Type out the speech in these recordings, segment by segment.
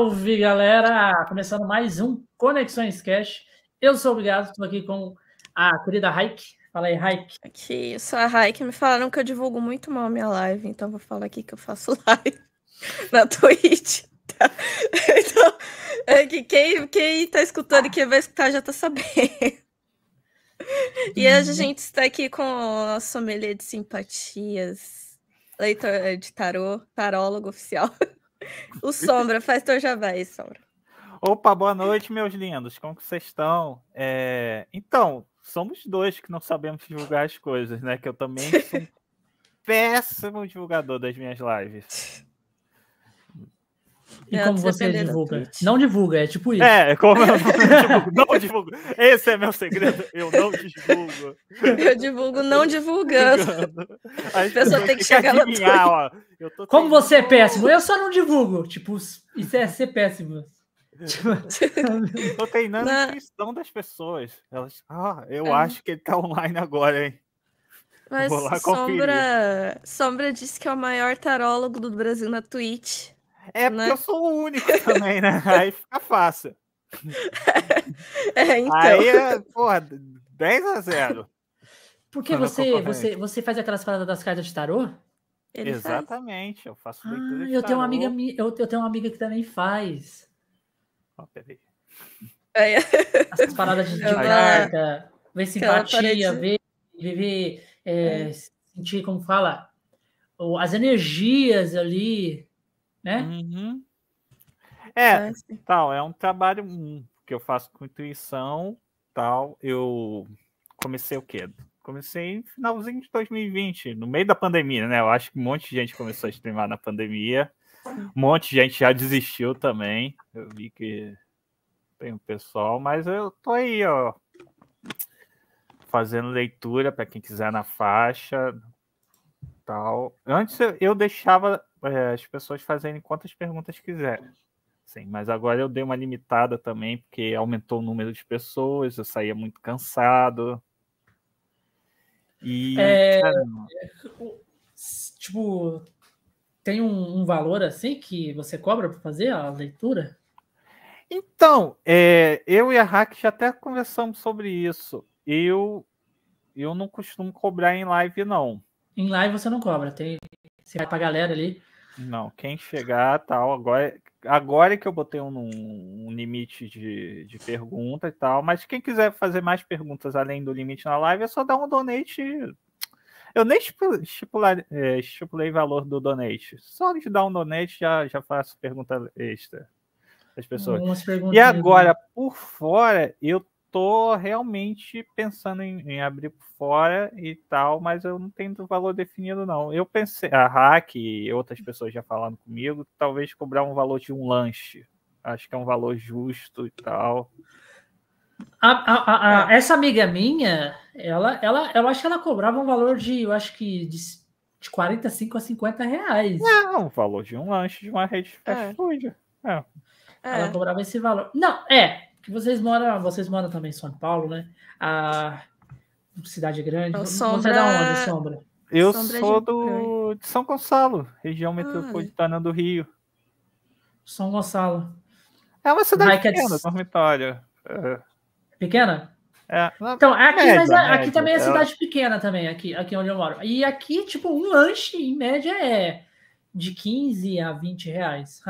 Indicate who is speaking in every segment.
Speaker 1: salve, galera! Começando mais um Conexões Cash. Eu sou obrigado, estou aqui com a querida Raik. Fala aí, Raik.
Speaker 2: Aqui, eu sou a Raik. Me falaram que eu divulgo muito mal a minha live, então vou falar aqui que eu faço live na Twitch. Tá? Então, é que quem, quem tá escutando e quem vai escutar já tá sabendo. E hoje a gente está aqui com o nosso sommelier de simpatias, leitor de tarô, tarólogo oficial. O Sombra, faz teu jabá aí, Sombra.
Speaker 3: Opa, boa noite, meus lindos. Como que vocês estão? É... Então, somos dois que não sabemos divulgar as coisas, né? Que eu também sou um péssimo divulgador das minhas lives.
Speaker 1: E como você divulga? Não divulga, é tipo isso.
Speaker 3: É, como eu não divulgo, não divulgo. Esse é meu segredo, eu não divulgo.
Speaker 2: Eu divulgo não divulgando. A pessoa tem que chegar lá.
Speaker 1: Ó, como você é péssimo? Eu só não divulgo. Tipo, isso é ser péssimo.
Speaker 3: Tipo... Tô treinando a intuição das pessoas. Elas, ah, eu é. acho que ele tá online agora, hein?
Speaker 2: Mas Sombra, Sombra disse que é o maior tarólogo do Brasil na Twitch.
Speaker 3: É porque né? eu sou o único também, né? Aí fica fácil.
Speaker 2: É, então.
Speaker 3: Aí é, porra, 10 a 0.
Speaker 1: Porque você, você, você faz aquelas paradas das cartas de tarô?
Speaker 3: Ele Exatamente, faz. eu faço leitura
Speaker 1: ah, de eu tarô. Tenho uma amiga, eu, eu tenho uma amiga que também faz.
Speaker 3: Ó, oh, peraí.
Speaker 2: É.
Speaker 1: Essas paradas de, de carta, ver simpatia, ver, ver, ver é, é. sentir, como fala, as energias ali, né?
Speaker 3: Uhum. É, tal, é um trabalho que eu faço com intuição, tal. Eu comecei o quê? Comecei no finalzinho de 2020, no meio da pandemia, né? Eu acho que um monte de gente começou a streamar na pandemia. Um monte de gente já desistiu também. Eu vi que tem um pessoal, mas eu tô aí, ó, fazendo leitura para quem quiser na faixa, tal. Antes eu deixava é, as pessoas fazerem quantas perguntas quiserem. Sim, mas agora eu dei uma limitada também, porque aumentou o número de pessoas, eu saía muito cansado.
Speaker 1: E. É, tipo, tem um, um, valor assim que você cobra para fazer a leitura?
Speaker 3: Então, é, eu e a Hack já até conversamos sobre isso. Eu, eu não costumo cobrar em live, não.
Speaker 1: Em live você não cobra, tem, você vai pra galera ali.
Speaker 3: Não, quem chegar tal, agora, agora é que eu botei um, um limite de, de pergunta e tal, mas quem quiser fazer mais perguntas além do limite na live é só dar um donate. Eu nem estipular, é, estipulei valor do donate. Só de dar um donate já, já faço pergunta extra das pessoas. E agora, por fora, eu tô realmente pensando em, em, abrir por fora e tal, mas eu não tenho valor definido, não. Eu pensei, a Hack e outras pessoas já falando comigo, talvez cobrar um valor de um lanche. Acho que é um valor justo e tal.
Speaker 1: A, a, a, essa amiga minha, ela, ela, eu acho que ela cobrava um valor de, eu acho que de, de 45 a 50 reais.
Speaker 3: É, um valor de um lanche de uma rede de fast é. food. É.
Speaker 1: Ela é. cobrava esse valor. Não, é, que vocês moram, vocês moram também em São Paulo, né? A cidade grande. O
Speaker 2: Sombra...
Speaker 1: Você é da onde, Sombra?
Speaker 3: Eu Sombra sou do, de São Gonçalo, região ah. metropolitana do Rio.
Speaker 1: São Gonçalo.
Speaker 3: É uma cidade Vai, pequena, é... dormitório.
Speaker 1: É. Pequena?
Speaker 3: É,
Speaker 1: então, aqui, média, mas aqui média, também é, é cidade pequena também, aqui, aqui onde eu moro. E aqui, tipo, um lanche, em média, é de 15 a 20 reais.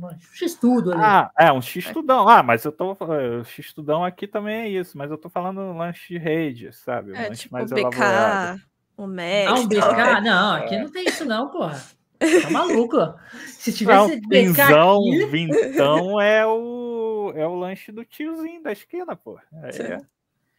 Speaker 1: Um X-tudo ali.
Speaker 3: Ah, é, um X-tudão. Ah, mas eu tô. O X-tudão aqui também é isso, mas eu tô falando lanche de rede, sabe? Um
Speaker 2: é,
Speaker 3: lanche
Speaker 2: tipo mais BK, elaborado. O Mac.
Speaker 1: Ah, um BK? Não, aqui é. não tem isso, não, porra. Tá maluco? Se tivesse não,
Speaker 3: BK. Pinzão, aqui... vintão é o, é o lanche do tiozinho da esquina, pô. É.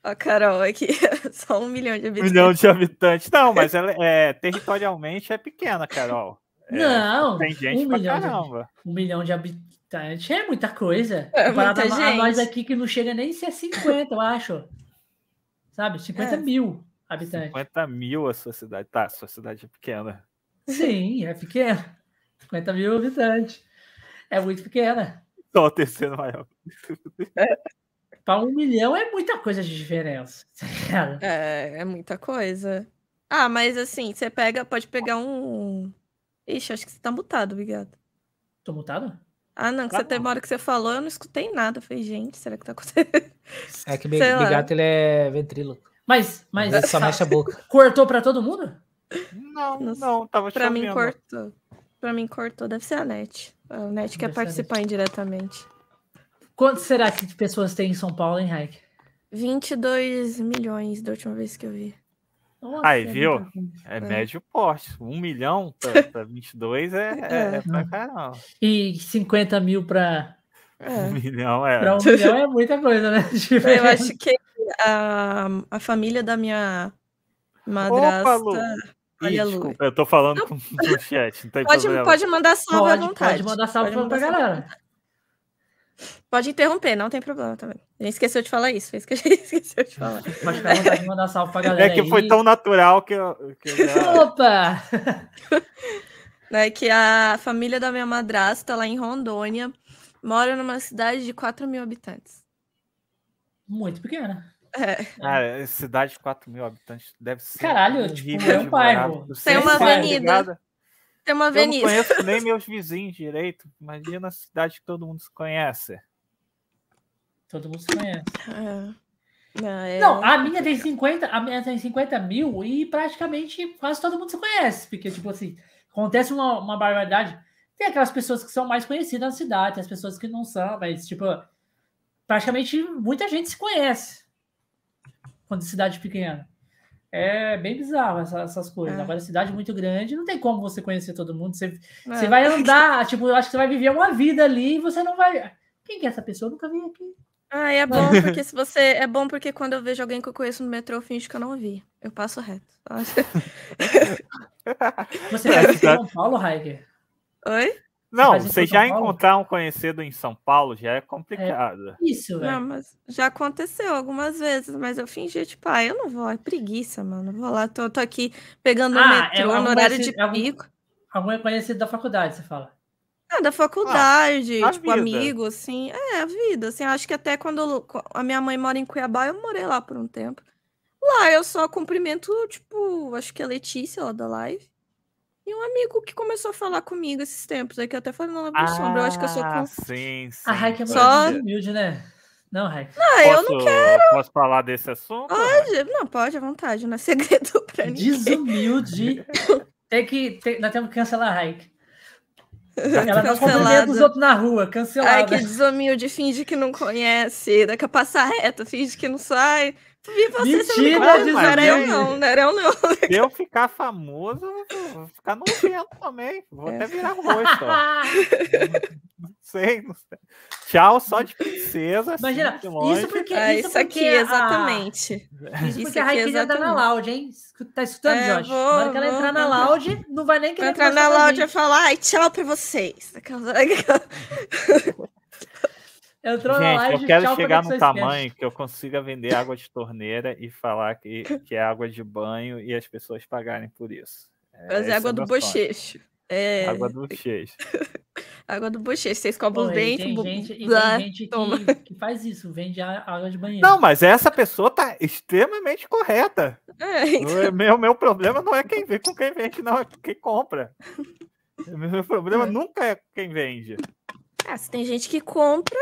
Speaker 2: Ó, Carol, aqui só um milhão de habitantes.
Speaker 3: Um milhão de habitantes. Não, mas ela é, territorialmente é pequena, Carol.
Speaker 1: É, não,
Speaker 3: tem gente um milhão caramba.
Speaker 1: De, um milhão de habitantes é muita coisa. É muita gente. a nós aqui que não chega nem a ser 50, eu acho. Sabe? 50 é. mil habitantes.
Speaker 3: 50 mil a sua cidade. Tá, a sua cidade é pequena.
Speaker 1: Sim, é pequena. 50 mil habitantes. É muito pequena.
Speaker 3: Só o terceiro maior.
Speaker 1: É. Para um milhão é muita coisa de diferença.
Speaker 2: É, é muita coisa. Ah, mas assim, você pega, pode pegar um Ixi, acho que você tá mutado, obrigado.
Speaker 1: Tô mutado?
Speaker 2: Ah, não, que você tem uma hora que você falou, eu não escutei nada. Eu falei, gente, será que tá acontecendo?
Speaker 4: É que Bigato ele é ventríloco.
Speaker 1: Mas, mas
Speaker 4: ele só mexe a boca.
Speaker 1: Cortou pra todo mundo?
Speaker 3: Não, não, não tava
Speaker 2: Pra mim cortou. Pra mim cortou, deve ser a NET. A NET quer participar indiretamente.
Speaker 1: Quanto será que de pessoas tem em São Paulo, hein, Raik?
Speaker 2: 22 milhões da última vez que eu vi.
Speaker 3: Nossa, Aí, é viu? É, é, médio porte. Um milhão para 22 é, é, é pra caramba.
Speaker 1: E 50 mil para.
Speaker 3: É. Um milhão é.
Speaker 1: Para um milhão é muita coisa, né?
Speaker 2: Eu acho que a, a família da minha madrasta. Opa,
Speaker 3: Olha, Ih, desculpa, eu tô falando não. com o chat. Não tem
Speaker 2: pode, pode mandar salve
Speaker 1: pode,
Speaker 2: à vontade.
Speaker 1: Pode mandar salve pode mandar pra galera.
Speaker 2: Pode interromper, não tem problema também. A gente esqueceu de falar isso, fez que a gente esqueceu de falar.
Speaker 1: Pode ficar vontade de mandar salve pra galera.
Speaker 3: É que aí. foi tão natural que eu. Que eu
Speaker 1: já... Opa!
Speaker 2: É que a família da minha madrasta, lá em Rondônia, mora numa cidade de 4 mil habitantes.
Speaker 1: Muito pequena.
Speaker 2: É.
Speaker 3: Ah, cidade de 4 mil habitantes deve ser.
Speaker 1: Caralho, tipo, é um bairro.
Speaker 2: Tem uma avenida. Tem uma avenida.
Speaker 3: Eu não conheço nem meus vizinhos direito. Imagina a cidade que todo mundo se conhece.
Speaker 1: Todo mundo se conhece.
Speaker 2: É. Não, é...
Speaker 1: não, a minha tem 50, a minha tem 50 mil e praticamente quase todo mundo se conhece. Porque, tipo assim, acontece uma, uma barbaridade. Tem aquelas pessoas que são mais conhecidas na cidade, tem as pessoas que não são, mas, tipo, praticamente muita gente se conhece quando é cidade pequena. É bem bizarro essas, essas coisas. É. Agora, cidade muito grande, não tem como você conhecer todo mundo. Você, é. você vai andar, tipo, eu acho que você vai viver uma vida ali e você não vai. Quem que é essa pessoa? Eu nunca vi aqui.
Speaker 2: Ah, é bom porque se você. É bom porque quando eu vejo alguém que eu conheço no metrô, eu finge que eu não vi. Eu passo reto.
Speaker 1: você vai em São Paulo, Heiger?
Speaker 2: Oi?
Speaker 3: Não, você já encontrar um conhecido em São Paulo já é complicado.
Speaker 1: É isso, velho.
Speaker 2: Não, mas já aconteceu algumas vezes, mas eu fingi, tipo, ah, eu não vou, é preguiça, mano. Vou lá, tô, tô aqui pegando o ah, metrô é no horário de pico.
Speaker 1: Algum, algum conhecido da faculdade, você fala?
Speaker 2: Ah, da faculdade, ah, tipo, amigo, assim. É, a vida, assim. Acho que até quando a minha mãe mora em Cuiabá, eu morei lá por um tempo. Lá eu só cumprimento, tipo, acho que a Letícia, lá da live. E um amigo que começou a falar comigo esses tempos, aí que eu até falei, não lembro ah, sombra, eu acho que eu sou com...
Speaker 3: sim, sim.
Speaker 1: A Raik é só... humilde, né? Não, Raik.
Speaker 2: Não, posso, eu não quero.
Speaker 3: Posso falar desse assunto?
Speaker 2: Pode, não, pode, à vontade, não é segredo pra ninguém.
Speaker 1: Desumilde. tem que, tem, nós temos que cancelar a Raik. Ela não cumprimenta os outros na rua, cancelada.
Speaker 2: Ai, que desumilde, finge que não conhece, daqui a passar reto, finge que não sai. Vi você
Speaker 1: Mentira,
Speaker 2: não era eu não, não era eu não. Se
Speaker 3: eu ficar famoso, eu vou ficar nojento também. Vou é. até virar rosto. não sei, não sei. Tchau, só de princesa.
Speaker 1: Assim, Imagina, assim, isso porque.
Speaker 2: É,
Speaker 1: isso,
Speaker 2: isso aqui,
Speaker 1: a...
Speaker 2: exatamente.
Speaker 1: Isso, porque a Raikkonen já tá na Loud, hein? Tá escutando, é, Josh? Vou, na hora que ela vou, entrar na Loud, não vai nem querer.
Speaker 2: Entrar na Loud e falar, ai, tchau pra vocês.
Speaker 1: Entrou
Speaker 3: Gente,
Speaker 1: na live,
Speaker 3: eu quero chegar no tamanho que eu consiga vender água de torneira e falar que, que é água de banho e as pessoas pagarem por isso.
Speaker 2: Mas é água do bochecho. É...
Speaker 3: Água do bochecho.
Speaker 2: água do bochecho. Você escova os dentes.
Speaker 1: Tem gente, tem gente que, que, faz isso, vende água de banheiro.
Speaker 3: Não, mas essa pessoa tá extremamente correta. É, então... meu, meu problema não é quem vende com quem vende, não, é quem compra. Meu problema é. nunca é quem vende.
Speaker 2: Ah, se tem gente que compra,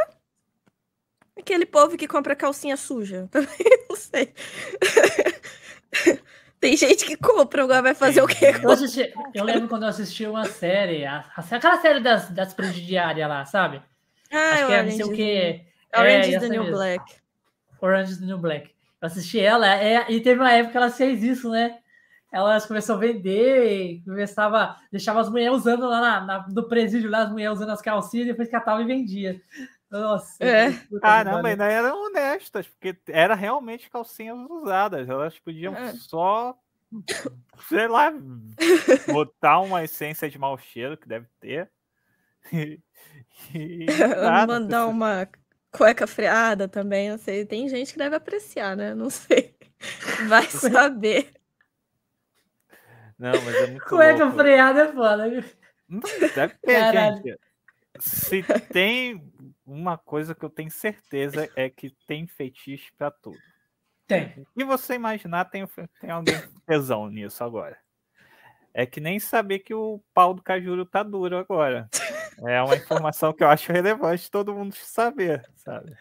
Speaker 2: Aquele povo que compra calcinha suja. Também não sei. Tem gente que compra, agora vai fazer o quê?
Speaker 1: Eu, assisti, eu lembro quando eu assisti uma série, a, aquela série das, das presidiárias lá, sabe?
Speaker 2: Ah, Acho que é não sei o
Speaker 1: que.
Speaker 2: Orange é, is the New mesmo. Black.
Speaker 1: Orange is the New Black. Eu assisti ela, é, e teve uma época que ela fez isso, né? Ela começou a vender, começava, deixava as mulheres usando lá na, na, no presídio, lá as mulheres usando as calcinhas, depois catava e vendia. Nossa.
Speaker 2: É.
Speaker 3: Caramba, ainda eram honestas, porque era realmente calcinhas usadas. Elas podiam é. só, sei lá, botar uma essência de mau cheiro que deve ter.
Speaker 2: E, e nada, Mandar uma cueca freada também, não sei. Tem gente que deve apreciar, né? Não sei. Vai saber.
Speaker 3: Não, mas é muito
Speaker 1: Cueca
Speaker 3: louco.
Speaker 1: freada é foda.
Speaker 3: Deve ter, Caralho. gente. Se tem uma coisa que eu tenho certeza é que tem fetiche para tudo.
Speaker 1: Tem.
Speaker 3: E você imaginar, tem, tem alguém com tesão nisso agora. É que nem saber que o pau do Cajuru tá duro agora. É uma informação que eu acho relevante todo mundo saber, sabe?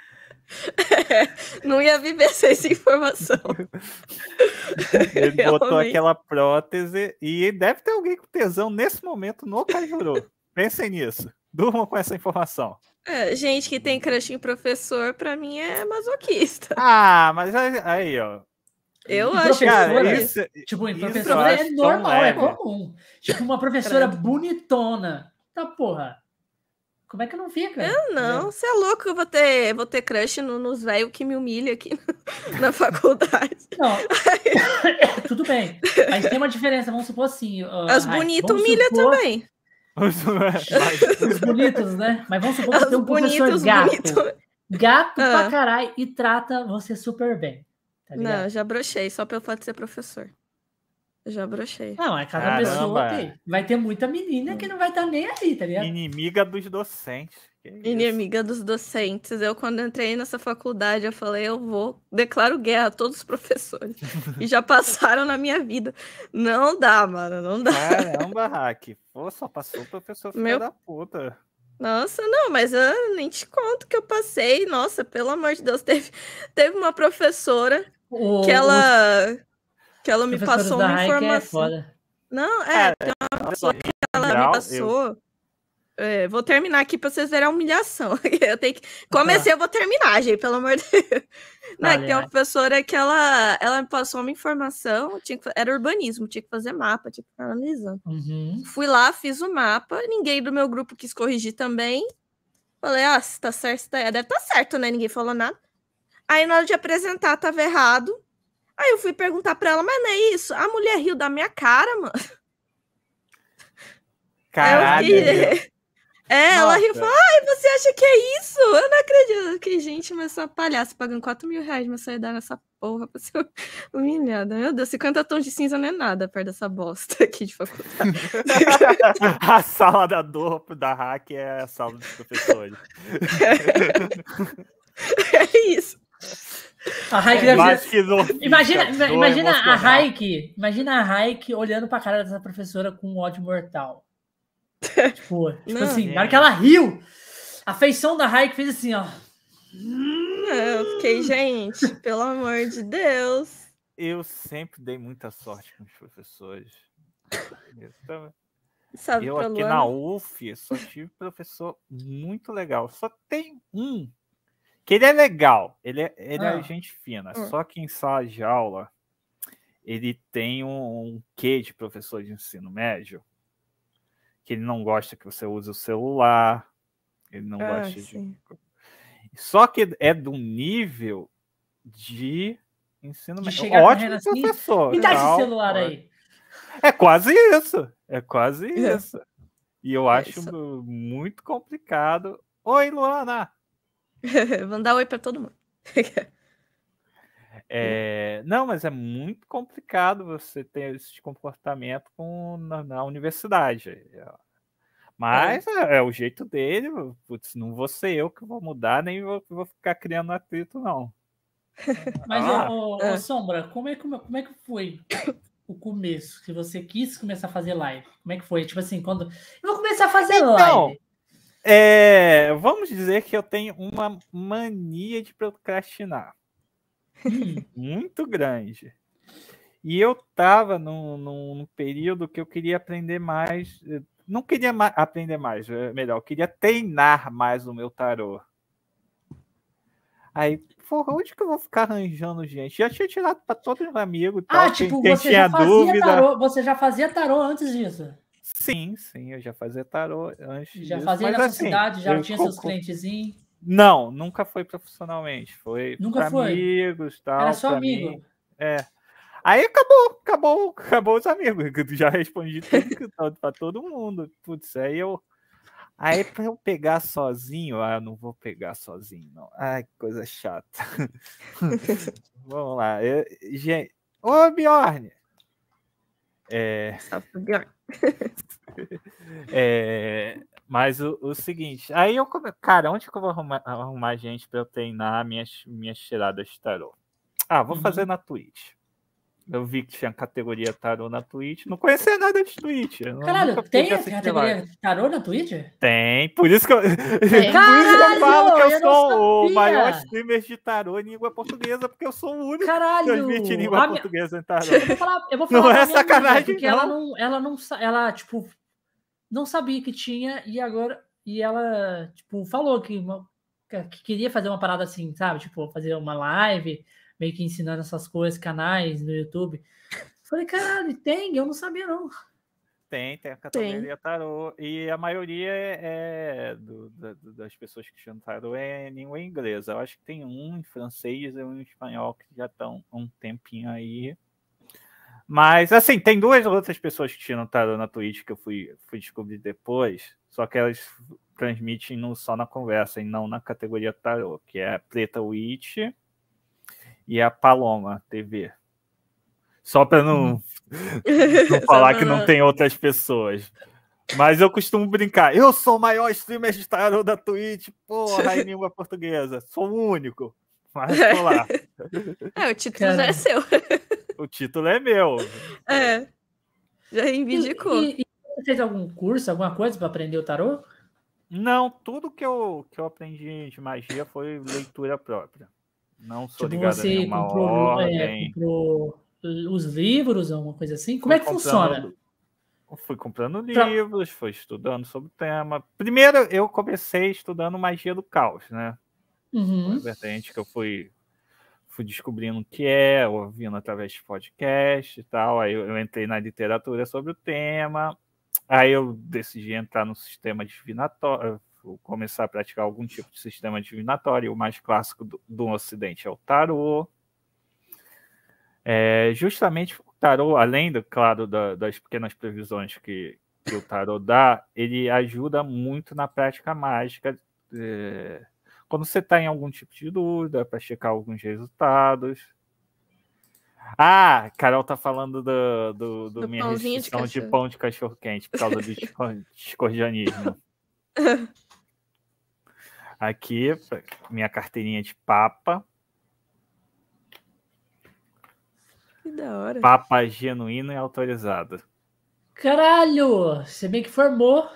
Speaker 2: não ia viver sem essa informação.
Speaker 3: Ele botou aquela prótese e deve ter alguém com tesão nesse momento no Cajuru. Pensem nisso. Durmam com essa informação.
Speaker 2: É, gente que tem crush em professor, pra mim é masoquista.
Speaker 3: Ah, mas aí, aí ó.
Speaker 2: Eu e acho
Speaker 1: cara, isso, tipo, em professor é normal, é comum. Tipo, uma professora bonitona. Tá, porra. Como é que não fica?
Speaker 2: Eu não, você é louco, eu vou ter, vou ter crush no, nos velhos que me humilha aqui na faculdade.
Speaker 1: Não, tudo bem. Mas tem uma diferença, vamos supor assim. Uh,
Speaker 2: As bonitas humilham supor... também.
Speaker 1: Os bonitos, né? Mas vamos supor que tem um professor gato. Bonito. Gato ah. pra caralho e trata você super bem. Tá
Speaker 2: não, já brochei, só pelo fato de ser professor. Já brochei.
Speaker 1: Não, é cada Caramba. pessoa tem. Vai ter muita menina que não vai estar tá nem aí, tá ligado?
Speaker 3: Inimiga dos docentes.
Speaker 2: Inimiga dos docentes. Eu, quando entrei nessa faculdade, eu falei, eu vou, declaro guerra a todos os professores. e já passaram na minha vida. Não dá, mano, não dá.
Speaker 3: Caramba, Hack. Pô, só passou o professor filho Meu... da puta.
Speaker 2: Nossa, não, mas eu nem te conto que eu passei. Nossa, pelo amor de Deus, teve, teve uma professora o, que ela que ela me passou uma é informação. É não, é, é, tem uma pessoa que ela me passou. Eu... É, vou terminar aqui para vocês verem a humilhação. Eu tenho que. Comecei, eu vou terminar, gente, pelo amor de Deus. Não, é tem uma professora que ela, ela me passou uma informação, tinha que, era urbanismo, tinha que fazer mapa, tinha que ficar analisando.
Speaker 1: Uhum.
Speaker 2: Fui lá, fiz o mapa, ninguém do meu grupo quis corrigir também. Falei, ah, se tá certo, se tá... deve estar tá certo, né? Ninguém falou nada. Aí na hora de apresentar, tava errado. Aí eu fui perguntar pra ela, mas não é isso? A mulher riu da minha cara, mano.
Speaker 3: Caralho.
Speaker 2: É, Nossa. ela riu e falou: Ai, você acha que é isso? Eu não acredito. Que gente, mas essa palhaça pagando 4 mil reais pra sair nessa porra pra ser humilhada. Meu Deus, 50 tons de cinza não é nada perto dessa bosta aqui de faculdade.
Speaker 3: a sala da dor da hack é a sala dos professores.
Speaker 2: é isso.
Speaker 1: A Raik deve ser... Imagina, imagina a Raik, imagina a Raik olhando pra cara dessa professora com um ódio mortal. Tipo, tipo assim, na hora que ela riu, a feição da Raik fez assim, ó.
Speaker 2: Eu fiquei, gente, pelo amor de Deus.
Speaker 3: Eu sempre dei muita sorte com os professores. Eu,
Speaker 2: Sabe,
Speaker 3: eu aqui na UF só tive professor muito legal. Só tem um que ele é legal, ele é, ele é ah. é gente fina. Ah. Só que em sala de aula, ele tem um, um quê de professor de ensino médio, que ele não gosta que você use o celular, ele não ah, gosta sim. de. Só que é do nível de ensino médio. Ótimo assim, professor.
Speaker 1: Me dá esse celular aí.
Speaker 3: É quase isso. É quase é. isso. E eu é acho isso. muito complicado. Oi, Luana.
Speaker 2: Vamos dar oi para todo mundo.
Speaker 3: É, não, mas é muito complicado você ter esse comportamento com, na, na universidade. Mas é. é. o jeito dele, putz, não vou ser eu que vou mudar, nem vou, vou ficar criando atrito, não.
Speaker 1: Mas, ah, ô, ô, é. Sombra, como é, como, como é que foi o começo? Que você quis começar a fazer live? Como é que foi? Tipo assim, quando. Eu vou começar a fazer então, live.
Speaker 3: É, vamos dizer que eu tenho uma mania de procrastinar. Muito grande. E eu estava num, num, período que eu queria aprender mais. Não queria ma aprender mais, é melhor, eu queria treinar mais o meu tarô. Aí, porra, onde que eu vou ficar arranjando gente? Já tinha tirado para todos os amigos.
Speaker 1: Ah, tal, tipo, quem, você, já fazia tarô, você já fazia tarô antes disso?
Speaker 3: Sim, sim, eu já fazia tarô antes.
Speaker 1: Já disso, fazia na assim, cidade, já tinha seus clientezinhos?
Speaker 3: Não, nunca foi profissionalmente. Foi nunca foi. amigos, tal.
Speaker 1: Era só amigo. Mim.
Speaker 3: É. Aí acabou, acabou, acabou os amigos. Já respondi tudo para todo mundo. Putz, aí eu. Aí para eu pegar sozinho, ah, eu não vou pegar sozinho, não. Ai, que coisa chata. Vamos lá. Eu, gente... Ô, Bjorn! É... Bjorn. é, mas o, o, seguinte, aí eu cara, onde que eu vou arrumar, arrumar gente para eu treinar minhas, minhas tiradas de tarô? Ah, vou uhum. fazer na Twitch. Eu vi que tinha categoria tarô na Twitch. Não conhecia nada de Twitch.
Speaker 1: Caralho, tem a categoria tarô na Twitch?
Speaker 3: Tem. Por isso que eu, por isso que eu falo que eu, eu sou o maior streamer de tarô em língua portuguesa, porque eu sou o único
Speaker 1: Caralho. que
Speaker 3: transmite em língua a portuguesa minha... em tarô.
Speaker 1: Eu vou falar, eu vou falar
Speaker 3: não é sacanagem,
Speaker 1: porque ela não, ela não, ela, tipo, não sabia que tinha e agora, e ela, tipo, falou que, que queria fazer uma parada assim, sabe? Tipo, fazer uma live meio que ensinando essas coisas, canais no YouTube. Falei, caralho, tem? Eu não sabia, não.
Speaker 3: Tem, tem a categoria tarô. E a maioria é, do, da, das pessoas que chamam tarô é em língua inglesa. Eu acho que tem um em francês e um em espanhol que já estão um tempinho aí. Mas, assim, tem duas outras pessoas que tiram tarô na Twitch que eu fui, fui descobrir depois, só que elas transmitem no, só na conversa e não na categoria tarô, que é a Preta Witch e a Paloma TV. Só para não, uhum. não falar que não tem outras pessoas. Mas eu costumo brincar. Eu sou o maior streamer de tarot da Twitch, porra, em língua portuguesa. Sou o único. Mas tô lá.
Speaker 2: É, o título já é seu.
Speaker 3: O título é meu.
Speaker 2: É. Já reivindicou.
Speaker 1: E, e, e você fez algum curso, alguma coisa para aprender o tarô?
Speaker 3: Não, tudo que eu, que eu aprendi de magia foi leitura própria. Não sou tipo, ligado você a nenhuma comprou, é, ordem. É, comprou
Speaker 1: os livros, alguma coisa assim? Como fui é que funciona?
Speaker 3: Fui comprando livros, fui estudando sobre o tema. Primeiro, eu comecei estudando magia do caos, né?
Speaker 1: Uhum.
Speaker 3: Vertente que eu fui, fui descobrindo o que é, ouvindo através de podcast e tal. Aí eu, eu entrei na literatura sobre o tema. Aí eu decidi entrar no sistema divinatório, começar a praticar algum tipo de sistema divinatório. O mais clássico do, do Ocidente é o tarô. É, justamente o tarô, além, do, claro, da, das pequenas previsões que, que, o tarô dá, ele ajuda muito na prática mágica. É, quando você está em algum tipo de dúvida, para checar alguns resultados. Ah, Carol tá falando do, do, do, do minha restrição de, de, pão de cachorro quente por causa do discordianismo. Aqui, minha carteirinha de papa.
Speaker 2: Que da hora.
Speaker 3: Papa genuíno e autorizado.
Speaker 1: Caralho! Você bem que formou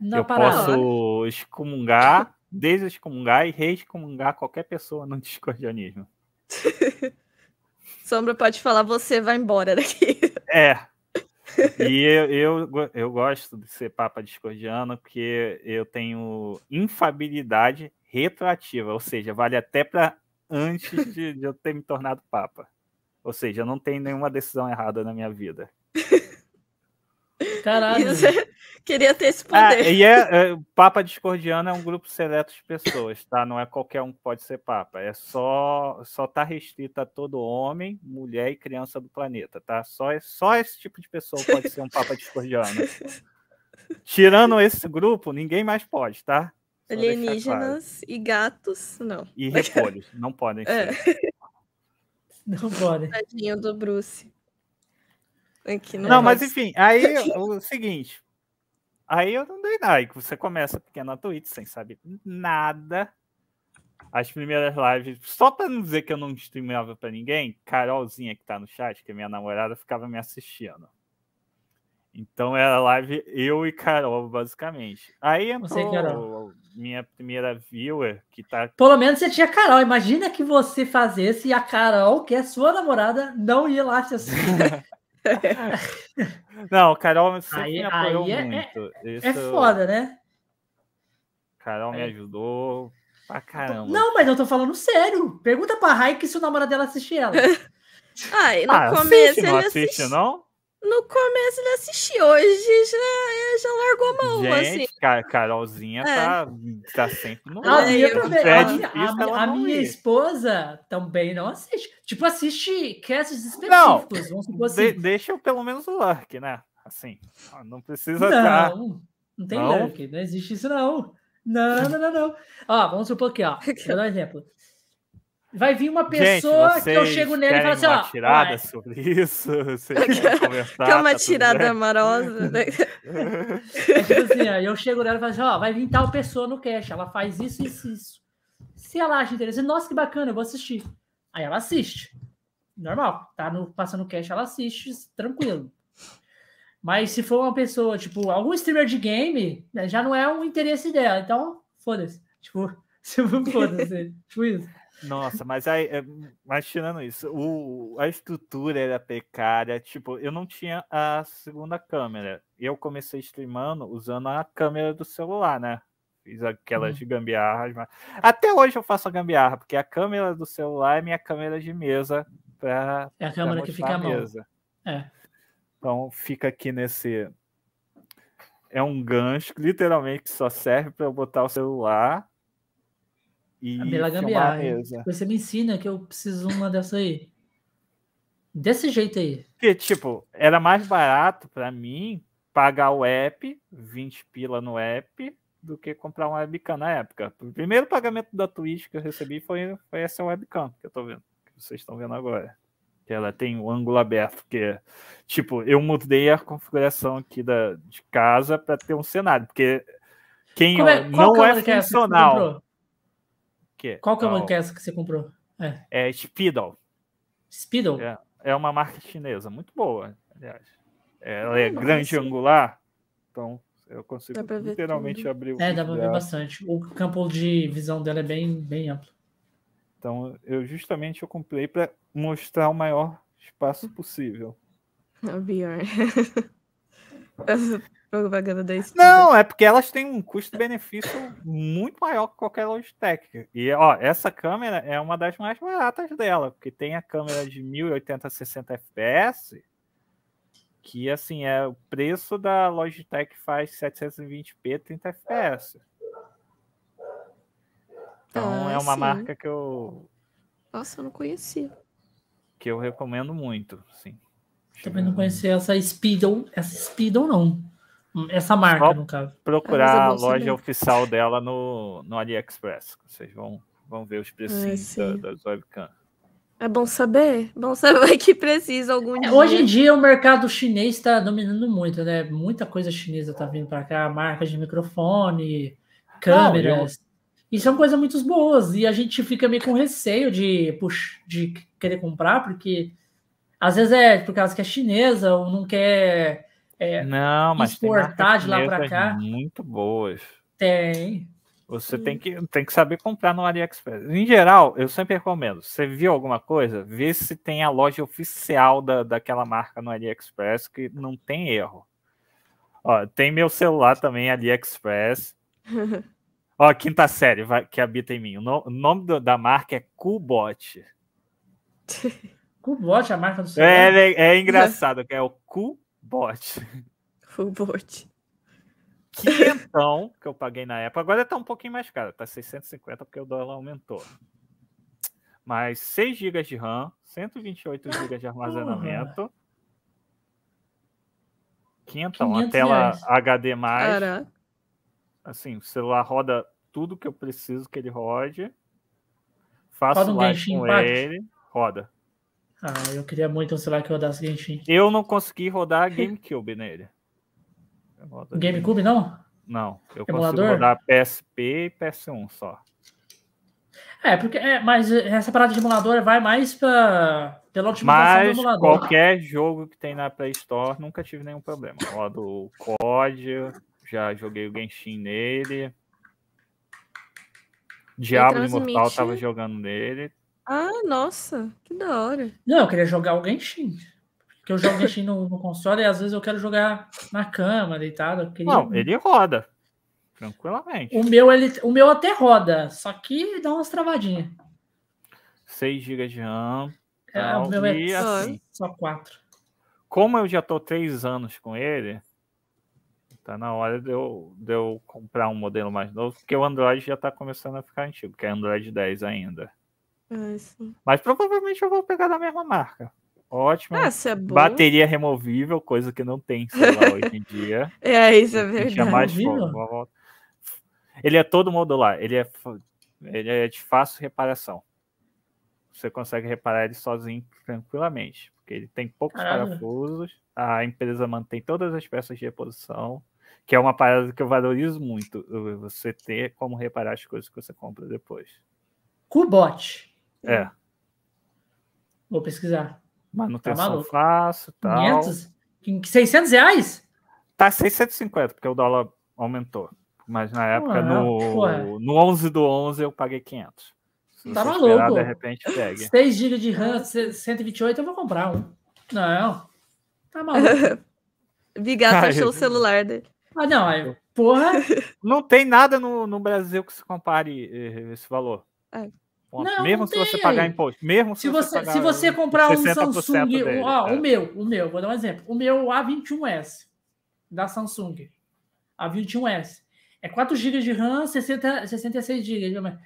Speaker 3: na Eu parada. posso excomungar, desexcomungar e reexcomungar qualquer pessoa no discordianismo.
Speaker 2: Sombra pode falar, você vai embora daqui.
Speaker 3: É, e eu, eu, eu, gosto de ser papa discordiano porque eu tenho infabilidade retroativa, ou seja, vale até para antes de, de, eu ter me tornado papa. Ou seja, não tenho nenhuma decisão errada na minha vida.
Speaker 1: Caralho.
Speaker 2: Queria ter esse ah, poder.
Speaker 3: Ah, e é, é, Papa Discordiano é um grupo seleto de pessoas, tá? Não é qualquer um que pode ser Papa. É só só tá restrito a todo homem, mulher e criança do planeta, tá? Só, só esse tipo de pessoa pode ser um Papa Discordiano. Tirando esse grupo, ninguém mais pode, tá?
Speaker 2: Só Alienígenas claro. e gatos, não.
Speaker 3: E repolhos, não podem é.
Speaker 1: ser. Não podem.
Speaker 2: Tadinho do Bruce.
Speaker 3: Aqui não, mas enfim, aí o seguinte, Aí eu não dei nada. Aí você começa pequena Twitch sem saber nada. As primeiras lives, só para não dizer que eu não streamava para ninguém, Carolzinha que tá no chat, que é minha namorada, ficava me assistindo. Então era live eu e Carol, basicamente. Aí entrou Carol. minha primeira viewer, que tá.
Speaker 1: Pelo menos você tinha Carol. Imagina que você fazesse e a Carol, que é sua namorada, não ia lá te assistir.
Speaker 3: Não, Carol sempre aí, me apoiou
Speaker 1: aí
Speaker 3: é, muito.
Speaker 1: É, Isso... é foda, né?
Speaker 3: Carol me ajudou pra caramba.
Speaker 1: Não, mas eu tô falando sério. Pergunta pra Raik se o namorado dela assiste ela.
Speaker 2: Ai, no ah, começo assiste,
Speaker 3: ele não assiste, assiste, não?
Speaker 2: No começo ele assistiu, hoje já, já largou a mão,
Speaker 3: Gente,
Speaker 2: assim.
Speaker 3: Carolzinha é. tá, tá sempre no
Speaker 1: a, minha, é a, a minha esposa também não assiste. Tipo, assiste casts específicos. Não, vamos
Speaker 3: assim. de, deixa eu pelo menos o lurk, né? Assim, não precisa
Speaker 1: não, tá... Não tem não? lurk, não existe isso não. Não, não, não, não. Ó, vamos supor aqui, ó. Vou dar um exemplo. Vai vir uma pessoa Gente, que eu chego nele e falo assim, ó.
Speaker 3: tirada ó, sobre isso?
Speaker 2: Conversar? Quer uma tá tirada amorosa? Né?
Speaker 1: é tipo assim, ó, eu chego nela e falo assim, ó, vai vir tal pessoa no cash, ela faz isso, isso, isso. Se ela acha interessante, nossa, que bacana, eu vou assistir. Aí ela assiste. normal. Tá no, passando cash, ela assiste tranquilo. Mas se for uma pessoa, tipo, algum streamer de game, né, já não é um interesse dela. Então, foda-se. Tipo, se foda-se. tipo isso.
Speaker 3: Nossa, mas aí, é, mas tirando isso, o, a estrutura era precária. Tipo, eu não tinha a segunda câmera. Eu comecei streamando usando a câmera do celular, né? Fiz aquelas hum. gambiarras. Mas... Até hoje eu faço a gambiarra, porque a câmera do celular é minha câmera de mesa. Pra,
Speaker 1: é a câmera que fica a mesa. É.
Speaker 3: Então fica aqui nesse. É um gancho que literalmente só serve para eu botar o celular e
Speaker 1: a Bela Gambiarra. Você me ensina que eu preciso uma dessa aí. Desse jeito aí.
Speaker 3: Que, tipo, era mais barato para mim pagar o app, 20 pila no app, do que comprar uma webcam na época. O primeiro pagamento da Twitch que eu recebi foi, foi essa webcam que eu tô vendo, que vocês estão vendo agora. Que ela tem o ângulo aberto, que tipo, eu mudei a configuração aqui da, de casa para ter um cenário, porque quem é, não é, é funcional
Speaker 1: quê? Qual que é uma peça que você comprou?
Speaker 3: É, é Speedo.
Speaker 1: Speedo?
Speaker 3: É, é uma marca chinesa, muito boa, aliás. Ela é grande angular, então eu consigo literalmente tudo. abrir o.
Speaker 1: É, dá para ver bastante. O campo de visão dela é bem, bem amplo.
Speaker 3: Então, eu justamente eu comprei para mostrar o maior espaço possível.
Speaker 2: O VR. propaganda da
Speaker 3: Não, é porque elas têm um custo-benefício muito maior que qualquer Logitech. E, ó, essa câmera é uma das mais baratas dela, porque tem a câmera de 1080 60 FPS, que, assim, é o preço da Logitech faz 720p 30 FPS. Então, ah, é uma sim. marca que eu...
Speaker 2: Nossa, eu não conhecia.
Speaker 3: Que eu recomendo muito, sim.
Speaker 1: Também não conhecia essa Speedo, essa Speedo não. Essa marca, Só no caso.
Speaker 3: Procurar é a loja saber. oficial dela no, no AliExpress. Vocês vão, vão ver os preços da, das webcams.
Speaker 2: É bom saber. Bom saber que precisa algum é, dia.
Speaker 1: Hoje em dia o mercado chinês está dominando muito, né? Muita coisa chinesa está vindo para cá, marcas de microfone, câmeras. Não, eu... E são coisas muito boas. E a gente fica meio com receio de, puxa, de querer comprar, porque às vezes é por causa que é chinesa ou não quer é,
Speaker 3: não, mas
Speaker 1: exportar de lá para cá.
Speaker 3: Muito boas.
Speaker 1: Tem.
Speaker 3: Você tem que, tem que saber comprar no AliExpress. Em geral, eu sempre recomendo. Você viu alguma coisa? Vê se tem a loja oficial da, daquela marca no AliExpress que não tem erro. Ó, tem meu celular também, AliExpress. Ó, quinta série vai, que habita em mim. O, no, o nome do, da marca é Cubot.
Speaker 1: Cubot, a marca do celular?
Speaker 3: É, é, é engraçado, que é o Cubot bot.
Speaker 2: Full bot.
Speaker 3: Quinhentão que eu paguei na época. Agora tá um pouquinho mais caro, tá 650 porque o dólar aumentou. Mas 6 GB de RAM, 128 GB de armazenamento. Quinhentão, a tela reais. HD+. Caraca. Assim, o celular roda tudo que eu preciso que ele rode. Faço roda um live com ele. Roda.
Speaker 1: Ah, eu queria muito um celular que rodasse Genshin.
Speaker 3: Eu não consegui rodar GameCube nele.
Speaker 1: GameCube não?
Speaker 3: Não, eu Emulador? consigo rodar PSP e PS1 só.
Speaker 1: É, porque é, mas essa parada de emulador vai mais para pela
Speaker 3: otimização mas, do emulador. qualquer jogo que tem na Play Store nunca tive nenhum problema. Rodo o COD, já joguei o Genshin nele. Diablo Imortal tava jogando nele.
Speaker 2: Ah, nossa, que da hora.
Speaker 1: Não, eu queria jogar o Genshin. Porque eu jogo Genshin no, no console e às vezes eu quero jogar na cama, deitado. Queria...
Speaker 3: Não, ele roda. Tranquilamente.
Speaker 1: O meu, ele, o meu até roda, só que dá umas travadinhas.
Speaker 3: 6 GB de RAM.
Speaker 1: É, o meu é assim, só 4.
Speaker 3: Como eu já tô 3 anos com ele, tá na hora de eu, de eu comprar um modelo mais novo, porque o Android já tá começando a ficar antigo, que é Android 10 ainda.
Speaker 2: Ah,
Speaker 3: Mas provavelmente eu vou pegar da mesma marca. Ótimo.
Speaker 2: Ah, é
Speaker 3: Bateria removível, coisa que não tem celular hoje em dia.
Speaker 2: É, isso é verdade.
Speaker 3: Mais ele é todo modular. Ele é, ele é de fácil reparação. Você consegue reparar ele sozinho tranquilamente. Porque ele tem poucos Caramba. parafusos. A empresa mantém todas as peças de reposição. Que é uma parada que eu valorizo muito. Você ter como reparar as coisas que você compra depois.
Speaker 1: Cubot.
Speaker 3: É.
Speaker 1: Vou pesquisar.
Speaker 3: Manutenção
Speaker 1: maluco.
Speaker 3: fácil, tal.
Speaker 1: 500? 600 reais?
Speaker 3: Tá 650, porque o dólar aumentou. Mas na época,
Speaker 1: Ah,
Speaker 3: no,
Speaker 1: porra.
Speaker 3: no 11 do 11, eu paguei 500. Se
Speaker 1: Tá
Speaker 3: você esperar,
Speaker 1: maluco.
Speaker 3: de repente, pegue.
Speaker 1: 6 GB de RAM, 128, eu vou comprar um. Não. Tá maluco.
Speaker 2: Bigato
Speaker 3: Ai,
Speaker 2: achou o celular dele.
Speaker 1: Ah, não. Aí, porra.
Speaker 3: Não tem nada no, no Brasil que se compare eh, esse valor.
Speaker 2: É.
Speaker 1: Não,
Speaker 3: mesmo
Speaker 1: não
Speaker 3: se você pagar imposto. Mesmo se,
Speaker 1: Se você,
Speaker 3: pagar
Speaker 1: se você comprar um
Speaker 3: 60%
Speaker 1: Samsung,
Speaker 3: dele,
Speaker 1: ó,
Speaker 3: é.
Speaker 1: o meu, o meu, vou dar um exemplo. O meu A21S da Samsung. A21S. É 4 GB de RAM, 60, 66 GB.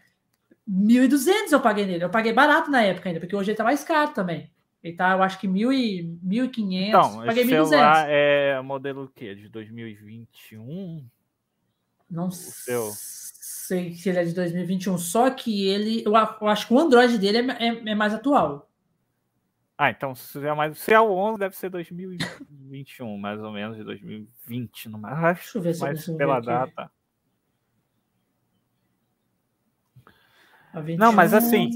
Speaker 1: 1.200 eu paguei nele. Eu paguei barato na época ainda, porque hoje ele tá mais caro também. Ele tá, eu acho que 1.000 e 1.500.
Speaker 3: Então,
Speaker 1: paguei
Speaker 3: esse
Speaker 1: 1.200.
Speaker 3: celular é modelo o quê? De 2021?
Speaker 1: Não
Speaker 3: seu?
Speaker 1: Sei se ele é de 2021. Só que ele, eu, eu acho que o Android dele é, é- é mais atual.
Speaker 3: Ah, então se é, mais, se é o 11, deve ser 2021, mais ou menos, de 2020. No mais,
Speaker 1: Deixa eu ver se eu
Speaker 3: mas
Speaker 1: consigo
Speaker 3: pela
Speaker 1: aqui.
Speaker 3: data.
Speaker 1: A 21,
Speaker 3: Não, mas assim,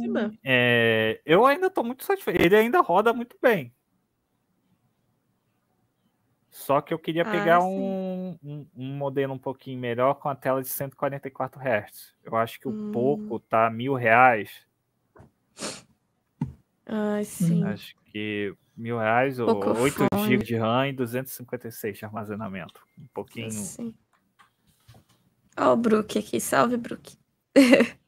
Speaker 3: é, eu ainda estou muito satisfeito. Ele ainda roda muito bem. Só que eu queria
Speaker 2: Ah,
Speaker 3: pegar
Speaker 2: sim.
Speaker 3: um, um, um modelo um pouquinho melhor com a tela de 144 Hz. Eu acho que o
Speaker 2: Hum.
Speaker 3: pouco tá mil reais.
Speaker 2: Ai, sim.
Speaker 3: Acho que mil reais ou
Speaker 2: Pouco
Speaker 3: 8
Speaker 2: fone.
Speaker 3: GB de RAM e 256 de armazenamento. Um pouquinho.
Speaker 2: Sim. Ó, o Brook aqui. Salve, Brook.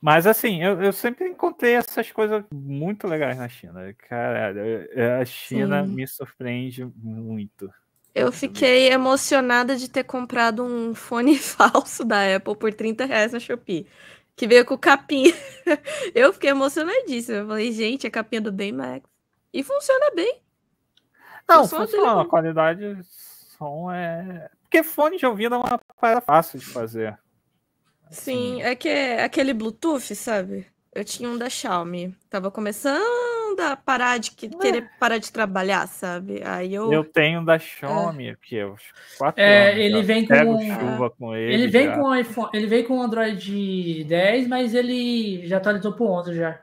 Speaker 3: Mas assim, eu, eu sempre encontrei essas coisas muito legais na China. Caralho, eu- a China
Speaker 2: Sim.
Speaker 3: me surpreende muito.
Speaker 2: Eu fiquei emocionada de ter comprado um fone falso da Apple por 30 reais na Shopee. Que veio com capinha. Eu fiquei emocionadíssima. Eu falei, gente, a capinha do Baymax. E funciona bem.
Speaker 3: Não, funciona.
Speaker 2: é
Speaker 3: A qualidade do som é. Porque fone de ouvido é uma parada fácil de fazer.
Speaker 2: Sim, é que é aquele Bluetooth, sabe? Eu tinha um da Xiaomi. Tava começando a parar de que- querer parar de trabalhar, sabe? Aí eu.
Speaker 3: Eu tenho da Xiaomi, que uns 4
Speaker 1: É,
Speaker 3: anos.
Speaker 1: ele vem
Speaker 3: Pego
Speaker 1: com-
Speaker 3: chuva com ele.
Speaker 1: Ele vem
Speaker 3: já.
Speaker 1: com o iPhone, ele vem com o Android 10, mas ele já atualizou pro 11 já.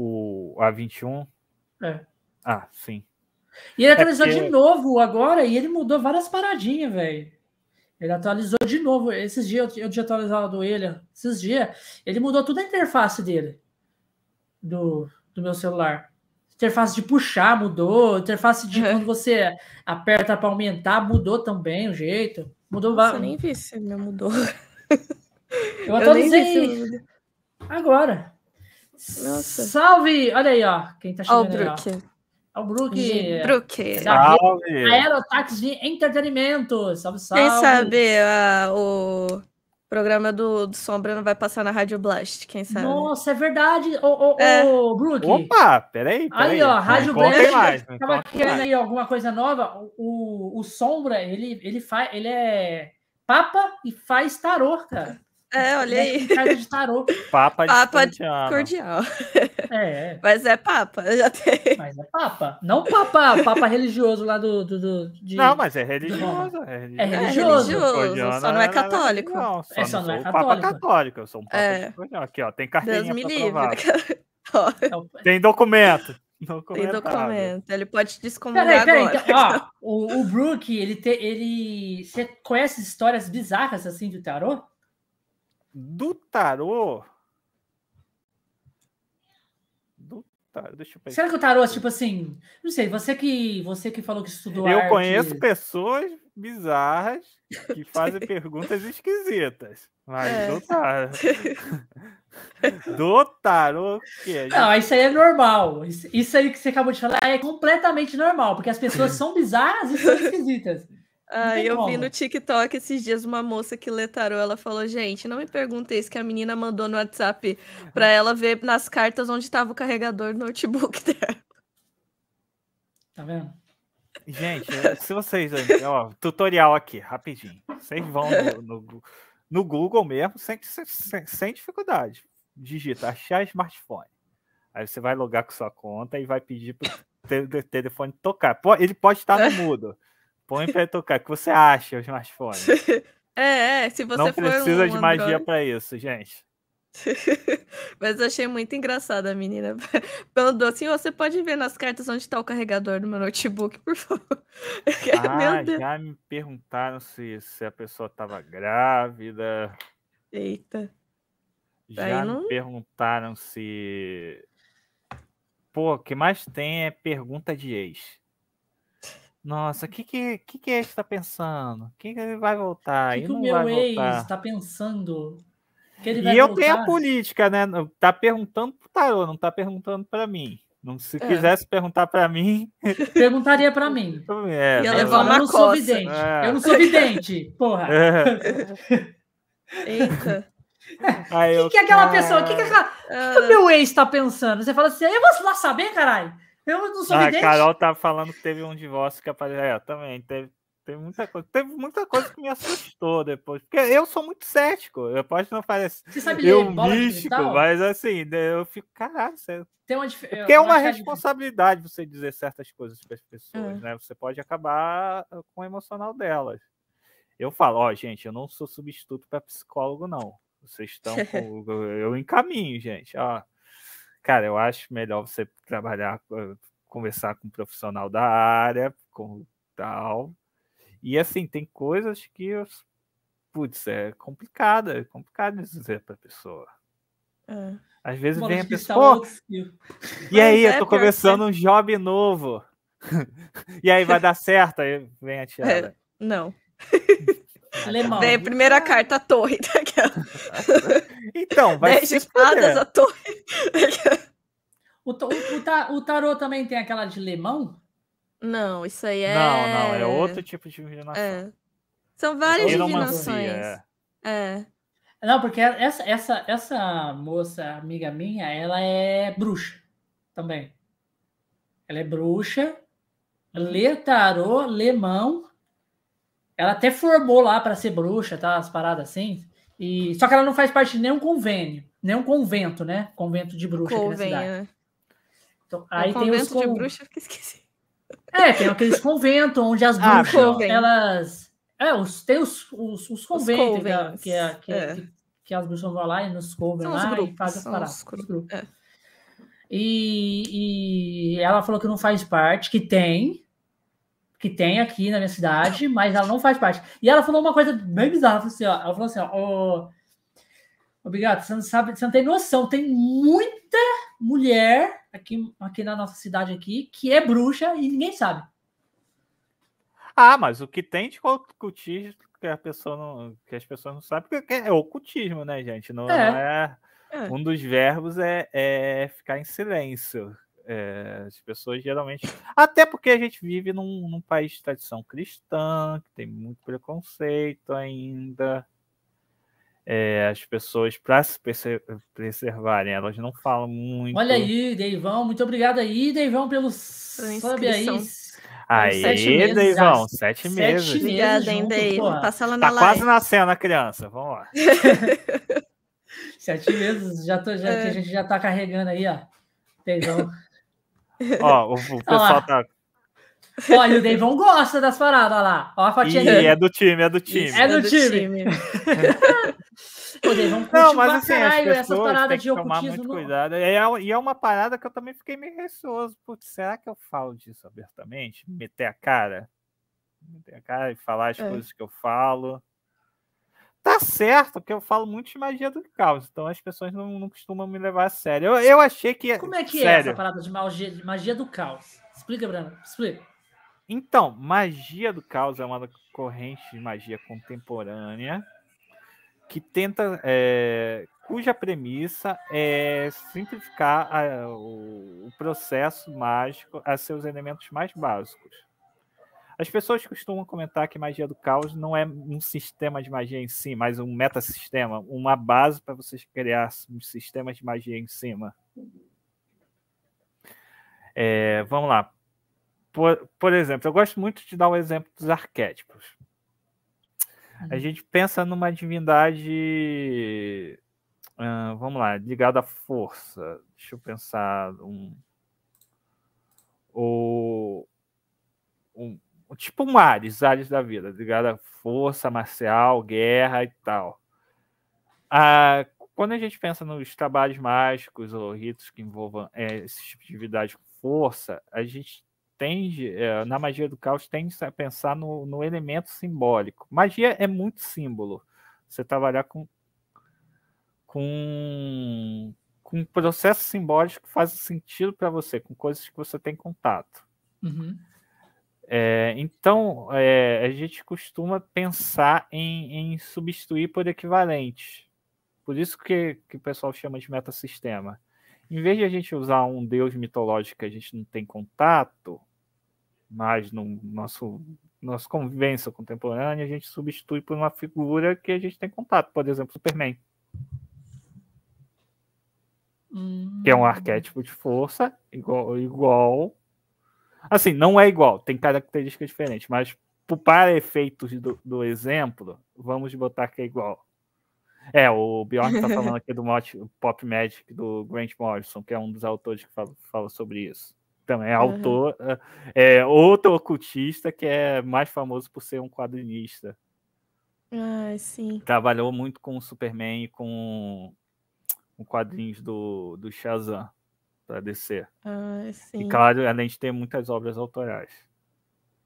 Speaker 3: o A21.
Speaker 1: É.
Speaker 3: Ah, sim.
Speaker 1: E ele atualizou
Speaker 3: porque-
Speaker 1: de novo agora e ele mudou várias paradinhas, velho. Ele atualizou de novo. Esses dias eu, eu tinha atualizado ele. Esses dias, ele mudou toda a interface dele. Do, do meu celular. Interface de puxar mudou. Interface de
Speaker 2: Uhum.
Speaker 1: quando você aperta para aumentar mudou também o jeito. Mudou
Speaker 2: Nossa, eu nem vi se ele mudou.
Speaker 1: Eu
Speaker 2: vi
Speaker 1: atualizei
Speaker 2: mudou.
Speaker 1: agora.
Speaker 2: Nossa.
Speaker 1: Salve! Olha aí, ó. Quem tá
Speaker 2: o
Speaker 1: chegando aí, ó.
Speaker 2: Brook.
Speaker 1: É o Brook.
Speaker 2: Brook.
Speaker 3: Salve!
Speaker 1: Aerotaxi de Entretenimento. Salve, salve.
Speaker 2: Quem sabe ah, o programa do, do Sombra não vai passar na Rádio Blast, quem sabe?
Speaker 1: Nossa, é verdade. Ô, ô,
Speaker 2: É.
Speaker 1: ô, Brook.
Speaker 3: Opa, peraí, peraí.
Speaker 1: Aí, ó, Rádio Blast.
Speaker 3: mais,
Speaker 1: Tava querendo
Speaker 3: mais.
Speaker 1: aí alguma coisa nova. O, o, o Sombra, ele, ele faz. Ele é papa e faz tarô, cara.
Speaker 2: É, olha aí.
Speaker 1: Carta de tarô.
Speaker 3: Papa,
Speaker 2: Papa
Speaker 3: discordiano.
Speaker 2: Cordial.
Speaker 1: É,
Speaker 2: Mas é papa, já tem.
Speaker 1: mas é papa. Não papa, papa religioso lá do. do, do- de...
Speaker 3: Não, mas é religioso. É religioso.
Speaker 1: É religioso.
Speaker 2: religioso, só não é católico.
Speaker 3: Não, só,
Speaker 1: É, só
Speaker 3: não
Speaker 1: não é
Speaker 3: sou o Papa
Speaker 1: católico.
Speaker 3: católico. Eu sou um Papa
Speaker 2: É.
Speaker 3: discordiano. Aqui, ó, tem
Speaker 2: Deus
Speaker 3: carteirinha
Speaker 2: me
Speaker 3: pra
Speaker 2: livre.
Speaker 3: provar.
Speaker 2: Ó,
Speaker 1: É o-
Speaker 3: Tem documento.
Speaker 2: Tem documento. Ele pode te descomungar
Speaker 1: Peraí, peraí.
Speaker 2: agora.
Speaker 1: Então, ó, o, o Brook, ele, te, ele. Você conhece histórias bizarras assim do tarô?
Speaker 3: Do tarô. Do tarô. Deixa eu pensar.
Speaker 1: Será que o tarô, tipo assim. Não sei, você que, você que falou que estudou
Speaker 3: Eu
Speaker 1: arte-
Speaker 3: conheço pessoas bizarras que fazem perguntas esquisitas. Mas
Speaker 2: É.
Speaker 3: do tarô. do tarô, que é
Speaker 1: Não, isso aí é normal. Isso, isso aí que você acabou de falar é completamente normal, porque as pessoas são bizarras e são esquisitas.
Speaker 2: Ah, eu vi
Speaker 1: como.
Speaker 2: no TikTok esses dias uma moça que lê tarô, ela falou, gente, não me perguntei isso que a menina mandou no WhatsApp pra ela ver nas cartas onde estava o carregador do notebook dela.
Speaker 1: Tá vendo?
Speaker 3: Gente, se vocês. Ó, tutorial aqui, rapidinho. Vocês vão no, no, no Google mesmo, sem, sem, sem dificuldade. Digita achar smartphone. Aí você vai logar com sua conta e vai pedir pro te- telefone tocar. Ele pode estar no mudo. Põe para tocar. O que você acha o smartphone?
Speaker 2: É, é, se você
Speaker 3: Não precisa
Speaker 2: um
Speaker 3: de magia
Speaker 2: Android-
Speaker 3: para isso, gente.
Speaker 2: Mas eu achei muito engraçada a menina. Pelo assim, você pode ver nas cartas onde está o carregador do meu notebook, por favor.
Speaker 3: Ah, já me perguntaram se, se a pessoa estava grávida.
Speaker 2: Eita.
Speaker 3: Já não... me perguntaram se. Pô, o que mais tem é pergunta de ex. Nossa, o que, que, que, que ex está pensando? O que, que ele vai voltar?
Speaker 1: O que, que
Speaker 3: o
Speaker 1: meu ex está pensando?
Speaker 3: e eu tenho a política, né? Tá perguntando pro Tarô, não tá perguntando para mim. Não, se é. quisesse perguntar para mim.
Speaker 1: Perguntaria para mim.
Speaker 3: É,
Speaker 2: Ia levar uma eu
Speaker 1: não sou vidente. É. Eu não sou vidente, porra.
Speaker 2: É. Eita.
Speaker 1: O que, que é aquela pessoa? O que, que, aquela... Uh... que, o meu ex tá pensando? Você fala assim, eu vou lá saber, caralho. Eu não sou ah, vidente.
Speaker 3: A Carol tá falando que teve um divórcio que apareceu. É, também. Teve, Teve muita coisa. Teve muita coisa que me assustou depois. Porque eu sou muito cético. Eu posso não parecer eu místico, mas assim, eu fico, caralho, você... Tem uma dif... Porque é uma responsabilidade você dizer certas coisas para as pessoas, é. né? Você pode acabar ah, com o emocional delas. Eu falo, ó, oh, gente, eu não sou substituto para psicólogo, não. Vocês estão com... eu encaminho, gente. Ó, cara, eu acho melhor você trabalhar, conversar com um profissional da área, com tal, e assim, tem coisas que, putz, é complicado, é complicado dizer para a pessoa. É. Às vezes vem a pessoa. E aí, é, eu tô começando um job novo. e aí vai dar certo? Aí vem a. É,
Speaker 2: não.
Speaker 1: Alemão.
Speaker 2: Vem a primeira carta, a torre.
Speaker 3: Então, vai
Speaker 2: Dez espadas, a torre.
Speaker 1: o, o, o, o tarô também tem aquela de lemão?
Speaker 2: Não, isso aí é.
Speaker 3: Não, não, é outro tipo de divinação.
Speaker 2: É. São várias divinações. É. é.
Speaker 1: Não, porque essa, essa, essa moça, amiga minha, ela é bruxa também. Ela é bruxa, lê tarô, lê mão. Ela até formou lá para ser bruxa, tá? As paradas assim. E... Só que ela não faz parte de nenhum convênio, nenhum convento, né? Convento de bruxa aqui na cidade.
Speaker 2: Então, aí tem convento os... de bruxa, eu esqueci.
Speaker 1: É, tem aqueles conventos onde as ah, bruxas, elas. É, os, tem os, os, os conventos os que, que, que, é. que, que, as bruxas vão lá e nos convêm lá grupos, e fazem as paradas. Grupos. É. E, e ela falou que não faz parte, que tem, que tem aqui na minha cidade, mas ela não faz parte. E ela falou uma coisa bem bizarra, assim, ó, ela falou assim, ó, obrigado, você não sabe, você não tem noção, tem muita mulher aqui, aqui na nossa cidade aqui que é bruxa e ninguém sabe.
Speaker 3: Ah, mas o que tem de ocultismo que a pessoa não, que as pessoas não sabem, porque é ocultismo, né, gente? Não é. Não é, é. Um dos verbos é, é ficar em silêncio. É, as pessoas geralmente. Até porque a gente vive num, num país de tradição cristã, que tem muito preconceito ainda é, as pessoas para se preservarem, elas não falam muito.
Speaker 1: Olha aí, Deivão, muito obrigado aí, Deivão, pelos sub aí.
Speaker 3: Aí, sete Deivão, sete, sete meses.
Speaker 2: Obrigada, hein, Deivão. Passa lá
Speaker 3: na tá live. quase nascendo a criança, vamos lá.
Speaker 1: sete meses, já tô, já, é. que a gente já tá carregando aí, ó. Deivão.
Speaker 3: Ó, o, o pessoal tá
Speaker 1: Olha, o Deivão gosta das paradas lá. Ó a fatia
Speaker 3: dele. É do time, é do time.
Speaker 1: É do, é do time. time. o Deivão não, mas assim, caralho essa parada de tomar muito
Speaker 3: no... cuidado. E é, e é uma parada que eu também fiquei meio receoso. Putz, será que eu falo disso abertamente? Meter a cara? Meter a cara e falar as é. coisas que eu falo. Tá certo, porque eu falo muito de magia do caos, então as pessoas não, não costumam me levar a sério. Eu, eu achei que.
Speaker 1: Como é que
Speaker 3: sério.
Speaker 1: é essa parada de magia, de magia do caos? Explica, Brana. Explica.
Speaker 3: Então, magia do caos é uma corrente de magia contemporânea que tenta, é, cuja premissa é simplificar a, o, o, processo mágico a seus elementos mais básicos. As pessoas costumam comentar que magia do caos não é um sistema de magia em si, mas um metasistema, uma base para vocês criar um sistema de magia em cima. É, vamos lá por, por exemplo, eu gosto muito de dar o exemplo dos arquétipos. Uhum. A gente pensa numa divindade, uh, vamos lá, ligada à força. Deixa eu pensar um, o, um, tipo um Ares, Ares da vida, ligado à força marcial, guerra e tal. Ah, quando a gente pensa nos trabalhos mágicos ou ritos que envolvam é, esse tipo de atividade com força, a gente tende, é, na magia do caos, tende a pensar no, no, elemento simbólico. Magia é muito símbolo. Você trabalhar com, com, com processos simbólicos que fazem sentido para você, com coisas que você tem contato.
Speaker 1: Uhum.
Speaker 3: É, então, é, a gente costuma pensar em, em, substituir por equivalente. Por isso que, que o pessoal chama de metasistema. Em vez de a gente usar um deus mitológico que a gente não tem contato, mas no nosso nossa convivência contemporânea, a gente substitui por uma figura que a gente tem contato, por exemplo, Superman.
Speaker 1: Hum.
Speaker 3: Que é um arquétipo de força igual, igual Assim, não é igual, tem características diferentes, mas para efeitos do, do exemplo, vamos botar que é igual. É, o Bjorn está falando aqui do Pop Magic do Grant Morrison, que é um dos autores que fala, fala sobre isso. Também é uhum. autor, é outro ocultista que é mais famoso por ser um quadrinista.
Speaker 2: Ah, sim.
Speaker 3: Trabalhou muito com o Superman e com, com quadrinhos do, do Shazam para descer.
Speaker 2: Ah, sim.
Speaker 3: E claro, além de ter muitas obras autorais.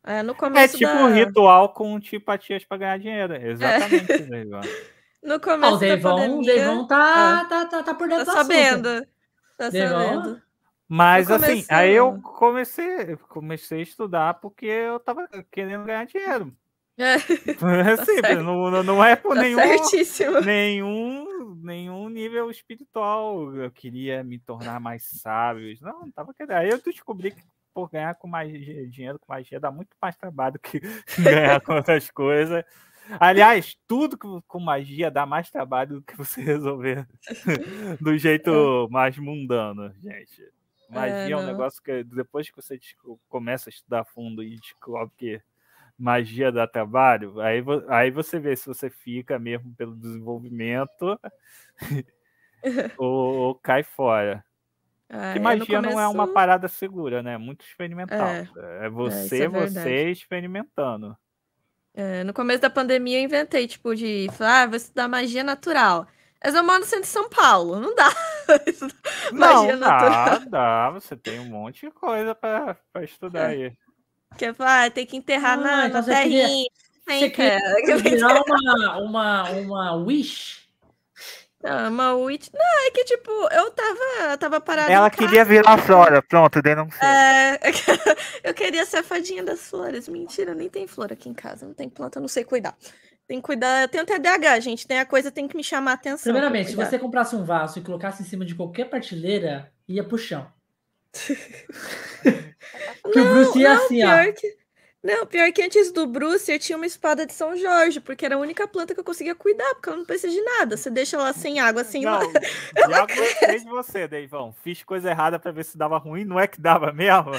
Speaker 2: É, no
Speaker 3: É tipo
Speaker 2: da...
Speaker 3: um ritual com tipatias para ganhar dinheiro. Exatamente, né, Ivan?
Speaker 2: No
Speaker 1: Ah,
Speaker 2: começo
Speaker 1: o Devon,
Speaker 2: da pandemia...
Speaker 1: Devon tá, tá, tá, tá por
Speaker 2: Tá
Speaker 1: dentro do assunto.
Speaker 2: sabendo. Tá
Speaker 1: Devon?
Speaker 2: sabendo.
Speaker 3: Mas
Speaker 2: No
Speaker 3: assim, aí eu comecei, comecei a estudar porque eu tava querendo ganhar dinheiro.
Speaker 2: É,
Speaker 3: É simples,
Speaker 2: certo.
Speaker 3: não, não- não é por
Speaker 2: tá
Speaker 3: nenhum,
Speaker 2: certíssimo.
Speaker 3: nenhum, nenhum nível espiritual. Eu queria me tornar mais sábio. Não, não tava querendo. Aí eu descobri que por ganhar com magia, dinheiro com magia dá muito mais trabalho que ganhar com outras coisas. Aliás, tudo com magia dá mais trabalho do que você resolver do jeito mais mundano, gente. Magia é, um
Speaker 2: não.
Speaker 3: negócio que depois que você começa a estudar fundo e descobre que magia dá trabalho, aí, aí você vê se você fica mesmo pelo desenvolvimento ou, ou cai fora.
Speaker 2: É,
Speaker 3: magia não é uma
Speaker 2: começo-
Speaker 3: parada segura, né? Muito experimental.
Speaker 2: É,
Speaker 3: É, você,
Speaker 2: é verdade.
Speaker 3: você experimentando.
Speaker 2: É, no começo da pandemia eu inventei, tipo, de falar, ah, vou estudar magia natural. Mas eu moro no centro de São Paulo, não dá. magia
Speaker 3: não,
Speaker 2: natural.
Speaker 3: dá, dá. Você tem um monte de coisa para estudar aí.
Speaker 2: Que eu falo, ah, tem que enterrar
Speaker 1: Ah,
Speaker 2: na,
Speaker 1: então
Speaker 2: na
Speaker 1: queria-
Speaker 2: terrinha.
Speaker 1: Você virar uma, uma, uma wish?
Speaker 2: Não, uma witch. Não, é que, tipo, eu tava, tava parada
Speaker 3: Ela
Speaker 2: em casa.
Speaker 3: queria virar Flora. Pronto, denunciei.
Speaker 2: É, eu queria ser a fadinha das flores. Mentira, nem tem flor aqui em casa. Não tem planta, eu não sei cuidar. Tem que cuidar. Eu tenho TDAH, gente. Tem a coisa tem que me chamar a atenção.
Speaker 1: Primeiramente, se você comprasse um vaso e colocasse em cima de qualquer prateleira, ia pro chão. Que o Bruce ia assim, ó.
Speaker 2: pior que... Não, pior que antes do Bruce eu tinha uma espada de São Jorge, porque era a única planta que eu conseguia cuidar, porque ela não precisa de nada. Você deixa ela sem água, sem
Speaker 3: Não, já gostei de você, Deivão. Fiz coisa errada para ver se dava ruim. Não é que dava mesmo?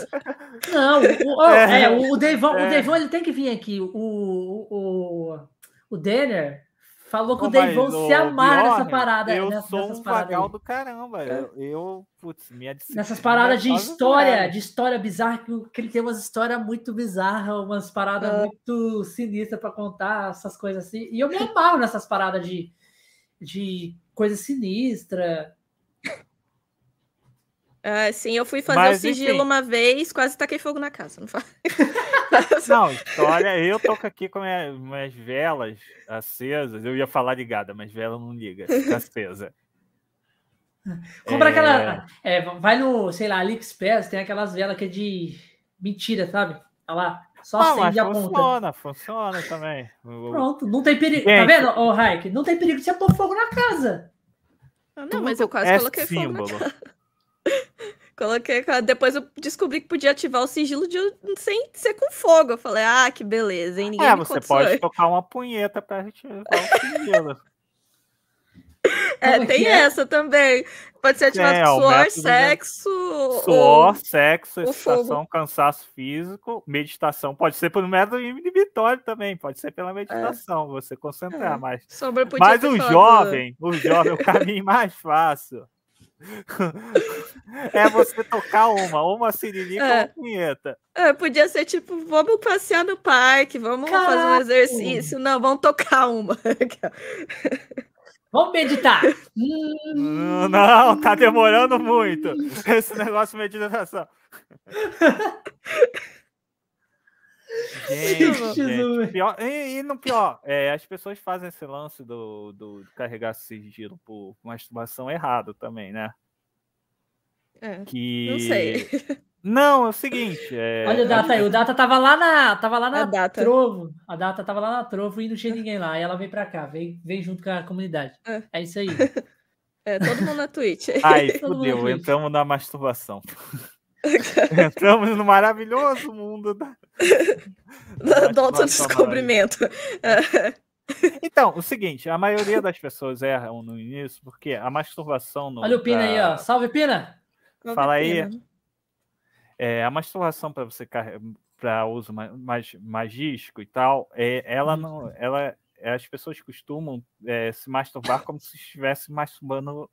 Speaker 1: Não, o, o,
Speaker 3: É.
Speaker 1: é, o Devon,
Speaker 3: É.
Speaker 1: o Devon ele tem que vir aqui. O, o, o, o Denner falou que o Devon
Speaker 3: mas,
Speaker 1: se
Speaker 3: ô,
Speaker 1: amarra nessa parada.
Speaker 3: Eu
Speaker 1: nessa-
Speaker 3: sou
Speaker 1: nessas
Speaker 3: um vagal do caramba. Eu, eu putz, minha
Speaker 1: Nessas paradas de
Speaker 3: é quase
Speaker 1: história, de história bizarra, que, ele tem umas histórias muito bizarras, umas paradas
Speaker 2: Ah.
Speaker 1: muito sinistras para contar, essas coisas assim. E eu me amarro nessas paradas de, de coisa sinistra.
Speaker 2: Ah, sim, eu fui fazer
Speaker 3: Mas,
Speaker 2: o sigilo
Speaker 3: enfim.
Speaker 2: uma vez, quase taquei fogo na casa. Não fala.
Speaker 3: Não, história. Eu tô aqui com minha- minhas velas acesas. Eu ia falar ligada, mas vela não liga, fica acesa.
Speaker 1: Compra
Speaker 3: É,
Speaker 1: aquela. é, vai no, sei lá, AliExpress, tem aquelas velas que é de mentira, sabe? Olha lá. Só
Speaker 3: Não,
Speaker 1: acende a ponta.
Speaker 3: funciona, funciona também.
Speaker 1: Pronto, não tem perigo. Tá
Speaker 3: Gente.
Speaker 1: vendo, ô Raik? Não tem perigo de você pôr fogo na casa.
Speaker 2: Ah, não, mas eu quase
Speaker 3: é
Speaker 2: coloquei fogo na
Speaker 3: símbolo.
Speaker 2: casa. Coloquei. Depois eu descobri que podia ativar o sigilo de, sem ser com fogo. Eu falei, ah, que beleza, hein? Ninguém
Speaker 3: É, você pode tocar uma punheta pra retirar o sigilo.
Speaker 2: É,
Speaker 1: Como é
Speaker 2: tem
Speaker 1: é?
Speaker 2: essa também. Pode ser ativado
Speaker 3: É,
Speaker 2: com
Speaker 3: o
Speaker 2: suor,
Speaker 3: de-
Speaker 2: sexo.
Speaker 3: Suor, sexo,
Speaker 2: o
Speaker 3: excitação, cansaço físico, meditação. Pode ser por um método inibitório também, pode ser pela meditação, você concentrar
Speaker 2: É.
Speaker 3: mais.
Speaker 2: Ou...
Speaker 3: Mas o
Speaker 2: falado-
Speaker 3: jovem, o jovem, o caminho mais fácil é você tocar uma, uma siririca
Speaker 2: É.
Speaker 3: ou uma punheta.
Speaker 2: É, podia ser tipo, vamos passear no parque, vamos fazer um exercício. Não, vamos tocar uma.
Speaker 1: Vamos meditar.
Speaker 3: Hum, não, tá demorando muito. Esse negócio de meditação. Gente, gente pior, e, e, no pior, é, as pessoas fazem esse lance do, do, do carregar sigilo por masturbação errado também, né?
Speaker 2: É,
Speaker 3: que...
Speaker 2: Não sei.
Speaker 3: Não, é o seguinte. É...
Speaker 1: Olha o Data aí, o Data tava lá na, tava lá na
Speaker 2: A data.
Speaker 1: Trovo. A Data tava lá na Trovo e não tinha ninguém lá. E ela veio pra cá, veio, veio junto com a comunidade.
Speaker 2: É.
Speaker 1: É isso aí.
Speaker 2: É, todo mundo na Twitch.
Speaker 3: Ai,
Speaker 1: Todo
Speaker 3: fudeu, entramos na masturbação. entramos no maravilhoso mundo da.
Speaker 2: do, do
Speaker 3: masturbação
Speaker 2: autodescobrimento.
Speaker 3: Então, o seguinte, a maioria das pessoas erram no início porque a masturbação no.
Speaker 1: Olha o Pina aí, ó. Salve, Pina!
Speaker 3: Fala aí. É, a masturbação para você para uso ma- mais magístico e tal, é, ela não, ela, as pessoas costumam é, se masturbar como se estivesse masturbando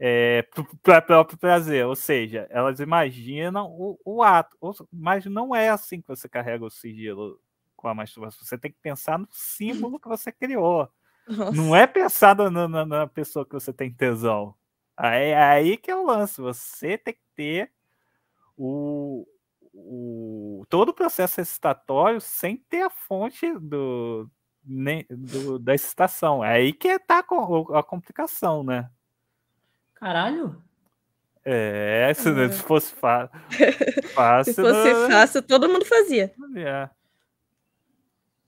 Speaker 3: é, para próprio prazer, ou seja, elas imaginam o, o ato, mas não é assim que você carrega o sigilo com a masturbação. Você tem que pensar no símbolo que você criou.
Speaker 2: Nossa.
Speaker 3: Não é pensado na, na- na pessoa que você tem tesão. Aí, aí que é o lance. Você tem que ter o, o- todo o processo excitatório sem ter a fonte do, nem, do- da excitação. É aí que tá a a complicação, né?
Speaker 1: Caralho!
Speaker 3: É, se,
Speaker 2: É.
Speaker 3: se fosse fácil.
Speaker 2: Se fosse
Speaker 3: não-
Speaker 2: fácil, todo mundo fazia.
Speaker 3: é.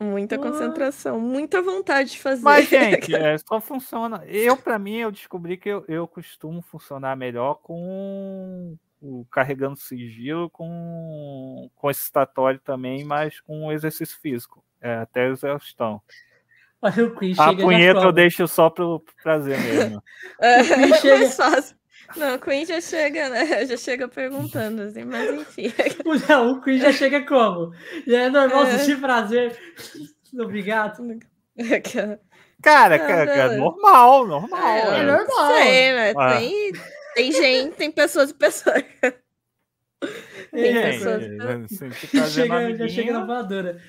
Speaker 2: Muita
Speaker 1: Ah.
Speaker 2: concentração, muita vontade de fazer.
Speaker 3: Mas, gente, é, só funciona. Eu, para mim, eu descobri que eu, eu costumo funcionar melhor com o carregando sigilo, com, com excitatório também, mas com exercício físico. É, até exaustão.
Speaker 1: Olha o Chris
Speaker 3: A
Speaker 1: chega já
Speaker 3: punheta eu deixo só pro prazer mesmo.
Speaker 2: É,
Speaker 1: Queen chega-
Speaker 2: mais fácil. Não, o Queen já chega, né? Já chega perguntando, assim, mas enfim.
Speaker 1: Não, o Chris já chega como? E é normal
Speaker 2: É.
Speaker 1: sentir prazer. Obrigado.
Speaker 3: Cara,
Speaker 2: Não,
Speaker 3: cara, cara, normal, normal.
Speaker 1: É,
Speaker 3: é.
Speaker 1: normal.
Speaker 2: Sei, mas
Speaker 3: Ah.
Speaker 2: tem, tem gente, tem pessoas e pessoas. Tem
Speaker 1: É,
Speaker 2: pessoas.
Speaker 1: Já
Speaker 3: prazer no
Speaker 1: chega, já chega na voadora.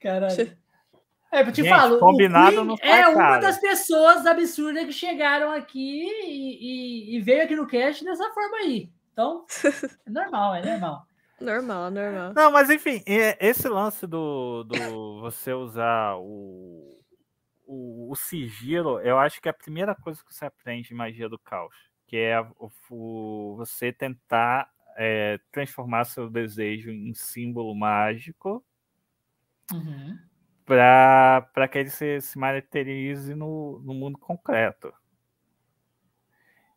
Speaker 1: Caralho. É, eu te
Speaker 3: Gente,
Speaker 1: falo,
Speaker 3: combinado não
Speaker 1: é uma
Speaker 3: cara.
Speaker 1: das pessoas absurdas que chegaram aqui e, e- e veio aqui no cast dessa forma aí. Então, é normal, é normal.
Speaker 2: Normal, normal.
Speaker 3: Não, mas enfim, é- esse lance do, do você usar o, o, o sigilo, eu acho que é a primeira coisa que você aprende em magia do caos, que é o, o- você tentar é, transformar seu desejo em símbolo mágico
Speaker 1: Uhum.
Speaker 3: Para que ele se, se materialize no, no mundo concreto.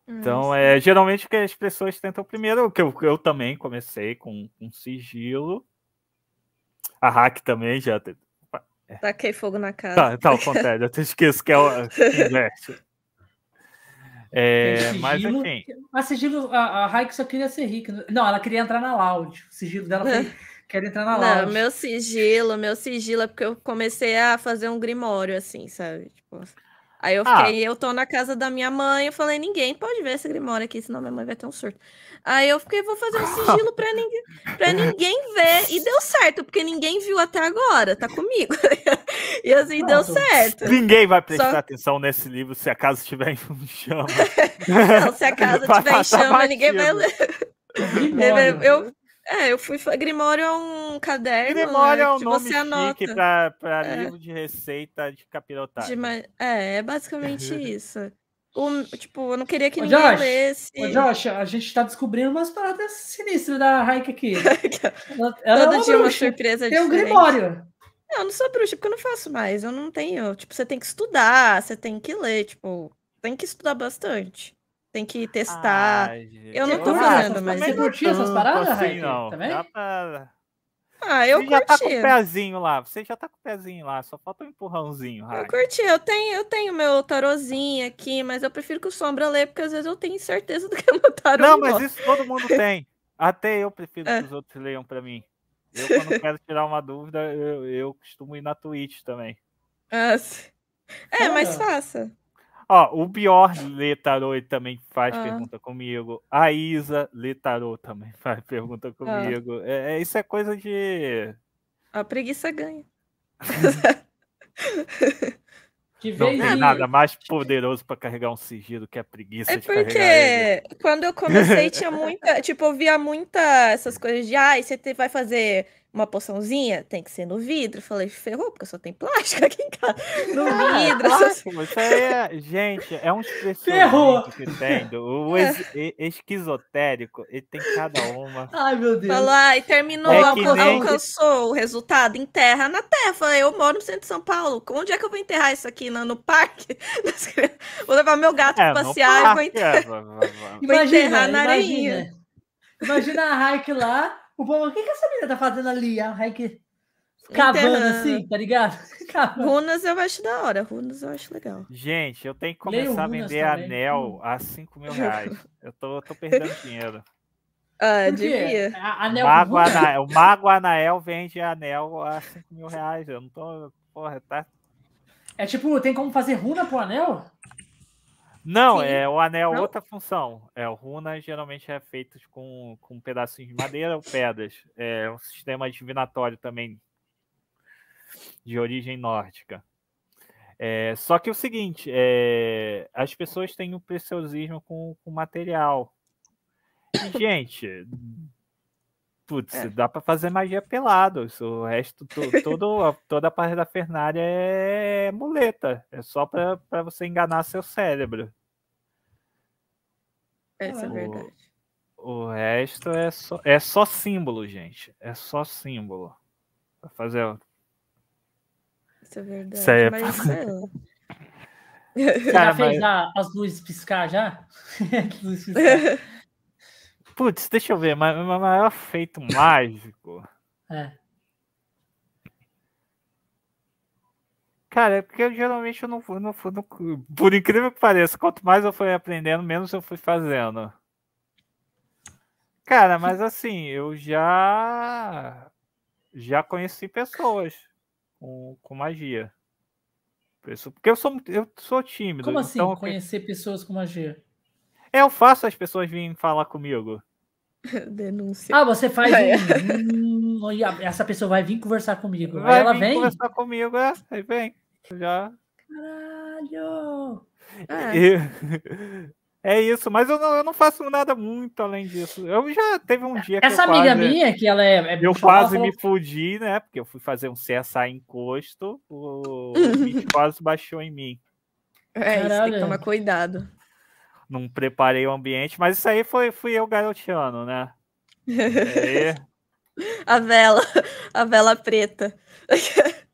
Speaker 3: Então, é geralmente o que as pessoas tentam primeiro, que eu, eu também comecei com, com sigilo. A hack também já. te-
Speaker 2: Taquei fogo na casa.
Speaker 3: Tá, tá ao contrário, eu até esqueço que é o. É, mas enfim,
Speaker 1: A sigilo, a, a Raik só queria ser rica. Não, ela queria entrar na Loud. O sigilo dela foi quer entrar na
Speaker 2: Não,
Speaker 1: Loud.
Speaker 2: meu sigilo, meu sigilo é porque eu comecei a fazer um grimório, assim, sabe? Tipo, aí eu
Speaker 3: Ah.
Speaker 2: fiquei, eu tô na casa da minha mãe, eu falei, ninguém pode ver esse grimório aqui, senão minha mãe vai ter um surto. Aí eu fiquei, vou fazer um sigilo pra ninguém, pra ninguém ver. E deu certo, porque ninguém viu até agora, tá comigo. e assim, deu
Speaker 1: Pronto.
Speaker 2: certo.
Speaker 3: ninguém vai prestar
Speaker 2: Só-
Speaker 3: atenção nesse livro se a casa estiver em chama.
Speaker 2: Não, se a casa
Speaker 3: Vai
Speaker 2: tiver em chama, ninguém vai
Speaker 3: batido.
Speaker 2: ler.
Speaker 1: Grimório.
Speaker 2: Eu, é, eu fui. Grimório é um caderno
Speaker 3: Grimório
Speaker 2: né,
Speaker 3: é um
Speaker 2: que
Speaker 3: nome
Speaker 2: você
Speaker 3: chique
Speaker 2: anota.
Speaker 3: para para
Speaker 2: É.
Speaker 3: livro de receita de capirotagem.
Speaker 2: De ma- É, é basicamente isso. O, tipo, eu não queria que
Speaker 1: Ô,
Speaker 2: ninguém
Speaker 1: Josh,
Speaker 2: lesse.
Speaker 1: Ô, Josh, a gente tá descobrindo umas paradas sinistras da Raik aqui. Ela, ela é
Speaker 2: Todo
Speaker 1: uma
Speaker 2: dia uma surpresa
Speaker 1: Tem um. Grimório.
Speaker 2: Não, eu não sou bruxa, porque eu não faço mais. Eu não tenho. Tipo, você tem que estudar, você tem que ler, tipo, tem que estudar bastante. Tem que testar.
Speaker 3: Ai,
Speaker 2: Eu não
Speaker 1: tô
Speaker 3: acho
Speaker 1: fazendo,
Speaker 3: que
Speaker 1: mas você
Speaker 3: é
Speaker 1: curtiu essas paradas,
Speaker 3: assim, não.
Speaker 1: Também?
Speaker 3: Dá pra-
Speaker 2: Ah, eu
Speaker 3: Você já tá com o
Speaker 2: curti.
Speaker 3: pezinho lá, você já tá com o pezinho lá, só falta um empurrãozinho,
Speaker 2: Eu
Speaker 3: Raik.
Speaker 2: curti, eu tenho, eu tenho meu tarozinho aqui, mas eu prefiro que o Sombra lê, porque às vezes eu tenho certeza do que o meu tarô
Speaker 3: Não,
Speaker 2: não
Speaker 3: mas isso todo mundo tem. Até eu prefiro
Speaker 2: É.
Speaker 3: que os outros leiam pra mim. Eu, quando quero tirar uma dúvida, eu, eu costumo ir na Twitch também.
Speaker 2: Ah, sim. É, mas faça.
Speaker 3: Ó, o Bior lê tarô e também faz
Speaker 2: Ah.
Speaker 3: pergunta comigo. A Isa lê tarô também faz pergunta
Speaker 2: Ah.
Speaker 3: comigo. É, é- isso é coisa de.
Speaker 2: A preguiça ganha.
Speaker 1: De
Speaker 3: Não tem
Speaker 1: em-
Speaker 3: nada mais poderoso pra carregar um sigilo que a preguiça
Speaker 2: É
Speaker 3: de carregar ele.
Speaker 2: porque quando eu comecei tinha muita, tipo, eu via muita essas coisas de, ai, você vai fazer uma poçãozinha, tem que ser no vidro. Falei, ferrou, porque só tem plástico aqui em casa. No vidro, essas...
Speaker 3: Plástico, isso aí é, gente, é um
Speaker 1: Ferrou.
Speaker 3: que tem. do- O ex- e- esquizotérico, ele tem cada uma.
Speaker 1: Ai, meu Deus.
Speaker 2: Falou, ai, terminou,
Speaker 3: É
Speaker 2: alcan-
Speaker 3: nem-
Speaker 2: alcançou o resultado, enterra na terra. Eu Falei, eu moro no centro de São Paulo, onde é que eu vou enterrar isso aqui? No, no parque? Vou levar meu gato
Speaker 3: É,
Speaker 2: pra passear e vou enterrar.
Speaker 3: é, vá.
Speaker 2: Vou enterrar na
Speaker 1: imagina.
Speaker 2: areinha.
Speaker 1: Imagina a Raik lá, o povo, o que, que essa menina tá fazendo ali? A Raik cavando
Speaker 2: Enterrando.
Speaker 1: assim, tá ligado? Cavando.
Speaker 2: Runas eu acho da hora, runas eu acho legal.
Speaker 3: Gente, eu tenho que começar a vender
Speaker 1: também.
Speaker 3: anel a 5 mil reais. Eu tô, tô perdendo dinheiro.
Speaker 2: Ah, devia.
Speaker 1: Anel
Speaker 3: Mago? Anael, o Mago Anael vende anel a 5 mil reais. Eu não tô. Porra, tá.
Speaker 1: É tipo, tem como fazer runa pro anel?
Speaker 3: Não,
Speaker 2: Sim.
Speaker 3: é o anel
Speaker 2: Não?
Speaker 3: outra função. É o runa geralmente é feito com, com pedacinhos de madeira ou pedras. É um sistema divinatório também de origem nórdica. É, só que é o seguinte, é, as pessoas têm um preciosismo com o material. E, gente, putz,
Speaker 2: É.
Speaker 3: dá para fazer magia pelado. O resto, to- todo, toda a parte da Fernária é muleta. É só para você enganar seu cérebro.
Speaker 2: Essa é
Speaker 1: Ah.
Speaker 2: verdade.
Speaker 3: O resto é só, é só símbolo, gente. É só símbolo. Pra fazer.
Speaker 2: Isso é verdade.
Speaker 3: Isso é
Speaker 2: mas.
Speaker 1: Você já fez
Speaker 3: mas-
Speaker 1: a- as luzes piscar já? As luzes piscar.
Speaker 3: Putz, deixa eu ver. Mas o maior feito mágico.
Speaker 1: É.
Speaker 3: Cara, é porque eu, geralmente eu não fui, não fui, não- Por incrível que pareça, quanto mais eu fui aprendendo, menos eu fui fazendo. Cara, mas assim, eu já. Já conheci pessoas com, com magia. Porque eu sou, eu sou tímido.
Speaker 1: Como assim,
Speaker 3: então eu-
Speaker 1: conhecer pessoas com magia?
Speaker 3: É, eu faço as pessoas virem falar comigo.
Speaker 2: Denúncia.
Speaker 1: Ah, você faz
Speaker 2: É.
Speaker 1: um... essa pessoa vai vir conversar comigo. Aí
Speaker 3: Vai
Speaker 1: ela
Speaker 3: vir
Speaker 1: vem?
Speaker 3: conversar comigo, é, aí vem. Já.
Speaker 1: Caralho!
Speaker 2: É.
Speaker 3: E- É isso, mas eu não, eu não faço nada muito além disso. Eu já teve um dia que
Speaker 1: Essa amiga
Speaker 3: quase,
Speaker 1: minha, que ela é, é
Speaker 3: eu
Speaker 1: ela
Speaker 3: quase me fudi, né? Porque eu fui fazer um CSI encosto, o, o bicho quase baixou em mim.
Speaker 2: É, isso tem que
Speaker 1: Caralho.
Speaker 2: tomar cuidado.
Speaker 3: Não preparei o ambiente, mas isso aí foi fui eu garoteando, né?
Speaker 2: A vela, a vela preta.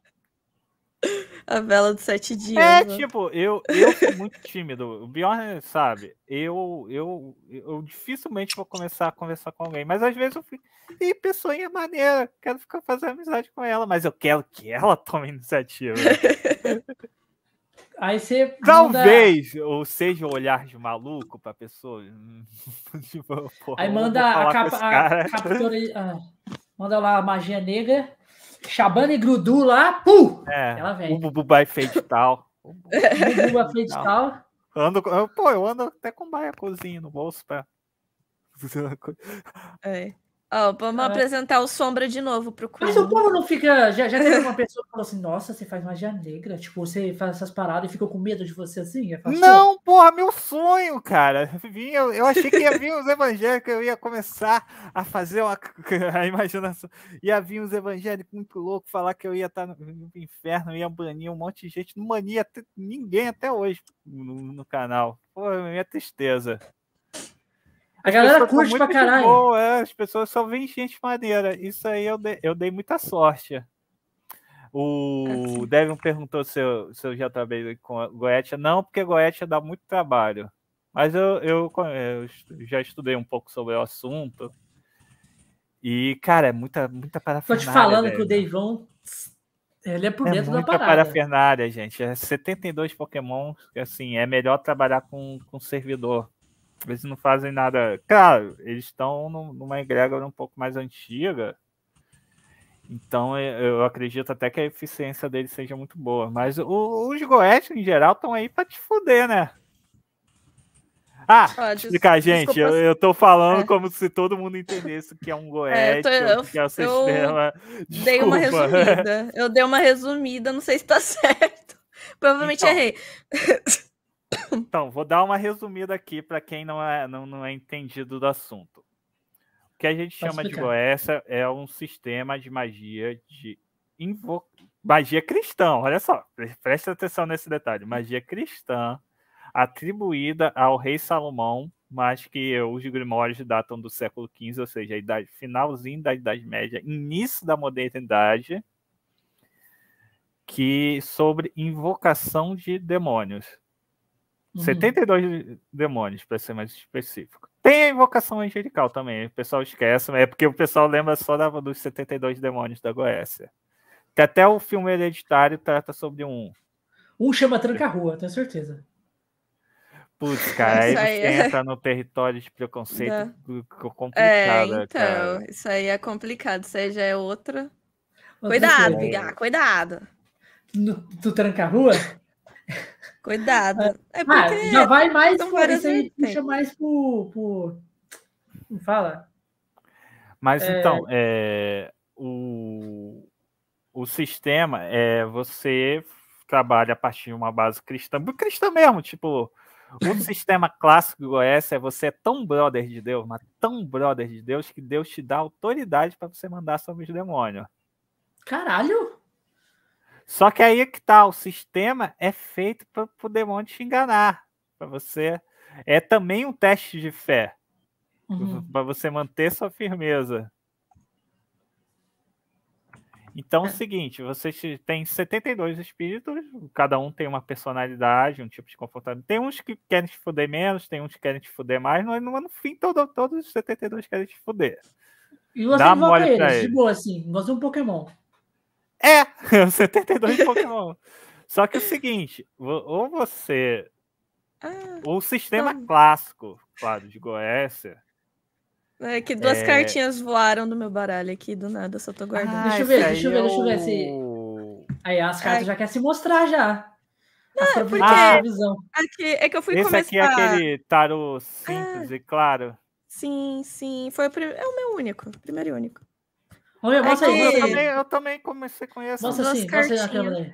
Speaker 2: A vela dos sete dias.
Speaker 3: É,
Speaker 2: ó.
Speaker 3: tipo, eu, eu sou muito tímido. O Bjorn sabe, eu, eu, eu dificilmente vou começar a conversar com alguém, mas às vezes eu fico. Ih, pessoinha maneira, quero ficar fazendo amizade com ela, mas eu quero que ela tome iniciativa.
Speaker 1: Aí você. manda-
Speaker 3: Talvez, ou seja, o olhar de maluco pra pessoa. tipo, porra,
Speaker 1: Aí manda a, capa, a captura. ah, manda lá a magia negra. Shabana e Grudu lá. Pum!
Speaker 3: É,
Speaker 1: ela vem.
Speaker 3: o Bubai feito tal.
Speaker 1: Bubu a frente
Speaker 3: Não.
Speaker 1: tal.
Speaker 3: Ando, eu- pô, eu ando até com baiacozinho no bolso pra.
Speaker 2: É. Ó, vamos
Speaker 1: Caraca.
Speaker 2: apresentar o Sombra de novo pro
Speaker 1: Mas o povo não fica. Já, já teve uma pessoa que falou assim: Nossa, você faz magia negra. Tipo, você faz essas paradas e ficou com medo de você assim? Eu "Pô,
Speaker 3: Não, porra, meu sonho, cara. Vinha, eu achei que ia vir os evangélicos, eu ia começar a fazer uma a imaginação. Ia vir os evangélicos muito loucos falar que eu ia estar no, no inferno, ia banir um monte de gente. Não bania até- ninguém até hoje no, no canal. Pô, minha tristeza.
Speaker 1: A galera curte
Speaker 3: muito
Speaker 1: pra caralho.
Speaker 3: boa, é, as pessoas só veem gente maneira. Isso aí eu dei, eu dei muita sorte. O
Speaker 2: Assim.
Speaker 3: Devon perguntou se eu, se eu já trabalhei com a Goetia. Não, porque Goetia dá muito trabalho. Mas eu, eu, eu já estudei um pouco sobre o assunto. E, cara, é muita, muita
Speaker 1: Tô
Speaker 3: parafernália.
Speaker 1: te falando que o. Deivão. Ele é por
Speaker 3: É
Speaker 1: dentro da
Speaker 3: muita
Speaker 1: parada.
Speaker 3: parafernália, gente. É 72 Pokémon. Assim, é melhor trabalhar com, com servidor. Eles não fazem nada. Claro, eles estão num- numa egrégora um pouco mais antiga. Então é, eu acredito até que a eficiência deles seja muito boa. Mas o- os Goethe, em geral, estão aí pra te fuder, né? Ah,
Speaker 2: des-
Speaker 3: explicar, gente. Eu, eu tô falando
Speaker 2: É.
Speaker 3: como se todo mundo entendesse o que é um
Speaker 2: É,
Speaker 3: Goethe,
Speaker 2: eu tô- eu-
Speaker 3: que é o
Speaker 2: eu
Speaker 3: sistema.
Speaker 2: Dei uma resumida. Eu dei uma resumida, não sei se tá certo. Provavelmente
Speaker 3: Então.
Speaker 2: errei.
Speaker 3: Então, vou dar uma resumida aqui para quem não é, não, não é entendido do assunto. O que a gente chama de
Speaker 1: explicar.
Speaker 3: Goécia é um sistema de magia de invo... magia cristã. Olha só, pre- presta atenção nesse detalhe. Magia cristã atribuída ao rei Salomão, mas que os grimórios datam do século XV, ou seja, a idade finalzinho da Idade Média, início da modernidade, que sobre invocação de demônios.
Speaker 1: Uhum.
Speaker 3: 72 demônios, para ser mais específico. Tem a invocação angelical também, o pessoal esquece, é porque o pessoal lembra só da, dos 72 demônios da Goécia. Que até o filme Hereditário trata sobre um.
Speaker 1: Um chama Tranca-Rua, tenho certeza.
Speaker 3: Putz, cara, aí
Speaker 2: é-
Speaker 3: entra no território de preconceito
Speaker 2: É,
Speaker 3: complicado,
Speaker 2: então,
Speaker 3: cara.
Speaker 2: isso aí é complicado. Isso aí já é outra.
Speaker 1: Outra
Speaker 2: Cuidado. Bigar, cuidado.
Speaker 1: No, do Tranca-Rua?
Speaker 2: Cuidado. É
Speaker 1: Ah,
Speaker 2: porque.
Speaker 1: já vai mais.
Speaker 2: são várias
Speaker 1: isso aí puxa mais pro. pro... Como fala?
Speaker 3: Mas
Speaker 1: É.
Speaker 3: então, é, o, o sistema é você trabalha a partir de uma base cristã, cristã mesmo, tipo, o sistema clássico do Goécia é você é tão brother de Deus, mas tão brother de Deus que Deus te dá autoridade para você mandar sobre os demônios.
Speaker 1: Caralho!
Speaker 3: Só que aí é que tá, o sistema é feito para o demônio te enganar, para você é também um teste de fé,
Speaker 1: Uhum.
Speaker 3: para você manter sua firmeza. Então é o seguinte, você te- tem 72 espíritos, cada um tem uma personalidade, um tipo de comportamento. Tem uns que querem te fuder menos, tem uns que querem te fuder mais, mas no, fim todo, todos os 72 querem te fuder.
Speaker 1: E você
Speaker 3: Dá mole pra
Speaker 1: eles, de boa, assim, um Pokémon.
Speaker 3: É, 72 de Pokémon. Só que é o seguinte, ou você
Speaker 2: Ah,
Speaker 3: o sistema
Speaker 2: Então-
Speaker 3: clássico, claro, de Goécia.
Speaker 2: é que duas
Speaker 3: É.
Speaker 2: cartinhas voaram do meu baralho aqui do nada, só tô guardando.
Speaker 1: Deixa eu ver, deixa eu ver,
Speaker 3: é
Speaker 1: deixa eu ver se-
Speaker 3: o-
Speaker 1: Aí as cartas
Speaker 2: Ai.
Speaker 1: já querem se mostrar já. As
Speaker 2: é
Speaker 3: porque-
Speaker 1: visão.
Speaker 2: Aqui, é que eu fui
Speaker 3: Esse
Speaker 2: começar.
Speaker 3: aqui é aquele tarô simples e claro.
Speaker 2: Sim, sim. Foi o prim... É o meu único. Primeiro e único.
Speaker 1: Vamos ver, mostra aí,
Speaker 3: Eu
Speaker 1: mostra aí.
Speaker 3: também, eu também comecei com esse.
Speaker 1: Mostra
Speaker 2: duas
Speaker 1: na
Speaker 2: cartinhas.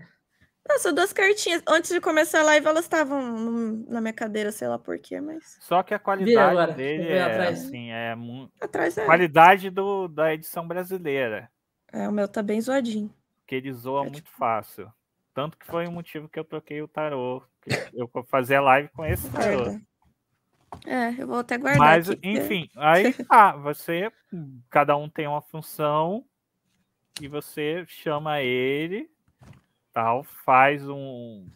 Speaker 2: Nossa, duas cartinhas. Antes de começar a live, elas estavam no- na minha cadeira, sei lá porquê, mas.
Speaker 3: Só que a qualidade
Speaker 1: agora,
Speaker 3: dele é
Speaker 1: atrás.
Speaker 3: assim, é mu-
Speaker 2: Atrás é.
Speaker 3: qualidade do, da edição brasileira,
Speaker 2: É, o meu tá bem zoadinho.
Speaker 3: que ele zoa
Speaker 2: É,
Speaker 3: muito fácil. Tanto que foi o motivo que eu troquei o tarô. Eu fazia live com esse tarô.
Speaker 2: É, eu vou até guardar.
Speaker 3: Mas,
Speaker 2: aqui,
Speaker 3: enfim, aí tá, você, cada um tem uma função e você chama ele, tal, faz um.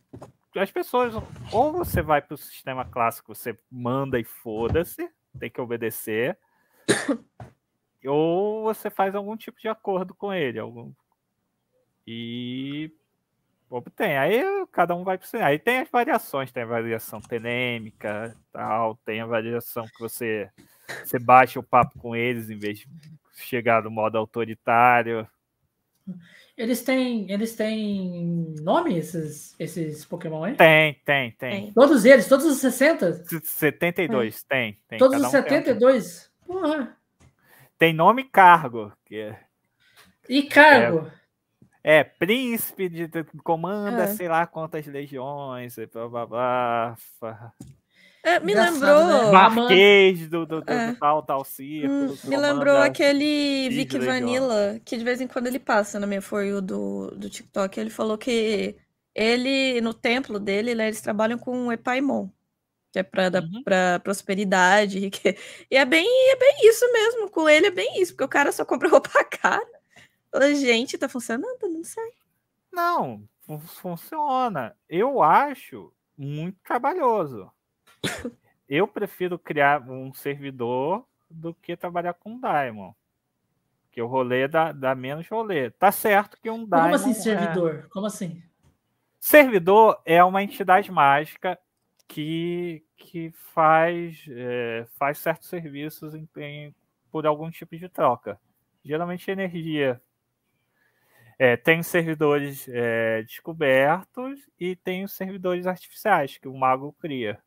Speaker 3: As pessoas, ou você vai para o sistema clássico, você manda e foda-se, tem que obedecer, ou você faz algum tipo de acordo com ele, algum e obtém. Aí cada um vai para Aí tem as variações, tem a variação tenêmica, tal, tem a variação que você você baixa o papo com eles em vez de chegar no modo autoritário.
Speaker 1: Eles têm, eles têm nome, esses, esses Pokémon aí?
Speaker 3: Tem, tem, tem.
Speaker 2: Tem.
Speaker 1: Todos eles, todos os 60?
Speaker 3: S- 72, tem, tem.
Speaker 1: todos
Speaker 3: cada
Speaker 1: os
Speaker 3: um tem um-
Speaker 1: 72? Porra.
Speaker 3: Tem nome e cargo, que é,
Speaker 1: E cargo?
Speaker 3: é príncipe de, de- comanda,
Speaker 2: É.
Speaker 3: sei lá quantas legiões, e blá blá blá.
Speaker 2: É, me
Speaker 1: Engraçado,
Speaker 2: lembrou.
Speaker 1: né?
Speaker 3: Marquês do, do, do,
Speaker 2: É.
Speaker 3: do tal, tal círculo.
Speaker 2: Hum, me lembrou aquele Vic. Vanilla, que de vez em quando ele passa na minha For You do, do TikTok. Ele falou que ele, no templo dele, né, eles trabalham com o Epaimon, que é pra, dar-
Speaker 3: Uhum.
Speaker 2: pra prosperidade. E, que- e é bem, é bem isso mesmo. Com ele é bem isso, porque o cara só compra roupa cara. Gente, tá funcionando? Não sei.
Speaker 3: Não, fun- funciona. Eu acho muito trabalhoso. Eu prefiro criar um servidor do que trabalhar com um Daimon. Que o rolê dá, dá menos rolê. Tá certo que um Daimon.
Speaker 1: Como assim,
Speaker 3: é-
Speaker 1: servidor? Como assim?
Speaker 3: Servidor é uma entidade mágica que, que faz, é, faz certos serviços em- em- por algum tipo de troca. Geralmente energia. É, tem servidores é, descobertos e tem os servidores artificiais que o mago cria.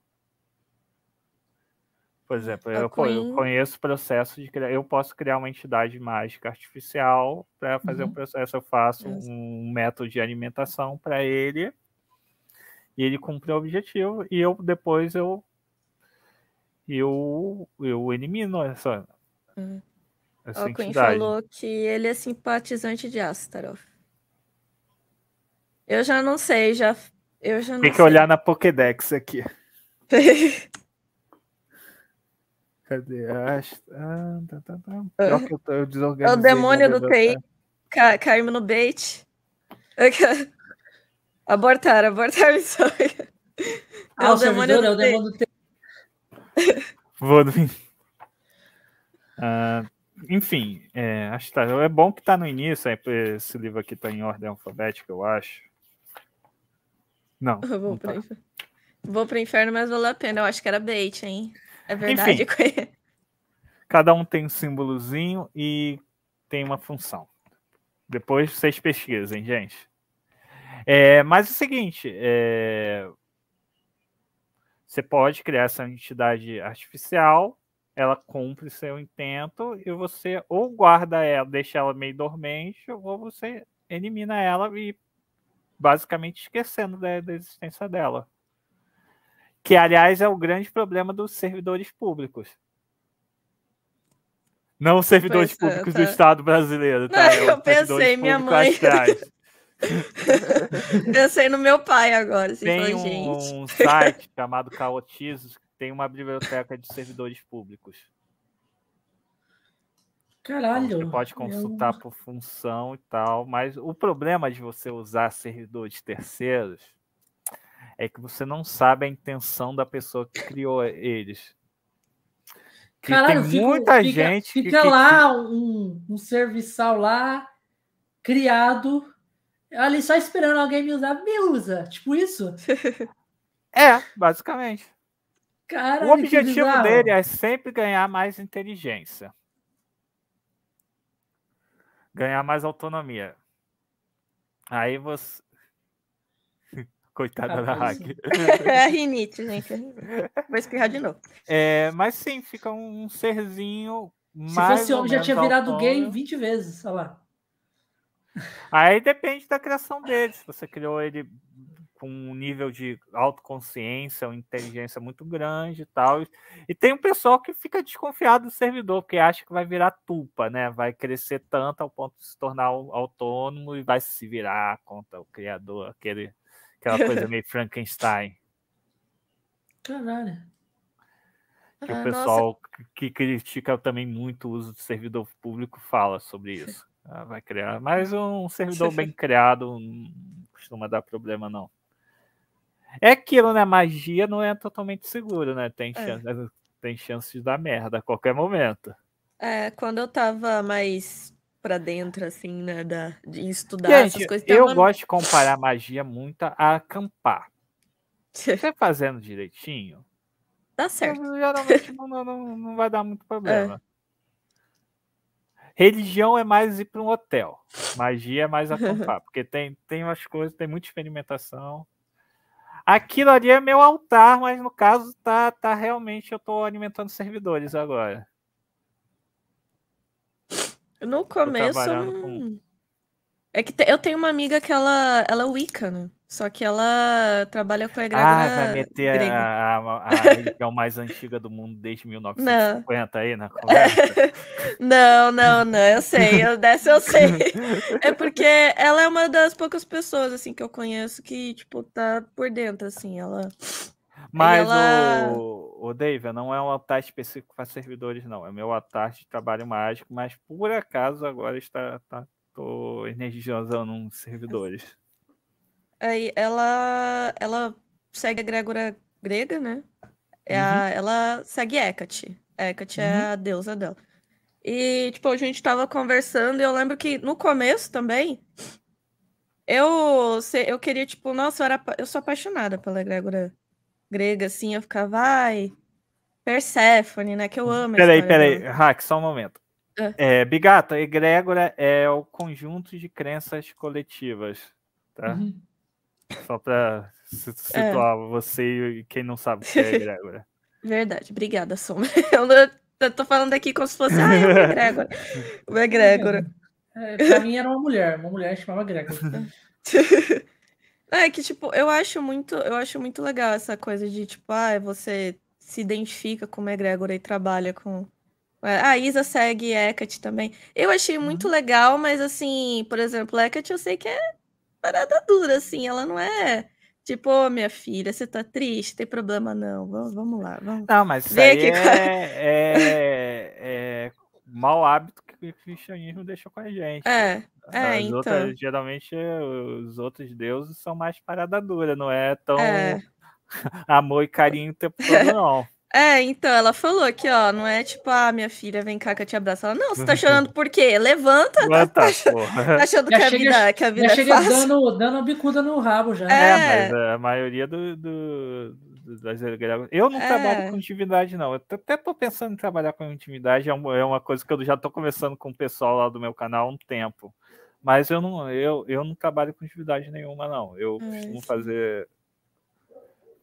Speaker 3: Por exemplo, eu, eu conheço o processo de criar. Eu posso criar uma entidade mágica artificial para fazer o
Speaker 1: Uhum.
Speaker 3: processo. Eu faço um método de alimentação para ele E ele cumpriu o objetivo e eu depois eu eu eu elimino essa
Speaker 2: Uhum.
Speaker 3: Essa
Speaker 2: Queen
Speaker 3: entidade.
Speaker 2: falou que ele é simpatizante de Astaroth. Eu já não sei, já. Eu já não
Speaker 3: Tem que
Speaker 2: sei.
Speaker 3: olhar na Pokédex aqui. Cadê? Ah, tá, tá, tá. Pior que eu, tô- eu
Speaker 2: É
Speaker 3: desorganizei
Speaker 2: o demônio do. TI. Ca caímos no bait. abortar, abortar a missão.
Speaker 1: Ah, o é demônio do TI.
Speaker 3: Vou fim. Ah, enfim, é, acho que tá, é bom que tá no início, aí, esse livro aqui tá em ordem alfabética, eu acho. Não,
Speaker 2: Eu Vou
Speaker 3: não tá.
Speaker 2: inferno. Vou pro inferno, mas valeu a pena. Eu acho que era bait, hein? É verdade.
Speaker 3: cada um tem um símbolozinho e tem uma função. Depois vocês pesquisem, gente. É, mas é o seguinte, é, você pode criar essa entidade artificial, ela cumpre seu intento e você ou guarda ela, deixa ela meio dormente, ou você elimina ela e basicamente esquecendo da, da existência dela. Que, aliás, é o grande problema dos servidores públicos. Não os servidores
Speaker 2: Pois é,
Speaker 3: públicos
Speaker 2: tá.
Speaker 3: do Estado brasileiro, tá?
Speaker 2: Não,
Speaker 3: É
Speaker 2: eu pensei, minha mãe. Pensei no meu pai agora. Assim,
Speaker 3: Tem um,
Speaker 2: gente.
Speaker 3: um site chamado Caotizos, tem uma biblioteca de servidores públicos. Então,
Speaker 1: Caralho.
Speaker 3: Você pode consultar por função e tal, mas o problema de você usar servidores terceiros é que você não sabe a intenção da pessoa que criou eles. Que
Speaker 1: Caralho,
Speaker 3: tem
Speaker 1: fica-
Speaker 3: muita
Speaker 1: fica,
Speaker 3: gente que-
Speaker 1: Fica
Speaker 3: que-
Speaker 1: lá um, um serviçal lá, criado, ali só esperando alguém me usar. Me usa. Tipo isso.
Speaker 3: É, basicamente.
Speaker 1: Caralho,
Speaker 3: O objetivo dele é sempre ganhar mais inteligência. Ganhar mais autonomia. Aí você. Coitada da Hack.
Speaker 2: É a rinite, gente. é. Vou espirrar de novo.
Speaker 3: É, mas sim, fica um serzinho.
Speaker 1: Se
Speaker 3: mais
Speaker 1: fosse
Speaker 3: ou
Speaker 1: homem, já tinha virado gay
Speaker 3: autônomo.
Speaker 1: 20 vezes. Olha lá.
Speaker 3: Aí depende da criação dele. Se você criou ele com um nível de autoconsciência, uma inteligência muito grande e tal. E tem um pessoal que fica desconfiado do servidor, porque acha que vai virar tupa, né? Vai crescer tanto ao ponto de se tornar au- autônomo e vai se virar contra o criador, aquele, aquela coisa meio Frankenstein.
Speaker 1: Caralho.
Speaker 3: Que
Speaker 2: Ah,
Speaker 3: o
Speaker 2: nossa,
Speaker 3: pessoal que critica também muito o uso do servidor público fala sobre isso. Ah, vai criar. Mas um servidor bem criado não costuma dar problema, não. É aquilo, né? Magia não é totalmente seguro, né? Tem
Speaker 2: É.
Speaker 3: chance, tem chance de dar merda a qualquer momento.
Speaker 2: É, quando eu tava mais pra dentro, assim, né, da, de estudar essas
Speaker 3: Gente,
Speaker 2: coisas, tem
Speaker 3: eu
Speaker 2: uma-
Speaker 3: gosto de comparar magia muito a acampar. Você fazendo direitinho,
Speaker 2: Dá certo.
Speaker 3: geralmente não, não, não, não vai dar muito
Speaker 2: É.
Speaker 3: problema. Religião é mais ir para um hotel. Magia é mais acampar, porque tem, tem umas coisas, tem muita experimentação. Aquilo ali é meu altar, mas no caso tá, tá realmente eu estou alimentando servidores agora.
Speaker 2: No começo.
Speaker 3: com-
Speaker 2: É que te- eu tenho uma amiga que ela, ela é Wicca, né? Só que ela trabalha com a
Speaker 3: Ah,
Speaker 2: egrégora
Speaker 3: vai meter
Speaker 2: grega.
Speaker 3: a, a, a religião mais antiga do mundo desde 1950 aí na conversa.
Speaker 2: Não, não, não, eu sei, eu, dessa eu sei. É porque ela é uma das poucas pessoas, assim, que eu conheço que, tipo, tá por dentro, assim, ela...
Speaker 3: Mas
Speaker 2: ela-
Speaker 3: o, o Dave, não é um altar específico para servidores, não. É meu altar de trabalho mágico, mas por acaso agora está tá, tô energizando uns servidores.
Speaker 2: Aí ela, ela segue a egrégora grega, né? É a- ela segue Hecate. Hecate é
Speaker 3: Uhum.
Speaker 2: a deusa dela. E, tipo, a gente tava conversando e eu lembro que no começo também, eu, eu queria, tipo, nossa, eu, era, eu sou apaixonada pela egrégora grega, assim, eu ficava, ai, Perséfone, né? Que eu amo a
Speaker 3: Peraí, peraí. Hack, só um momento.
Speaker 2: Ah.
Speaker 3: É, Bigata, egrégora é o conjunto de crenças coletivas, tá?
Speaker 1: Uhum.
Speaker 3: Só para situar você e quem não sabe o que é egrégora.
Speaker 2: Verdade, obrigada, Soma. Eu, não- eu tô falando aqui como se fosse, ai, uma egrégora. Uma egrégora.
Speaker 1: É, pra mim era uma mulher, uma mulher chamava Gregor.
Speaker 2: É que, tipo, eu acho muito, eu acho muito legal essa coisa de, tipo, ah, você se identifica com uma egrégora e trabalha com. É, a Isa segue Hecate também. Eu achei muito
Speaker 1: Uhum.
Speaker 2: legal, mas assim, por exemplo, Hecate eu sei que é parada dura, assim, ela não é tipo, ô minha filha, você tá triste? Tem problema não, vamos, vamos lá, vamos.
Speaker 3: Não, mas isso aí é, é, é mau hábito que o cristianismo deixou com a gente.
Speaker 2: É, é, então.
Speaker 3: outras, geralmente, os outros deuses são mais parada dura, não é tão
Speaker 2: É.
Speaker 3: amor e carinho o tempo todo, não.
Speaker 2: É, então, ela falou aqui, ó, não é tipo, ah, minha filha, vem cá que eu te abraço. Ela, não, você tá chorando por quê? Levanta, tá,
Speaker 3: Levanta,
Speaker 2: tá
Speaker 3: porra.
Speaker 2: achando
Speaker 1: Já
Speaker 2: que a
Speaker 1: chega-
Speaker 2: vida, que a vida
Speaker 1: Já
Speaker 2: é
Speaker 1: chega
Speaker 2: fácil?
Speaker 1: dando, dando uma bicuda no rabo já.
Speaker 2: É.
Speaker 3: É, mas a maioria do, do- das. Eu não
Speaker 2: É.
Speaker 3: trabalho com intimidade, não. Eu até tô pensando em trabalhar com intimidade. É uma, é coisa que eu já tô conversando com o pessoal lá do meu canal há um tempo. Mas eu não, eu, eu não trabalho com intimidade nenhuma, não. Eu
Speaker 2: Ah,
Speaker 3: costumo
Speaker 2: sim.
Speaker 3: fazer.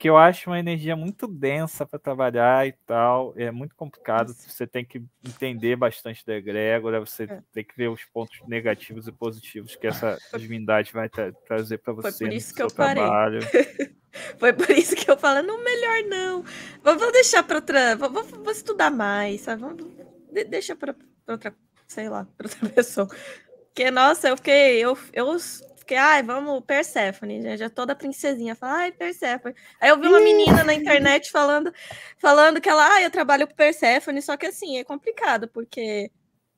Speaker 3: Que eu acho uma energia muito densa para trabalhar e tal. É muito complicado.
Speaker 2: Isso.
Speaker 3: Você tem que entender bastante da egrégora, você
Speaker 2: É.
Speaker 3: tem que ver os pontos negativos e positivos que essa divindade vai tra- trazer para
Speaker 2: Foi
Speaker 3: você
Speaker 2: por
Speaker 3: no
Speaker 2: isso que eu parei.
Speaker 3: trabalho.
Speaker 2: Foi por isso que eu falo, não, melhor não. Vou, vou deixar pra outra. Vou, vou- vou estudar mais, sabe? Vamos- de- deixa pra outra, sei lá, pra outra pessoa. Porque, nossa, eu fiquei. Eu, eu fiquei, ai, vamos, Persephone, já, já toda princesinha. Fala, ai, Persephone. Aí eu vi uma menina na internet falando, falando que ela, ai, eu trabalho com Persephone, só que assim, é complicado, porque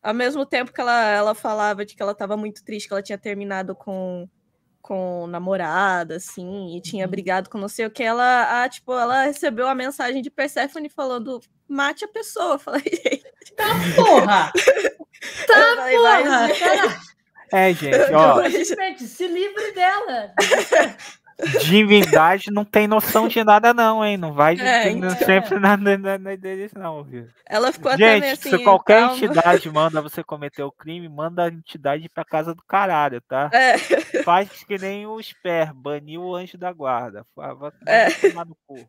Speaker 2: ao mesmo tempo que ela, ela falava de que ela tava muito triste, que ela tinha terminado com com namorada, assim, e tinha
Speaker 1: Uhum.
Speaker 2: brigado com não sei o que, ela, ah, tipo, ela recebeu a mensagem de Persephone falando, mate a pessoa. Eu falei, gente,
Speaker 1: Porra!
Speaker 2: eu falei,
Speaker 1: Porra!
Speaker 2: mas-
Speaker 3: É, gente, ó,
Speaker 1: simplesmente se livre dela.
Speaker 3: divindade não tem noção de nada, não, hein? Não vai
Speaker 2: É,
Speaker 3: não
Speaker 1: então.
Speaker 3: sempre na, na, na deles, não, viu?
Speaker 2: Ela ficou até meio
Speaker 3: Gente,
Speaker 2: assim.
Speaker 3: se qualquer
Speaker 2: calma.
Speaker 3: entidade manda você cometer o crime, manda a entidade pra casa do caralho, tá?
Speaker 2: É,
Speaker 3: Faz que nem o Sper, baniu o anjo da guarda. Vai
Speaker 2: É.
Speaker 3: tomar no cu.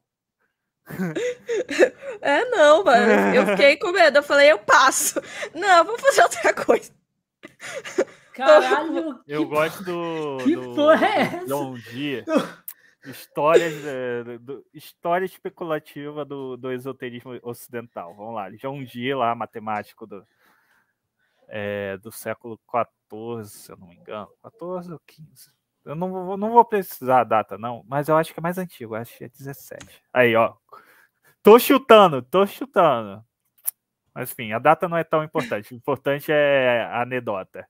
Speaker 2: é, não, mano. Eu fiquei com medo. Eu falei, eu passo. Não, vou fazer outra coisa.
Speaker 1: Caralho,
Speaker 3: Eu
Speaker 1: que
Speaker 3: gosto do.
Speaker 1: que
Speaker 3: do,
Speaker 1: porra é essa?
Speaker 3: John Dee. Histórias, eh, do- história especulativa do, do esoterismo ocidental. Vamos lá. John Dee, lá, matemático do, eh, do século XIV, se eu não me engano. 14 ou 15. Eu não vou, não vou precisar a data, não, mas eu acho que é mais antigo, eu acho que é 17. Aí, ó. Tô chutando, tô chutando. Mas enfim, a data não é tão importante. O importante é a anedota.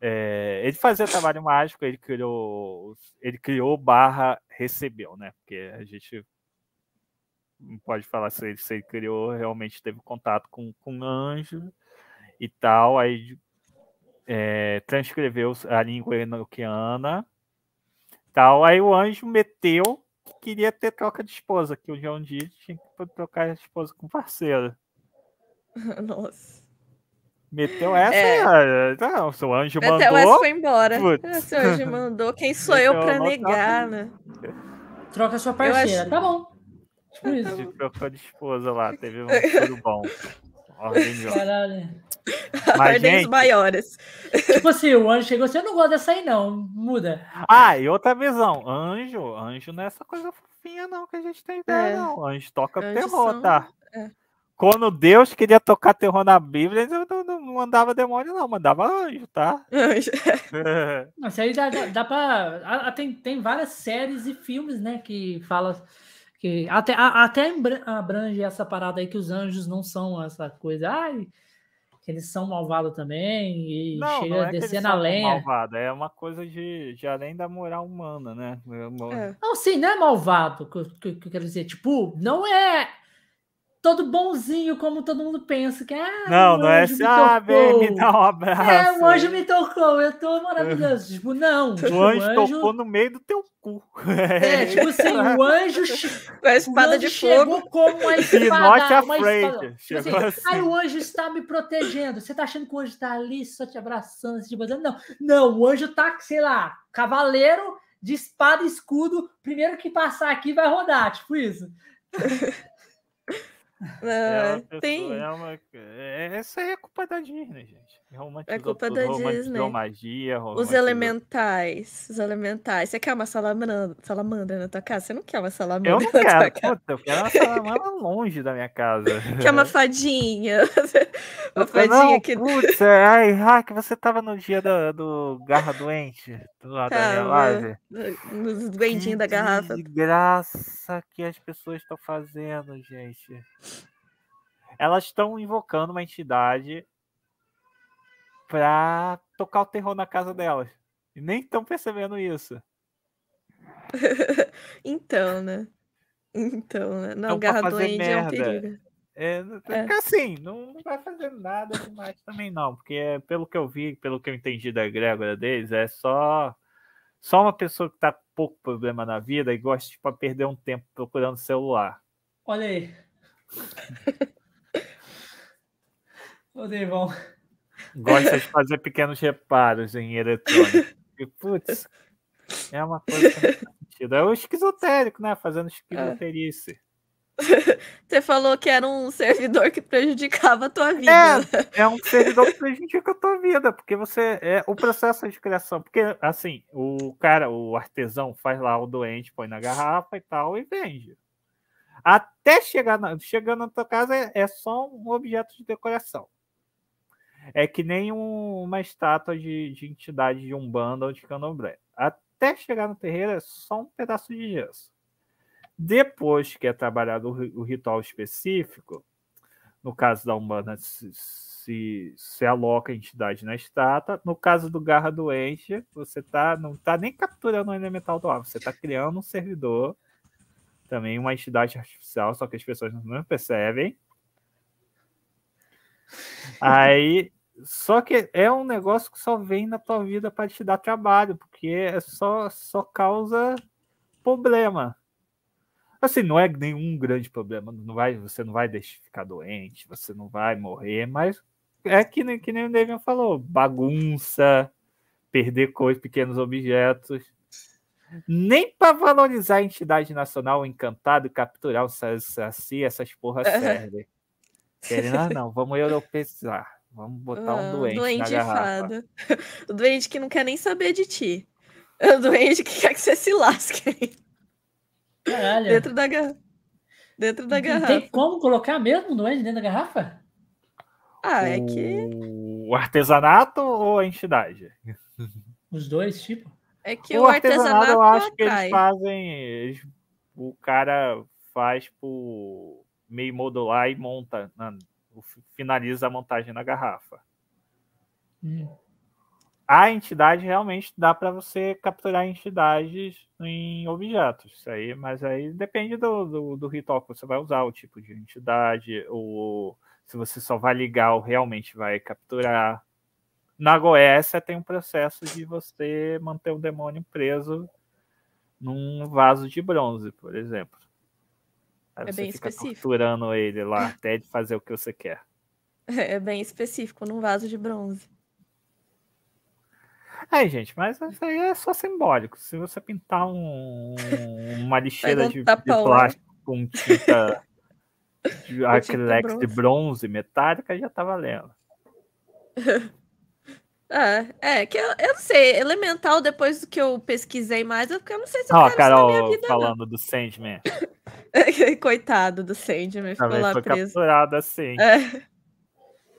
Speaker 3: É, ele fazia trabalho mágico, ele criou, ele criou barra recebeu, né? Porque a gente não pode falar se ele, se ele criou, realmente teve contato com, com anjo e tal, aí é, transcreveu a língua enoquiana tal, aí o anjo meteu que queria ter troca de esposa, que o John Dee tinha que trocar de esposa com parceiro.
Speaker 2: Nossa.
Speaker 3: Meteu essa,
Speaker 2: É.
Speaker 3: é. não, seu anjo
Speaker 2: o
Speaker 3: mandou.
Speaker 2: S foi embora.
Speaker 3: Putz.
Speaker 2: Seu anjo mandou. Quem sou eu
Speaker 3: Então,
Speaker 2: pra
Speaker 3: tá
Speaker 2: negar, né?
Speaker 1: Troca sua
Speaker 2: Eu
Speaker 1: parceira.
Speaker 2: acho-
Speaker 1: Tá bom. Tipo isso.
Speaker 3: de trocou de esposa lá, teve um tudo bom. Ordem de ordem.
Speaker 1: Caralho.
Speaker 3: Mas,
Speaker 2: Ordens
Speaker 3: gente-
Speaker 2: maiores.
Speaker 1: Tipo assim, o anjo chegou assim, eu não gosto dessa aí não, muda.
Speaker 3: Ah, e outra visão, anjo, anjo não é essa coisa fofinha não que a gente tem ideia,
Speaker 2: É.
Speaker 3: não. Anjo toca
Speaker 2: Anjos
Speaker 3: terror,
Speaker 2: são-
Speaker 3: tá?
Speaker 2: é.
Speaker 3: Quando Deus queria tocar terror na Bíblia, ele não, não- não mandava demônio, não, mandava anjo, tá?
Speaker 1: Isso aí dá, dá, dá pra. a- a- Tem, tem várias séries e filmes, né, que falam. Que até, a- até abrange essa parada aí que os anjos não são essa coisa. Ai, que eles são malvados também. E
Speaker 3: Não,
Speaker 1: chega
Speaker 3: não
Speaker 1: a
Speaker 3: é que
Speaker 1: descer na lenha.
Speaker 3: malvados, é uma coisa de, de além da moral humana, né?
Speaker 2: É.
Speaker 1: Não, sim, não é malvado, que, que, que eu quero dizer. Tipo, não é todo bonzinho como todo mundo pensa. Que, ah,
Speaker 3: Não,
Speaker 1: o
Speaker 3: não é
Speaker 1: anjo
Speaker 3: assim, ah, vem, me dá um abraço.
Speaker 1: É, o anjo me tocou, eu tô maravilhoso. Tipo, não. tipo,
Speaker 3: O anjo tocou no meio do teu cu.
Speaker 1: É, tipo assim, o anjo,
Speaker 2: Com a
Speaker 1: o
Speaker 2: espada
Speaker 1: anjo
Speaker 2: de
Speaker 1: chegou
Speaker 2: fogo.
Speaker 1: como uma espada.
Speaker 3: not
Speaker 1: uma espada. Tipo assim,
Speaker 3: assim.
Speaker 1: Aí o anjo está me protegendo. Você tá achando que o anjo tá ali só te abraçando, se te botando? Não, não, o anjo tá, sei lá, cavaleiro de espada e escudo. Primeiro que passar aqui vai rodar, tipo isso.
Speaker 3: É
Speaker 2: Ah,
Speaker 3: uma pessoa-
Speaker 2: tem.
Speaker 3: é uma- é- essa aí é culpa da Disney, gente. Romantizou
Speaker 2: culpa
Speaker 3: tudo,
Speaker 2: da Disney.
Speaker 3: magia,
Speaker 2: Os elementais. Os elementais. Você quer uma salamandra, salamandra na tua casa? Você não quer uma salamandra
Speaker 3: Eu
Speaker 2: na
Speaker 3: não
Speaker 2: tua
Speaker 3: quero,
Speaker 2: casa.
Speaker 3: puta, eu quero uma salamandra longe da minha casa.
Speaker 2: Quer uma fadinha? uma
Speaker 3: não,
Speaker 2: fadinha que
Speaker 3: putz, é, ai, Hack, você tava no dia do, do Garra Doente, do lado da live.
Speaker 2: nos duendinhos da
Speaker 3: Que
Speaker 2: garrafa.
Speaker 3: desgraça que as pessoas estão fazendo, gente. Elas estão invocando uma entidade pra tocar o terror na casa delas. E nem estão percebendo isso.
Speaker 2: Então, né? Então, né? Não,
Speaker 3: Então,
Speaker 2: garra
Speaker 3: fazer
Speaker 2: doente é um
Speaker 3: merda.
Speaker 2: perigo.
Speaker 3: É,
Speaker 2: É.
Speaker 3: porque assim, não, não vai fazer nada demais também, não. Porque é, pelo que eu vi, pelo que eu entendi da egrégora deles, é só, só uma pessoa que tá com pouco problema na vida e gosta de perder um tempo procurando celular.
Speaker 1: Olha aí. Ô, Deivão.
Speaker 3: Gosta de fazer pequenos reparos em eletrônica. E, putz, é uma coisa que não faz sentido. É o esquizotérico, né? Fazendo esquizoterice.
Speaker 2: Você falou que era um servidor que prejudicava a tua vida.
Speaker 3: É, é um servidor que prejudica a tua vida, porque você. É o processo de criação. Porque, assim, o cara, o artesão, faz lá o doente, põe na garrafa e tal, e vende. Até chegar na, chegando na tua casa é, é só um objeto de decoração. É que nem um- uma estátua de, de entidade de Umbanda ou de Candomblé. Até chegar no terreiro é só um pedaço de gesso. Depois que é trabalhado o, o ritual específico, no caso da Umbanda, se, se, se aloca a entidade na estátua. No caso do Garra Doente, você tá, não está nem capturando o elemental do ar, você está criando um servidor, também uma entidade artificial, só que as pessoas não percebem. Aí, só que é um negócio que só vem na tua vida para te dar trabalho, porque é só, só causa problema. Assim, não é nenhum grande problema, não vai, você não vai deixar de ficar doente, você não vai morrer, mas é que, nem- que nem o David falou, bagunça, perder coisas, pequenos objetos. Nem para valorizar a entidade nacional, encantado e capturar o Saci, essas porras servem. Querendo, ah, não, vamos europeizar. Vamos botar um
Speaker 2: Ah,
Speaker 3: doente, na
Speaker 2: doente
Speaker 3: garrafa.
Speaker 2: fada. O doente que não quer nem saber de ti. É o doente que quer que você se lasque
Speaker 1: Caralho.
Speaker 2: dentro da garrafa. Dentro da garrafa.
Speaker 1: Tem como colocar mesmo doente dentro da garrafa?
Speaker 2: Ah, é que,
Speaker 3: O artesanato ou a entidade?
Speaker 1: Os dois, tipo.
Speaker 2: é que
Speaker 3: o
Speaker 2: o,
Speaker 3: artesanato,
Speaker 2: artesanato
Speaker 3: eu acho que eles fazem. eles- o cara faz por meio modular e monta, na- o- finaliza a montagem na garrafa.
Speaker 1: Hum.
Speaker 3: A entidade realmente dá para você capturar entidades em objetos. Isso aí, mas aí depende do, do, do ritual que você vai usar, o tipo de entidade, ou se você só vai ligar ou realmente vai capturar. Na Goécia tem um processo de você manter o demônio preso num vaso de bronze, por exemplo. Aí
Speaker 2: É
Speaker 3: você
Speaker 2: bem
Speaker 3: fica
Speaker 2: específico.
Speaker 3: torturando ele lá até ele fazer o que você quer.
Speaker 2: É bem específico, num vaso de bronze.
Speaker 3: Aí, gente, mas isso aí é só simbólico. Se você pintar um- uma lixeira de, de
Speaker 2: Tupperware.
Speaker 3: plástico com tinta de acrylex de
Speaker 2: bronze.
Speaker 3: bronze metálica, já tá valendo.
Speaker 2: Ah, é, que eu, eu não sei, elemental, depois do que eu pesquisei mais, eu, eu não sei se eu
Speaker 3: a
Speaker 2: quero isso na minha
Speaker 3: Carol
Speaker 2: vida,
Speaker 3: falando do Sandman.
Speaker 2: não. Coitado do Sandman, ficou
Speaker 3: Também
Speaker 2: lá
Speaker 3: foi
Speaker 2: preso.
Speaker 3: capturado assim.
Speaker 2: É,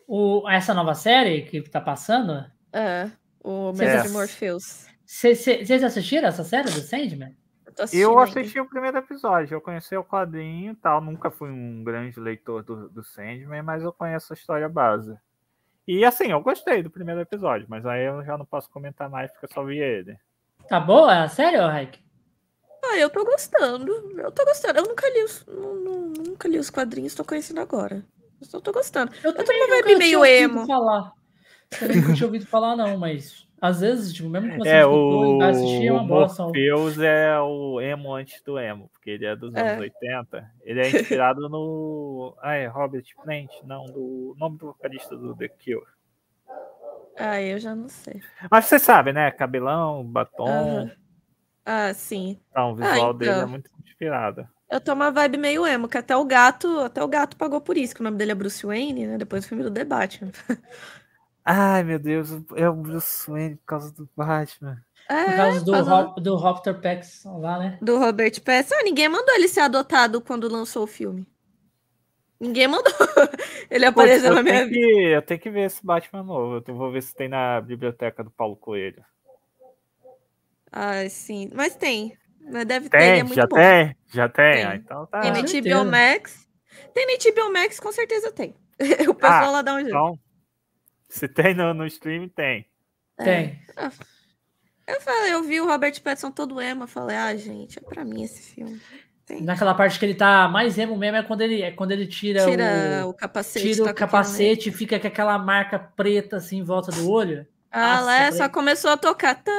Speaker 1: O, essa nova série que tá passando,
Speaker 2: é, o Mesa
Speaker 3: já-
Speaker 2: de Morpheus.
Speaker 1: vocês assistiram essa série do Sandman?
Speaker 2: Eu ainda.
Speaker 3: assisti o primeiro episódio, eu conheci o quadrinho e tal. Nunca fui um grande leitor do, do Sandman, mas eu conheço a história base. E assim, eu gostei do primeiro episódio, mas aí eu já não posso comentar mais porque eu só vi ele.
Speaker 1: Tá boa ô Raik?
Speaker 2: Ah, eu tô gostando. Eu tô gostando. Eu nunca li os, nu- nu- nunca li os quadrinhos, tô conhecendo agora. Eu só tô gostando.
Speaker 1: Eu
Speaker 2: tô
Speaker 1: também
Speaker 2: numa
Speaker 1: nunca
Speaker 2: vibe meio
Speaker 1: tinha ouvido
Speaker 2: emo.
Speaker 1: falar. Eu nunca tinha ouvido falar, não, mas às vezes, tipo, mesmo que você
Speaker 3: É,
Speaker 1: escutou
Speaker 3: o,
Speaker 1: assistir, é
Speaker 3: o
Speaker 1: uma bosta.
Speaker 3: Morpheus é o emo antes do emo, porque ele é dos
Speaker 2: É.
Speaker 3: anos 80. Ele é inspirado no. Ah, é Robert Plant? Não, do nome do vocalista do The Cure.
Speaker 2: Ah, eu já não sei.
Speaker 3: Mas você sabe, né? Cabelão, batom.
Speaker 2: Ah, sim.
Speaker 3: Então, o
Speaker 2: Ah,
Speaker 3: visual dele é
Speaker 2: então.
Speaker 3: muito inspirado.
Speaker 2: Eu tô uma vibe meio emo, que até o gato, até o gato pagou por isso, que o nome dele é Bruce Wayne, né? Depois do filme do Batman.
Speaker 3: Ai, meu Deus, é o Bruce Wayne por causa do Batman.
Speaker 2: É,
Speaker 1: Por causa do, Hop, do Hopter Pax lá, né?
Speaker 2: do Robert Pattinson. Ah, ninguém mandou ele ser adotado quando lançou o filme. Ninguém mandou ele
Speaker 3: Putz,
Speaker 2: aparecer na minha vida.
Speaker 3: que, eu tenho que ver esse Batman novo. Eu vou ver se tem na biblioteca do Paulo Coelho.
Speaker 2: Ah, sim. Mas tem. Mas deve ter, ele é
Speaker 3: Tem,
Speaker 2: muito
Speaker 3: já
Speaker 2: bom.
Speaker 3: tem? Já tem?
Speaker 2: Tem.
Speaker 3: Ah, então tá.
Speaker 2: Tem. HBO Max. Tem HBO Max, com certeza tem. o pessoal
Speaker 3: Ah,
Speaker 2: lá dá um jeito.
Speaker 3: Então, se tem no, no stream, tem.
Speaker 2: É.
Speaker 1: Tem.
Speaker 2: Eu falei, eu vi o Robert Pattinson todo emo, eu falei, ah, gente, é pra mim esse filme. Tem.
Speaker 1: Naquela parte que ele tá mais emo mesmo é quando ele, é quando ele tira,
Speaker 2: Tira
Speaker 1: o,
Speaker 2: o capacete.
Speaker 1: tira
Speaker 2: tá
Speaker 1: o capacete e fica com aquela marca preta assim em volta do olho.
Speaker 2: Ah,
Speaker 1: Nossa,
Speaker 2: lá
Speaker 1: falei-
Speaker 2: só começou a tocar. Tan,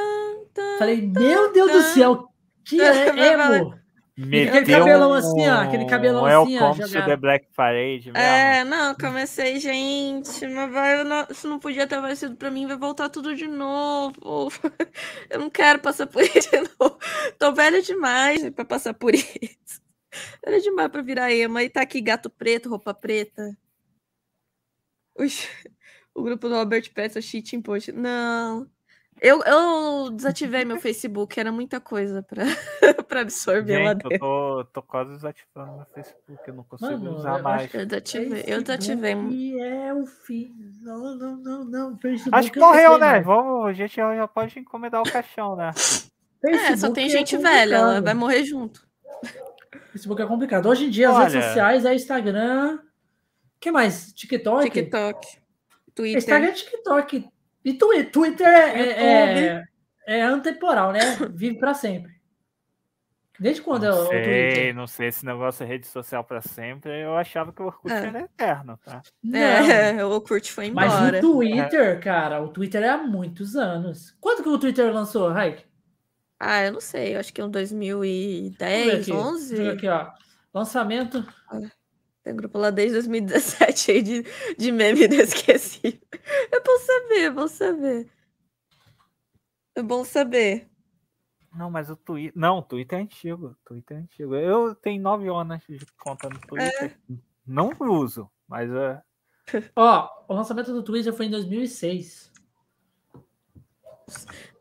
Speaker 2: tan.
Speaker 1: Falei, meu Deus do céu, que é
Speaker 2: Vai, vai,
Speaker 1: emo!
Speaker 3: Meteu
Speaker 1: aquele cabelão assim, ó, aquele cabelão assim, ó,
Speaker 3: Welcome to
Speaker 1: jogado.
Speaker 3: the Black Parade mesmo.
Speaker 2: É, não, comecei, gente, mas vai, não, isso não podia ter aparecido pra mim, vai voltar tudo de novo. Eu não quero passar por isso de novo. Tô velha demais pra passar por isso. Velha demais pra virar ema. E tá aqui gato preto, roupa preta. Ux, o grupo do Robert Pattinson, cheating post. Não. Eu, eu desativei meu Facebook, era muita coisa pra, pra absorver lá
Speaker 3: Gente, eu
Speaker 2: dentro.
Speaker 3: tô, tô quase desativando meu Facebook, eu não consigo
Speaker 1: Mano,
Speaker 3: usar
Speaker 1: eu
Speaker 3: mais.
Speaker 2: Eu desativei, eu desativei.
Speaker 1: E é o fim. Não, não, não, não. Facebook
Speaker 3: Acho que
Speaker 1: eu
Speaker 3: morreu, né? Vamos, a gente já já pode encomendar o caixão, né?
Speaker 2: É, só
Speaker 1: Facebook
Speaker 2: tem
Speaker 1: é
Speaker 2: gente velha, ela vai morrer junto.
Speaker 1: Facebook é complicado. Hoje em dia, as redes
Speaker 3: Olha.
Speaker 1: sociais é Instagram. O que mais? TikTok?
Speaker 2: TikTok, Twitter.
Speaker 1: Instagram e TikTok. E Twitter. Twitter é, é, é, é antemporal, né? Vive pra sempre. Desde quando é o
Speaker 3: Não
Speaker 1: o
Speaker 3: sei,
Speaker 1: Twitter?
Speaker 3: não sei esse negócio é rede social pra sempre. Eu achava que o Orkut
Speaker 2: É.
Speaker 3: era eterno, tá?
Speaker 1: Não.
Speaker 2: É, o Kurt foi
Speaker 1: Mas
Speaker 2: embora.
Speaker 1: o Twitter, cara, o Twitter é há muitos anos. Quando que o Twitter lançou, Raik?
Speaker 2: Ah, eu não sei, eu acho que é um
Speaker 1: Vamos ver
Speaker 2: 2010,
Speaker 1: aqui.
Speaker 2: 11.
Speaker 1: Deixa eu ver aqui, ó. Lançamento.
Speaker 2: Tem grupo lá desde 2017 aí de, de meme inesquecível. É bom saber, é bom saber. É bom saber.
Speaker 3: Não, mas o Twitter. Não, o Twitter é antigo. o Twitter é antigo. Eu tenho nove anos de conta no Twitter. Não uso, mas é.
Speaker 1: Ó, o lançamento do Twitter foi em 2006.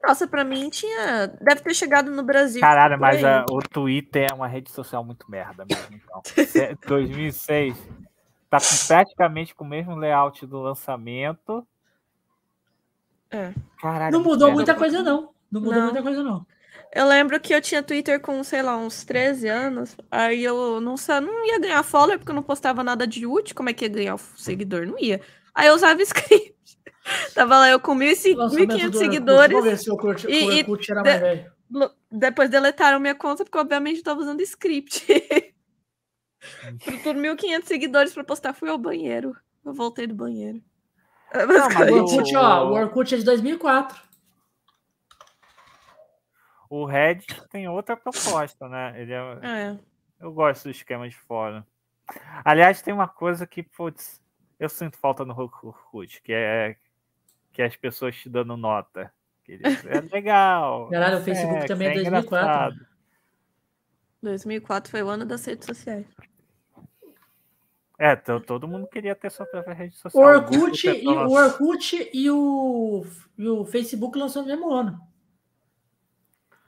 Speaker 2: Nossa, pra mim tinha. Deve ter chegado no Brasil.
Speaker 3: Caralho, mas a- o Twitter é uma rede social muito merda mesmo. Então. Se- 2006 tá com- praticamente com o mesmo layout do lançamento.
Speaker 2: É.
Speaker 3: Caralho.
Speaker 1: Não mudou muita coisa, não. Não mudou
Speaker 2: Não.
Speaker 1: muita coisa, não.
Speaker 2: Eu lembro que eu tinha Twitter com, sei lá, uns 13 anos. Aí eu não, não ia ganhar follower porque eu não postava nada de útil. Como é que ia ganhar o seguidor? Não ia. Aí eu usava script. Tava lá eu com 1.500
Speaker 1: Lançamento do
Speaker 2: 1.500
Speaker 1: Orkut.
Speaker 2: seguidores.
Speaker 1: Vamos ver se o Orkut,
Speaker 2: E-
Speaker 1: o
Speaker 2: e-
Speaker 1: Orkut era
Speaker 2: de-
Speaker 1: mais velho.
Speaker 2: Depois deletaram minha conta porque, obviamente, eu tava usando script. por, por 1.500 seguidores pra postar, fui ao banheiro. Eu voltei do banheiro. É,
Speaker 3: mas
Speaker 1: O Orkut, ó, o Orkut é de 2004.
Speaker 3: O Reddit tem outra proposta, né? Ele é,
Speaker 2: É.
Speaker 3: eu gosto do esquema de fórum. Aliás, tem uma coisa que, putz, eu sinto falta no Orkut, que é que é as pessoas te dando nota. Eles- É legal.
Speaker 1: Caralho, o
Speaker 3: é
Speaker 1: Facebook
Speaker 3: sexy,
Speaker 1: também é 2004,
Speaker 3: engraçado.
Speaker 2: 2004 foi o ano das redes sociais.
Speaker 3: É, to- todo mundo queria ter sua própria rede
Speaker 1: O
Speaker 3: social.
Speaker 1: Orkut,
Speaker 3: Muito
Speaker 1: e, o Orkut e, o, e o Facebook lançou no mesmo ano.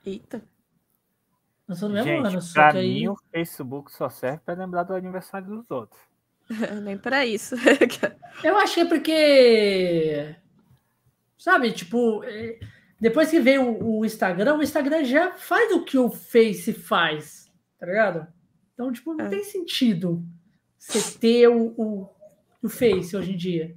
Speaker 2: Eita.
Speaker 1: Lançou no mesmo
Speaker 3: Gente,
Speaker 1: ano. Só
Speaker 3: pra
Speaker 1: que aí...
Speaker 3: mim o Facebook só serve pra lembrar do aniversário dos outros.
Speaker 2: Nem pra isso.
Speaker 1: Eu acho que é porque. Sabe, tipo, é, depois que veio o, o Instagram, o Instagram já faz o que o Face faz, tá ligado? Então, tipo, não
Speaker 2: É.
Speaker 1: tem sentido você ter o, o, o Face hoje em dia.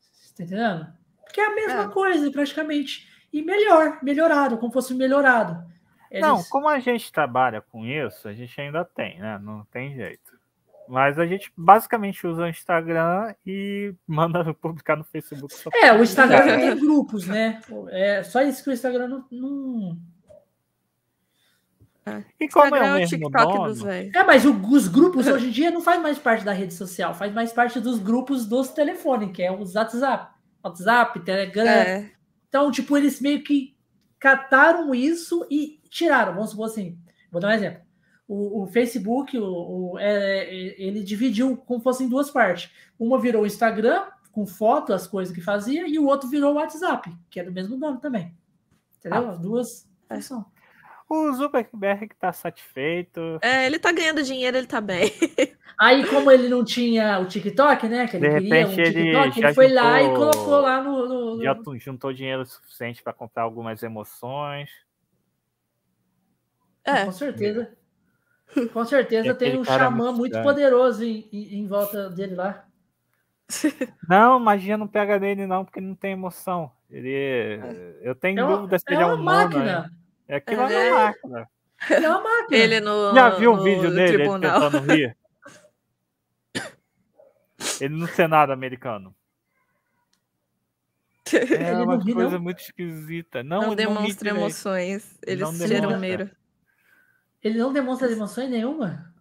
Speaker 1: Você tá entendendo? Porque é a mesma
Speaker 2: É.
Speaker 1: coisa, praticamente. E melhor, melhorado, como fosse melhorado. Eles-
Speaker 3: Não, como a gente trabalha com isso, a gente ainda tem, né? Não tem jeito. Mas a gente basicamente usa o Instagram e manda publicar no Facebook. só
Speaker 1: É, o Instagram
Speaker 2: É.
Speaker 1: tem grupos, né? É só isso que o Instagram não- não,
Speaker 3: E como
Speaker 2: Instagram
Speaker 3: é o
Speaker 2: é o TikTok
Speaker 3: dono,
Speaker 2: dos velhos.
Speaker 1: É, mas o- os grupos hoje em dia não faz mais parte da rede social, faz mais parte dos grupos dos telefones, que é os WhatsApp. WhatsApp, Telegram.
Speaker 2: É.
Speaker 1: Então, tipo, eles meio que cataram isso e tiraram, vamos supor assim, vou dar um exemplo. O, o Facebook, o, o é, é, ele dividiu como fosse em duas partes. Uma virou o Instagram, com foto, as coisas que fazia, e o outro virou o WhatsApp, que é do mesmo nome também. Entendeu?
Speaker 3: Ah.
Speaker 1: As duas
Speaker 2: É.
Speaker 1: funções.
Speaker 3: O Zuckerberg tá satisfeito.
Speaker 2: É, ele tá ganhando dinheiro, ele tá bem.
Speaker 1: Aí, como ele não tinha o TikTok, né? Que ele
Speaker 3: De
Speaker 1: queria um
Speaker 3: repente, ele
Speaker 1: TikTok, ele,
Speaker 3: já
Speaker 1: foi lá e
Speaker 3: juntou-
Speaker 1: colocou lá no. no- no-
Speaker 3: Já juntou dinheiro suficiente para comprar algumas emoções.
Speaker 2: É,
Speaker 1: Com certeza. Com certeza
Speaker 3: E
Speaker 1: tem um xamã
Speaker 3: muito
Speaker 1: poderoso em, em, em volta dele lá.
Speaker 3: Não, magia não pega nele, não, porque ele não tem emoção. Ele. Eu tenho
Speaker 1: É uma,
Speaker 3: dúvida se
Speaker 1: é
Speaker 3: ele é
Speaker 1: uma
Speaker 3: humano.
Speaker 1: máquina.
Speaker 3: É aquilo é
Speaker 2: É.
Speaker 3: uma máquina.
Speaker 1: Ele é uma máquina.
Speaker 2: ele no,
Speaker 3: Já viu o vídeo dele ele
Speaker 2: tribunal.
Speaker 3: tentando rir? Ele no Senado americano. É
Speaker 1: não
Speaker 3: uma
Speaker 1: ri,
Speaker 3: coisa
Speaker 1: não?
Speaker 3: muito esquisita. Não,
Speaker 2: Não
Speaker 3: ele não
Speaker 2: demonstra
Speaker 3: direito.
Speaker 2: emoções. Ele
Speaker 3: Não
Speaker 2: cheira
Speaker 3: demonstra.
Speaker 1: Ele não demonstra emoções nenhuma.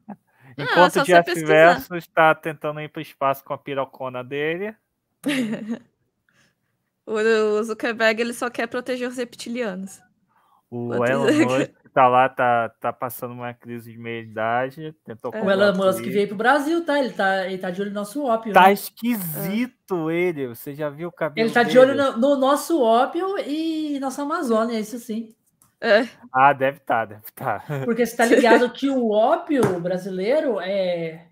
Speaker 3: Enquanto
Speaker 2: só
Speaker 3: o Jeff
Speaker 2: pesquisar.
Speaker 3: Verso está tentando ir para o espaço com a pirocona dele.
Speaker 2: O Zuckerberg ele só quer proteger os reptilianos.
Speaker 3: O Elon Musk tá lá, tá, tá passando uma crise de meia-idade. Tentou
Speaker 2: É.
Speaker 1: O Elon Musk veio pro Brasil, tá? Ele tá, ele tá de olho no nosso ópio.
Speaker 3: Tá
Speaker 1: né?
Speaker 3: esquisito ele. Você já viu o cabelo
Speaker 1: Ele tá de
Speaker 3: dele?
Speaker 1: olho no, no nosso ópio e nossa Amazônia, isso sim.
Speaker 2: É,
Speaker 3: Ah, deve estar, deve estar.
Speaker 1: Porque você tá ligado que o ópio brasileiro é.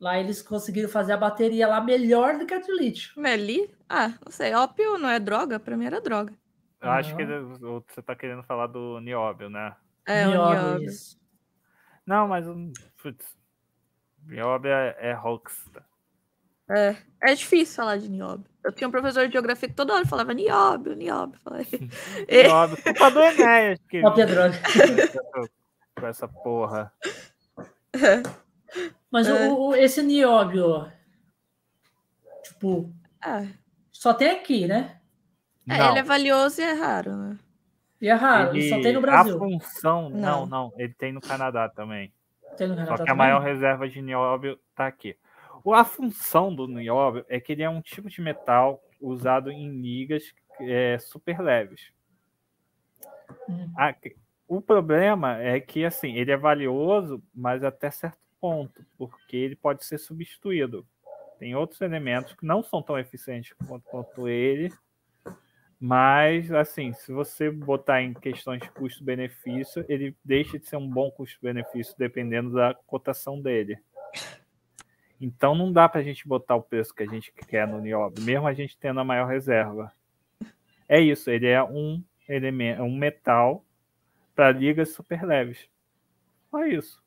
Speaker 1: Lá eles conseguiram fazer a bateria lá melhor do que a de lítio.
Speaker 2: Meli? Ah, não sei. Ópio não é droga? Pra mim era droga.
Speaker 3: Eu acho que
Speaker 1: Não.
Speaker 3: ele- o- você tá querendo falar do nióbio, né?
Speaker 2: É, o
Speaker 1: Nióbio,
Speaker 2: nióbio.
Speaker 1: isso.
Speaker 3: Não, mas o putz, nióbio é, é rockstar.
Speaker 2: É, é difícil falar de nióbio. Eu tinha um professor de geografia que toda hora falava nióbio, nióbio. Falei. É.
Speaker 3: Nióbio, culpa do Enéas que
Speaker 1: é droga.
Speaker 3: com essa porra.
Speaker 1: Mas o-
Speaker 2: É.
Speaker 1: o, esse nióbio, tipo,
Speaker 2: Ah,
Speaker 1: só tem aqui, né?
Speaker 2: é,
Speaker 3: Não,
Speaker 2: ele é valioso e é raro, né?
Speaker 1: E é raro,
Speaker 3: ele-
Speaker 1: só tem no
Speaker 3: A
Speaker 1: Brasil.
Speaker 3: função, não,
Speaker 2: Não.
Speaker 3: não, ele tem no Canadá também.
Speaker 1: Tem no
Speaker 3: Só
Speaker 1: Canadá
Speaker 3: que a
Speaker 1: também?
Speaker 3: maior reserva de nióbio tá aqui. A função do nióbio é que ele é um tipo de metal usado em ligas é, super leves.
Speaker 1: Hum.
Speaker 3: A- o problema é que assim ele é valioso, mas até certo ponto, porque ele pode ser substituído. Tem outros elementos que não são tão eficientes quanto, quanto ele, mas assim, se você botar em questões de custo-benefício, ele deixa de ser um bom custo-benefício dependendo da cotação dele. Então não dá para a gente botar o preço que a gente quer no nióbio, mesmo a gente tendo a maior reserva. É isso, ele é um elemento, um metal para ligas super leves. Só isso.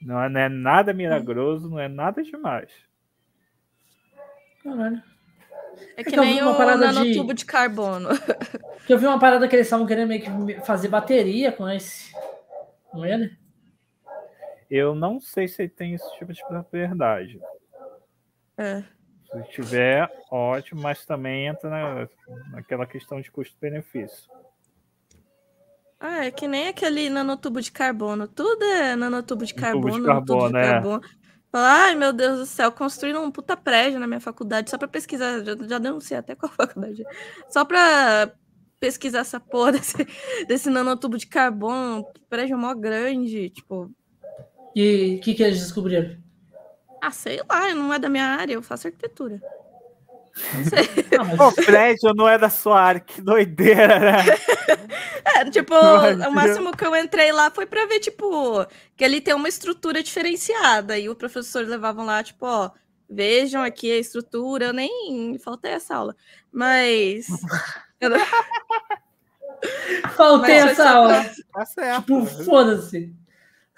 Speaker 3: Não é, não é nada milagroso, não é nada demais.
Speaker 1: Caralho.
Speaker 2: É
Speaker 1: É
Speaker 2: que
Speaker 1: que eu vi
Speaker 2: nem
Speaker 1: uma
Speaker 2: o
Speaker 1: parada de-
Speaker 2: nanotubo de carbono.
Speaker 1: Porque eu vi uma parada que eles estavam querendo meio que fazer bateria com esse. Com ele.
Speaker 3: Eu não sei se ele tem esse tipo de propriedade.
Speaker 2: É.
Speaker 3: Se tiver, ótimo, mas também entra na, naquela questão de custo-benefício.
Speaker 2: Ah, é que nem aquele nanotubo de carbono. Tudo é nanotubo de
Speaker 3: Um tubo
Speaker 2: carbono,
Speaker 3: de
Speaker 2: nanotubo de
Speaker 3: carbono, é.
Speaker 2: carbono. Fala, Ai, meu Deus do céu, construíram um puta prédio na minha faculdade só pra pesquisar. Já, já denunciei até qual faculdade. é. Só pra pesquisar essa porra desse, desse nanotubo de carbono. Prédio mó grande. Tipo,
Speaker 1: E o que, que eles descobriram?
Speaker 2: ah, sei lá, não é da minha área, eu faço arquitetura. Não
Speaker 3: prédio não é da sua área, que doideira, né?
Speaker 2: É, tipo, o máximo que eu entrei lá foi pra ver, tipo, que ele tem uma estrutura diferenciada. E o professor levavam lá, tipo, ó, vejam aqui a estrutura. Eu nem faltei essa aula. Mas. não-
Speaker 1: faltei
Speaker 2: mas
Speaker 1: essa aula.
Speaker 2: pra-
Speaker 3: Tá certo.
Speaker 1: Tipo, foda-se.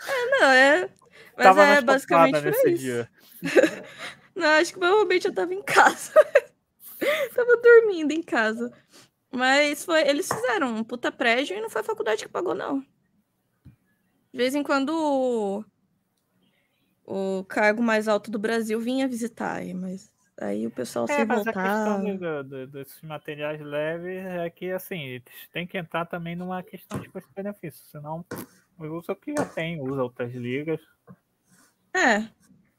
Speaker 2: Não, é. Mas
Speaker 3: Tava
Speaker 2: é basicamente
Speaker 3: nesse
Speaker 2: isso.
Speaker 3: dia.
Speaker 2: Não, acho que provavelmente eu tava em casa. tava dormindo em casa. Mas foi, eles fizeram um puta prédio e não foi a faculdade que pagou, não. De vez em quando o, o cargo mais alto do Brasil vinha visitar, aí, mas aí o pessoal se
Speaker 3: É, mas a
Speaker 2: voltava.
Speaker 3: questão do- do- desses materiais leves é que, assim, têm que entrar também numa questão de custo-benefício, senão usa o que já tem, usa outras ligas.
Speaker 2: É.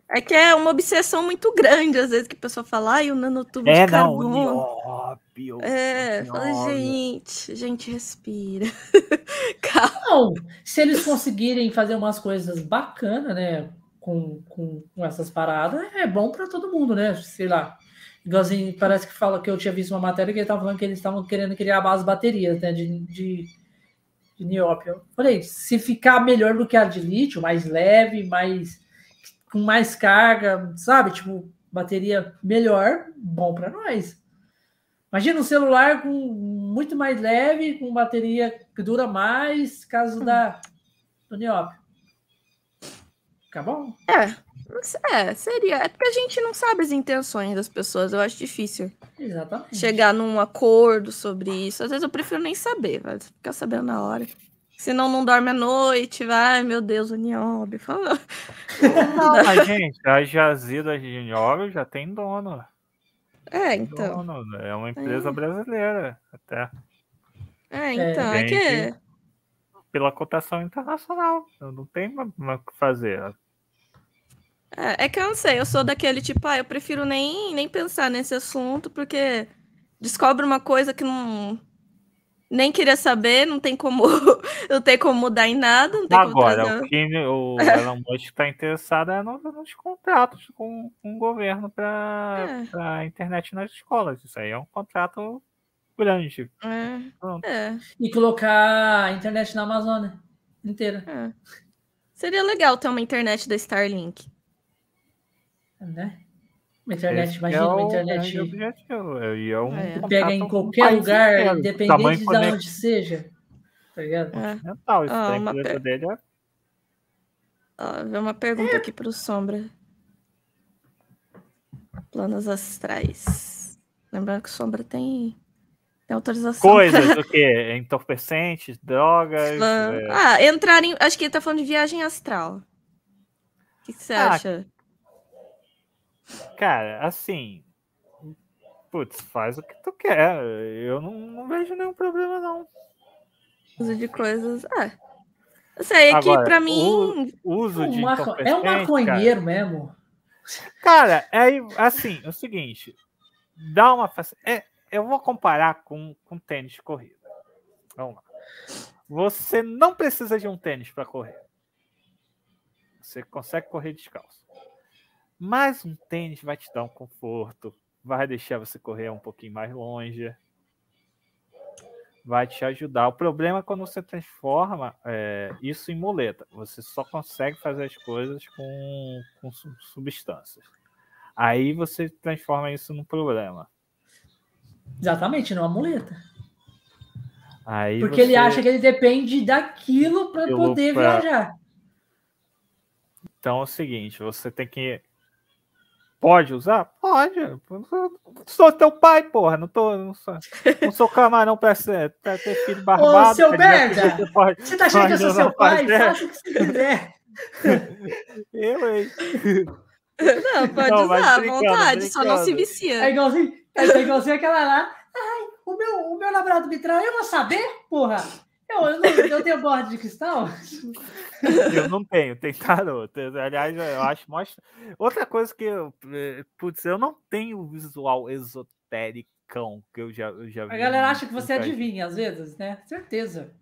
Speaker 2: É que é uma obsessão muito grande, às vezes, que o pessoal fala, ai, o nanotubo
Speaker 3: É,
Speaker 2: de
Speaker 3: não, o
Speaker 2: carbono.
Speaker 3: nióbio. Bio.
Speaker 2: É, fala, gente, gente, respira. Calma.
Speaker 1: Não, se eles conseguirem fazer umas coisas bacanas, né? Com, com, com essas paradas, é bom para todo mundo, né? Sei lá. Igualzinho, parece que fala que eu tinha visto uma matéria que ele tava falando que eles estavam querendo criar as baterias, né? De, de, de nióbio. Eu falei, se ficar melhor do que a de lítio, mais leve, mais com mais carga, sabe? Tipo, bateria melhor, bom para nós. Imagina um celular com muito mais leve, com bateria que dura mais, caso da do nióbio. Fica bom?
Speaker 2: É, é, seria. É porque a gente não sabe as intenções das pessoas. Eu acho difícil
Speaker 1: Exatamente.
Speaker 2: chegar num acordo sobre isso. Às vezes eu prefiro nem saber, vai ficar sabendo na hora. Senão não dorme à noite, vai, meu Deus, o nióbio. Fala.
Speaker 3: Não, mas, gente, as jazidas de nióbio já tem dono.
Speaker 2: É,
Speaker 3: Tem
Speaker 2: então.
Speaker 3: dono. É uma empresa brasileira, até
Speaker 2: É, então. É, que.
Speaker 3: Pela cotação internacional. Não tem o que fazer.
Speaker 2: É, é que eu não sei, eu sou daquele tipo, ah, eu prefiro nem, nem pensar nesse assunto, porque descobre uma coisa que não. Nem queria saber, não tem como. não tem como mudar em nada, não tem como
Speaker 3: Agora,
Speaker 2: trazer-
Speaker 3: o que o Elon Musk está interessado é no- nos contratos com, com o governo para
Speaker 2: É.
Speaker 3: a internet nas escolas. Isso aí é um contrato grande.
Speaker 2: É,
Speaker 3: Pronto.
Speaker 2: é,
Speaker 1: E colocar a internet na Amazônia inteira,
Speaker 2: é. Seria legal ter uma internet da Starlink.
Speaker 1: Né? Uma internet,
Speaker 3: Esse
Speaker 1: imagina
Speaker 3: é
Speaker 1: uma internet
Speaker 3: grande objetivo. É um
Speaker 2: É.
Speaker 3: contrato
Speaker 1: pega em qualquer lugar,
Speaker 3: inteiro.
Speaker 1: independente
Speaker 3: Tamanho
Speaker 1: de
Speaker 3: conect-
Speaker 1: onde seja. Tá ligado?
Speaker 2: É.
Speaker 3: Isso
Speaker 2: Ah, uma
Speaker 3: empresa
Speaker 2: pe-
Speaker 3: dele é
Speaker 2: vê uma pergunta aqui pro Sombra. Planos astrais. Lembrando que o Sombra tem, tem autorização.
Speaker 3: coisas, o quê? Entorpecentes, drogas. é,
Speaker 2: Ah, entrar em. Acho que ele tá falando de viagem astral. O que, que você
Speaker 3: Ah,
Speaker 2: acha?
Speaker 3: Cara, assim. Putz, faz o que tu quer. Eu não, não vejo nenhum problema, não.
Speaker 2: Uso de coisas. Ah. Eu sei, é que pra mim.
Speaker 3: Uso de
Speaker 1: Um É um maconheiro mesmo.
Speaker 3: Cara, é assim, é o seguinte. Dá uma. É, eu vou comparar com, com tênis de corrida. Vamos lá. Você não precisa de um tênis para correr. Você consegue correr descalço. Mas um tênis vai te dar um conforto, vai deixar você correr um pouquinho mais longe, vai te ajudar. O problema é quando você transforma é, isso em muleta. Você só consegue fazer as coisas com, com su- substâncias. Aí você transforma isso num problema.
Speaker 1: Exatamente, numa muleta.
Speaker 3: Aí
Speaker 1: Porque ele
Speaker 3: você-
Speaker 1: acha que ele depende daquilo para poder
Speaker 3: pra-
Speaker 1: viajar.
Speaker 3: Então é o seguinte, você tem que. Pode usar? Pode. Sou teu pai, porra. Não, tô, não, sou, não sou camarão pra, ser, pra ter filho barbado.
Speaker 1: seu
Speaker 3: dizer que
Speaker 1: merda!
Speaker 3: você pode-
Speaker 1: Você tá achando que eu sou seu pai?
Speaker 3: fazer.
Speaker 1: Faça o que você quiser.
Speaker 3: Eu, hein?
Speaker 2: Não, pode
Speaker 3: Não,
Speaker 2: usar à
Speaker 3: brincando,
Speaker 2: vontade, só não se vicia.
Speaker 1: É igualzinho, é igualzinho aquela lá. Ai, o meu, o meu namorado me traiu, eu vou saber, porra. Eu, eu, não, eu tenho borda de cristal?
Speaker 3: Eu não tenho, tem tarot. Aliás, eu acho. Mostra... Outra coisa que eu. eh, Putz, eu não tenho visual esotericão que eu já, eu já vi.
Speaker 1: A galera acha que você adivinha, às vezes, né? Certeza.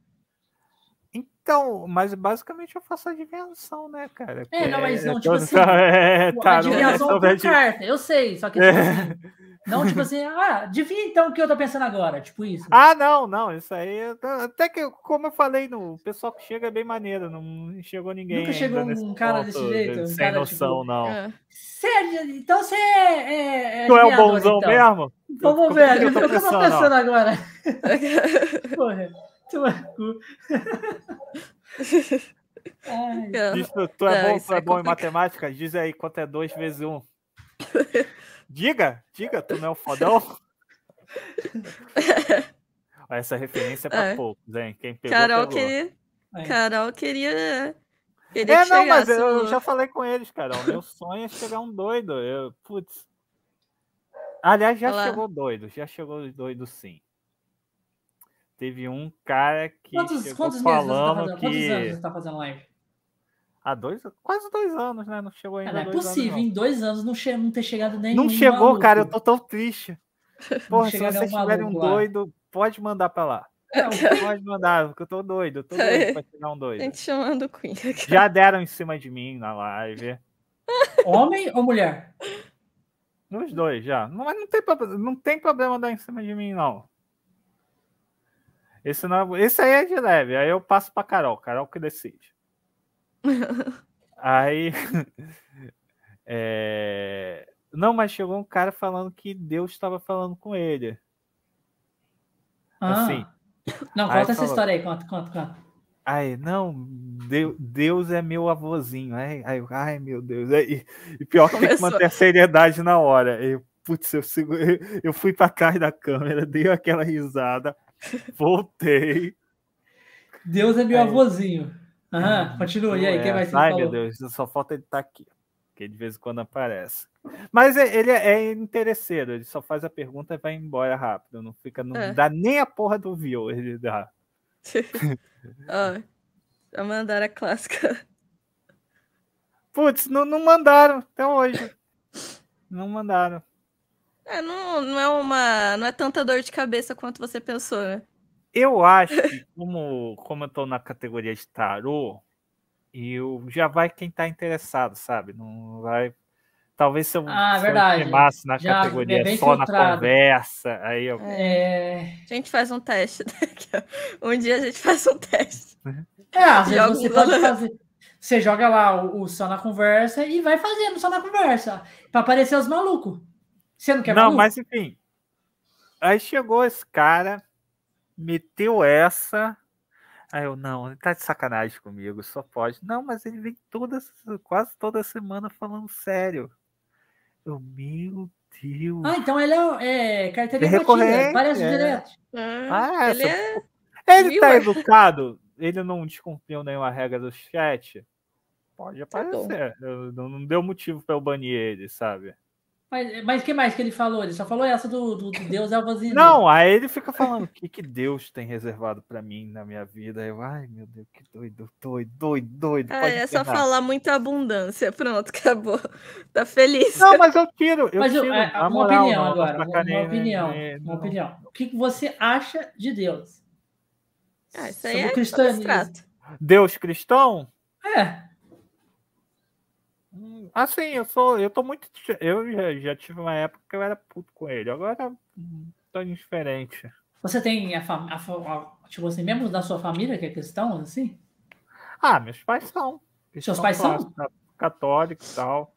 Speaker 3: Então, mas basicamente eu faço adivinhação, né, cara?
Speaker 1: É, não, mas não,
Speaker 3: É,
Speaker 1: tipo
Speaker 3: todo-
Speaker 1: assim,
Speaker 3: É,
Speaker 1: Pô,
Speaker 3: tarô,
Speaker 1: Adivinhação
Speaker 3: é sobre
Speaker 1: por carta, eu sei, só que tipo assim, não tipo assim, ah, adivinha então o que eu tô pensando agora, tipo isso.
Speaker 3: Ah, não, não, isso aí. Até que, como eu falei, no, o pessoal que chega é bem maneiro, não chegou ninguém.
Speaker 1: Nunca chegou
Speaker 3: ainda nesse
Speaker 1: um cara
Speaker 3: ponto
Speaker 1: desse jeito,
Speaker 3: de-
Speaker 1: um
Speaker 3: sem
Speaker 1: cara,
Speaker 3: noção,
Speaker 1: tipo,
Speaker 3: não.
Speaker 2: É.
Speaker 1: Sério, então você é. é
Speaker 3: Tu é o bonzão
Speaker 1: então.
Speaker 3: mesmo?
Speaker 1: Vamos
Speaker 3: Como
Speaker 1: ver,
Speaker 3: que eu
Speaker 1: adivinha
Speaker 3: tô
Speaker 1: o que eu tô
Speaker 3: pensando
Speaker 1: agora. Porra, tu é cu. Ai,
Speaker 3: Diz tu, tu é
Speaker 2: Não,
Speaker 3: bom, tu é
Speaker 2: é
Speaker 3: bom em matemática? Diz aí quanto é 2 vezes 1. Um. diga, diga, tu não é o fodão? Essa referência é pra
Speaker 2: É.
Speaker 3: poucos, hein? Quem pegou,
Speaker 2: Carol
Speaker 3: pegou.
Speaker 2: queria.
Speaker 1: ai.
Speaker 2: Carol queria. queria
Speaker 3: É,
Speaker 2: que
Speaker 3: não, mas
Speaker 2: chegasse
Speaker 3: eu, eu
Speaker 2: um-
Speaker 3: já falei com eles, cara. O meu sonho é chegar um doido. Eu, putz. Aliás, já
Speaker 2: Olha lá.
Speaker 3: chegou doido, já chegou doido sim. Teve um cara que
Speaker 1: Quantos,
Speaker 3: chegou
Speaker 1: quantos meses você tá
Speaker 3: falando
Speaker 1: fazendo? Quantos anos
Speaker 3: que.
Speaker 1: você tá fazendo live?
Speaker 3: Há dois, quase dois anos, né? Não chegou ainda.
Speaker 1: Cara, não é
Speaker 3: anos,
Speaker 1: possível,
Speaker 3: não.
Speaker 1: em dois anos não, che não ter chegado nem.
Speaker 3: Não chegou, cara. Eu tô tão triste. Porra, se vocês tiverem um doido, pode mandar pra lá. Não, pode mandar, porque eu tô doido, eu tô doido pra tirar um doido.
Speaker 2: Gente chamando o Queen.
Speaker 3: Já deram em cima de mim na live.
Speaker 1: Homem ou mulher?
Speaker 3: Nos dois, já. Não, mas não tem, não tem problema dar em cima de mim, não. Esse, não é, esse aí é de leve. Aí eu passo pra Carol. Carol que decide. aí. é... Não, mas chegou um cara falando que Deus estava falando com ele.
Speaker 1: Ah. Assim. Não, conta aí essa falou, história aí, conta, conta, conta.
Speaker 3: Ai, não, Deus é meu avôzinho. Ai, ai, ai meu Deus. E, e pior que tem que manter a seriedade na hora. Eu, putz, eu, eu fui para trás da câmera, dei aquela risada, voltei.
Speaker 1: Deus é meu aí, avôzinho. Aham, continua. E aí, é. quem vai ser?
Speaker 3: Ai, meu Deus, só falta ele estar tá aqui. Que de vez em quando aparece. Mas é, ele é interesseiro, ele só faz a pergunta e vai embora rápido. Não fica, não é. dá nem a porra do view, ele dá.
Speaker 2: Ó, já mandaram a clássica.
Speaker 3: Putz, não, não mandaram até hoje. Não mandaram.
Speaker 2: É, não, não, é uma. Não é tanta dor de cabeça quanto você pensou, né?
Speaker 3: Eu acho que, como, como eu tô na categoria de tarô, eu já vai quem tá interessado, sabe? Não vai Talvez se eu,
Speaker 1: ah, se verdade. eu
Speaker 3: na Já categoria é só filtrado. na conversa, aí eu...
Speaker 2: É... A gente faz um teste. Né? um dia a gente faz um teste.
Speaker 1: É, às vezes você pode fazer... Você joga lá o, o, só na conversa e vai fazendo só na conversa. para aparecer os malucos. Você não quer
Speaker 3: Não, maluco? mas enfim. Aí chegou esse cara, meteu essa... Aí eu, não, ele tá de sacanagem comigo, só pode. Não, mas ele vem toda, quase toda semana falando sério. Eu, meu Deus.
Speaker 1: Ah, então ele é, é carteirinha é batida, parece é. direto.
Speaker 3: Ah, ah ele essa... é. Ele tá educado, ele não descumpriu nenhuma regra do chat. Pode tá aparecer. Tá não, não deu motivo para eu banir ele, sabe?
Speaker 1: Mas, mas que mais que ele falou? Ele só falou essa do, do, do Deus Elvazinho.
Speaker 3: Não, aí ele fica falando o que, que Deus tem reservado para mim na minha vida. Eu, ai meu Deus, que doido, doido, doido, doido.
Speaker 2: Ah, é só falar muita abundância. Pronto, acabou. Tá feliz.
Speaker 3: Não, mas eu tiro. Eu
Speaker 1: mas
Speaker 3: tiro
Speaker 1: é, uma moral, opinião não, agora. Uma, uma opinião. uma opinião. O que você acha de Deus?
Speaker 2: Ah, isso aí Sobre é o cristianismo.
Speaker 3: Deus cristão?
Speaker 1: É.
Speaker 3: Assim, eu sou. Eu tô muito. Eu já, já tive uma época que eu era puto com ele. Agora tô indiferente.
Speaker 1: Você tem a, a, a, tipo assim, membros da sua família que é cristão, assim?
Speaker 3: Ah, meus pais são.
Speaker 1: Seus pais são?
Speaker 3: Católicos e tal.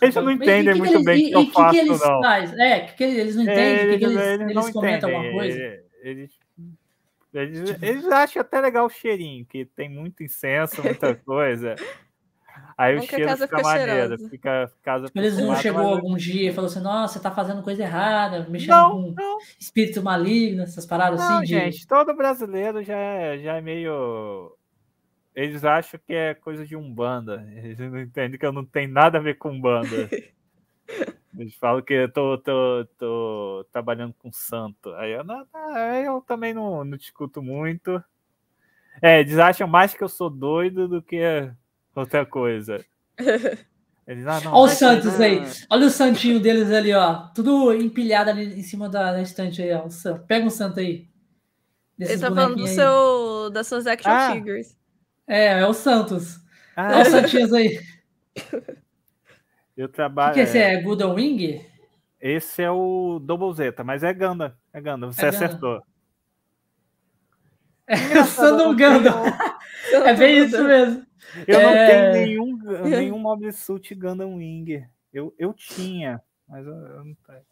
Speaker 3: Eles não entendem que muito eles, bem o que eu faço, que eles não. Faz?
Speaker 1: É, que, eles não entendem, eles, que eles, eles, eles comentam entendem. alguma coisa.
Speaker 3: Eles, eles, eles acham até legal o cheirinho, que tem muito incenso, muita coisa. Aí o cheiro fica, fica maneiro, fica casa
Speaker 1: tipo, Eles não chegou mas... algum dia e falou assim, nossa, você tá fazendo coisa errada, mexendo não, com não. espírito maligno, essas paradas não, assim.
Speaker 3: Gente, de... todo brasileiro já é, já é meio. Eles acham que é coisa de umbanda. Eles não entendem que eu não tenho nada a ver com umbanda. Eles falam que eu tô, tô, tô trabalhando com santo. Aí eu, não, eu também não, não discuto muito. É, eles acham mais que eu sou doido do que outra coisa.
Speaker 1: Eles, ah, não, Olha os Santos aí. Olha o santinho deles ali, ó. Tudo empilhado ali em cima da, da estante aí, ó. Pega um santo aí.
Speaker 2: Ele tá falando do seu, das suas action ah. figures.
Speaker 1: É, é o Santos. Ah. Olha os santinhos aí.
Speaker 3: Eu trabalho.
Speaker 1: O que, que esse é? é Golden Wing?
Speaker 3: Esse é o Double Zeta, mas é Ganda. É Ganda, você é acertou.
Speaker 1: É Sandom Gundam. é bem isso mesmo.
Speaker 3: Eu é... não tenho nenhum, nenhum Mob Suit Gundam Wing. Eu, eu tinha, mas eu, eu não tenho.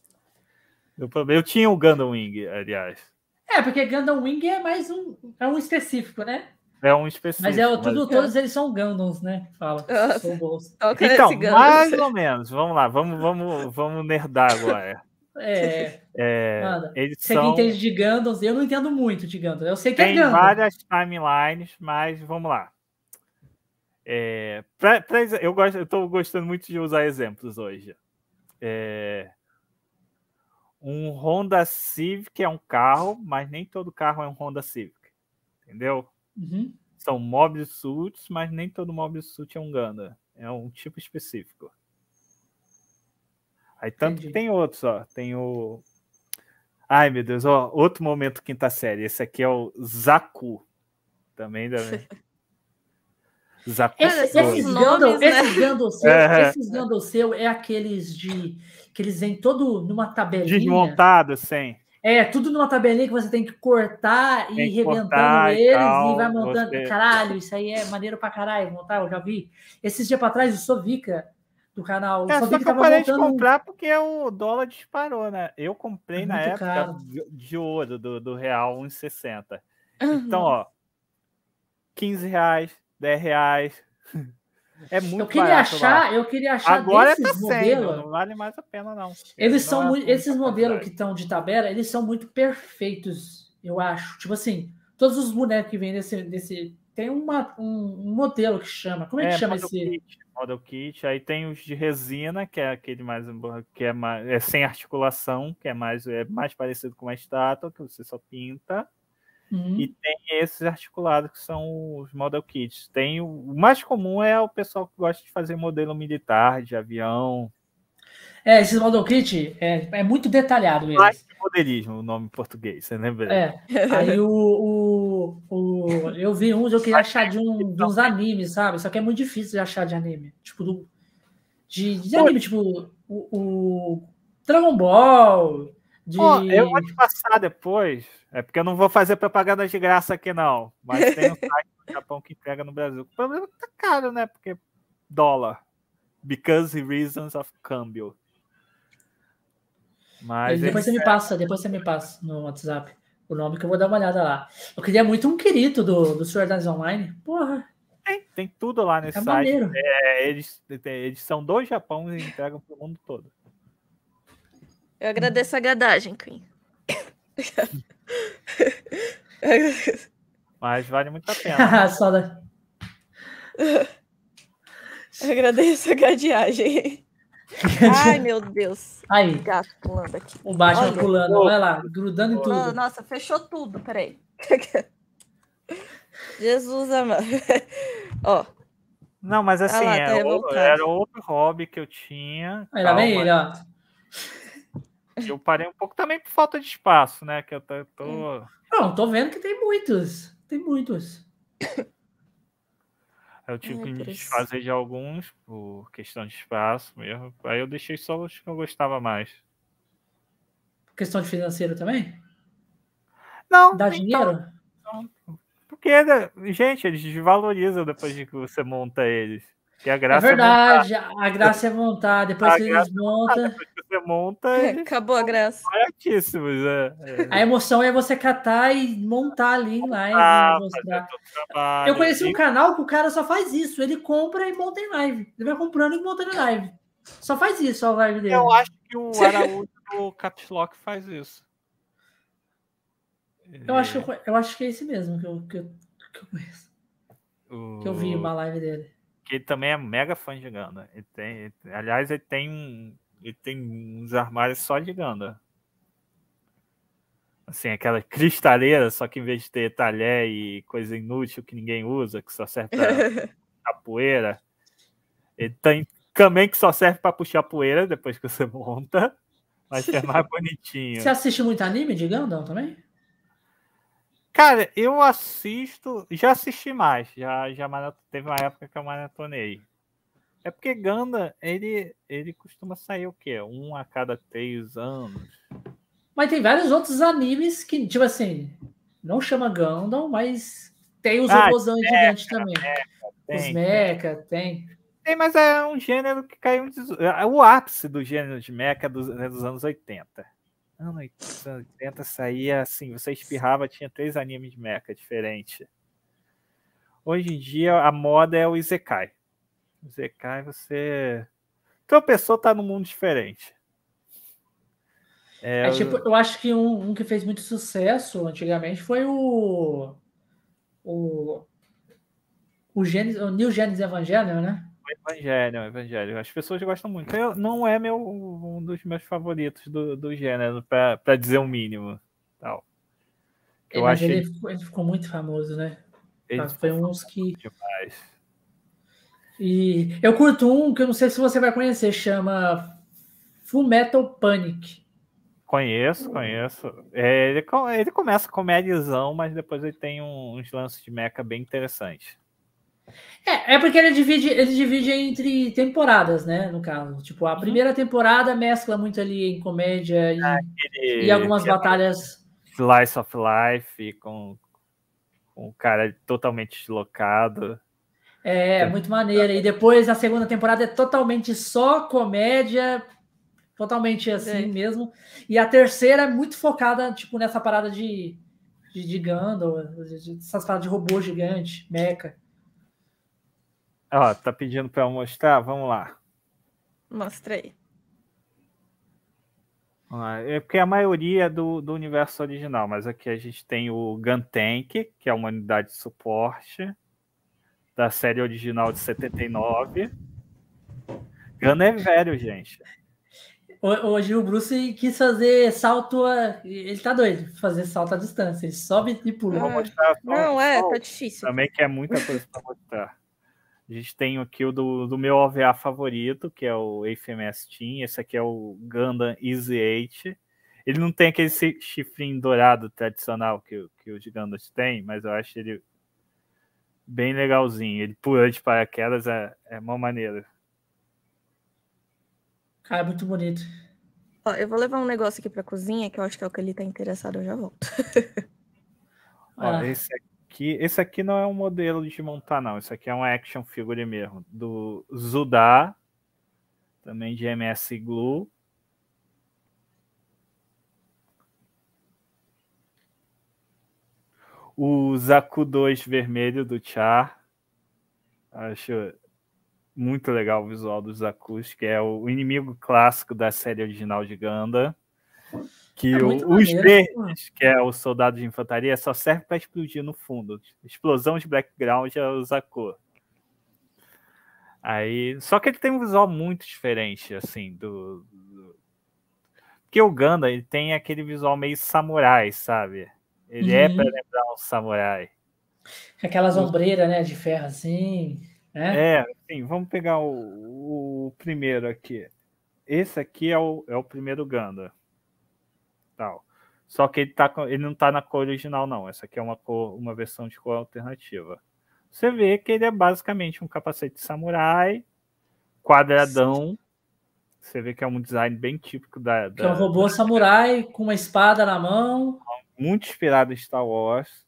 Speaker 3: Eu, eu tinha o Gundam Wing, aliás.
Speaker 1: É, porque Gundam Wing é mais um, é um específico, né?
Speaker 3: É um específico.
Speaker 1: Mas, é, tudo, mas... todos eles são Gundams, né? Fala. São
Speaker 3: bons. Então, mais ou menos. Vamos lá, vamos, vamos, vamos nerdar agora.
Speaker 1: É.
Speaker 3: é
Speaker 1: Manda, eles você são... que entende de Gundams, eu não entendo muito de Gundams. Eu sei que é
Speaker 3: Tem
Speaker 1: é Gundam.
Speaker 3: várias timelines, mas vamos lá. É, pra, pra, eu gosto, eu tô gostando muito de usar exemplos hoje. É, um Honda Civic é um carro, mas nem todo carro é um Honda Civic. Entendeu?
Speaker 1: Uhum.
Speaker 3: São Mobile Suits, mas nem todo Mobile Suit é um Gundam. É um tipo específico. Aí tanto Entendi. que tem outros, ó. Tem o. Ai, meu Deus, ó, outro momento quinta série. Esse aqui é o Zaku. Também também.
Speaker 1: Esses Gandalf, né? esses Gandalf seu, é. esses Gandalf seu é aqueles de que eles vêm todo numa tabelinha.
Speaker 3: Desmontado, sim.
Speaker 1: É, tudo numa tabelinha que você tem que cortar e ir rebentando eles e, tal, e, vai montando. Você... Caralho, isso aí é maneiro pra caralho montar, eu já vi. Esses dias pra trás, o Sovica do canal.
Speaker 3: É, só que eu parei montando... de comprar porque o dólar disparou, né? Eu comprei é na época caro. de ouro do, do real 1,60. Uhum. Então, ó, 15 reais, 10 reais. É muito
Speaker 1: eu queria
Speaker 3: barato
Speaker 1: achar,
Speaker 3: lá.
Speaker 1: eu queria achar
Speaker 3: Agora desses tá modelos. Não vale mais a pena não.
Speaker 1: Eles são muito, esses modelos que estão de tabela, eles são muito perfeitos, eu acho. Tipo assim, todos os bonecos que vêm desse, desse tem uma, um, modelo que chama. Como é, é que chama esse?
Speaker 3: Kit, model kit. Aí tem os de resina, que é aquele mais que é mais é sem articulação, que é mais é mais parecido com uma estátua que você só pinta. Uhum. E tem esses articulados que são os model kits. Tem o, o, mais comum é o pessoal que gosta de fazer modelo militar, de avião.
Speaker 1: É, esses model kit é, é muito detalhado mesmo. Mais
Speaker 3: modelismo, o nome em português, você lembra?
Speaker 1: É. Aí o, o, o, eu vi uns, eu queria achar de, um, de uns animes, sabe? Só que é muito difícil de achar de anime. Tipo, do, de, de anime, tipo, o, o Dragon Ball, de...
Speaker 3: Eu vou te passar depois. É porque eu não vou fazer propaganda de graça aqui, não. Mas tem um site do Japão que entrega no Brasil. O problema é que tá caro, né? Porque dólar. Because reasons of câmbio.
Speaker 1: Mas depois você me passa, depois você me passa no WhatsApp o nome que eu vou dar uma olhada lá. Eu queria muito um querido do, do Sword Art Online. Porra.
Speaker 3: Tem, tem tudo lá nesse é site. É, eles, eles são do Japão e entregam para o mundo todo.
Speaker 2: Eu agradeço a gadagem, Queen.
Speaker 3: Mas vale muito a pena.
Speaker 1: Só da...
Speaker 2: Eu agradeço a gadiagem. Ai, meu Deus.
Speaker 1: Aí.
Speaker 2: O gato pulando aqui.
Speaker 1: O baixo pulando, vai lá, grudando em tudo.
Speaker 2: Nossa, fechou tudo, peraí. Jesus amado. Ó.
Speaker 3: Não, mas assim, lá, tá era, era, outro hobby que eu tinha.
Speaker 1: Aí lá vem ele, ó.
Speaker 3: Eu parei um pouco também por falta de espaço, né? Que eu tô. tô...
Speaker 1: Não, tô vendo que tem muitos. Tem muitos.
Speaker 3: Eu tive que me desfazer de alguns por questão de espaço mesmo. Aí eu deixei só os que eu gostava mais.
Speaker 1: Questão de financeiro também?
Speaker 3: Não.
Speaker 1: Dá então, dinheiro?
Speaker 3: Não, porque, gente, eles desvalorizam depois de que você monta eles. Que a graça
Speaker 1: é verdade, é a graça é montar, depois a que eles montam. Depois
Speaker 3: que você monta.
Speaker 2: Acabou a graça.
Speaker 3: Baratíssimos, é, é.
Speaker 1: A emoção é você catar e montar ali em live. Ah, mostrar. Eu conheci um canal que o cara só faz isso. Ele compra e monta em live. Ele vai comprando e montando em live. Só faz isso a live dele.
Speaker 3: Eu acho que o Araújo do Caps Lock faz isso.
Speaker 1: Eu acho, que eu, eu acho que é esse mesmo que eu, que eu, que eu conheço. O... Que eu vi uma live dele
Speaker 3: que ele também é mega fã de Ganda. Ele tem, ele, aliás, ele tem, ele tem uns armários só de Ganda. Assim, aquela cristaleira, só que em vez de ter talher e coisa inútil que ninguém usa, que só serve para a poeira, ele tem também que só serve para puxar poeira depois que você monta, mas é mais bonitinho.
Speaker 1: Você assiste muito anime de Gundam também?
Speaker 3: Cara, eu assisto, já assisti mais, já, já teve uma época que eu maratonei. É porque Ganda, ele, ele costuma sair o quê? Um a cada três anos.
Speaker 1: Mas tem vários outros animes que, tipo assim, não chama Gundam, mas tem os ah, robôzão gigantes também. Mecha, tem, os mecha, tem.
Speaker 3: Tem, mas é um gênero que caiu. É o ápice do gênero de mecha é dos, é dos anos 80 anos 80 saía assim, você espirrava, tinha três animes de mecha diferentes. Hoje em dia a moda é o Isekai. O Isekai você. Então pessoa tá num mundo diferente.
Speaker 1: É, é tipo, eu acho que um, um, que fez muito sucesso antigamente foi o. O. O, Genesis, o New Genesis Evangelion, né?
Speaker 3: Evangelho, Evangelho. As pessoas gostam muito. Eu, não é meu, um dos meus favoritos do, do gênero, para dizer o um mínimo. Tal.
Speaker 1: Eu acho ele, ficou, ele ficou muito famoso, né? Ele foi uns que.
Speaker 3: Demais.
Speaker 1: E eu curto um que eu não sei se você vai conhecer, chama Full Metal Panic.
Speaker 3: Conheço, conheço. É, ele, ele começa comédiazão, mas depois ele tem um, uns lances de mecha bem interessantes.
Speaker 1: É, é porque ele divide, ele divide entre temporadas, né? No caso. Tipo, a uhum. primeira temporada mescla muito ali em comédia e, ah, aquele, e algumas batalhas.
Speaker 3: Slice of Life com, com o cara totalmente deslocado.
Speaker 1: É, muito maneira. E depois a segunda temporada é totalmente só comédia, Totalmente assim é. mesmo. E a terceira é muito focada, tipo, nessa parada de, de, de Gundam, essas paradas de robô gigante, mecha.
Speaker 3: Ó, tá pedindo para eu mostrar? Vamos lá.
Speaker 2: Mostrei.
Speaker 3: É porque a maioria do, do universo original, mas aqui a gente tem o Gun Tank, que é uma unidade de suporte da série original de 79. Gun é velho, gente.
Speaker 1: Hoje o Bruce quis fazer salto. A... Ele tá doido fazer salto à distância. Ele sobe e pula.
Speaker 2: Ah, não, é, tá difícil.
Speaker 3: Também que é muita coisa para mostrar. A gente tem aqui o do, do meu OVA favorito, que é o AFMS Team. Esse aqui é o Gundam Easy 8. Ele não tem aquele chifrinho dourado tradicional que, que os Gundams têm, mas eu acho ele bem legalzinho. Ele pula de paraquedas, é, é uma maneira.
Speaker 1: Ah, é muito bonito.
Speaker 2: Ó, eu vou levar um negócio aqui pra cozinha, que eu acho que é o que ele tá interessado, eu já volto.
Speaker 3: Ó, ah. esse aqui, esse aqui não é um modelo de montar, não. Esse aqui é um action figure mesmo. Do Zudá, também de MS Glue. O Zaku 2 vermelho do Char. Acho muito legal o visual dos Zakus, que é o inimigo clássico da série original de Ganda. Que é o, os verdes, que é o soldado de infantaria, só serve para explodir no fundo. Explosão de background é o Zaku. Aí, só que ele tem um visual muito diferente, assim, do, do... porque o Ganda ele tem aquele visual meio samurai, sabe? Ele é uhum. é para lembrar um samurai.
Speaker 1: Aquelas ombreiras, né, de ferro assim.
Speaker 3: É, é sim, vamos pegar o, o, primeiro aqui. Esse aqui é o, é o primeiro Ganda. Tal. Só que ele, tá, ele não está na cor original, não. Essa aqui é uma, cor, uma versão de cor alternativa. Você vê que ele é basicamente um capacete samurai, quadradão. Você vê que é um design bem típico da. da
Speaker 1: que é um robô samurai com uma espada na mão.
Speaker 3: Muito inspirado em Star Wars.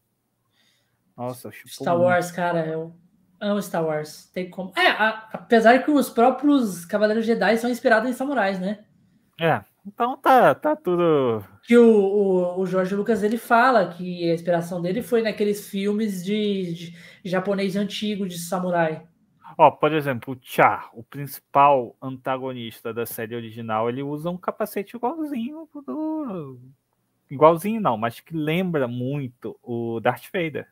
Speaker 3: Nossa,
Speaker 1: Star Wars, cara, eu amo Star Wars. Tem como. É, a, apesar que os próprios Cavaleiros Jedi são inspirados em samurais, né?
Speaker 3: É, então tá, tá tudo.
Speaker 1: Que o, o, o Jorge Lucas ele fala que a inspiração dele foi naqueles filmes de, de japonês antigo de samurai.
Speaker 3: Ó, por exemplo, o Cha, o principal antagonista da série original, ele usa um capacete igualzinho do. Igualzinho não, mas que lembra muito o Darth Vader.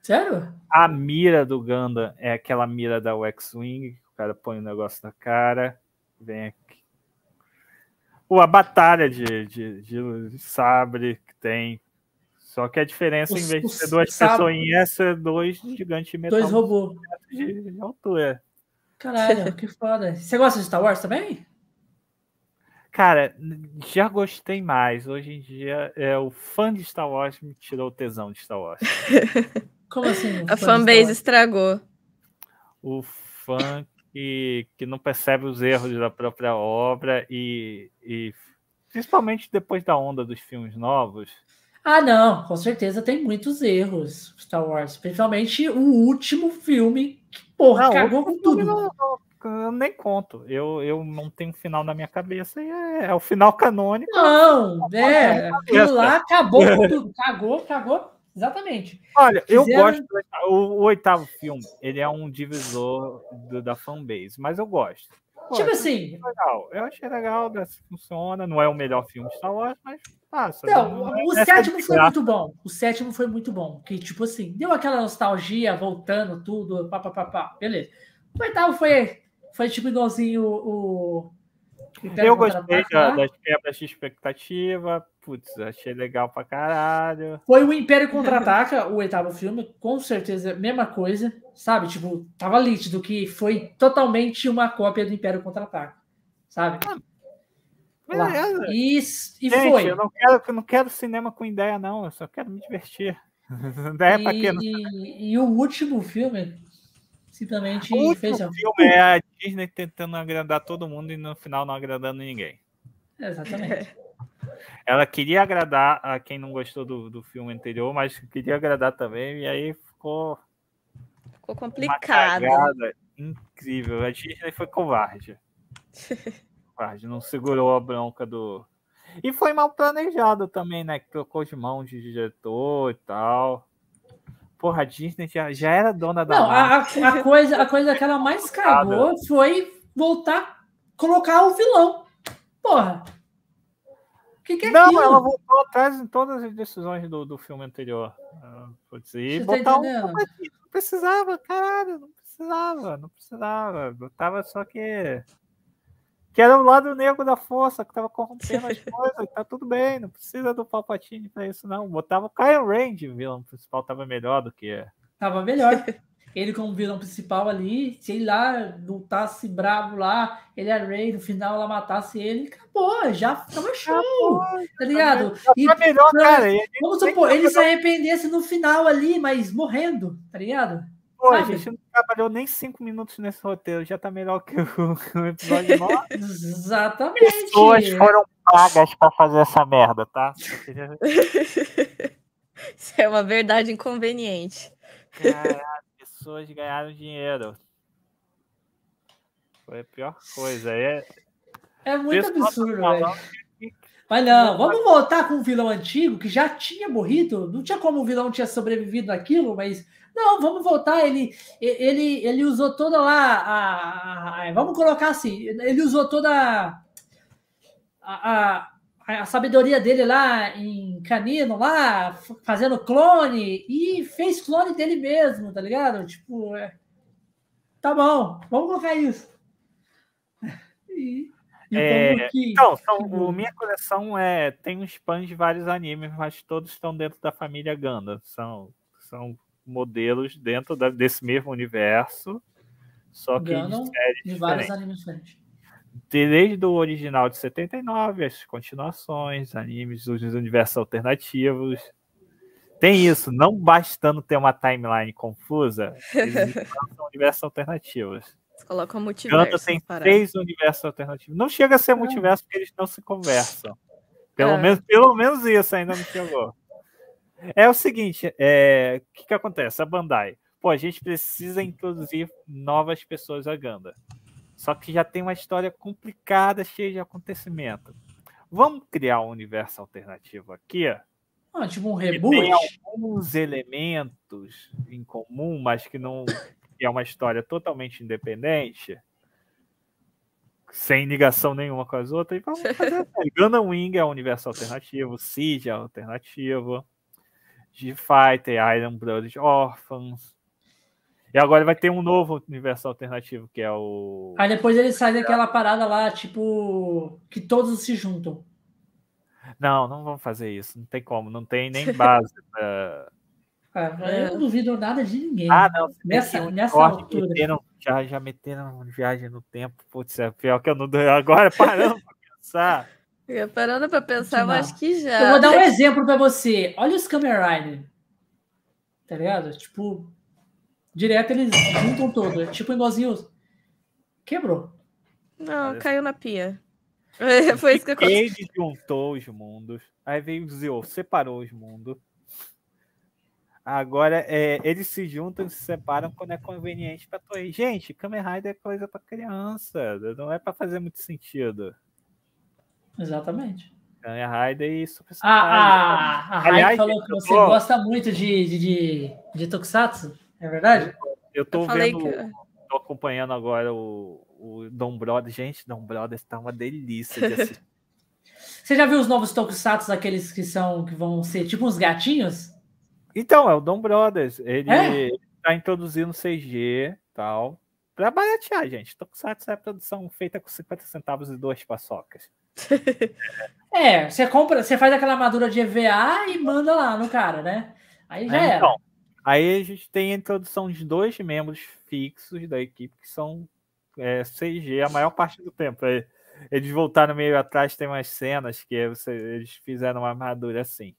Speaker 1: Sério?
Speaker 3: A mira do Ganda é aquela mira da X-Wing, o cara põe o um negócio na cara, vem aqui. Ou a batalha de, de, de, sabre que tem. Só que a diferença, os, em vez de ser duas pessoinhas, é dois gigantes
Speaker 1: metal. Dois robôs.
Speaker 3: De, de altura.
Speaker 1: Caralho, que foda. Você gosta de Star Wars também?
Speaker 3: Cara, já gostei mais. Hoje em dia, é, o fã de Star Wars me tirou o tesão de Star Wars.
Speaker 1: Como assim?
Speaker 2: A fanbase estragou.
Speaker 3: O fã que, que não percebe os erros da própria obra e, e principalmente depois da onda dos filmes novos.
Speaker 1: Ah, não, com certeza tem muitos erros Star Wars, principalmente o último filme que, porra, não, cagou com tudo. Não,
Speaker 3: não, eu nem conto. Eu, eu não tenho final na minha cabeça e é, é o final canônico.
Speaker 1: Não, é, aquilo lá acabou com tudo. Cagou, cagou Exatamente.
Speaker 3: Olha, Fizeram... eu gosto. Do, o, o, oitavo filme, ele é um divisor do, da fanbase, mas eu gosto.
Speaker 1: Pô, tipo assim.
Speaker 3: Legal. Eu achei legal, funciona. Não é o melhor filme de Star Wars, mas passa.
Speaker 1: Não, não o é sétimo foi muito bom. O sétimo foi muito bom. Que, tipo assim, deu aquela nostalgia, voltando tudo, papapá. Beleza. O oitavo foi, foi tipo igualzinho o.
Speaker 3: o eu gostei da, das quebras de expectativa, Putz, achei legal pra caralho.
Speaker 1: Foi o Império Contra-Ataca, o oitavo filme, com certeza, mesma coisa, sabe? Tipo, tava lítido que foi totalmente uma cópia do Império Contra-Ataca, sabe? Ah.
Speaker 3: Beleza.
Speaker 1: E, e
Speaker 3: Gente,
Speaker 1: foi.
Speaker 3: eu não quero, eu não quero cinema com ideia, não. Eu só quero me divertir. Ideia pra quê?
Speaker 1: E, e o último filme simplesmente
Speaker 3: O
Speaker 1: fez.
Speaker 3: último filme é Disney tentando agradar todo mundo e no final não agradando ninguém.
Speaker 1: Exatamente.
Speaker 3: Ela queria agradar a quem não gostou do, do filme anterior, mas queria agradar também, e aí ficou
Speaker 2: Ficou complicado.
Speaker 3: incrível. A Disney foi covarde. covarde, não segurou a bronca do. E foi mal planejado também, né? Que trocou de mão de diretor e tal. Porra, a Disney já, já era dona da
Speaker 1: Não, a, a coisa, a coisa que ela mais cagou foi voltar colocar o vilão. Porra. O que, que é
Speaker 3: Não,
Speaker 1: aquilo?
Speaker 3: ela voltou atrás em todas as decisões do, do filme anterior. Ah,
Speaker 1: Você tá
Speaker 3: um não precisava, caralho, não precisava, não precisava. Botava só que. Que era o lado negro da força, que tava corrompendo as coisas, tá tudo bem, não precisa do Palpatine pra isso, não. Botava o Kylo Ren de vilão principal, tava melhor do que.
Speaker 1: Tava melhor. Ele como vilão principal ali, sei lá, lutasse bravo lá, ele é rei, no final ela matasse ele, acabou, já tava show, tá ligado? E
Speaker 3: Tá melhor, cara. E,
Speaker 1: vamos supor, ele se arrependesse no final ali, mas morrendo, tá ligado?
Speaker 3: pô, a gente não trabalhou nem cinco minutos nesse roteiro, já tá melhor que o, o episódio 9.
Speaker 1: Exatamente.
Speaker 3: pessoas foram pagas pra fazer essa merda, tá?
Speaker 2: Isso é uma verdade inconveniente.
Speaker 3: Caralho, pessoas ganharam dinheiro. Foi a pior coisa. É,
Speaker 1: É muito
Speaker 3: tá
Speaker 1: absurdo, velho. Mas não, vamos voltar com um vilão antigo que já tinha morrido. Não tinha como o vilão tinha sobrevivido naquilo, mas não, vamos voltar. Ele, ele, ele usou toda lá a, a- vamos colocar assim. Ele usou toda a, a, a sabedoria dele lá em Canino, lá fazendo clone e fez clone dele mesmo, tá ligado? Tipo, é, tá bom, vamos colocar isso. E,
Speaker 3: É, Então, são, o, minha coleção é, tem um spam de vários animes, mas todos estão dentro da família Gundam. São, são modelos dentro da- desse mesmo universo, só que séries
Speaker 1: de vários animes diferentes.
Speaker 3: Desde o original de 79, as continuações, animes dos universos alternativos. Tem isso, não bastando ter uma timeline confusa, eles lançam universos alternativos.
Speaker 2: Coloca
Speaker 3: Gundam
Speaker 2: multiverso.
Speaker 3: tem
Speaker 2: na parada.
Speaker 3: três universos alternativos. Não chega a ser
Speaker 1: Não.
Speaker 3: multiverso porque eles não se conversam. Pelo,
Speaker 2: É.
Speaker 3: menos, pelo menos isso ainda não chegou. É o seguinte, é, o que, que acontece? A Bandai, pô, a gente precisa introduzir novas pessoas a Ganda. Só que já tem uma história complicada, cheia de acontecimento. Vamos criar um universo alternativo aqui
Speaker 1: Ah, tipo um reboot.
Speaker 3: tem alguns elementos em comum, mas que não que é uma história totalmente independente, sem ligação nenhuma com as outras, e vamos fazer a série. Gundam Wing é um universo alternativo, Siege é alternativo, G-Fighter, Iron Blooded Orphans. E agora vai ter um novo universo alternativo, que é o.
Speaker 1: Aí depois ele sai daquela parada lá, tipo, que todos se juntam.
Speaker 3: Não, não vamos fazer isso. Não tem como, não tem nem base. pra-
Speaker 1: Cara,
Speaker 2: É.
Speaker 1: eu não duvido nada de ninguém.
Speaker 3: Ah, não.
Speaker 1: Nessa- nessa altura.
Speaker 3: Meteram, já, já meteram viagem no tempo. Putz, é pior que eu não. Agora, parando pra pensar.
Speaker 2: Eu Parando pra pensar, eu acho que já.
Speaker 1: Eu vou dar um exemplo pra você. Olha os Kamen Rider. Tá ligado? Tipo, direto eles juntam todo. É Tipo igualzinho. Quebrou.
Speaker 2: Não,
Speaker 3: Parece-
Speaker 2: caiu na pia. Foi isso que aconteceu.
Speaker 3: Ele juntou os mundos. Aí veio o Zio, separou os mundos. Agora é, eles se juntam e se separam quando é conveniente pra Toei. Gente, Kamen Rider é coisa pra criança. Não é pra fazer muito sentido.
Speaker 1: Exatamente.
Speaker 3: Kamen Rider e Super Sentai.
Speaker 1: A, a, a falou que você
Speaker 3: tô-
Speaker 1: gosta muito de, de, de, de Tokusatsu. É verdade?
Speaker 3: Eu tô
Speaker 2: Eu
Speaker 3: vendo,
Speaker 2: que.
Speaker 3: tô acompanhando agora o, o Dom Brothers. Gente, Dom Brothers tá uma delícia de assistir.
Speaker 1: Você já viu os novos Tokusatsu, aqueles que são que vão ser tipo uns gatinhos?
Speaker 3: Então, é o Dom Brothers. Ele
Speaker 1: É?
Speaker 3: tá introduzindo CG e tal. Pra baratear, gente. Tokusatsu é a produção feita com 50 centavos e duas paçocas.
Speaker 1: É, você compra, você faz aquela armadura de EVA e manda lá no cara, né? Aí já
Speaker 3: É,
Speaker 1: era.
Speaker 3: então, aí a gente tem a introdução de dois membros fixos da equipe que são é, CG a maior parte do tempo. É, eles voltaram meio atrás, tem umas cenas que você, eles fizeram uma armadura assim.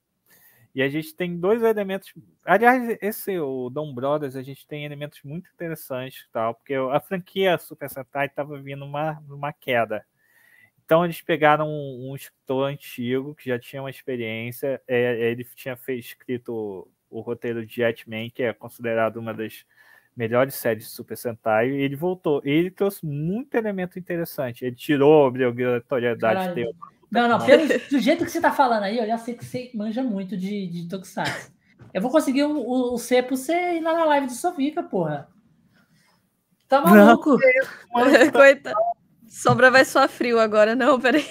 Speaker 3: E a gente tem dois elementos. Aliás, esse o Dom Brothers, a gente tem elementos muito interessantes, tal, porque a franquia Super Sentai estava vindo uma, uma queda. Então eles pegaram um, um escritor antigo que já tinha uma experiência. É, ele tinha feito, escrito o, o roteiro de Jetman, que é considerado uma das melhores séries de Super Sentai, e ele voltou. Ele trouxe muito elemento interessante. Ele tirou a obrigatoriedade de ter
Speaker 1: não, não, pelo, do jeito que você tá falando aí, eu já sei que você manja muito de, de Tokusatsu. Eu vou conseguir o, o, o C pra você ir lá na live do Sofica, porra. Tá maluco?
Speaker 2: Coitado. Sombra vai suar frio agora, não, peraí.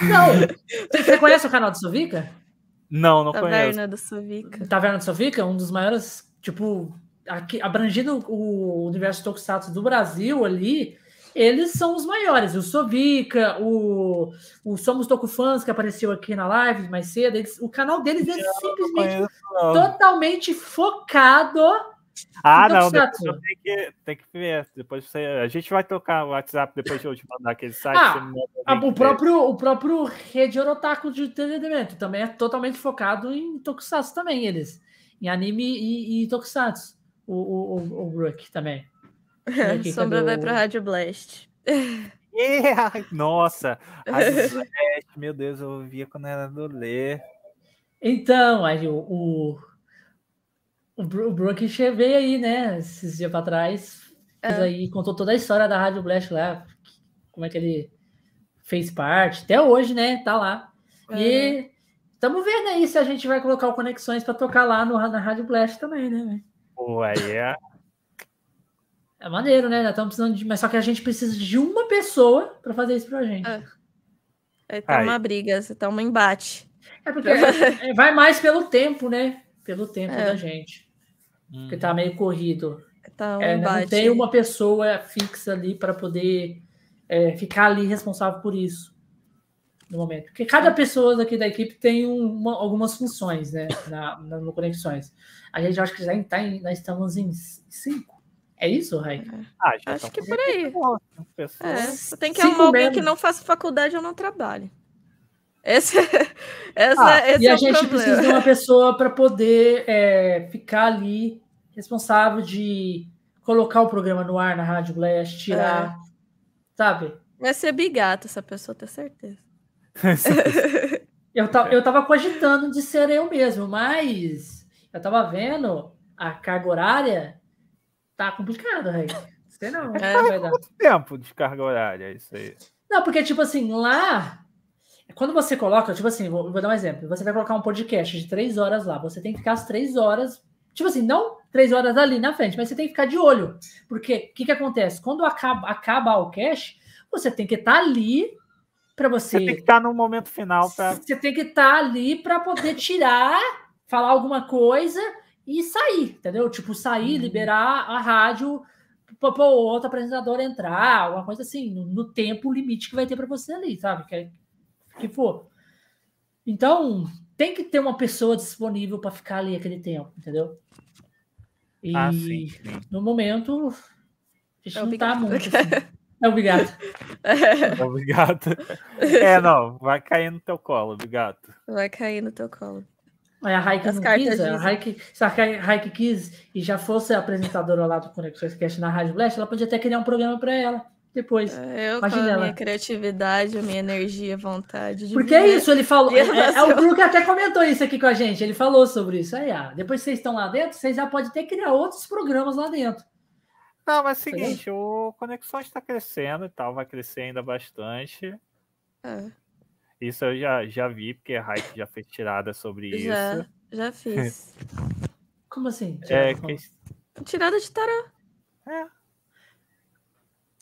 Speaker 1: Não. Você conhece o canal do Sovica?
Speaker 3: Não, não
Speaker 2: Taverna
Speaker 3: conheço.
Speaker 2: Taverna do Sovica.
Speaker 1: Taverna do Sovica, um dos maiores, tipo, aqui, abrangindo o universo Tokusatsu do Brasil ali, eles são os maiores. O Sovica, o, o Somos Tokufãs, que apareceu aqui na live mais cedo, eles, o canal deles é simplesmente totalmente focado.
Speaker 3: Ah, não, depois tem que, tem que ver. Depois você, a gente vai tocar o WhatsApp depois de eu te mandar aquele site.
Speaker 1: Ah, o, próprio, o próprio Rede Orotaku de entretenimento também é totalmente focado em Tokusatsu também, eles. Em anime e, e Tokusatsu. O, o, o, o Brook também.
Speaker 2: Sombra do... vai pra Rádio Blast.
Speaker 3: Yeah! Nossa, Rádio Blast, meu Deus, eu ouvia quando era do Lê.
Speaker 1: Então, aí o, o, o, Brook veio aí, né, esses dias pra trás, é. aí, contou toda a história da Rádio Blast lá, como é que ele fez parte, até hoje, né, tá lá. É. E estamos vendo aí se a gente vai colocar o Conexões para tocar lá no, na Rádio Blast também, né?
Speaker 3: Pô, aí é
Speaker 1: é maneiro, né? Estamos precisando de. Mas só que a gente precisa de uma pessoa para fazer isso pra gente. É.
Speaker 2: Aí tá Ai. uma briga, tá um embate.
Speaker 1: É porque é, vai mais pelo tempo, né? Pelo tempo é. da gente. Porque tá meio corrido.
Speaker 2: Tá um
Speaker 1: é,
Speaker 2: embate.
Speaker 1: Não tem uma pessoa fixa ali para poder é, ficar ali responsável por isso no momento. Porque cada pessoa daqui da equipe tem uma, algumas funções, né? Na, na, no Conexões. A gente acho que já tá em, nós estamos em cinco. É isso, Rai?
Speaker 2: Ah, Acho que por aí. É, tem que arrumar alguém que não faça faculdade ou não trabalhe. Esse, essa, ah, esse
Speaker 1: e
Speaker 2: é
Speaker 1: a gente problema. precisa de uma pessoa para poder é, ficar ali responsável de colocar o programa no ar na Rádio Blast, tirar, é. sabe?
Speaker 2: Vai ser bigato essa pessoa, tenho certeza.
Speaker 1: eu, eu tava cogitando de ser eu mesmo, mas eu tava vendo a carga horária tá complicado, Rei. Sei não.
Speaker 3: É, vai dar. Quanto tempo de carga horária isso aí?
Speaker 1: Não, porque, tipo assim, lá. Quando você coloca, tipo assim, vou, vou, dar um exemplo. Você vai colocar um podcast de três horas lá. Você tem que ficar as três horas. Tipo assim, não três horas ali na frente, mas você tem que ficar de olho. Porque o que, que acontece? Quando acaba, acaba o cache, você tem que estar tá ali para você. Você
Speaker 3: tem que estar tá no momento final. Pra...
Speaker 1: Você tem que estar tá ali para poder tirar, falar alguma coisa e sair, entendeu? Tipo, sair, uhum. liberar a rádio para o outro apresentador entrar, uma coisa assim, no, no tempo limite que vai ter para você ali, sabe? Que, que for. Então, tem que ter uma pessoa disponível para ficar ali aquele tempo, entendeu? E ah, sim, sim. no momento, a gente é não tá muito assim. É obrigado.
Speaker 3: É. Obrigado. É, não, vai cair no teu colo, obrigado.
Speaker 2: Vai cair no teu colo.
Speaker 1: Aí a Raik não quis, a Raik, se a Raik quis e já fosse a apresentadora lá do Conexões Cast na Rádio Blast, ela podia até criar um programa para ela depois.
Speaker 2: É, eu Imagina com a ela. minha criatividade, a minha energia, vontade.
Speaker 1: Porque é isso, ele falou. É, é, o Brook até comentou isso aqui com a gente, ele falou sobre isso. Aí, ah, depois que vocês estão lá dentro, vocês já podem até criar outros programas lá dentro.
Speaker 3: Não, mas é o seguinte, o Conexões está crescendo e tal, vai crescer ainda bastante. É. Isso eu já, já vi, porque a Raik já fez tirada sobre
Speaker 2: já,
Speaker 3: isso.
Speaker 2: Já fiz.
Speaker 1: Como assim?
Speaker 3: É, que...
Speaker 2: Tirada de tarô.
Speaker 3: É.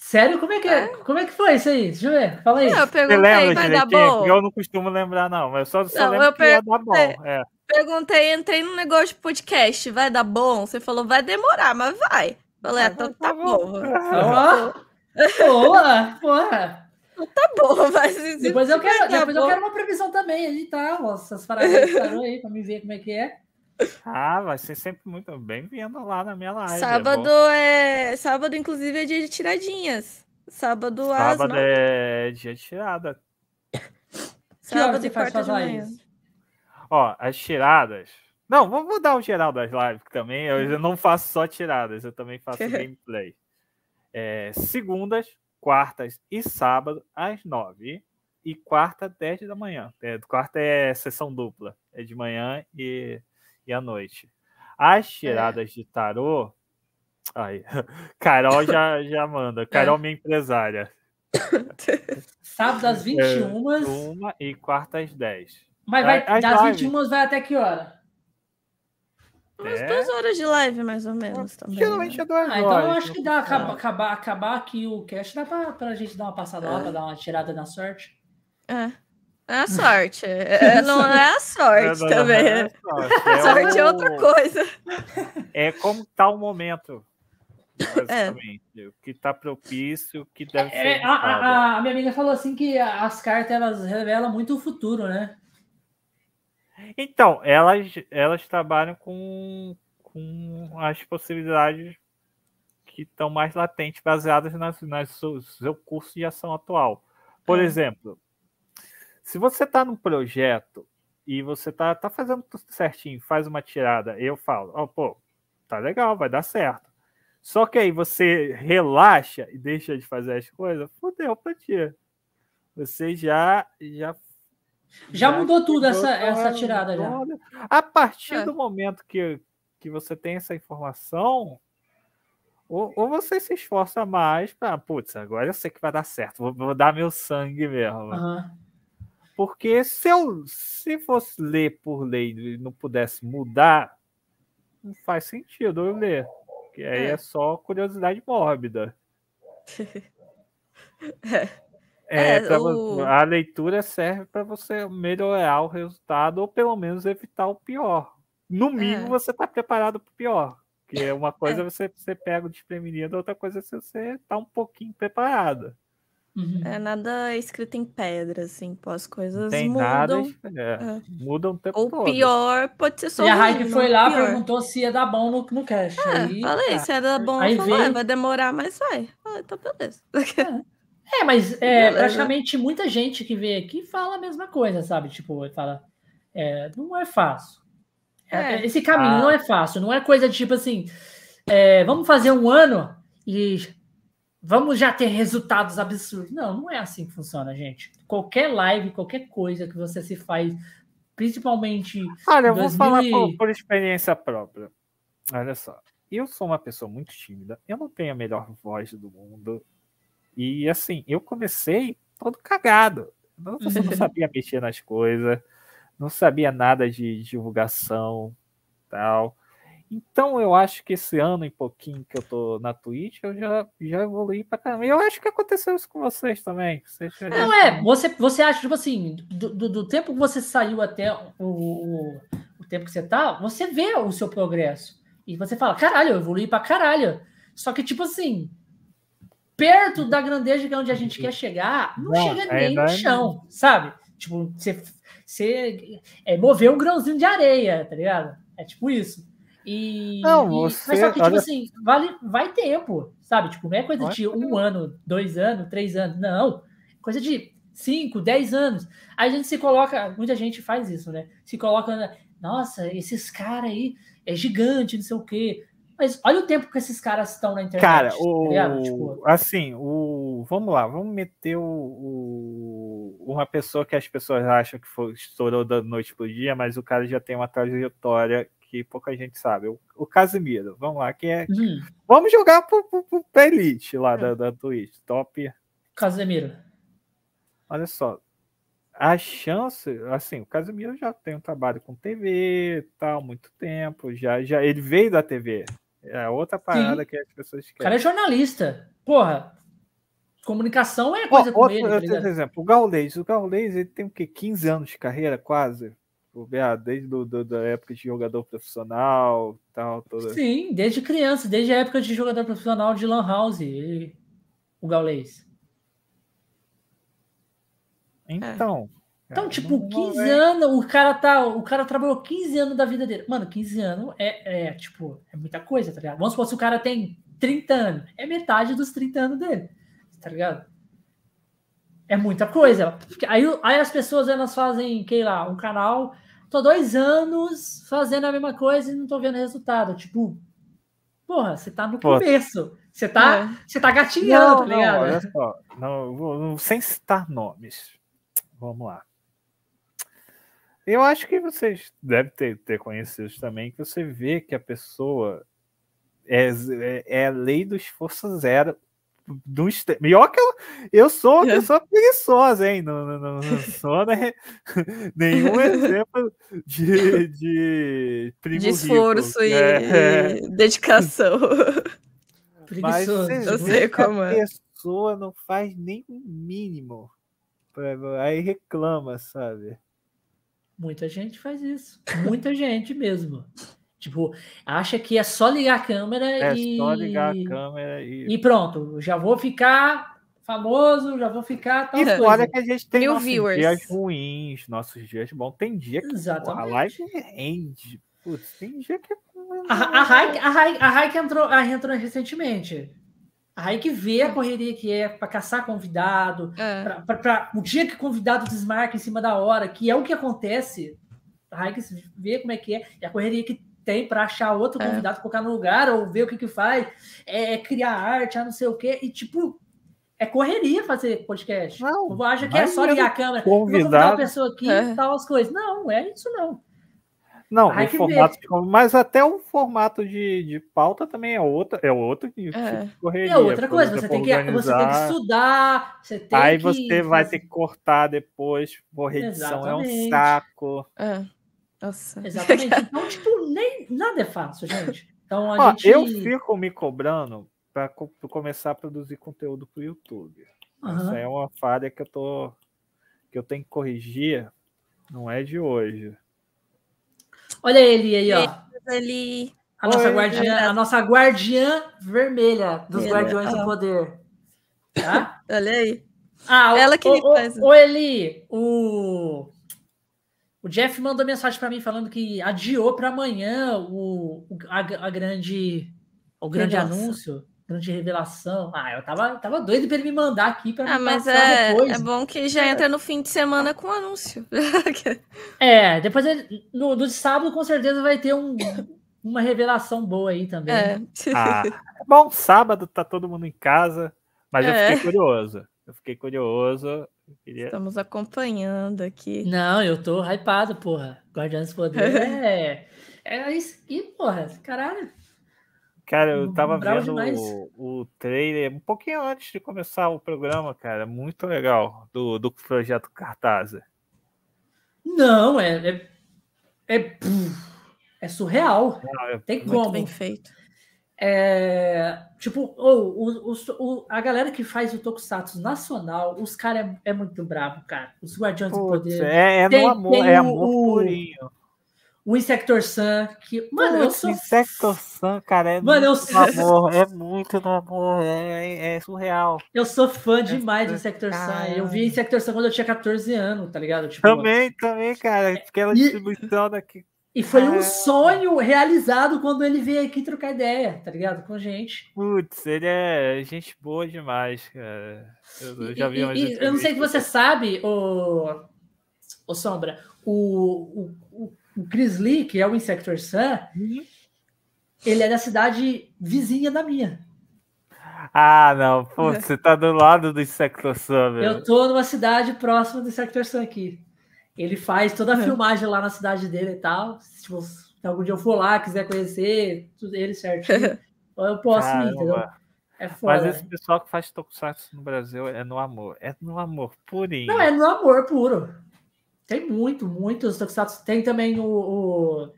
Speaker 1: Sério? Como é que é? é? Como é que foi isso aí? Deixa eu ver. Fala aí.
Speaker 2: eu perguntei, lembra, vai dar bom?
Speaker 3: Eu não costumo lembrar, não. Mas só, só não, lembro eu que ia dar bom. É.
Speaker 2: Perguntei, entrei num negócio de podcast. Vai dar bom? Você falou, vai demorar, mas vai. Falei, ah, então tá, tá bom.
Speaker 1: Boa! Boa!
Speaker 2: Tá bom, mas.
Speaker 1: Depois, eu quero, depois eu quero uma previsão também ali, tá? Essas paradas aí pra me ver como é que é.
Speaker 3: Ah, vai ser sempre muito bem-vindo lá na minha live.
Speaker 2: Sábado é, é, Sábado, inclusive, é dia de tiradinhas. Sábado,
Speaker 3: Sábado
Speaker 2: às
Speaker 3: é dia de tirada.
Speaker 2: Sábado e quarta de manhã.
Speaker 3: Ó, as tiradas. Não, vou, vou dar o geral das lives também. Eu não faço só tiradas, eu também faço gameplay. É, segundas, quartas e sábado, às nove. E quarta, dez da manhã. É, quarta é sessão dupla. É de manhã e, e à noite. As tiradas é. de tarô. Aí, Carol já, já manda. Carol, minha empresária.
Speaker 1: Sábado às 21.
Speaker 3: É, uma e quarta às 10.
Speaker 1: Mas vai, as das lives. 21 vai até que hora?
Speaker 2: Umas é. duas horas de live, mais ou menos. Também,
Speaker 3: Geralmente
Speaker 2: né?
Speaker 3: é duas
Speaker 1: ah, Então eu acho que dá acabar, acabar, acabar aqui o cast, dá pra, pra gente dar uma passada é. lá, pra dar uma tirada na sorte.
Speaker 2: É. É a sorte. É, não é a sorte não, também. Não é a sorte, é, sorte o... é outra coisa.
Speaker 3: É como tá o momento. Basicamente. É. O que está propício, o que deve ser.
Speaker 1: É, a, a, a, minha amiga falou assim que as cartas elas revelam muito o futuro, né?
Speaker 3: Então, elas, elas trabalham com, com as possibilidades que estão mais latentes, baseadas nas, nas seu curso de ação atual. Por é. exemplo, se você está num projeto e você está tá fazendo tudo certinho, faz uma tirada, eu falo, oh, pô, tá legal, vai dar certo. Só que aí você relaxa e deixa de fazer as coisas, fodeu pra ti. Você já já
Speaker 1: já, mudou tudo essa, essa tirada já.
Speaker 3: A partir é. do momento que, que você tem essa informação, ou, ou você se esforça mais para, putz, agora eu sei que vai dar certo, vou, vou dar meu sangue mesmo. Uhum. Porque se eu se fosse ler por lei e não pudesse mudar, não faz sentido eu ler. Porque aí é, é só curiosidade mórbida. é. é o... A leitura serve para você melhorar o resultado ou pelo menos evitar o pior. No mínimo, é. você está preparado para o pior. Que é uma coisa é. você, você pega o desprevenido, outra coisa é você está um pouquinho preparado.
Speaker 2: Uhum. É nada escrito em pedra, assim, pós coisas
Speaker 3: Tem
Speaker 2: mudam.
Speaker 3: Nada, é, é. Mudam o tempo
Speaker 2: Ou
Speaker 3: todo.
Speaker 2: pior, pode ser só.
Speaker 1: E a Raik foi lá e perguntou se ia dar bom no, no cash.
Speaker 2: É, aí, falei, tá. se ia dar bom, aí falei, veio... vai demorar, mas vai. Falei, então beleza.
Speaker 1: É, é mas é, praticamente muita gente que vê aqui fala a mesma coisa, sabe? Tipo, fala, é, não é fácil. É, é. Esse caminho ah. não é fácil, não é coisa de tipo assim, vamos fazer um ano e vamos já ter resultados absurdos. Não, não é assim que funciona, gente. Qualquer live, qualquer coisa que você se faz, principalmente.
Speaker 3: Olha, eu 2000... vou falar por, por, experiência própria. Olha só. Eu sou uma pessoa muito tímida, eu não tenho a melhor voz do mundo. E assim, eu comecei todo cagado. Eu não sabia mexer nas coisas, não sabia nada de divulgação tal. Então eu acho que esse ano e pouquinho que eu tô na Twitch, eu já, já evoluí pra caramba. E eu acho que aconteceu isso com vocês também. Vocês já...
Speaker 1: Não é, você, você acha, tipo assim, do, do, do tempo que você saiu até o, o, o, tempo que você tá, você vê o seu progresso. E você fala, caralho, eu evoluí pra caralho. Só que, tipo assim, perto da grandeza de onde a gente quer chegar, não, não chega nem no chão, sabe? Tipo, você, você é, mover um grãozinho de areia, tá ligado? É tipo isso. E,
Speaker 3: não, você,
Speaker 1: mas só que, tipo olha... assim, vale, vai tempo, sabe? Tipo, não é coisa de um ano, dois anos, três anos, não. Coisa de cinco, dez anos. Aí a gente se coloca, muita gente faz isso, né? Se coloca, nossa, esses caras aí é gigante, não sei o quê. Mas olha o tempo que esses caras estão na internet.
Speaker 3: Cara, tá o, tipo... assim, o, vamos lá, vamos meter o, o, uma pessoa que as pessoas acham que foi, estourou da noite pro dia, mas o cara já tem uma trajetória que pouca gente sabe. O, o Casimiro, vamos lá, quem é. Uhum. Vamos jogar pro, pro, pro Elite lá é. da, da Twitch. Top.
Speaker 1: Casemiro.
Speaker 3: Olha só. A chance, assim, o Casimiro já tem um trabalho com TV tal, muito tempo. Já, já ele veio da TV. É outra parada Sim. que as pessoas querem.
Speaker 1: O cara é jornalista. Porra, comunicação é coisa oh, com outro, ele.
Speaker 3: Tá exemplo, o Gaules. O Gaules, ele tem o quê? 15 anos de carreira, quase? Desde do, do, da época de jogador profissional, tal, toda.
Speaker 1: Sim, desde criança, desde a época de jogador profissional de Lan House, ele, o Gaulês.
Speaker 3: Então.
Speaker 1: Então, tipo, 15 é... anos, o cara tá. O cara trabalhou 15 anos da vida dele. Mano, 15 anos é, é tipo, é muita coisa, tá ligado? Vamos supor se o cara tem 30 anos. É metade dos 30 anos dele. tá ligado? É muita coisa. Aí, aí as pessoas elas fazem, sei lá, um canal. Tô dois anos fazendo a mesma coisa e não tô vendo resultado. Tipo, porra, você tá no Pô. começo. Você tá, é. você tá gatinhando, tá ligado? Não, olha só,
Speaker 3: não, sem citar nomes. Vamos lá. Eu acho que vocês devem ter, ter conhecido também, que você vê que a pessoa é, é, é a lei do esforço zero. Do, melhor que eu, eu sou uma pessoa preguiçosa, hein? Não, não, não, não sou né? nenhum exemplo de, de,
Speaker 2: de esforço rico. e, é. dedicação.
Speaker 3: Mas você eu sei como é. A pessoa não faz nem o mínimo. Aí reclama, sabe?
Speaker 1: Muita gente faz isso. Muita gente mesmo. Tipo, acha que é só ligar a câmera
Speaker 3: é
Speaker 1: e.
Speaker 3: É só ligar a câmera e.
Speaker 1: E pronto, já vou ficar famoso, já vou ficar.
Speaker 3: Tal e coisa. fora que a gente tem Mil nossos viewers. dias ruins, nossos dias bons. Tem dia que Exatamente. a live rende. Putz, tem dia que.
Speaker 1: A, a, Raik, a, Raik, a Raik entrou, a entrou recentemente. Aí que vê a hum. correria que é para caçar convidado, é. para o dia que o convidado desmarca em cima da hora, que é o que acontece. A que vê como é que é, e a correria que tem para achar outro é. convidado, colocar no lugar, ou ver o que que faz, é, é criar arte, é não sei o quê, e tipo, é correria fazer podcast. Não, não acha que é só ligar a câmera,
Speaker 3: convidar
Speaker 1: uma pessoa aqui é. e tal as coisas. Não, não é isso não.
Speaker 3: Não, o formato de, mas até o formato de, de pauta também é outra, é outro que
Speaker 1: é. correria. É outra coisa, você tem, que, você tem que estudar, você tem
Speaker 3: Aí
Speaker 1: que...
Speaker 3: você vai ter que cortar depois, por edição é um saco.
Speaker 2: É. Nossa.
Speaker 1: Exatamente. Então, tipo, nem nada é fácil, gente. Então
Speaker 3: a
Speaker 1: Ó, gente...
Speaker 3: Eu fico me cobrando para começar a produzir conteúdo para o YouTube. Uhum. Essa é uma falha que eu tô que eu tenho que corrigir, não é de hoje.
Speaker 1: Olha ele aí, ó.
Speaker 2: Ele...
Speaker 1: A nossa, Oi, guardiã, a nossa guardiã vermelha dos ele, Guardiões do Poder. Tá?
Speaker 2: Olha aí.
Speaker 1: Ah, Ela que o, o, faz. O Eli, o, o Jeff mandou mensagem para mim falando que adiou para amanhã o, a, a, grande, o grande anúncio grande revelação. Ah, eu tava, tava doido para ele me mandar aqui para
Speaker 2: Ah, mas é, depois. é bom que já entra no fim de semana com anúncio.
Speaker 1: é, depois ele, no, no sábado com certeza vai ter um, uma revelação boa aí também. É.
Speaker 3: Né? Ah, bom, sábado tá todo mundo em casa, mas é. eu fiquei curioso. Eu fiquei curioso. Queria...
Speaker 2: Estamos acompanhando aqui.
Speaker 1: Não, eu tô hypado, porra. Guardiões do Poder é. É isso aqui, porra. Caralho.
Speaker 3: Cara, eu tava vendo o, o, trailer um pouquinho antes de começar o programa, cara. Muito legal. Do, do projeto Cartaz.
Speaker 1: Não, é. É, é, é surreal. Não, é Tem como.
Speaker 2: bem feito.
Speaker 1: É, tipo, oh, o, o, a galera que faz o Tokusatsu nacional, os caras é, é, muito bravo, cara. Os Guardiões Putz, do Poder.
Speaker 3: É, é tem, no amor, é amor purinho
Speaker 1: o Insector Sun, que. Mano, eu sou.
Speaker 3: Insector Sun, cara, é mano, muito eu... amor, é muito do amor, é, é surreal.
Speaker 1: Eu sou fã é demais do Insector Sun. Eu vi Insector Sun quando eu tinha 14 anos, tá ligado?
Speaker 3: Tipo, também, também, cara. Aquela distribuição daqui.
Speaker 1: E foi um sonho realizado quando ele veio aqui trocar ideia, tá ligado? Com a gente.
Speaker 3: Putz, ele é gente boa demais, cara. Eu, eu já vi
Speaker 1: umas e, Eu não sei se você sabe, o, o Sombra, o, o, o Chris Lee, que é o Insector Sun, uhum. ele é da cidade vizinha da minha.
Speaker 3: Ah, não. Pô, você tá do lado do Insector Sun, velho.
Speaker 1: Eu tô numa cidade próxima do Insector Sun aqui. Ele faz toda a uhum. filmagem lá na cidade dele e tal. Tipo, se algum dia eu for lá, quiser conhecer, tudo ele certinho, eu posso Caramba. ir, entendeu? É foda.
Speaker 3: Mas esse pessoal que faz tokusatsu no Brasil é no amor. É no amor purinho.
Speaker 1: Não, é no amor puro. Tem muito, muitos tokusatsu. Tem também o, o,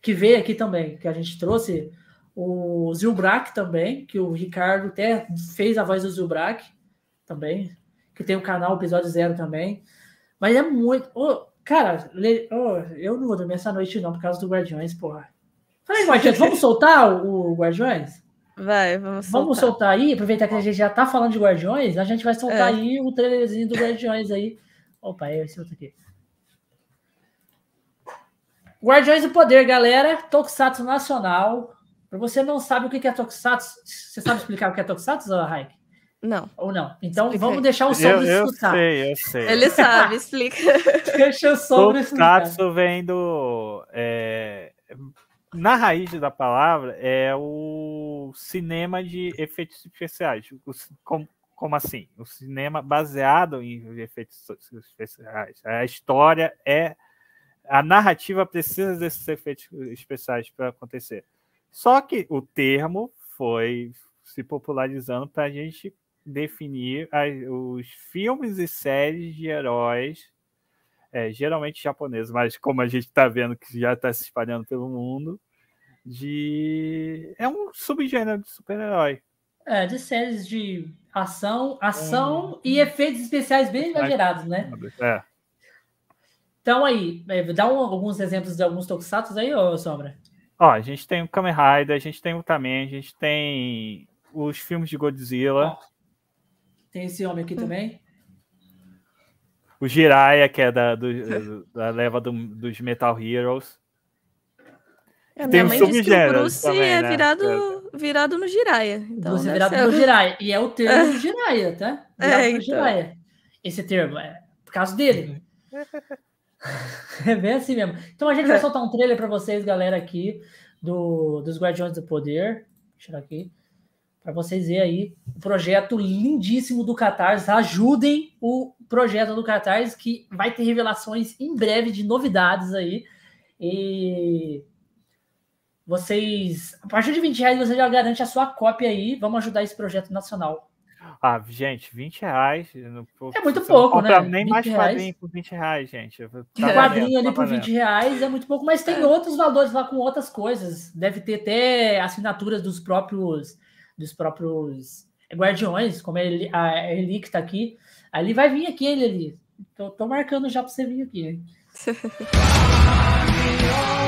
Speaker 1: que veio aqui também, que a gente trouxe, o Zilbrak também, que o Ricardo até fez a voz do Zilbrak também, que tem o canal Episódio Zero também. Mas é muito. Oh, cara, oh, eu não vou dormir essa noite não, por causa do Guardiões, porra. Falei, Guardiões, vamos soltar o, o Guardiões?
Speaker 2: Vai, vamos soltar.
Speaker 1: Vamos soltar aí, aproveitar que a gente já tá falando de Guardiões, a gente vai soltar é. aí o trailerzinho do Guardiões aí. Opa, é esse outro aqui. Guardiões do Poder, galera. Tokusatsu Nacional. Para você não sabe o que é Tokusatsu, você sabe explicar o que é Tokusatsu, Raik?
Speaker 2: Não.
Speaker 1: Ou não? Então
Speaker 2: Explica
Speaker 1: vamos
Speaker 2: aí.
Speaker 1: deixar o
Speaker 3: Eu,
Speaker 1: Sombra
Speaker 3: eu
Speaker 1: escutar.
Speaker 3: sei, eu sei.
Speaker 2: Ele sabe, explica.
Speaker 1: Deixa o Sombra escutar.
Speaker 3: Tokusatsu vem do. é, na raiz da palavra é o cinema de efeitos especiais. Como, como assim? O cinema baseado em efeitos especiais. A história é. A narrativa precisa desses efeitos especiais para acontecer. Só que o termo foi se popularizando para a gente definir as- os filmes e séries de heróis é, geralmente japoneses, mas como a gente está vendo que já está se espalhando pelo mundo, de é um subgênero de super-herói.
Speaker 1: É, de séries de ação, ação e efeitos especiais bem exagerados, né?
Speaker 3: É.
Speaker 1: Então aí, é, dá um- alguns exemplos de alguns tokusatsu aí, ô Sombra.
Speaker 3: Ó, a gente tem o Kamen Rider, a gente tem o Ultraman, a gente tem os filmes de Godzilla,
Speaker 1: Ó, Tem esse homem aqui também.
Speaker 3: o Jiraiya, que é da, do- da leva do- dos Metal Heroes.
Speaker 2: A
Speaker 3: Tem
Speaker 2: minha
Speaker 3: um
Speaker 2: mãe disse que o Bruce
Speaker 3: também,
Speaker 2: é
Speaker 3: né?
Speaker 2: virado, virado no Jiraya. Então,
Speaker 1: Você
Speaker 2: deve
Speaker 1: virado
Speaker 2: ser-
Speaker 1: no Jiraiya. E é o termo do Jiraiya, tá? Virado
Speaker 2: É,
Speaker 1: no
Speaker 2: então.
Speaker 1: Jiraiya. Esse termo é por causa dele. É bem assim mesmo. Então a gente vai soltar um trailer para vocês, galera, aqui do, dos Guardiões do Poder. Deixa eu tirar aqui. Para vocês verem aí o projeto lindíssimo do Catarse. Ajudem o projeto do Catarse, que vai ter revelações em breve de novidades aí. E vocês, a partir de 20 reais, você já garante a sua cópia aí. Vamos ajudar esse projeto nacional.
Speaker 3: Ah, gente, 20 reais. não-
Speaker 1: É muito pouco, né?
Speaker 3: Nem
Speaker 1: 20
Speaker 3: mais
Speaker 1: reais.
Speaker 3: quadrinho por 20 reais, gente. Tá valendo,
Speaker 1: quadrinho ali
Speaker 3: tá
Speaker 1: por
Speaker 3: valendo.
Speaker 1: 20 reais é muito pouco, mas tem outros valores lá com outras coisas. Deve ter até assinaturas dos próprios dos próprios guardiões, como a Eli, a Eli que tá aqui. Ali vai vir aqui ele ali. Tô, tô marcando já para você vir aqui.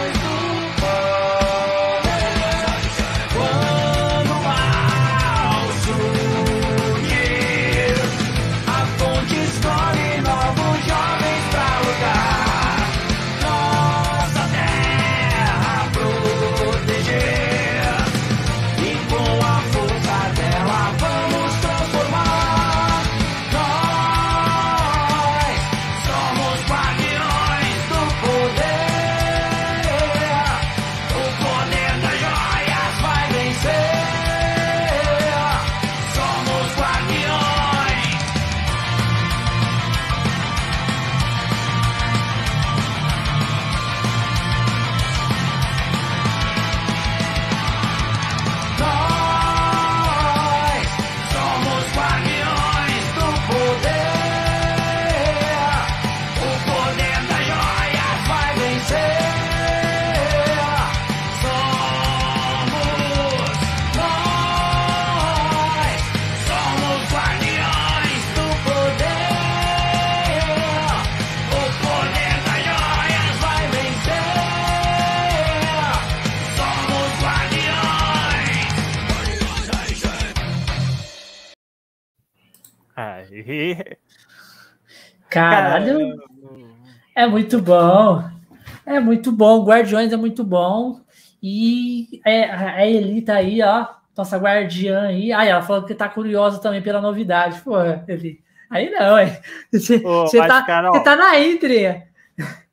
Speaker 1: Caralho, é muito bom. É muito bom. Guardiões é muito bom. E é, a Eli tá aí, ó. Nossa guardiã aí. Aí ela falou que tá curiosa também pela novidade. Pô, Eli. Aí não, é. Você, tá, tá na entre.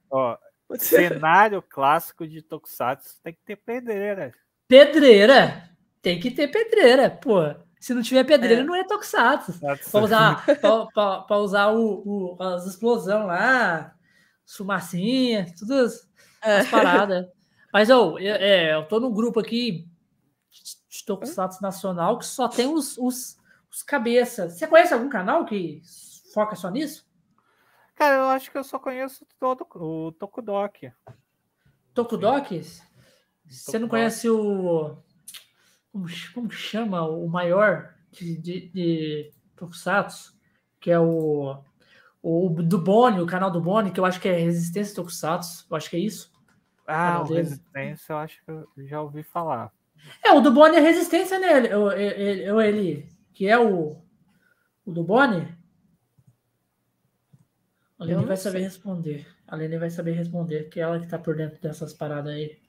Speaker 3: Ó, cenário clássico de Tokusatsu tem que ter pedreira.
Speaker 1: Pedreira. Tem que ter pedreira, pô. Se não tiver pedreira,
Speaker 2: É.
Speaker 1: não é Tokusatsu. Pra usar, pra, pra- pra usar o, o- as explosões lá, fumacinha, tudo as,
Speaker 2: É.
Speaker 1: as paradas. Mas eu, é, eu tô num grupo aqui de Tokusatsu Nacional que só tem os, os, os cabeças. Você conhece algum canal que foca só nisso?
Speaker 3: Cara, eu acho que eu só conheço todo o Tokudok.
Speaker 1: Tokudoks? Você não
Speaker 3: Tokudok.
Speaker 1: conhece o. Como, como chama o maior de, de, de Tokusatsu? Que é o. O do Boni, o canal do Boni, que eu acho que é Resistência Tokusatsu. Eu acho que é isso.
Speaker 3: Ah, o. Resistência eu acho que eu já ouvi falar.
Speaker 1: É, o do Boni é Resistência, né? Ele, ele, o- ele- que é o. O do Boni? A Lene vai saber responder. A Lene vai saber responder, que é ela que tá por dentro dessas paradas aí.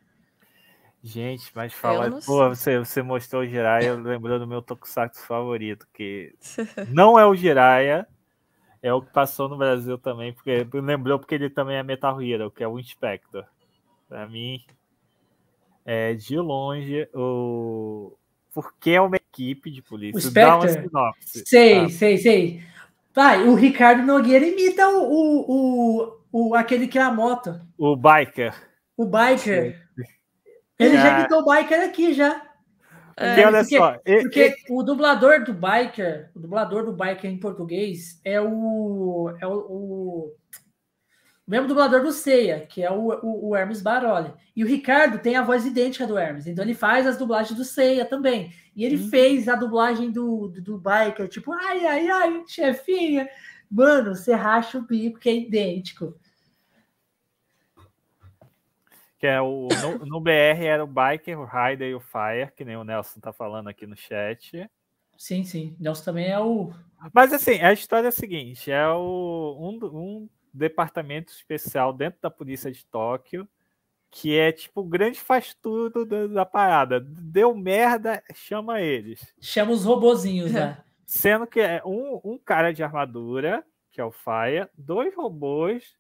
Speaker 3: Gente, mas fala, pô, você, você mostrou o Jiraiya, lembrou do meu Tokusatsu favorito, que não é o Jiraiya, é o que passou no Brasil também, porque lembrou porque ele também é Metal Hero, que é o Inspector. Pra mim, é de longe o porque é uma equipe de polícia.
Speaker 1: O
Speaker 3: Dá uma
Speaker 1: Spectre?
Speaker 3: sinopse,
Speaker 1: Sei,
Speaker 3: tá?
Speaker 1: sei, sei. Vai, o Ricardo Nogueira imita o, o, o, o- aquele que é a moto,
Speaker 3: O Biker.
Speaker 1: o biker. Ele já
Speaker 3: Ah.
Speaker 1: imitou o biker aqui já.
Speaker 3: Porque
Speaker 2: É,
Speaker 3: olha
Speaker 1: porque-
Speaker 3: só, e-
Speaker 1: Porque o dublador do biker, o dublador do biker em português é o é o, o- o mesmo dublador do Ceia, que é o, o, o Hermes Baroli. E o Ricardo tem a voz idêntica do Hermes, então ele faz as dublagens do Ceia também. E ele fez a dublagem do, do, do biker, tipo, ai, ai, ai, chefinha. Mano, você racha o bico, que é idêntico.
Speaker 3: Que é o no, no BR era o Biker, o Rider e o Fire, que nem o Nelson tá falando aqui no chat.
Speaker 1: Sim, sim. Nelson também é o.
Speaker 3: Mas assim, a história é a seguinte: é o, um, um departamento especial dentro da polícia de Tóquio, que é tipo o grande faz tudo da, da parada. Deu merda, chama eles.
Speaker 1: Chama os robozinhos lá.
Speaker 3: Sendo que é um, um cara de armadura, que é o Faia, dois robôs,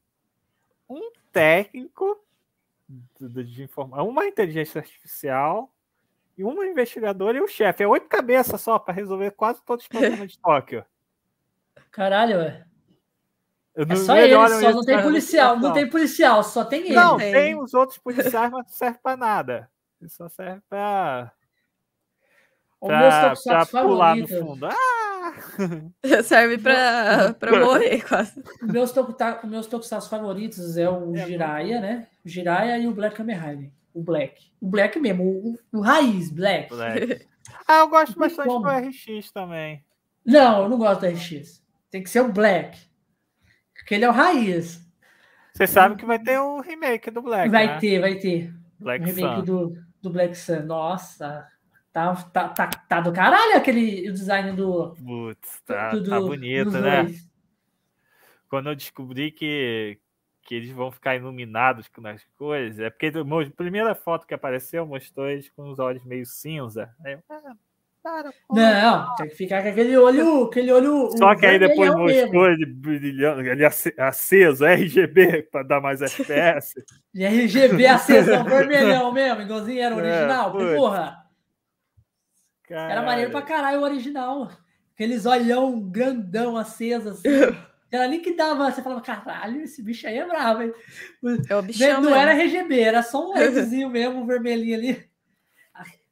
Speaker 3: um técnico de, de, de informa- uma inteligência artificial e uma investigadora e o chefe. É oito cabeças só para resolver quase todos os problemas de Tóquio.
Speaker 1: Caralho, ué.
Speaker 3: Eu
Speaker 1: É
Speaker 3: não-
Speaker 1: só ele, só não tem policial, não tem policial, só tem ele.
Speaker 3: Não,
Speaker 2: Tem.
Speaker 3: tem os outros policiais, mas não serve para nada. Ele só serve para pra,
Speaker 1: tokusatsu
Speaker 3: pra pular no fundo. Ah,
Speaker 2: Serve pra, pra morrer quase.
Speaker 1: Os meus, tokuta- os meus tokusatsu favoritos é o
Speaker 3: É,
Speaker 1: Jiraiya, né? O Jiraiya e o Black Kamen. O Black. O Black mesmo, o, o- o raiz, Black.
Speaker 3: moleque. Ah, eu gosto bastante
Speaker 1: como.
Speaker 3: do RX também.
Speaker 1: Não, eu não gosto do RX. Tem que ser o Black. Porque ele é o raiz.
Speaker 3: Você sabe que vai ter o remake do Black,
Speaker 1: vai
Speaker 3: né?
Speaker 1: ter, vai ter. O
Speaker 3: Black
Speaker 1: remake
Speaker 3: Sun.
Speaker 1: do, do Black Sun. Nossa, tá, tá, tá, tá do caralho aquele o design do.
Speaker 3: Putz, tá,
Speaker 1: do,
Speaker 3: tá
Speaker 1: do-
Speaker 3: bonito,
Speaker 1: dos
Speaker 3: né?
Speaker 1: dois.
Speaker 3: Quando eu descobri que, que eles vão ficar iluminados com as coisas, é porque a primeira foto que apareceu mostrou eles com os olhos meio cinza. Aí eu, ah, para.
Speaker 1: Não, tem que ficar com aquele olho. Aquele olho
Speaker 3: Só que aí depois
Speaker 1: mesmo.
Speaker 3: mostrou ele brilhando, ele ace- aceso, RGB, para dar mais FPS.
Speaker 1: RGB acesão vermelhão mesmo, igualzinho era o
Speaker 3: É,
Speaker 1: original. Porra, era
Speaker 3: Caralho.
Speaker 1: maneiro pra caralho o original. Aqueles olhão grandão aceso assim. Era ali que dava, você falava, caralho, esse bicho aí é bravo, hein?
Speaker 2: É o
Speaker 1: Não,
Speaker 2: bichão
Speaker 1: não
Speaker 2: mesmo.
Speaker 1: era RGB, era só um LEDzinho mesmo, um vermelhinho ali.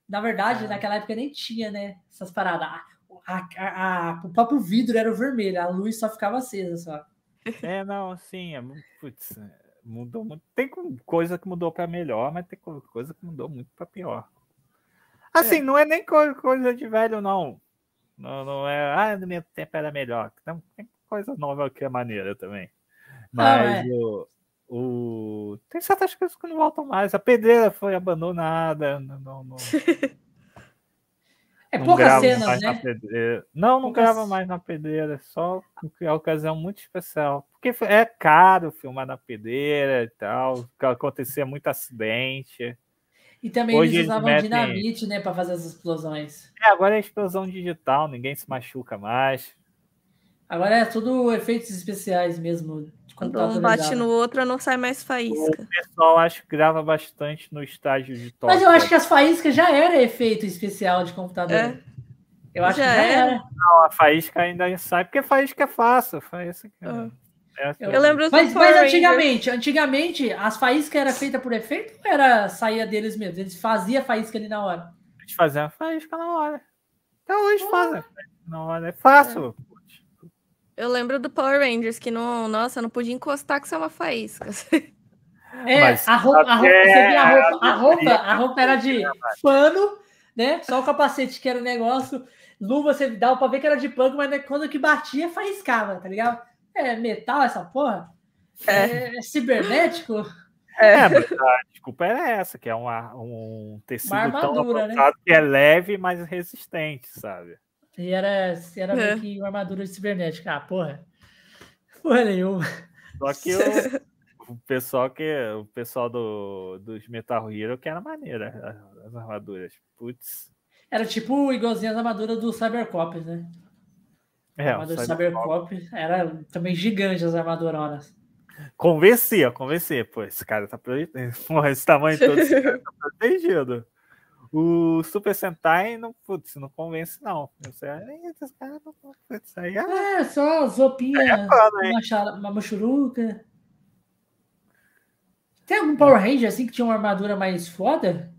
Speaker 1: Na verdade, naquela época nem tinha, né? Essas paradas. A- a- a- o próprio vidro era o vermelho, a luz só ficava acesa só.
Speaker 3: É, não, assim, é, putz, é, mudou muito. Tem co- coisa que mudou para melhor, mas tem co- coisa que mudou muito para pior. Assim, não é nem co- coisa de velho, não. Não, não é, ah, no meu tempo era melhor. Tem, tem coisa nova que é maneira também. Mas
Speaker 1: é.
Speaker 3: o, o- tem certas coisas que não voltam mais. A pedreira foi abandonada. Não, não, não,
Speaker 1: É poucas cenas, né?
Speaker 3: pedreira. Não, não
Speaker 1: Poucas-
Speaker 3: grava mais na pedreira, só porque é uma ocasião muito especial. Porque é caro filmar na pedreira e tal, que acontecia muito acidente.
Speaker 1: E também
Speaker 3: Hoje
Speaker 1: eles
Speaker 3: eles
Speaker 1: usavam
Speaker 3: metem-
Speaker 1: dinamite, né, pra fazer as explosões.
Speaker 3: É, agora é explosão digital, ninguém se machuca mais.
Speaker 1: Agora é tudo efeitos especiais mesmo.
Speaker 2: Quando um bate no outro, não sai mais faísca.
Speaker 3: O pessoal acho que grava bastante no estágio de toque.
Speaker 1: Mas eu acho que as faíscas já era efeito especial de computador.
Speaker 2: É.
Speaker 1: Eu acho
Speaker 2: Já
Speaker 1: que já
Speaker 2: era.
Speaker 1: era.
Speaker 3: Não, a faísca ainda sai, porque faísca é fácil. Faísca é-
Speaker 2: Ah.
Speaker 3: é-
Speaker 2: Eu lembro
Speaker 1: Mas, mas antigamente, antigamente, as faíscas eram feitas por efeito ou era saía deles mesmos? Eles faziam a faísca ali na hora.
Speaker 3: Eles faziam a faísca na hora. Até hoje fazem a faísca na hora. É fácil.
Speaker 2: Eu lembro do Power Rangers, que não, nossa, não podia encostar que isso é uma faísca.
Speaker 1: É,
Speaker 3: Mas
Speaker 1: a roupa, a roupa,
Speaker 3: até
Speaker 1: você via a roupa, a
Speaker 3: a
Speaker 1: roupa, a roupa era de pano, né? Só o capacete que era o negócio. Luva você dava pra ver que era de pano, mas né, quando que batia, faiscava, tá ligado? É metal essa porra? É, é cibernético?
Speaker 3: É, mas a desculpa era essa, que é uma, um tecido tão
Speaker 1: armadura, né?
Speaker 3: que é leve, mas resistente, sabe?
Speaker 1: E era, era meio
Speaker 2: É.
Speaker 1: que uma armadura de cibernética. Ah, porra. Porra nenhuma.
Speaker 3: Só que eu o pessoal que o pessoal do, dos Metal Hero que era maneira as, as armaduras. Putz.
Speaker 1: Era tipo igualzinho as armaduras do Cybercop, né?
Speaker 3: É,
Speaker 1: armadura do Cybercop era também gigante as armaduronas.
Speaker 3: Convencia, convencia. Pô, esse cara tá protegido. Esse tamanho todo esse cara tá protegido. O Super Sentai não, putz, não convence, não. Eu sei, "Eita, esse cara não putz, aí é-
Speaker 1: É, só as roupinhas,
Speaker 3: É foda,
Speaker 1: uma, mochuruca. Tem algum Power Ranger assim que tinha uma armadura mais foda?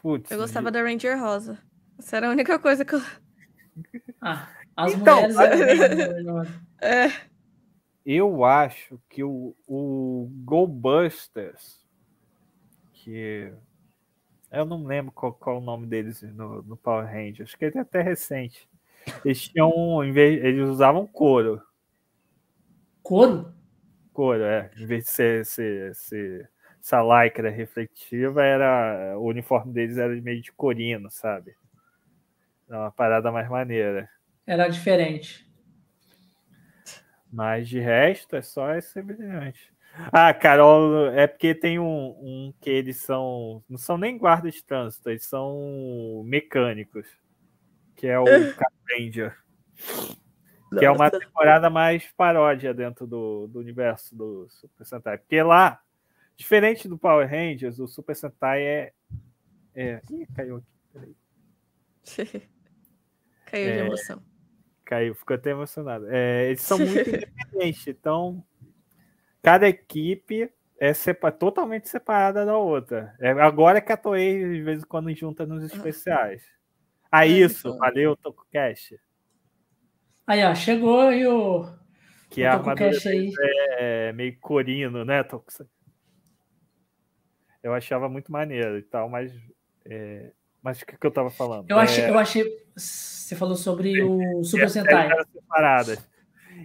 Speaker 3: Putz,
Speaker 2: Eu gostava da Ranger Rosa. Essa era a única coisa que eu.
Speaker 1: Ah, as
Speaker 3: Então,
Speaker 1: mulheres bem-
Speaker 2: É.
Speaker 3: Eu acho que o, o Go Busters, que eu não lembro qual, qual o nome deles no, no Power Rangers, acho que ele é até recente. Eles tinham, em vez, eles usavam couro.
Speaker 1: Couro?
Speaker 3: Couro, é. Em vez de ser, ser, ser essa lycra refletiva, era, o uniforme deles era meio de corino, sabe? Era uma parada mais maneira.
Speaker 1: Era diferente.
Speaker 3: Mas de resto é só esse brilhante. Ah, Carol, é porque tem um, um que eles são. Não são nem guardas de trânsito, eles são mecânicos. Que é o Ranger. Que é uma temporada mais paródia dentro do, do universo do Super Sentai. Porque lá, diferente do Power Rangers, o Super Sentai é. é... Ih, caiu aqui. Peraí.
Speaker 2: Caiu de
Speaker 3: É.
Speaker 2: emoção.
Speaker 3: Caiu, ficou até emocionado. É, eles são muito independentes, então cada equipe é sepa- totalmente separada da outra. É agora que a Toei de vez em quando junta nos especiais. Ah,
Speaker 2: É,
Speaker 3: isso,
Speaker 2: então.
Speaker 3: valeu, TokuCast.
Speaker 1: Aí, ó, chegou aí o.
Speaker 3: Que
Speaker 1: o
Speaker 3: a
Speaker 1: Toku
Speaker 3: armadura
Speaker 1: Cash
Speaker 3: é meio corino, né, Toku? Eu achava muito maneiro e tal, mas. é, Mas o que, que eu tava falando?
Speaker 1: Eu achei,
Speaker 3: É,
Speaker 1: eu achei. Você falou sobre o Super Sentai.
Speaker 3: separadas.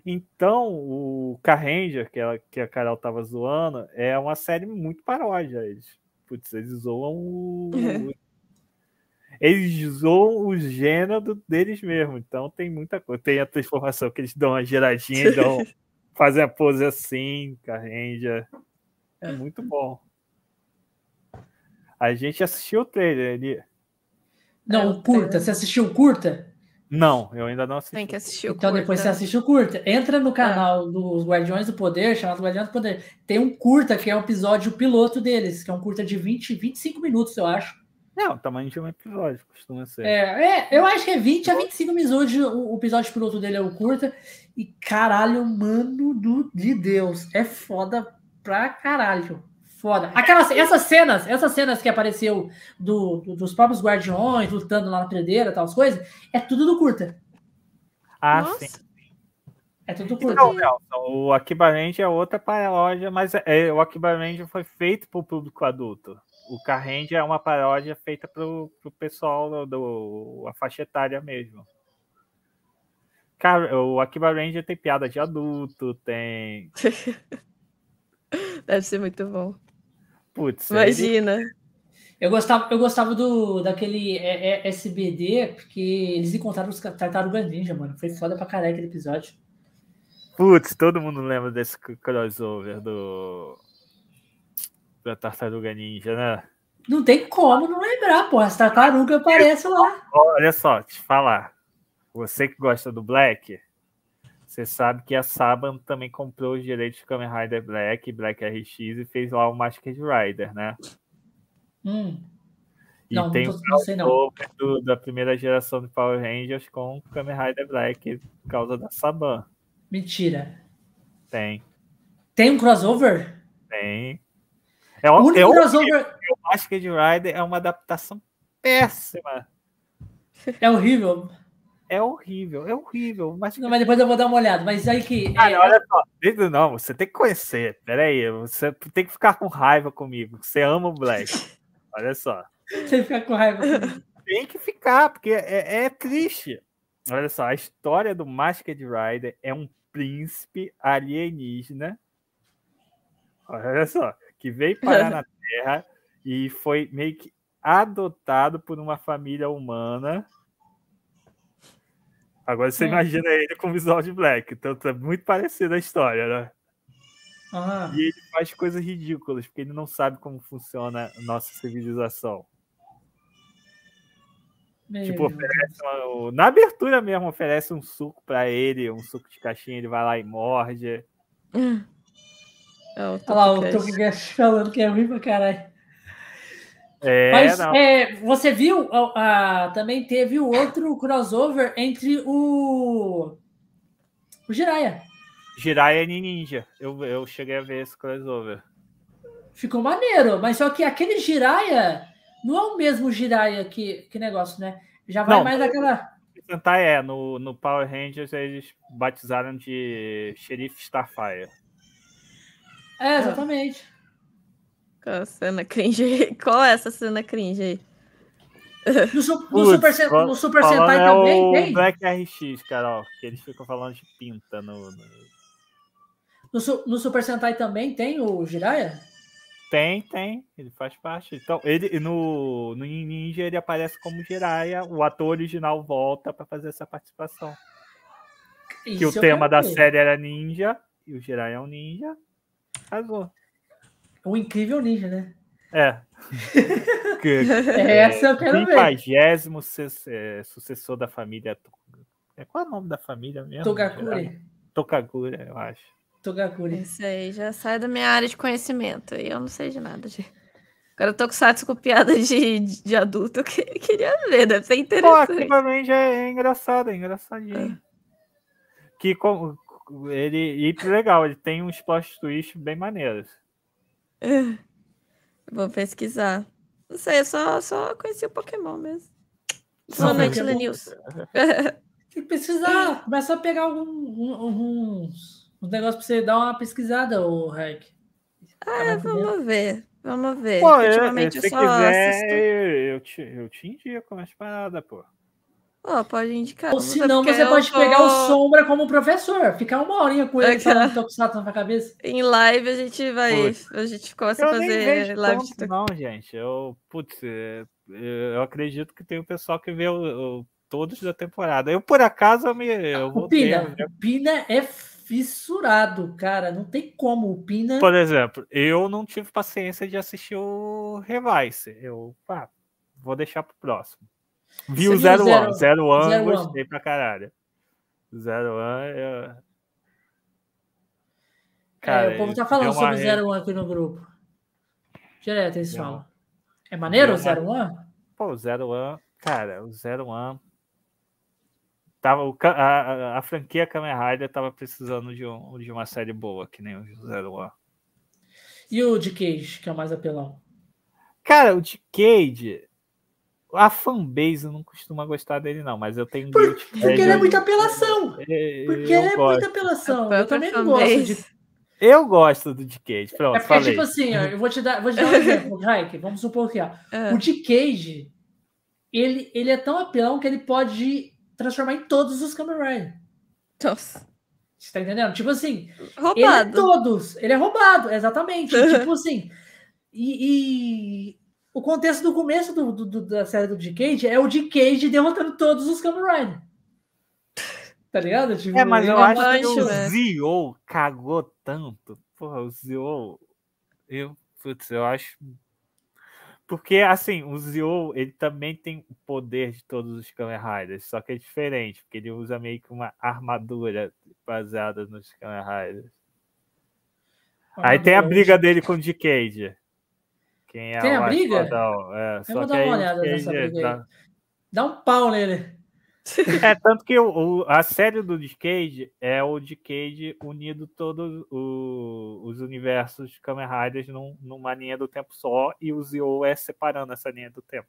Speaker 3: Então, o Carranger, que, ela, que a Carol tava zoando, é uma série muito paródia. Eles, putz, eles zoam o. Eles zoam o gênero deles mesmo. Então tem muita coisa. Tem a transformação que eles dão uma giradinha e dão, fazem a pose assim, Carranger. É muito bom. A gente assistiu o trailer ali.
Speaker 1: Não,
Speaker 2: É,
Speaker 1: o curta. Você assistiu o curta?
Speaker 3: Não, eu ainda não assisti.
Speaker 2: Tem que assistir o
Speaker 1: Então depois você
Speaker 2: curta.
Speaker 1: assiste o curta. Entra no canal dos Guardiões do Poder, chamado Guardiões do Poder. Tem um curta que é o episódio piloto deles, que é um curta de 20, 25 minutos, eu acho.
Speaker 3: Não, o tamanho de um episódio costuma ser.
Speaker 1: É, é, eu acho que é 20 a 25 minutos. O, o episódio piloto dele é o curta. E caralho, mano do, de Deus. É foda pra caralho. Foda. Aquelas, essas cenas, essas cenas que apareceu do, do- dos próprios guardiões lutando lá na prendeira, tal, as coisas, é tudo do curta.
Speaker 3: Ah,
Speaker 2: Nossa,
Speaker 3: sim.
Speaker 1: É tudo do curta.
Speaker 3: Não, Nelson, o Akiba Ranger é outra paródia, mas é, o Akiba Ranger foi feito para o público adulto. O Carranger é uma paródia feita para o pessoal do, do- a faixa etária mesmo. Cara, o Akiba Ranger tem piada de adulto, tem.
Speaker 2: deve ser muito bom.
Speaker 3: Putz, ele-
Speaker 2: Imagina.
Speaker 1: Eu gostava, eu gostava do, daquele é, é, SBD, porque eles encontraram os Tartaruga Ninja, mano. Foi foda pra caralho aquele episódio.
Speaker 3: Putz, todo mundo lembra desse crossover do. Da Tartaruga Ninja, né?
Speaker 1: Não tem como não lembrar, pô. As tartarugas aparecem lá.
Speaker 3: Olha só, te falar. Você que gosta do Black, você sabe que a Saban também comprou os direitos de Kamen Rider Black, Black RX e fez lá o Masked Rider, né?
Speaker 1: Hum.
Speaker 3: E
Speaker 1: Não,
Speaker 3: tem
Speaker 1: não tô- não sei não.
Speaker 3: do- da primeira geração de Power Rangers com Kamen Rider Black por causa da Saban.
Speaker 1: Mentira.
Speaker 3: Tem,
Speaker 1: Tem um crossover?
Speaker 3: tem. É,
Speaker 1: O
Speaker 3: o,
Speaker 1: único
Speaker 3: é
Speaker 1: crossover
Speaker 3: o Masked Rider é uma adaptação péssima.
Speaker 1: é horrível.
Speaker 3: É horrível, é horrível. Mas
Speaker 1: Não, mas depois eu vou dar uma olhada. Mas aí que.
Speaker 3: Cara,
Speaker 1: é,
Speaker 3: olha só. Não, você tem que conhecer. Peraí, você tem que ficar com raiva comigo. Você ama o Black. Olha só.
Speaker 1: Você fica com raiva.
Speaker 3: Tem que ficar, porque é, é triste. Olha só, a história do Masked Rider é um príncipe alienígena. Olha só, que veio parar na Terra e foi meio que adotado por uma família humana. Agora você
Speaker 1: Hum.
Speaker 3: imagina ele com visual de Black. Então é muito parecida a história, né?
Speaker 1: Ah,
Speaker 3: E ele faz coisas ridículas, porque ele não sabe como funciona a nossa civilização.
Speaker 1: meu
Speaker 3: Tipo,
Speaker 1: Deus.
Speaker 3: O- Na abertura mesmo, oferece um suco pra ele, um suco de caixinha, ele vai lá e morde.
Speaker 2: É o
Speaker 1: Olha lá, o.
Speaker 2: Topcast
Speaker 1: falando que é ruim pra caralho.
Speaker 3: É,
Speaker 1: Mas é, você viu, ah, também teve o outro crossover entre o. O Jiraiya.
Speaker 3: Jiraiya e Ninja. Eu, eu cheguei a ver esse crossover.
Speaker 1: Ficou maneiro, mas só que aquele Jiraiya não é o mesmo Jiraiya que, que negócio, né? Já vai
Speaker 3: Não.
Speaker 1: mais daquela.
Speaker 3: Sentai é, no, no Power Rangers eles batizaram de Xerife Starfire.
Speaker 1: É, exatamente.
Speaker 2: Qual a cena cringe aí? Qual é essa cena cringe aí?
Speaker 1: No, su- no Super, Sen-
Speaker 3: fal-
Speaker 1: no Super Sentai
Speaker 3: é
Speaker 1: também
Speaker 3: o
Speaker 1: tem.
Speaker 3: Black RX, Carol, que eles ficam falando de pinta no, no-
Speaker 1: No, Su- no Super Sentai também tem o Jiraiya?
Speaker 3: Tem, tem, ele faz parte. Então, ele no, no Ninja ele aparece como Jiraiya, o ator original volta para fazer essa participação. que o
Speaker 1: Isso
Speaker 3: tema da
Speaker 1: ver.
Speaker 3: série era ninja, e o Jiraiya é um ninja. Casou.
Speaker 1: O incrível ninja, né?
Speaker 3: É. que,
Speaker 1: Essa eu quero ver.
Speaker 3: Quinquagésimo su- é, sucessor da família. É, Qual é o nome da família mesmo?
Speaker 1: Togakuri.
Speaker 3: Tokagura, eu acho.
Speaker 1: Togakuri.
Speaker 2: Isso aí já sai da minha área de conhecimento. E eu não sei de nada. De... Agora eu tô com satisfação com piada de, de adulto. Eu que- queria ver, deve ser
Speaker 3: Pô,
Speaker 2: interessante.
Speaker 3: aqui também já é engraçado, é engraçadinho. Que com, ele. E legal, ele tem uns plot twists bem maneiros.
Speaker 2: Vou pesquisar. Não sei, eu só, só conheci o Pokémon mesmo. Boa noite. Lenils.
Speaker 1: Tem que pesquisar. Começa a pegar algum, um- uns, uns negócios pra você dar uma pesquisada, o Hack.
Speaker 2: É, vamos ver. Vamos ver.
Speaker 3: Pô, eu,
Speaker 2: Ultimamente
Speaker 3: se
Speaker 2: eu só
Speaker 3: quiser,
Speaker 2: assisto.
Speaker 3: eu, eu te, eu te indico umas paradas, pô.
Speaker 2: Pô, pode indicar.
Speaker 1: Ou
Speaker 2: não
Speaker 1: senão
Speaker 2: porque
Speaker 1: você pode
Speaker 2: tô-
Speaker 1: pegar o Sombra como professor. Ficar uma horinha com ele falando Tokusatsu na sua cabeça.
Speaker 2: Em live a gente vai.
Speaker 3: Putz.
Speaker 2: A gente começa a fazer
Speaker 3: vejo
Speaker 2: live de
Speaker 3: não, gente. Eu, putz, é, eu acredito que tem o pessoal que vê o- o- todos da temporada. Eu, por acaso, eu me. Eu
Speaker 1: O Pina. O Pina é fissurado, cara. Não tem como. O Pina.
Speaker 3: Por exemplo, eu não tive paciência de assistir o Revice. Eu, pá, vou deixar pro próximo. Vi o Zero
Speaker 1: Zero-
Speaker 3: One. Zero One,
Speaker 1: Zero One?
Speaker 3: gostei pra caralho. Zero One, eu...
Speaker 1: é, o povo tá falando sobre o Zero One aqui no grupo. Direto eles falam. É maneiro o Zero One?
Speaker 3: Pô, o Zero One, cara, o Zero One. Tava, a, a, a franquia Kamen Rider tava precisando de, um, de uma série boa, que nem o Zero One.
Speaker 1: E o de Cage, que é o mais apelão?
Speaker 3: Cara, o Decade, a fanbase não costuma gostar dele, não, mas eu tenho guilt
Speaker 1: Porque ele é muita apelação.
Speaker 3: É,
Speaker 1: Porque
Speaker 3: eu
Speaker 1: ele é
Speaker 3: gosto.
Speaker 1: muita apelação. Eu
Speaker 2: própria
Speaker 1: também não gosto de.
Speaker 3: Eu gosto do Decade. Pronto,
Speaker 1: É porque,
Speaker 3: falei.
Speaker 1: tipo assim, ó, eu vou te dar, vou te dar um exemplo, Raik. Vamos supor que, ó,
Speaker 2: É.
Speaker 1: o de Cage, ele, ele é tão apelão que ele pode transformar em todos os Kamen Rider.
Speaker 2: Nossa.
Speaker 1: Você tá entendendo? Tipo assim, ele é
Speaker 2: Roubado.
Speaker 1: todos. Ele é roubado, exatamente. tipo assim. E, e o contexto do começo do, do- do- da série do Decade é o Decade derrotando todos os Kamen Rider. Tá ligado? Tipo,
Speaker 3: É, mas eu
Speaker 1: é
Speaker 3: acho que o
Speaker 2: né?
Speaker 3: Zio cagou tanto. Porra, o Zio. Eu, putz, eu acho. Porque, assim, o Zio, ele também tem o poder de todos os Kamen Riders, só que é diferente, porque ele usa meio que uma armadura baseada nos Kamen Riders. Aí tem a briga dele com o Decade. Quem é
Speaker 1: Tem a briga?
Speaker 3: fodão, É, só
Speaker 1: vou dar uma olhada nessa
Speaker 3: Decade
Speaker 1: briga aí.
Speaker 3: dá-
Speaker 1: um pau nele.
Speaker 3: É, tanto que o, o- a série do Decade é o Decade unindo todos os universos de Kamen Riders num- numa linha do tempo só e o Zio é separando essa linha do tempo.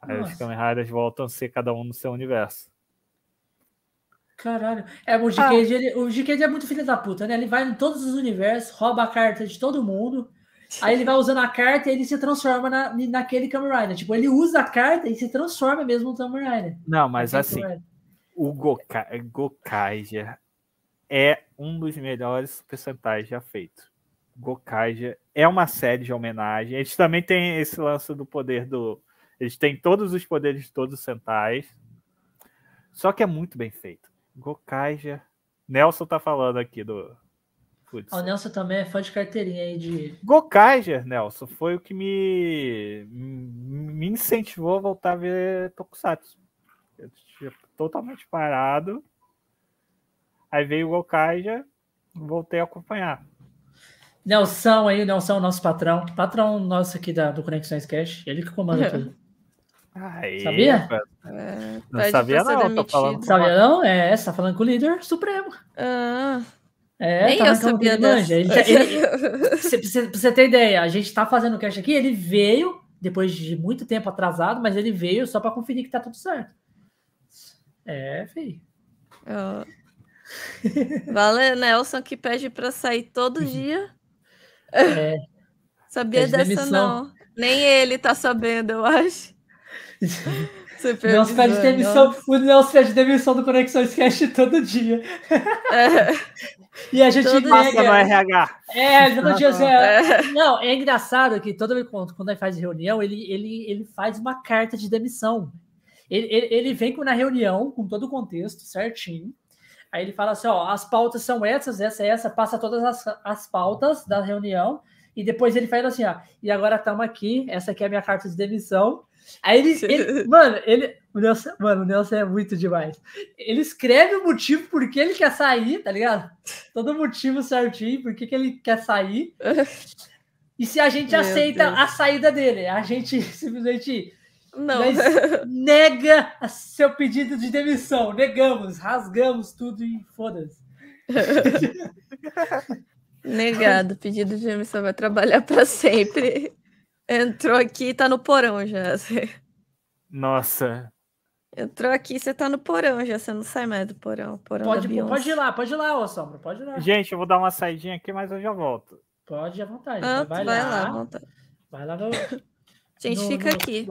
Speaker 3: Aí os
Speaker 1: Nossa.
Speaker 3: Kamen Riders voltam a ser cada um no seu universo.
Speaker 1: Caralho. É, o Decade, ele, o Decade é muito filho da puta, né? Ele vai em todos os universos, rouba a carta de todo mundo. Aí ele vai usando a carta e ele se transforma na, naquele Kamen Rider. Tipo, ele usa a carta e se transforma mesmo no Kamen Rider.
Speaker 3: Não, mas assim, o Goka, Gokaiger é um dos melhores Super Sentais já feito. Gokaiger é uma série de homenagem. Eles também têm esse lance do poder do. Eles têm todos os poderes de todos os Sentais. Só que é muito bem feito. Gokaiger. Nelson tá falando aqui do. Putz.
Speaker 1: O Nelson também é fã de carteirinha aí de.
Speaker 3: Gokaiger, Nelson, foi o que me, me incentivou a voltar a ver Tokusatsu. Eu tinha totalmente parado. Aí veio o Gokaiger, voltei a acompanhar.
Speaker 1: Nelson aí, o Nelson, nosso patrão. Patrão nosso aqui da, do Conexões Cash. Ele que comanda tudo.
Speaker 3: Aí,
Speaker 1: Sabia?
Speaker 2: É,
Speaker 3: Não sabia não, tô
Speaker 2: demitido.
Speaker 3: falando-
Speaker 1: Sabia não? É, você tá falando com o líder supremo.
Speaker 2: Ah,
Speaker 1: É,
Speaker 2: nem
Speaker 1: tá
Speaker 2: eu sabia
Speaker 1: ele. Ele,
Speaker 2: dessa.
Speaker 1: ele, pra você- você- você ter ideia, a gente tá fazendo o cash aqui, ele veio, depois de muito tempo atrasado, mas ele veio só pra conferir que tá tudo certo. É, filho.
Speaker 2: Ó. Vale Nelson que pede pra sair todo dia.
Speaker 1: É.
Speaker 2: Sabia dessa
Speaker 1: demissão.
Speaker 2: não. Nem ele tá sabendo, eu acho.
Speaker 1: Nelson pede demissão, o Nelson pede demissão do Conexões Cash todo dia.
Speaker 2: É,
Speaker 1: E a gente
Speaker 2: Todo
Speaker 3: Passa no. RH.
Speaker 1: É, todo dia assim, é. Não, é engraçado que toda vez quando, quando ele faz reunião, ele, ele, ele faz uma carta de demissão. Ele, ele, ele vem com- na reunião com todo o contexto certinho. Aí ele fala assim: ó, as pautas são essas, essa, essa, passa todas as, as pautas da reunião. E depois ele faz assim: ó, e agora estamos aqui, essa aqui é a minha carta de demissão. Aí ele, ele- mano, ele, o Nelson, mano, o Nelson é muito demais. Ele escreve o motivo por que ele quer sair, tá ligado? Todo motivo certinho, por que, que ele quer sair. E se a gente
Speaker 2: Meu
Speaker 1: aceita
Speaker 2: Deus.
Speaker 1: a saída dele, a gente simplesmente
Speaker 2: Não.
Speaker 1: nega seu pedido de demissão. Negamos, rasgamos tudo e foda-se.
Speaker 2: Negado, pedido de demissão vai trabalhar pra sempre. Entrou aqui, tá no porão já.
Speaker 3: Nossa.
Speaker 2: Entrou aqui, você tá no porão já, você não sai mais do porão. porão
Speaker 1: Pode, pode ir lá, pode ir lá, ô Sombra, pode ir lá.
Speaker 3: Gente, eu vou dar uma saidinha aqui, mas eu já volto.
Speaker 1: Pode ir à vontade.
Speaker 2: Ah,
Speaker 1: vai,
Speaker 2: vai,
Speaker 1: lá,
Speaker 2: lá, vontade.
Speaker 1: vai lá no.
Speaker 2: Gente,
Speaker 1: no-
Speaker 2: fica
Speaker 1: no
Speaker 2: aqui.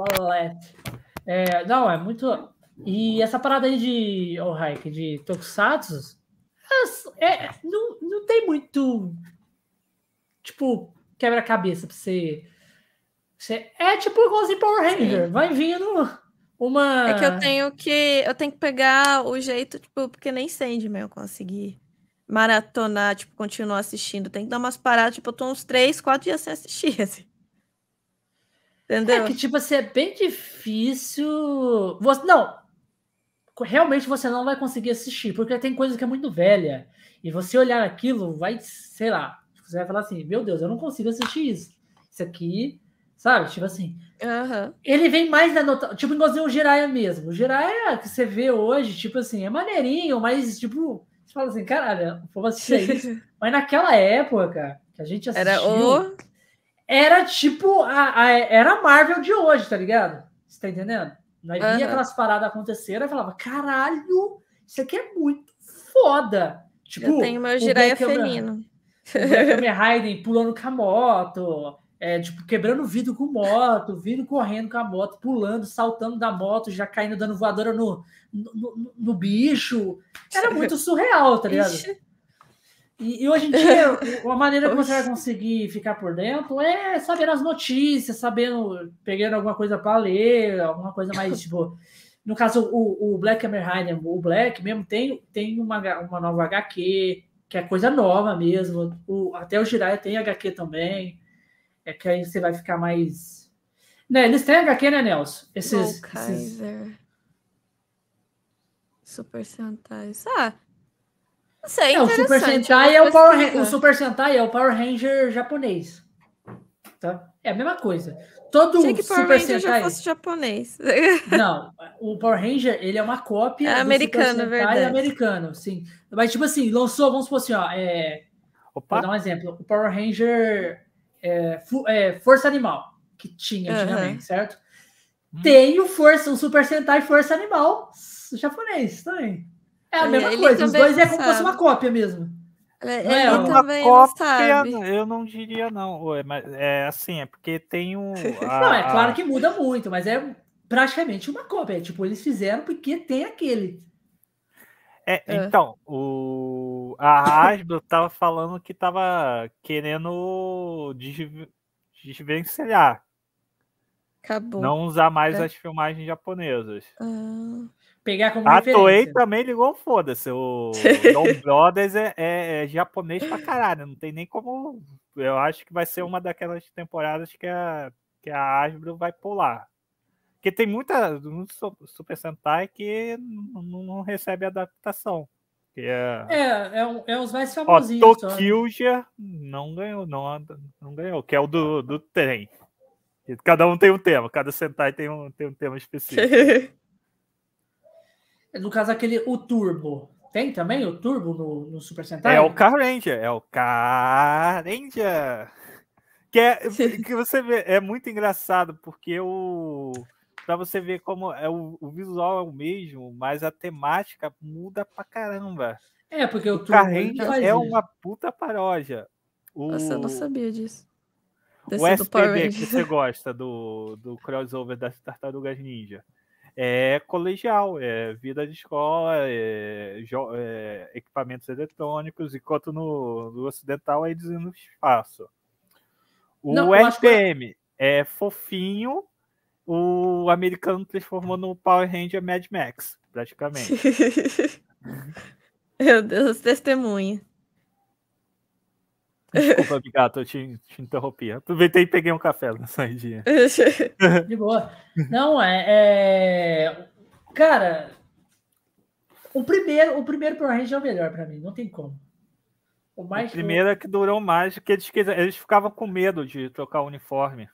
Speaker 1: É, não, é muito. E essa parada aí de. Oh, Raik, de Tokusatsu. É, é- não, não tem muito. Tipo, quebra-cabeça pra você. Você- É tipo igualzinho Power Ranger. Vai vindo uma.
Speaker 2: É que eu tenho que. Eu tenho que pegar o jeito, tipo, porque nem Sandman eu consegui maratonar, tipo, continuar assistindo. Tem que dar umas paradas, tipo, eu tô uns 3, 4 dias sem assistir, assim. Entendeu?
Speaker 1: É que, tipo assim, é bem difícil. Você, não, realmente você não vai conseguir assistir, porque tem coisa que é muito velha. E você olhar aquilo, vai, sei lá, você vai falar assim: Meu Deus, eu não consigo assistir isso. Isso aqui, sabe? Tipo assim,
Speaker 2: Aham.
Speaker 1: ele vem mais na nota. Tipo, igualzinho o Jiraiya mesmo. O Jiraiya que você vê hoje, tipo assim, é maneirinho, mas, tipo, você fala assim: Caralho, vou assistir isso. Mas naquela época que a gente assistiu
Speaker 2: Era o.
Speaker 1: era tipo a, a- era a Marvel de hoje, tá ligado? Você tá entendendo? Nós via
Speaker 2: Aham.
Speaker 1: aquelas paradas acontecendo e falava, caralho, isso aqui é muito foda. Tipo,
Speaker 2: Eu tenho meu
Speaker 1: Kamen-
Speaker 2: felino.
Speaker 1: Kamen Raiden pulando com a moto, é, tipo, quebrando vidro com moto, vindo correndo com a moto, pulando, saltando da moto, já caindo, dando voadora no, no, no- no bicho. Era muito surreal, tá ligado? E, e hoje em dia, a maneira que você vai conseguir ficar por dentro é sabendo as notícias, sabendo, pegando alguma coisa para ler, alguma coisa mais, tipo. No caso, o, o Black Rider, o Black mesmo, tem, tem uma, uma nova HQ, que é coisa nova mesmo. O, até o Jiraiya tem HQ também. É que aí você vai ficar mais. Né, eles têm HQ, né, Nelson? Esses, esses,
Speaker 2: Golkaiser. Super Sentai. Ah, não sei,
Speaker 1: É, o Super Sentai é o Power, Ran-
Speaker 2: pesquisar.
Speaker 1: o Super Sentai é o Power Ranger japonês. Tá? É a mesma coisa. Todo
Speaker 2: que Power
Speaker 1: Super
Speaker 2: Ranger já
Speaker 1: Sentai.
Speaker 2: fosse japonês.
Speaker 1: Não, o Power Ranger ele é uma cópia
Speaker 2: É
Speaker 1: do
Speaker 2: americano,
Speaker 1: Super Sentai
Speaker 2: verdade.
Speaker 1: americano, sim. Mas tipo assim, lançou, vamos supor assim, ó, é, vou dar um exemplo. O Power Ranger é, é, Força Animal que tinha antigamente, certo?
Speaker 3: Hum.
Speaker 1: Tem o Força, o Super Sentai Força Animal japonês também. É a mesma
Speaker 2: ele
Speaker 1: coisa. Os dois é como se fosse uma cópia mesmo.
Speaker 2: Ele,
Speaker 1: Não é
Speaker 2: ele
Speaker 1: uma
Speaker 2: não
Speaker 3: cópia,
Speaker 2: sabe.
Speaker 3: eu não diria não. Ué, mas é assim, é porque tem um. a-
Speaker 1: Não, é claro
Speaker 3: a-
Speaker 1: que muda muito, mas é praticamente uma cópia. É, Tipo, eles fizeram porque tem aquele.
Speaker 3: É,
Speaker 2: É.
Speaker 3: então, o a Hasbro tava falando que tava querendo desve- desvencilhar.
Speaker 2: Acabou.
Speaker 3: Não usar mais
Speaker 2: É.
Speaker 3: as filmagens japonesas.
Speaker 2: Ah,
Speaker 1: Pegar como
Speaker 3: A Toei também ligou foda-se. O Don Brothers é, é- é japonês pra caralho. Não tem nem como. Eu acho que vai ser uma daquelas temporadas que a, que a Hasbro vai pular. Porque tem muita Super Sentai que não, não recebe adaptação. É,
Speaker 1: É, é, um- é os mais
Speaker 3: Ó,
Speaker 1: famosinhos. né?
Speaker 3: Tokyo não ganhou, não, não ganhou, que é o do, do trem. Cada um tem um tema, cada Sentai tem um, tem um tema específico.
Speaker 1: No caso, aquele, o Turbo. Tem também o Turbo no, no Super Sentai?
Speaker 3: É o Car Ranger, é o Car Ranger. Que, é, que você vê, é muito engraçado, porque o. Pra você ver como é o, o visual é o mesmo, mas a temática muda pra caramba.
Speaker 1: É, porque o
Speaker 3: O é uma puta paródia. O,
Speaker 2: Nossa, eu não sabia disso. Desse
Speaker 3: o
Speaker 2: do Power
Speaker 3: SPD que você gosta do, do crossover das Tartarugas Ninja é colegial, é vida de escola, é, é equipamentos eletrônicos, enquanto no, no ocidental é eles no espaço. O
Speaker 1: Não,
Speaker 3: RPM é fofinho, o americano transformou no Power Ranger Mad Max, praticamente.
Speaker 2: Meu Deus, testemunha.
Speaker 3: Desculpa, Bigato, eu te, te interrompi. Aproveitei e peguei um café na saidinha.
Speaker 1: De boa. Não, é, é- Cara, o primeiro, o primeiro Power Ranger é o melhor pra mim, não tem como. O mais
Speaker 3: O primeiro é que durou mais, porque eles, eles ficavam com medo de trocar o uniforme.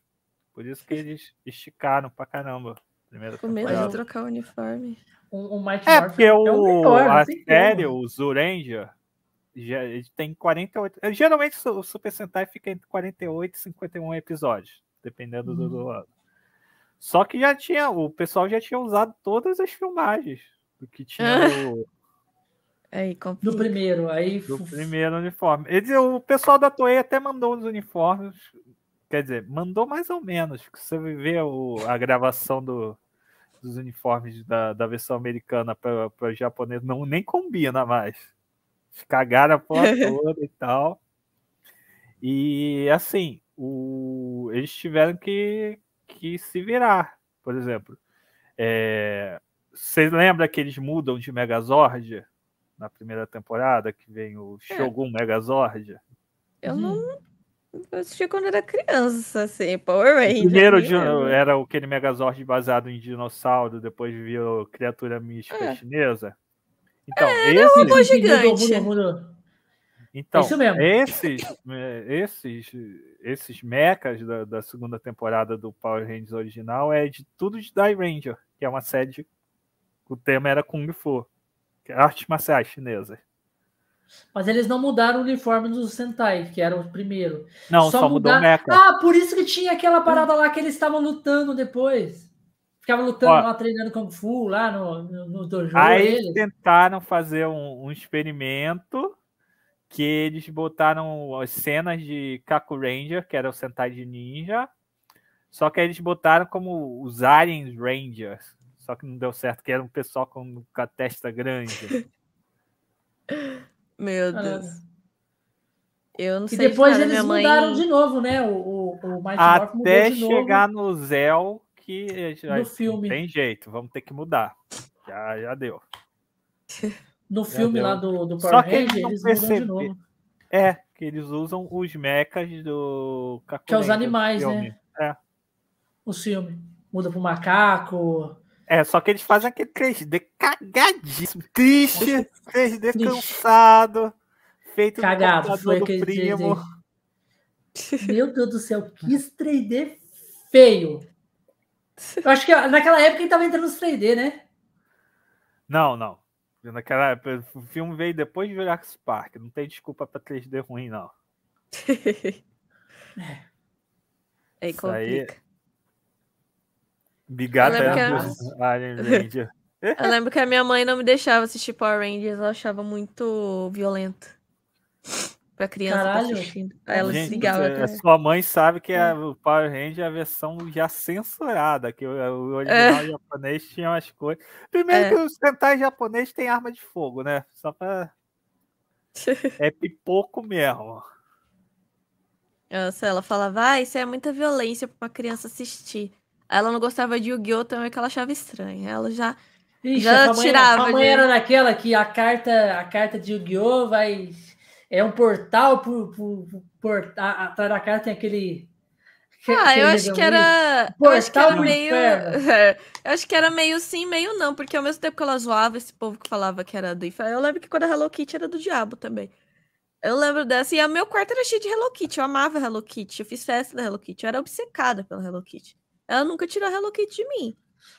Speaker 3: Por isso que eles esticaram pra caramba. a Primeira
Speaker 2: Com medo de trocar o uniforme.
Speaker 1: o, o
Speaker 3: É,
Speaker 1: Morphin
Speaker 3: porque o,
Speaker 1: melhor, não
Speaker 3: a série, o Zuranger, já, ele tem 48. eh, Geralmente o Super Sentai fica entre 48 e 51 episódios, dependendo do,
Speaker 1: Uhum.
Speaker 3: do ano. Só que já tinha, o pessoal já tinha usado todas as filmagens do que tinha no,
Speaker 2: Aí,
Speaker 1: Do primeiro, aí.
Speaker 3: do primeiro uniforme. Eles, o pessoal da Toei até mandou os uniformes. Quer dizer, mandou mais ou menos. você vê o, a gravação do, dos uniformes da, da versão americana para o japonês, não, nem combina mais. Cagaram a porra toda e tal. E assim, o, eles tiveram que, que se virar. Por exemplo, é, você lembra que eles mudam de Megazord na primeira temporada, que vem o Shogun Megazord?
Speaker 2: Eu
Speaker 1: Uhum.
Speaker 2: não. Eu assisti quando era criança, assim, Power Ranger.
Speaker 3: O primeiro di-
Speaker 2: lembro.
Speaker 3: era aquele Megazord baseado em dinossauro, depois virou criatura mística
Speaker 2: É.
Speaker 3: chinesa. Então,
Speaker 1: Sim,
Speaker 3: esses,
Speaker 1: sim, sim,
Speaker 2: gigante.
Speaker 1: mudou, mudou, mudou.
Speaker 3: então
Speaker 1: isso mesmo.
Speaker 3: esses, eh, esses, esses mechas da, da segunda temporada do Power Rangers original é de tudo de Die Ranger, que é uma série de, o tema era Kung Fu, que é artes marciais chinesas.
Speaker 1: Mas eles não mudaram o uniforme do Sentai, que era o primeiro.
Speaker 3: Não, só, mudou o mecha.
Speaker 1: Ah, por isso que tinha aquela parada lá que eles estavam lutando depois. Ficavam lutando
Speaker 3: Ó.
Speaker 1: lá, treinando Kung Fu lá no, no, no dojo.
Speaker 3: Aí
Speaker 1: eles.
Speaker 3: eles tentaram fazer um, um experimento que eles botaram as cenas de Kaku Ranger, que era o Sentai de Ninja, só que aí eles botaram como os Aliens Rangers, só que não deu certo, que era um pessoal com, com a testa grande.
Speaker 2: Meu. Deus. Eu não
Speaker 1: E
Speaker 2: sei de
Speaker 1: depois
Speaker 2: nada,
Speaker 1: eles
Speaker 2: minha mãe...
Speaker 1: mudaram de novo, né? O, o, o Mighty
Speaker 3: Até
Speaker 1: de novo
Speaker 3: chegar no Zell, que já,
Speaker 1: no filme.
Speaker 3: tem jeito, vamos ter que mudar. Já, já deu.
Speaker 1: No filme
Speaker 3: deu.
Speaker 1: lá do, do
Speaker 3: Só
Speaker 1: Power
Speaker 3: que eles
Speaker 1: eles mudam de novo.
Speaker 3: É, que eles usam os mechas do Kaku
Speaker 1: Que é os animais, né?
Speaker 3: É.
Speaker 1: O filme. Muda pro macaco.
Speaker 3: É, só que eles fazem aquele 3D cagadíssimo, triste, 3D
Speaker 1: Triste.
Speaker 3: cansado, feito no
Speaker 1: Cagado.
Speaker 3: computador
Speaker 1: Foi
Speaker 3: do
Speaker 1: aquele
Speaker 3: primo.
Speaker 1: 3D. Meu Deus do céu, que 3D feio. Eu acho que naquela época ele tava entrando nos 3D, né?
Speaker 3: Não, não. Naquela época, o filme veio depois de Jurassic Park, não tem desculpa pra 3D ruim, não.
Speaker 2: Aí
Speaker 3: Isso aí-
Speaker 2: complica.
Speaker 3: Bigata
Speaker 2: Eu lembro
Speaker 3: é Ranger.
Speaker 2: Eu lembro que a minha mãe não me deixava assistir Power Rangers, ela achava muito violento. Pra criança tá
Speaker 1: Caralho.
Speaker 2: assistindo. Aí ela
Speaker 3: Gente,
Speaker 2: desligava.
Speaker 3: é- sua mãe sabe que a, o Power Ranger é a versão já censurada, que o, o original japonês tinha umas coisas. Primeiro
Speaker 2: É.
Speaker 3: que os Sentai japonês tem arma de fogo, né? Só pra. É pipoco mesmo.
Speaker 2: Nossa, ela falava, ah, isso é muita violência pra uma criança assistir. Ela não gostava de Yu-Gi-Oh! também, que ela achava estranho. Ela já.
Speaker 1: Ixi,
Speaker 2: Já
Speaker 1: a
Speaker 2: tirava
Speaker 1: a mãe
Speaker 2: de-
Speaker 1: era naquela que a carta, a carta de Yu-Gi-Oh! vai. É um portal por, por, por, a- atrás da carta tem aquele.
Speaker 2: Ah, eu acho era. Eu acho que era meio. É, eu acho que era meio sim, meio não, porque ao mesmo tempo que ela zoava esse povo que falava que era do inferno, eu lembro que quando a Hello Kitty era do diabo também. Eu lembro dessa. E o meu quarto era cheio de Hello Kitty. Eu amava Hello Kitty. Eu fiz festa da Hello Kitty. Eu era obcecada pela Hello Kitty. Ela nunca tirou a Hello Kitty de mim.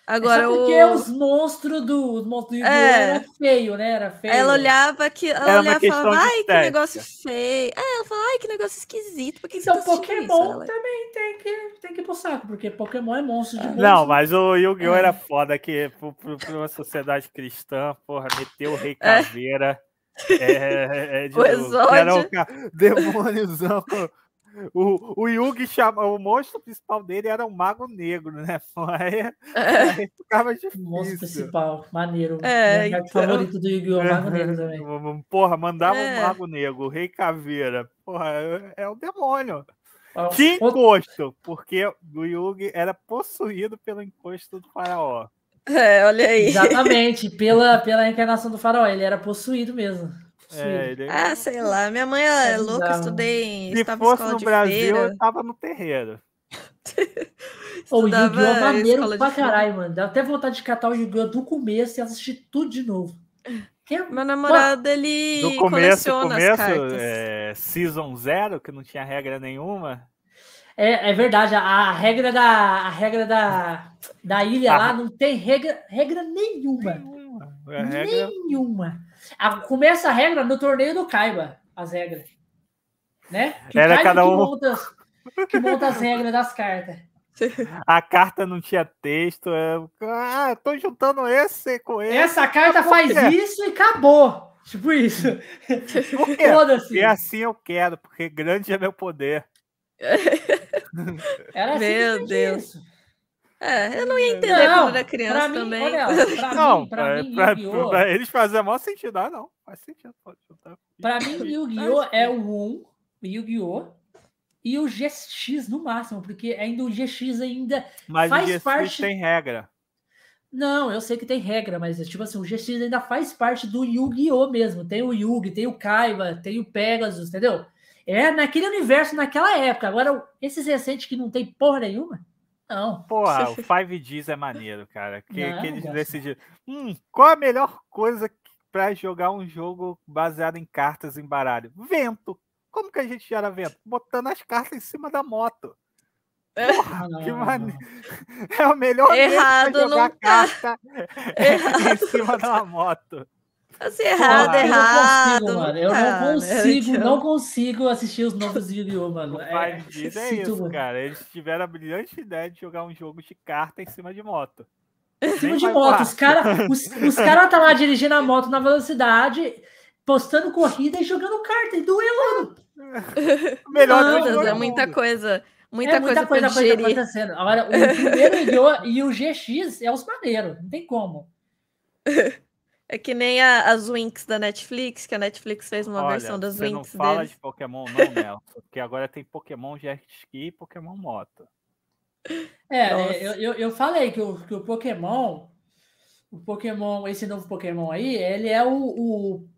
Speaker 2: Agora,
Speaker 1: é só porque
Speaker 2: o...
Speaker 1: os monstros do, os monstros do Yu-Gi-Oh!
Speaker 2: É.
Speaker 1: era feio, né? Era feio.
Speaker 2: ela olhava que ela
Speaker 3: Era uma
Speaker 2: olhava e
Speaker 3: questão
Speaker 2: falava,
Speaker 3: de
Speaker 2: ai, que
Speaker 3: estética."
Speaker 2: negócio feio. É, ela falava, ai, que negócio esquisito. Por que que
Speaker 1: Então,
Speaker 2: você tá isso?
Speaker 1: Pokémon
Speaker 2: Ela-
Speaker 1: também tem que, tem que ir pro saco, porque Pokémon é monstro de monstro.
Speaker 3: Não, mas o Yu-Gi-Oh!
Speaker 1: É.
Speaker 3: era foda que pra uma sociedade cristã, porra, meteu o Rei
Speaker 2: É.
Speaker 3: Caveira. É, é, de
Speaker 2: O
Speaker 3: novo, que era
Speaker 2: Exódio.
Speaker 3: o ca- demôniozão. O, o Yugi chama, o monstro principal dele era o Mago Negro, né? Aí, aí ficava
Speaker 1: O monstro
Speaker 3: difícil.
Speaker 1: principal, maneiro.
Speaker 2: É,
Speaker 1: Meu
Speaker 2: então.
Speaker 1: favorito do Yu-Gi-Oh! Mago Negro também.
Speaker 3: Porra, mandava
Speaker 2: É.
Speaker 3: o Mago Negro, o Rei Caveira. Porra, é, é o demônio.
Speaker 1: Ó,
Speaker 3: Tinha
Speaker 1: outro-
Speaker 3: encosto, porque o Yugi era possuído pelo encosto do faraó.
Speaker 2: É, olha aí.
Speaker 1: Exatamente, pela, pela encarnação do faraó. Ele era possuído mesmo. Possuído.
Speaker 3: É, ele...
Speaker 2: Ah, sei lá. Minha mãe é
Speaker 1: É
Speaker 2: louca,
Speaker 1: bizarro.
Speaker 2: estudei em.
Speaker 3: Se
Speaker 2: Estava
Speaker 3: fosse
Speaker 2: escola
Speaker 3: no
Speaker 2: de
Speaker 3: Brasil,
Speaker 2: feira.
Speaker 3: eu tava no terreiro.
Speaker 1: O Yu-Gi-Oh! é maneiro pra caralho, mano. Dá até vontade de catar o Yu-Gi-Oh! do começo e assistir tudo de novo. É-
Speaker 2: Meu namorado, ele
Speaker 3: No começo,
Speaker 2: coleciona as
Speaker 3: começo
Speaker 2: cartas.
Speaker 3: é, Season Zero, que não tinha regra nenhuma.
Speaker 1: É, é verdade, a, a regra da a regra da, da ilha
Speaker 3: Ah.
Speaker 1: lá não tem regra, regra nenhuma.
Speaker 3: Nenhuma. A regra...
Speaker 1: Nenhuma. A- começa a regra no torneio do Kaiba, as regras. Né? Que
Speaker 3: Era
Speaker 1: Kaiba
Speaker 3: cada
Speaker 1: que
Speaker 3: um-
Speaker 1: monta, que monta as regras das cartas.
Speaker 3: A carta não tinha texto. é, Ah, tô juntando esse com esse.
Speaker 1: Essa carta faz
Speaker 3: quê?
Speaker 1: isso e acabou. Tipo isso. Foda-se.
Speaker 3: E assim eu quero, porque grande é meu poder.
Speaker 1: Era
Speaker 2: Meu
Speaker 1: simplesmente
Speaker 2: Deus.
Speaker 1: isso.
Speaker 2: É, eu não ia entender
Speaker 1: Não,
Speaker 2: quando era criança
Speaker 1: pra mim,
Speaker 2: também.
Speaker 1: olha, pra
Speaker 3: não,
Speaker 1: mim, pra
Speaker 3: pra,
Speaker 1: mim,
Speaker 3: pra-
Speaker 1: Yu-Gi-Oh!
Speaker 3: pra eles fazem o maior sentido. Ah, não. Faz sentido. Pode juntar.
Speaker 1: Pra mim, Yu-Gi-Oh! é o 1, o Yu-Gi-Oh! e o GX no máximo, porque ainda o GX ainda.
Speaker 3: Mas
Speaker 1: faz
Speaker 3: o GX
Speaker 1: parte-
Speaker 3: tem regra.
Speaker 1: Não, eu sei que tem regra, mas tipo assim, o GX ainda faz parte do Yu-Gi-Oh! mesmo. Tem o Yugi, tem o Kaiba, tem o Pegasus, entendeu? É naquele universo, naquela época. Agora, esses recentes que não tem porra nenhuma, não.
Speaker 3: Porra, o 5Gs é maneiro, cara. Que,
Speaker 1: Não,
Speaker 3: que eles decidiram. Hum, qual a melhor coisa pra jogar um jogo baseado em cartas em baralho? Vento. Como que a gente gera vento? Botando as cartas em cima da moto. Porra,
Speaker 1: Não,
Speaker 3: que maneiro. É o melhor jeito
Speaker 2: Errado
Speaker 3: jogar
Speaker 2: não tá.
Speaker 3: carta
Speaker 2: Errado
Speaker 3: em cima uma moto.
Speaker 2: Assim, errado,
Speaker 1: Porra, eu
Speaker 2: errado.
Speaker 1: não consigo, mano. Eu não
Speaker 2: né?
Speaker 1: consigo, não consigo assistir os novos
Speaker 3: O
Speaker 1: mano. É,
Speaker 3: 5Gs é
Speaker 1: sinto
Speaker 3: isso,
Speaker 1: muito.
Speaker 3: cara. Eles tiveram a brilhante ideia de jogar um jogo de carta em cima de moto.
Speaker 1: Em cima
Speaker 3: Nem
Speaker 1: de moto. Os caras os, os cara tá lá dirigindo a moto na velocidade, postando corrida e jogando carta e duelando.
Speaker 3: O melhor jogo
Speaker 2: é muita coisa. Muita,
Speaker 1: é muita
Speaker 2: coisa,
Speaker 1: coisa, coisa
Speaker 2: digerir.
Speaker 1: acontecendo. Agora, o primeiro e o GX é os maneiros, não tem como.
Speaker 2: É que nem a- as Winx da Netflix, que a Netflix fez uma
Speaker 3: Olha,
Speaker 2: versão das
Speaker 3: você não
Speaker 2: Winx
Speaker 3: fala
Speaker 2: deles.
Speaker 3: de Pokémon não, Nelson, porque agora tem Pokémon Jet Ski e Pokémon Moto.
Speaker 1: É,
Speaker 2: Nossa.
Speaker 1: é, eu, eu, eu falei que o, que o Pokémon, o Pokémon, esse novo Pokémon aí, ele é o, o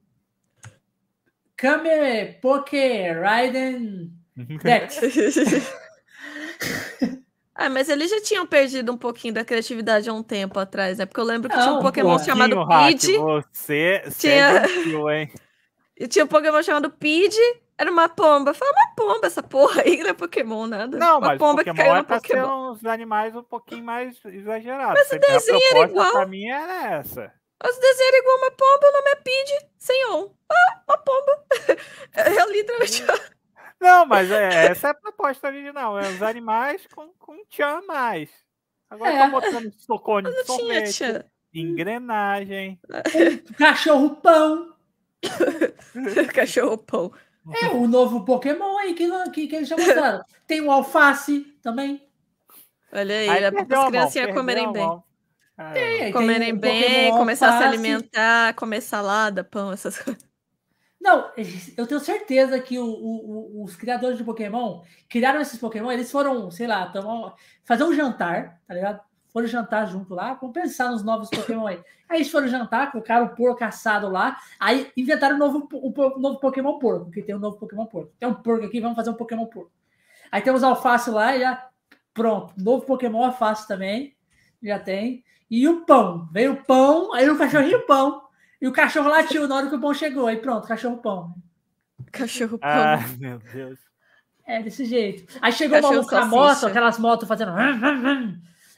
Speaker 1: Kame Poké Raiden Dex.
Speaker 2: ah, mas eles já tinham perdido um pouquinho da criatividade há um tempo atrás, né? Porque eu lembro que tinha
Speaker 1: Não,
Speaker 2: um Pokémon
Speaker 1: pô.
Speaker 2: chamado Pidge,
Speaker 3: Você, você
Speaker 2: Tinha-
Speaker 3: é gentil, hein?
Speaker 2: e tinha um Pokémon chamado Pidge, era uma pomba. Falei, uma pomba essa porra aí, não é Pokémon, nada.
Speaker 3: Não,
Speaker 2: uma
Speaker 3: mas
Speaker 2: pomba
Speaker 3: Pokémon
Speaker 2: que caiu
Speaker 3: é
Speaker 2: no
Speaker 3: pra
Speaker 2: Pokémon.
Speaker 3: uns animais um pouquinho mais exagerados.
Speaker 2: Mas o desenho era igual.
Speaker 3: pra mim era essa.
Speaker 2: Os desenhos eram igual uma pomba, o nome é Pidge, sem on. Ah, uma pomba. Eu literalmente...
Speaker 3: Não, mas é, essa é a proposta original. É os animais com, com tchan a mais. Agora
Speaker 1: É.
Speaker 3: tá botando socone de sorvete,
Speaker 2: tinha.
Speaker 3: engrenagem.
Speaker 1: Cachorro Pão.
Speaker 2: Cachorro pão.
Speaker 1: É o novo Pokémon aí que, que, que eles já. Tem o Alface também.
Speaker 2: Olha aí,
Speaker 3: Aí
Speaker 2: era para as criancinhas comerem bem.
Speaker 3: É,
Speaker 2: Comerem bem, começar a se alimentar, comer salada, pão, essas coisas.
Speaker 1: Não, eu tenho certeza que o- o- os criadores de Pokémon criaram esses Pokémon, eles foram, sei lá, tomar- fazer um jantar, tá ligado? Foram jantar junto lá, vamos pensar nos novos Pokémon aí. Aí eles foram jantar, colocaram o porco assado lá, aí inventaram um novo, novo Pokémon porco, que tem um novo Pokémon porco. Tem um porco aqui, vamos fazer um Pokémon porco. Aí temos alface lá e já, pronto, novo Pokémon alface também, já tem. E o pão, veio o pão, aí o cachorrinho pão, e o cachorro latiu na hora que o pão chegou, aí pronto, cachorro pão.
Speaker 2: Cachorro pão.
Speaker 3: Ah, meu Deus.
Speaker 1: É desse jeito. Aí chegou uma
Speaker 2: Cachorro
Speaker 1: na
Speaker 2: salsicha.
Speaker 1: moto, aquelas motos fazendo.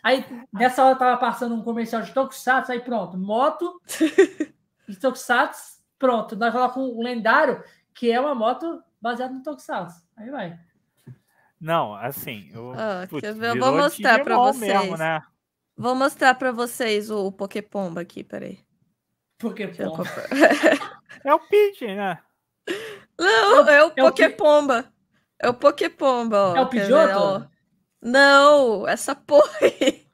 Speaker 1: Aí nessa hora tava passando um comercial de Tokusatsu, aí pronto, moto de Tokusatsu, pronto. Nós colocamos um lendário que é uma moto baseada no Tokusatsu. Aí vai.
Speaker 3: Não, assim. Eu,
Speaker 2: Ah,
Speaker 3: putz,
Speaker 2: quer ver? Eu vou mostrar pra
Speaker 3: Digimon
Speaker 2: vocês.
Speaker 3: Mesmo, né?
Speaker 2: Vou mostrar pra vocês o Poképomba aqui, peraí. Eu comprar.
Speaker 3: É o Pidgey, né?
Speaker 2: Não, é o
Speaker 1: é o
Speaker 2: Poképomba. É o Poképomba, ó.
Speaker 1: é o? Pidgeotto?
Speaker 2: Não, essa porra aí.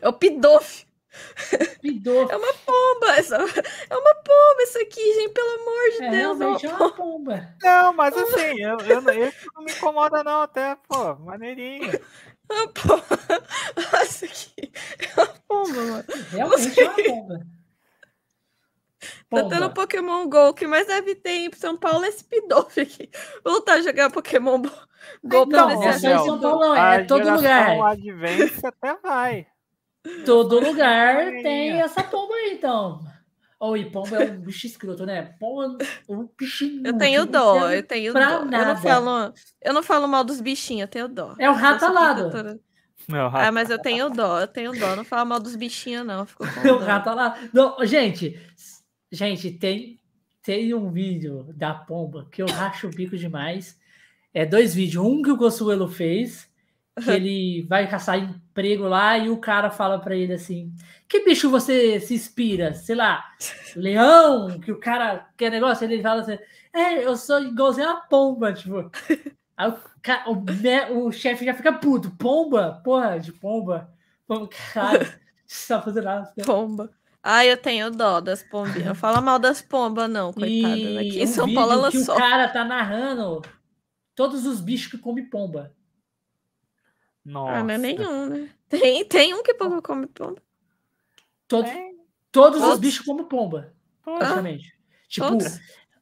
Speaker 2: É o Pidoof.
Speaker 1: Pidou.
Speaker 2: É uma pomba. Essa... É uma pomba isso aqui, gente. Pelo amor de
Speaker 1: É,
Speaker 2: Deus. É uma
Speaker 1: realmente é uma pomba.
Speaker 3: Não, mas assim, eu, eu, esse não me incomoda, não, até, pô, maneirinho.
Speaker 2: uma pomba. Essa aqui é uma pomba, mano.
Speaker 1: Realmente é uma pomba.
Speaker 2: Tá tendo Pokémon GO. O que mais deve ter em São Paulo é esse Pidoof aqui. Vou voltar a jogar Pokémon Go pra
Speaker 3: Então,
Speaker 2: ver
Speaker 1: não
Speaker 2: se
Speaker 1: é São. Paulo, não, é todo lugar.
Speaker 3: Advance até vai.
Speaker 1: Todo lugar tem essa pomba aí, então. Ou e pomba é um bicho escroto, né? Pomba é um bichinho.
Speaker 2: Eu tenho dó, eu tenho
Speaker 1: pra
Speaker 2: dó. Eu
Speaker 1: nada.
Speaker 2: não, falo, eu não falo mal dos bichinhos, eu tenho dó.
Speaker 1: É o rato
Speaker 2: Eu sou
Speaker 1: alado.
Speaker 2: protetora.
Speaker 3: Não,
Speaker 2: Ah, mas eu tenho dó, eu tenho dó. Não falo mal dos bichinhos, não. eu Fico com
Speaker 1: É o rato alado. Não, gente, gente, tem, tem um vídeo da pomba que eu racho o bico demais. É dois vídeos. Um que o Consuelo fez, que ele vai caçar emprego lá e o cara fala pra ele assim: Que bicho você se inspira? Sei lá, leão, que o cara quer negócio, ele fala assim: É, eu sou igualzinho a pomba, tipo. Aí o, o, né, o chefe já fica puto. Pomba? Porra, de pomba. Pomba, Caralho, você tá fazendo nada.
Speaker 2: Pomba. Ai, eu tenho dó das pombinhas. Não fala mal das pombas, não, coitada.
Speaker 1: E
Speaker 2: Aqui em
Speaker 1: um
Speaker 2: São Paulo ela
Speaker 1: que
Speaker 2: só.
Speaker 1: o cara tá narrando todos os bichos que comem pomba.
Speaker 3: Nossa.
Speaker 2: Ah, não é nenhum, né? Tem, tem um que pomba come pomba.
Speaker 1: Todos,
Speaker 3: Tem,
Speaker 1: todos os
Speaker 2: Todos?
Speaker 1: bichos comem pomba, praticamente. Tipo,
Speaker 2: Todos?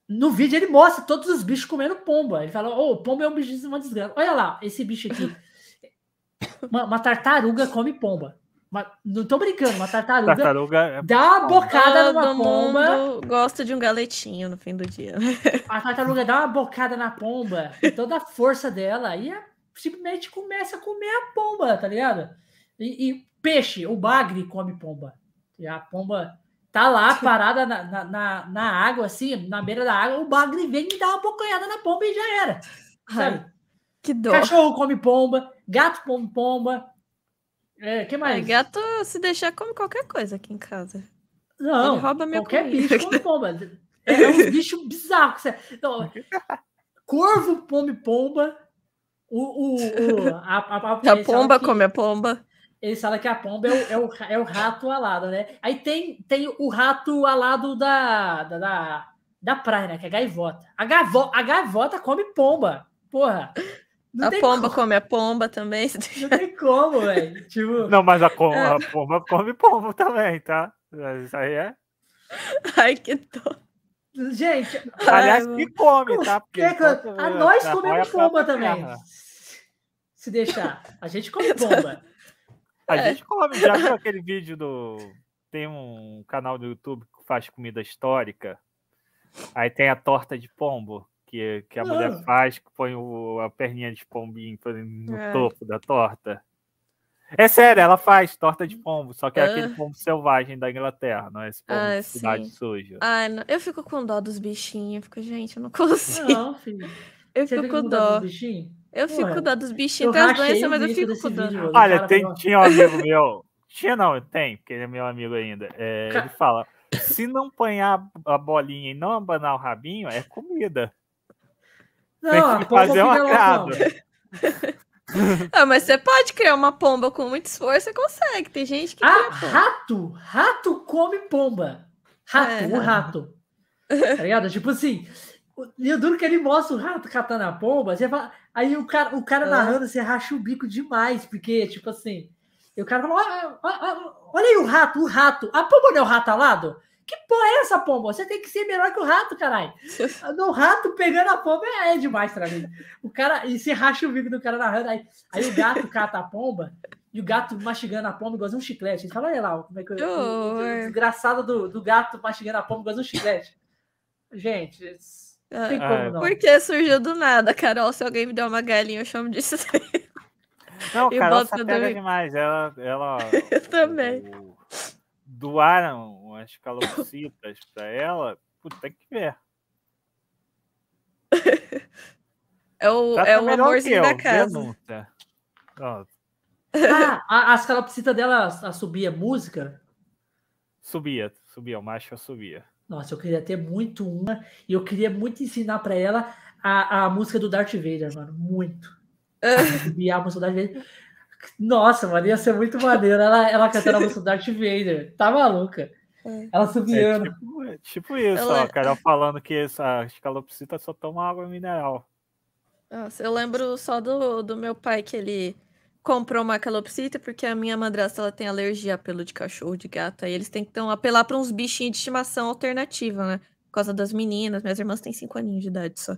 Speaker 1: no vídeo ele mostra todos os bichos comendo pomba. Ele fala, ô, pomba é um bicho de uma desgraça. Olha lá, esse bicho aqui. Uma, uma tartaruga come pomba. Uma- não tô brincando, uma tartaruga
Speaker 3: Tartaruga é
Speaker 1: dá uma bocada numa
Speaker 2: Todo
Speaker 1: pomba.
Speaker 2: mundo gosta de um galetinho no fim do dia.
Speaker 1: A tartaruga dá uma bocada na pomba toda a força dela e é- simplesmente começa a comer a pomba, tá ligado? E, e peixe, o bagre come pomba. E a pomba tá lá parada na, na, na- na água, assim, na beira da água, o bagre vem e dá uma bocanhada na pomba e já era. Sabe?
Speaker 2: Ai, que dó.
Speaker 1: Cachorro come pomba, gato come pomba. É, que mais?
Speaker 2: Ai, gato, se deixar, come qualquer coisa aqui em casa.
Speaker 1: Não,
Speaker 2: Ele rouba minha
Speaker 1: qualquer
Speaker 2: comida.
Speaker 1: bicho come pomba. É, é uns bichos bizarros. Você- Não, corvo come pomba. O, o, o- a, a, a-
Speaker 2: A pomba
Speaker 1: que-
Speaker 2: come a pomba.
Speaker 1: Eles falam que a pomba é o, é o, é o rato alado, né? Aí tem, tem o rato alado da, da, da, da praia, né? Que é a gaivota. A, gaivo, a gaivota come pomba. Porra. Não
Speaker 2: a pomba
Speaker 1: como,
Speaker 2: come a pomba também.
Speaker 1: não tem como, velho. Tipo,
Speaker 3: Não, mas a, com-
Speaker 2: É.
Speaker 3: a pomba come pombo também, tá? Isso aí é.
Speaker 2: Ai, que dó.
Speaker 1: gente,
Speaker 3: Aliás, que come, tá? Porque
Speaker 1: Que que-
Speaker 3: enquanto
Speaker 1: a nós comemos pomba também. Se deixar. A gente come pomba.
Speaker 3: A
Speaker 2: É.
Speaker 3: gente come. Já viu aquele vídeo do. Tem um canal do YouTube que faz comida histórica. Aí tem a torta de pombo, que, que a
Speaker 1: Ah.
Speaker 3: mulher faz, que põe o- a perninha de pombinho no
Speaker 2: Ai.
Speaker 3: topo da torta. É sério, ela faz torta de pombo, só que é
Speaker 2: Ah.
Speaker 3: aquele pombo selvagem da Inglaterra, não é esse pombo
Speaker 2: Ah,
Speaker 3: de cidade
Speaker 2: sim.
Speaker 3: suja.
Speaker 2: Ai, não. Eu fico com dó dos bichinhos. Eu fico, gente, eu não consigo.
Speaker 1: Não, filho.
Speaker 2: eu
Speaker 1: Você
Speaker 2: fico com dó.
Speaker 1: dos bichinhos?
Speaker 2: Eu
Speaker 1: Porra,
Speaker 2: fico com dó dos bichinhos.
Speaker 1: eu
Speaker 2: Tem as doenças, mas eu fico com dó.
Speaker 1: vídeo.
Speaker 3: Olha, tem, tinha um amigo meu. Tinha não, tem, porque ele é meu amigo ainda. é, ele fala: se não apanhar a bolinha e não abanar o rabinho, é comida.
Speaker 1: Não,
Speaker 3: Tem
Speaker 1: a
Speaker 3: que
Speaker 1: pomba
Speaker 3: fazer um
Speaker 1: fica lá
Speaker 3: agrado.
Speaker 1: como?
Speaker 2: Ah, mas você pode criar uma pomba com muito esforço, você consegue. Tem gente que
Speaker 1: Ah,
Speaker 2: cria pomba.
Speaker 1: rato! Rato come pomba. Rato,
Speaker 2: É.
Speaker 1: o rato. Tá ligado? Tipo assim, E o duro que ele mostra o rato catando a pomba, você fala, aí o cara, o cara
Speaker 2: Ah.
Speaker 1: narrando, você racha o bico demais, porque, tipo assim, e o cara fala, "Ah, ah, ah, olha aí o rato, o rato, a pomba não é o rato alado? Que porra é essa pomba? Você tem que ser melhor que o rato, caralho. No rato pegando a pomba é, é demais pra mim. O cara, e você racha o bico do cara narrando, aí, aí o gato cata a pomba, e o gato mastigando a pomba igual um chiclete. Ele fala, olha lá, como é que eu, o, o,
Speaker 2: horror.
Speaker 1: desgraçado do, do gato mastigando a pomba igual um chiclete. Gente, não tem
Speaker 2: Ah,
Speaker 1: como
Speaker 3: Ah,
Speaker 1: não.
Speaker 2: Porque surgiu do nada, Carol. Se alguém me der uma galinha, eu chamo disso aí.
Speaker 3: Não,
Speaker 2: E
Speaker 3: Carol
Speaker 2: bota
Speaker 3: se
Speaker 2: pra
Speaker 3: pega
Speaker 2: dormir.
Speaker 3: demais. Ela, ela
Speaker 2: Eu também.
Speaker 3: o- doaram umas calopsitas pra ela. Puta, tem que ver.
Speaker 2: É o,
Speaker 3: Tá
Speaker 2: é o
Speaker 3: melhor
Speaker 2: amorzinho
Speaker 3: que
Speaker 2: da
Speaker 3: eu,
Speaker 2: casa.
Speaker 1: Ah, a- as calopsitas dela a subia música.
Speaker 3: subia, subia, o macho subia.
Speaker 1: Nossa, eu queria ter muito uma e eu queria muito ensinar pra ela a, a música do Darth Vader, mano. Muito. Subir a música do Darth Vader. Nossa, mano, ia ser muito maneiro. Ela, ela cantando a música do Darth Vader. Tá maluca.
Speaker 2: É.
Speaker 1: Ela
Speaker 3: É
Speaker 1: subiando.
Speaker 3: tipo, é tipo isso,
Speaker 2: Ela-
Speaker 3: ó. Carol falando que essas calopsitas só tomam água mineral.
Speaker 2: Nossa, eu lembro só do, do meu pai que ele comprou uma calopsita porque a minha madrasta ela tem alergia a pelo de cachorro, de gato. Aí eles têm que então, apelar para uns bichinhos de estimação alternativa, né? Por causa das meninas. Minhas irmãs têm 5 aninhos de idade só.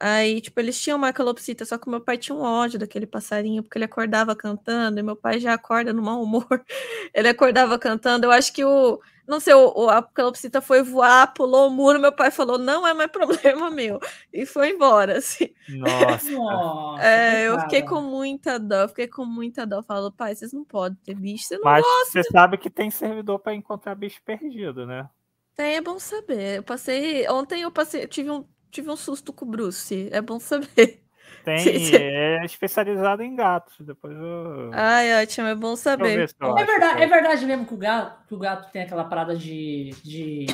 Speaker 2: Aí, tipo, eles tinham uma calopsita, só que o meu pai tinha um ódio daquele passarinho, porque ele acordava cantando, e meu pai já acorda no mau humor. Ele acordava cantando. Eu acho que o. Não sei, o, o- a calopsita foi voar, pulou o muro, meu pai falou: não é mais problema meu. E foi embora, assim.
Speaker 3: Nossa.
Speaker 1: Nossa,
Speaker 2: É, eu fiquei com muita dó, eu fiquei com muita dó. Eu Falo, pai, vocês não podem ter bicho, você não
Speaker 3: Mas você sabe que tem servidor pra encontrar bicho perdido, né?
Speaker 2: tem, é bom saber. Eu passei, ontem eu passei, eu tive um, tive um susto com o Bruce, é bom saber.
Speaker 3: Tem,
Speaker 2: Sim, sim.
Speaker 3: é especializado em gatos. Depois eu.
Speaker 2: Ai, ótimo, é bom saber.
Speaker 1: É verdade,
Speaker 3: que-
Speaker 1: é verdade mesmo que o gato, que o gato tem aquela parada de, de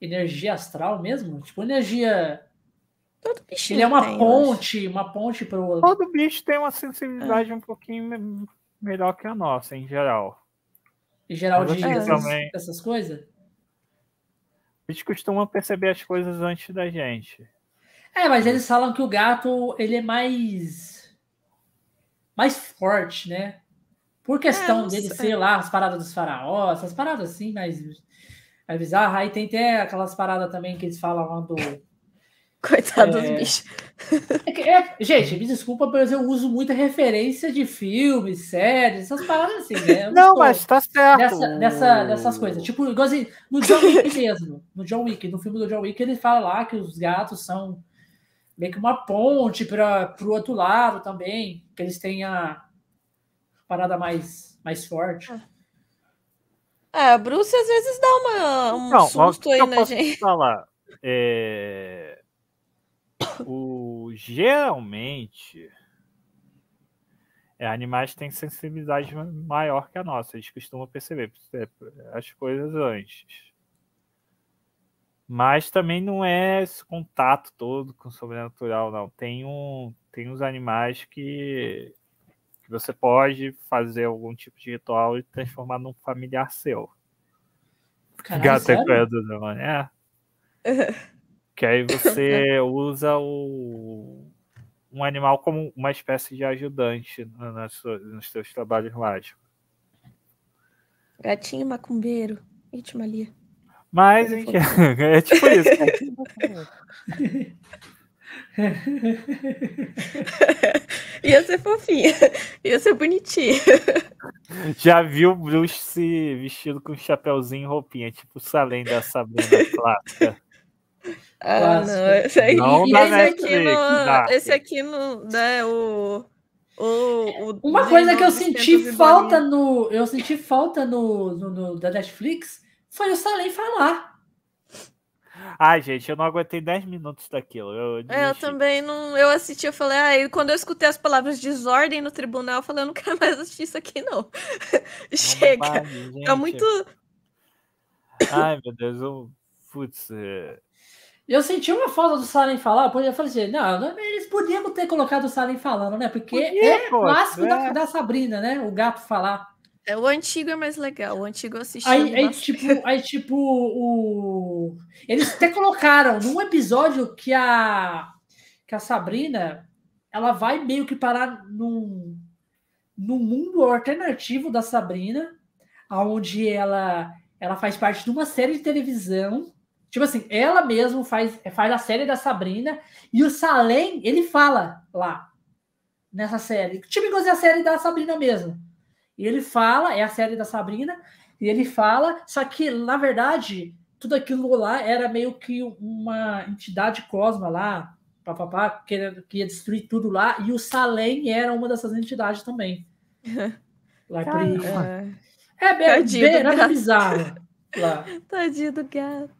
Speaker 1: energia astral mesmo? Tipo, energia.
Speaker 2: Todo bichinho
Speaker 1: Ele é uma
Speaker 2: tem,
Speaker 1: ponte, uma ponte pro.
Speaker 3: Todo bicho tem uma sensibilidade um pouquinho me- melhor que a nossa, em geral.
Speaker 1: Em geral
Speaker 3: Mas
Speaker 1: de essas,
Speaker 3: também-
Speaker 1: essas coisas.
Speaker 3: Eles costumam perceber as coisas antes da gente.
Speaker 1: É, mas eles falam que o gato ele é mais mais forte, né? Por questão
Speaker 2: não
Speaker 1: dele
Speaker 2: sei.
Speaker 1: ser lá as paradas dos faraós, essas paradas assim, mais mais bizarras. Aí tem até aquelas paradas também que eles falam lá do
Speaker 2: Coitado dos
Speaker 1: É.
Speaker 2: bichos.
Speaker 1: É que- é- gente, me desculpa, mas eu uso muita referência de filmes, séries, essas paradas assim, né? Eu
Speaker 3: Não,
Speaker 1: sou
Speaker 3: mas tá certo.
Speaker 1: Dessa, dessa, dessas coisas. Tipo, igualzinho, no John Wick mesmo. No John Wick, no filme do John Wick, ele fala lá que os gatos são meio que uma ponte para o outro lado também, que eles têm a parada mais, mais forte.
Speaker 2: É, a Bruce às vezes dá uma, um
Speaker 3: Não,
Speaker 2: susto aí na gente.
Speaker 3: falar? É... O... Geralmente, é, animais têm sensibilidade maior que a nossa. Eles costumam perceber é, as coisas antes. Mas também não é esse contato todo com o sobrenatural, não. Tem, um, tem uns animais que, que você pode fazer algum tipo de ritual e transformar num familiar seu.
Speaker 1: Caralho,
Speaker 3: Gato é
Speaker 1: sério?
Speaker 3: coisa do demônio, é. Que aí você usa o, um animal como uma espécie de ajudante no- nas suas- nos seus trabalhos mágicos.
Speaker 2: Gatinho macumbeiro. Ixi, Malia.
Speaker 3: Mas, é tipo isso.
Speaker 2: Ia ser fofinha. Ia ser bonitinha.
Speaker 3: Já viu o Bruce se vestido com um chapéuzinho e roupinha, tipo o Salem da Sabrina clássica.
Speaker 2: Ah, não. Esse, aí,
Speaker 3: Não
Speaker 2: esse aqui.
Speaker 3: Dark.
Speaker 2: Esse aqui não. Né, o, o, o
Speaker 1: Uma coisa que eu
Speaker 2: 1900
Speaker 1: senti falta no. Eu senti falta no, no, no- da Netflix foi o Salem falar.
Speaker 3: Ai, gente, eu não aguentei 10 minutos daquilo. Eu,
Speaker 2: É, eu também não. Eu assisti, eu falei, ah, e quando eu escutei as palavras desordem no tribunal, eu falei, eu não quero mais assistir isso aqui, não.
Speaker 3: Não
Speaker 2: Chega. É
Speaker 3: gente.
Speaker 2: muito.
Speaker 3: Ai, meu Deus, eu. Putz, é...
Speaker 1: Eu senti uma falta do Salem falar, eu falei assim, não, eles podiam ter colocado o Salem falando, né? Porque
Speaker 3: Podia,
Speaker 1: é
Speaker 3: pô,
Speaker 1: clássico da,
Speaker 3: é.
Speaker 1: da Sabrina, né? O gato falar.
Speaker 2: É, o antigo é mais legal. O antigo eu assisti.
Speaker 1: Aí, aí, tipo, aí, tipo, o. Eles até colocaram num episódio que a. Que a Sabrina ela vai meio que parar num, num mundo alternativo da Sabrina, onde ela, ela faz parte de uma série de televisão. Tipo assim, ela mesmo faz, faz a série da Sabrina e o Salem, ele fala lá nessa série. Tipo, igual a série da Sabrina mesmo. E ele fala, é a série da Sabrina, e ele fala, só que, na verdade, tudo aquilo lá era meio que uma entidade cosma lá, papapá, querendo que ia destruir tudo lá, e o Salem era uma dessas entidades também. lá por aí.
Speaker 2: É,
Speaker 1: É bem,
Speaker 2: Tadinho
Speaker 1: bem,
Speaker 2: gato.
Speaker 1: bizarro. Lá.
Speaker 2: Tadinho do gato.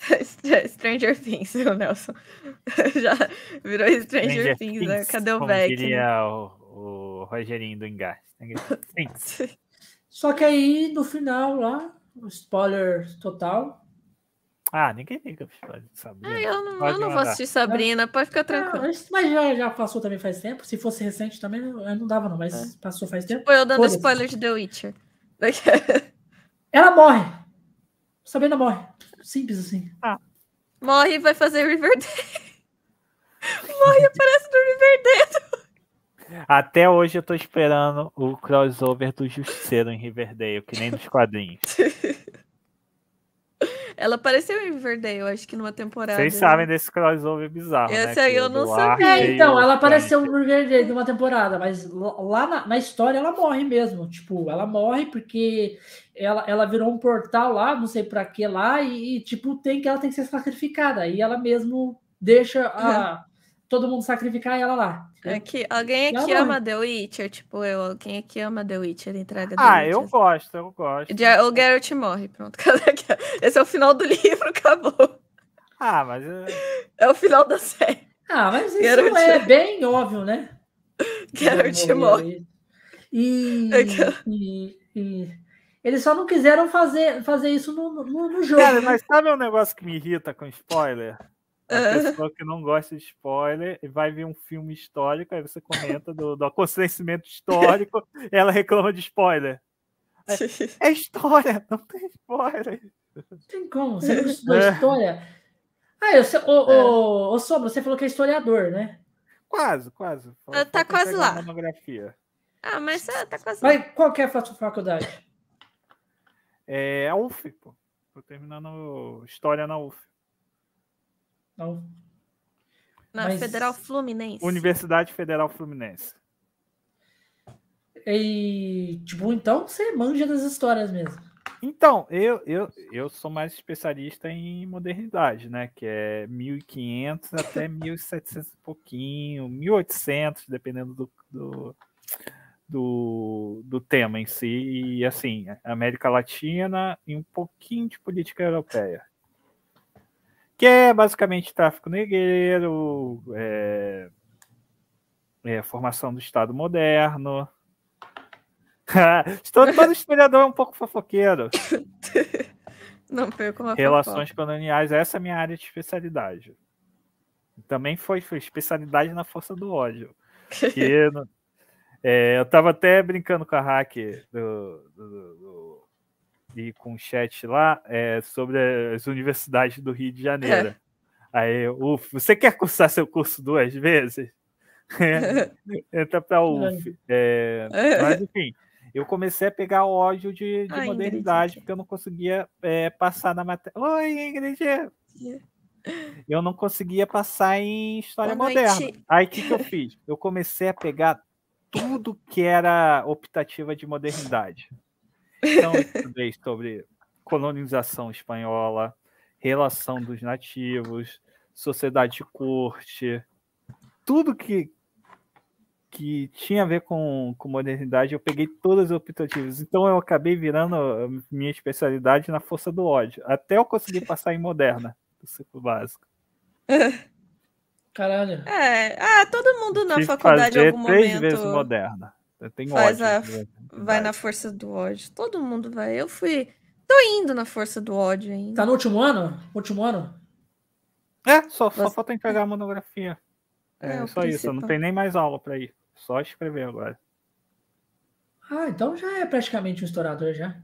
Speaker 2: Stranger Things, o Nelson. Já virou Stranger, Things, né? Cadê o
Speaker 3: como
Speaker 2: Beck? né?
Speaker 3: diria o, o Rogerinho do Engar. Sim.
Speaker 1: Só que aí, no final, lá, spoiler total.
Speaker 3: Ah, ninguém liga pra Sabrina.
Speaker 2: Ah, eu não, eu não vou assistir Sabrina, pode ficar tranquilo.
Speaker 1: Ah, mas já, já passou também faz tempo. Se fosse recente também, eu não dava, não, mas passou faz tempo.
Speaker 2: Tipo, eu dando
Speaker 1: Foda-se.
Speaker 2: spoiler de The Witcher.
Speaker 1: Ela morre. Sabrina morre. Simples assim.
Speaker 2: Morre e vai fazer Riverdale. Morre e aparece no Riverdale.
Speaker 3: Até hoje eu tô esperando o crossover do Justiceiro em Riverdale, que nem nos quadrinhos.
Speaker 2: Ela apareceu em Riverdale, acho que numa temporada.
Speaker 3: Vocês sabem desse crossover bizarro, né?
Speaker 2: Esse aí
Speaker 3: que
Speaker 2: eu não sabia.
Speaker 1: É,
Speaker 3: e
Speaker 1: então, ela apareceu no Riverdale de uma temporada, mas lá- na, na história ela morre mesmo. Tipo, ela morre porque ela, ela virou um portal lá, não sei pra que lá, e, e, tipo, tem que ela tem que ser sacrificada. Aí ela mesmo deixa a, todo mundo sacrificar ela lá.
Speaker 2: Aqui, alguém
Speaker 1: Ela
Speaker 2: aqui
Speaker 1: morre.
Speaker 2: ama The Witcher, tipo eu. Alguém aqui ama The Witcher, entrega The
Speaker 3: Ah,
Speaker 2: Witcher.
Speaker 3: eu gosto, eu gosto.
Speaker 2: O Geralt morre, pronto. Esse é o final do livro, acabou.
Speaker 3: Ah, mas é-
Speaker 2: É o final da série.
Speaker 1: Ah, mas isso
Speaker 2: Geralt-
Speaker 1: é bem óbvio, né?
Speaker 2: Geralt
Speaker 1: Morreu
Speaker 2: morre.
Speaker 1: E,
Speaker 2: Aquela-
Speaker 1: e- e eles só não quiseram fazer, fazer isso no, no, no jogo.
Speaker 3: Cara,
Speaker 1: né?
Speaker 3: mas sabe um negócio que me irrita com spoiler? A
Speaker 2: Ah.
Speaker 3: pessoa que não gosta de spoiler e vai ver um filme histórico, aí você comenta do, do acontecimento histórico, ela reclama de spoiler. É história, não tem spoiler.
Speaker 1: Não tem como. Você não estudou
Speaker 3: É.
Speaker 1: história. Ah, eu, sei- ô, ô, ô, Sombra, você falou que é historiador, né?
Speaker 3: Quase, quase.
Speaker 2: Ah, tá
Speaker 3: Falta
Speaker 2: quase
Speaker 3: pegar
Speaker 2: lá.
Speaker 3: a Monografia.
Speaker 2: Ah, mas ah, tá quase. lá.
Speaker 1: Mas qual que é a faculdade?
Speaker 3: É a UF, pô. Tô terminando História na UF.
Speaker 1: Não.
Speaker 2: Na
Speaker 1: mas-
Speaker 2: Federal Fluminense.
Speaker 3: Universidade Federal Fluminense.
Speaker 1: E, tipo, então você manja das histórias mesmo.
Speaker 3: Então, eu, eu, eu sou mais especialista em modernidade, né? Que é 1500 até 1700 e pouquinho, 1800, dependendo do, do, do, do tema em si. E, assim, América Latina e um pouquinho de política europeia. Que é basicamente tráfico negreiro, é, é, formação do Estado moderno. todo, todo historiador é um pouco fofoqueiro.
Speaker 2: Não perco uma
Speaker 3: Relações coloniais, essa é a minha área de especialidade. Também foi, foi especialidade na força do ódio. Que é, eu estava até brincando com a hack do- do- do- e com o chat lá é, sobre as universidades do Rio de Janeiro. Aí, eu, uf, você quer cursar seu curso duas vezes? Entra para UF. É, mas enfim, eu comecei a pegar ódio de, de
Speaker 2: Ai,
Speaker 3: modernidade,
Speaker 2: Ingrid.
Speaker 3: porque eu não conseguia é, passar na matéria. Oi, Ingrid! Eu não conseguia passar em história
Speaker 2: Boa
Speaker 3: moderna.
Speaker 2: noite.
Speaker 3: Aí o que, que eu fiz? Eu comecei a pegar tudo que era optativa de modernidade. Então, eu estudei sobre colonização espanhola, relação dos nativos, sociedade de corte, tudo que, que tinha a ver com, com modernidade, eu peguei todas as optativas. Então eu acabei virando a minha especialidade na força do ódio, até eu conseguir passar em moderna, do ciclo básico.
Speaker 1: Caralho.
Speaker 2: É, ah, todo mundo na
Speaker 3: Tive que
Speaker 2: faculdade em
Speaker 3: fazer
Speaker 2: algum
Speaker 3: três
Speaker 2: momento
Speaker 3: vezes moderna. Eu tenho
Speaker 2: faz
Speaker 3: ódio.
Speaker 2: a- vai na força do ódio. Todo mundo vai. Eu fui. Tô indo na força do ódio ainda.
Speaker 1: Tá no último ano? Último ano?
Speaker 3: É, só, só
Speaker 2: Você-
Speaker 3: falta entregar a monografia. É,
Speaker 2: É, o
Speaker 3: só isso, eu não tenho nem mais aula para ir. Só escrever agora.
Speaker 1: Ah, então já é praticamente um estourador já.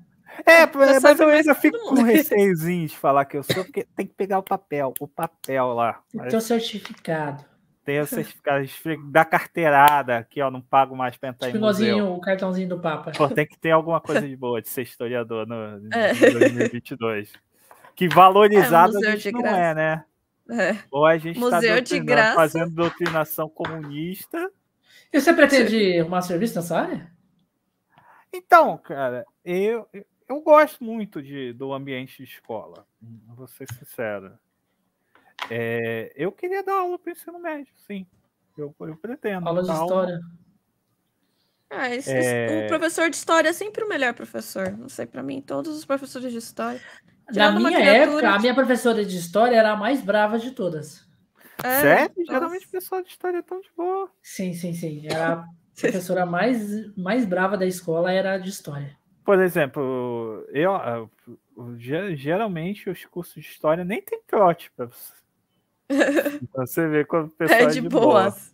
Speaker 3: É,
Speaker 2: Já
Speaker 3: mas eu
Speaker 2: mais
Speaker 3: ainda
Speaker 2: que
Speaker 3: fico com
Speaker 2: mundo.
Speaker 3: receiozinho de falar que eu sou, porque tem que pegar o papel, o papel lá.
Speaker 1: Tem teu certificado.
Speaker 3: Tem o certificado da carteirada, aqui, ó, não pago mais pra entrar
Speaker 1: Tipo
Speaker 3: em museu.
Speaker 1: igualzinho o cartãozinho do Papa.
Speaker 3: Pô, tem que ter alguma coisa de boa de ser historiador no,
Speaker 2: É.
Speaker 3: em 2022. Que valorizado
Speaker 2: É,
Speaker 3: a gente não
Speaker 2: graça.
Speaker 3: é, né?
Speaker 2: É.
Speaker 3: Ou a gente está
Speaker 2: Museu de graça.
Speaker 3: fazendo doutrinação comunista.
Speaker 1: E você pretende arrumar serviço nessa área?
Speaker 3: Então, cara, eu, eu gosto muito de, do ambiente de escola, vou ser sincero. É, eu queria dar aula para o ensino médio, sim. Eu, eu pretendo.
Speaker 1: Aula de
Speaker 3: dar aula.
Speaker 1: história.
Speaker 2: Ah, esse-
Speaker 3: É.
Speaker 2: O professor de história é sempre o melhor professor. Não sei, pra mim, todos os professores de história.
Speaker 1: Na
Speaker 2: Tirando
Speaker 1: minha
Speaker 2: criatura
Speaker 1: época, a minha professora de história era a mais brava de todas.
Speaker 2: É,
Speaker 3: Sério?
Speaker 2: nossa.
Speaker 3: Geralmente o pessoal de história é tão de boa.
Speaker 1: Sim, sim, sim. Era a professora mais, mais brava da escola, era a de história.
Speaker 3: Por exemplo, eu ah, ge- geralmente os cursos de história nem tem trote para você. Ver quando o pessoal
Speaker 2: É de boas.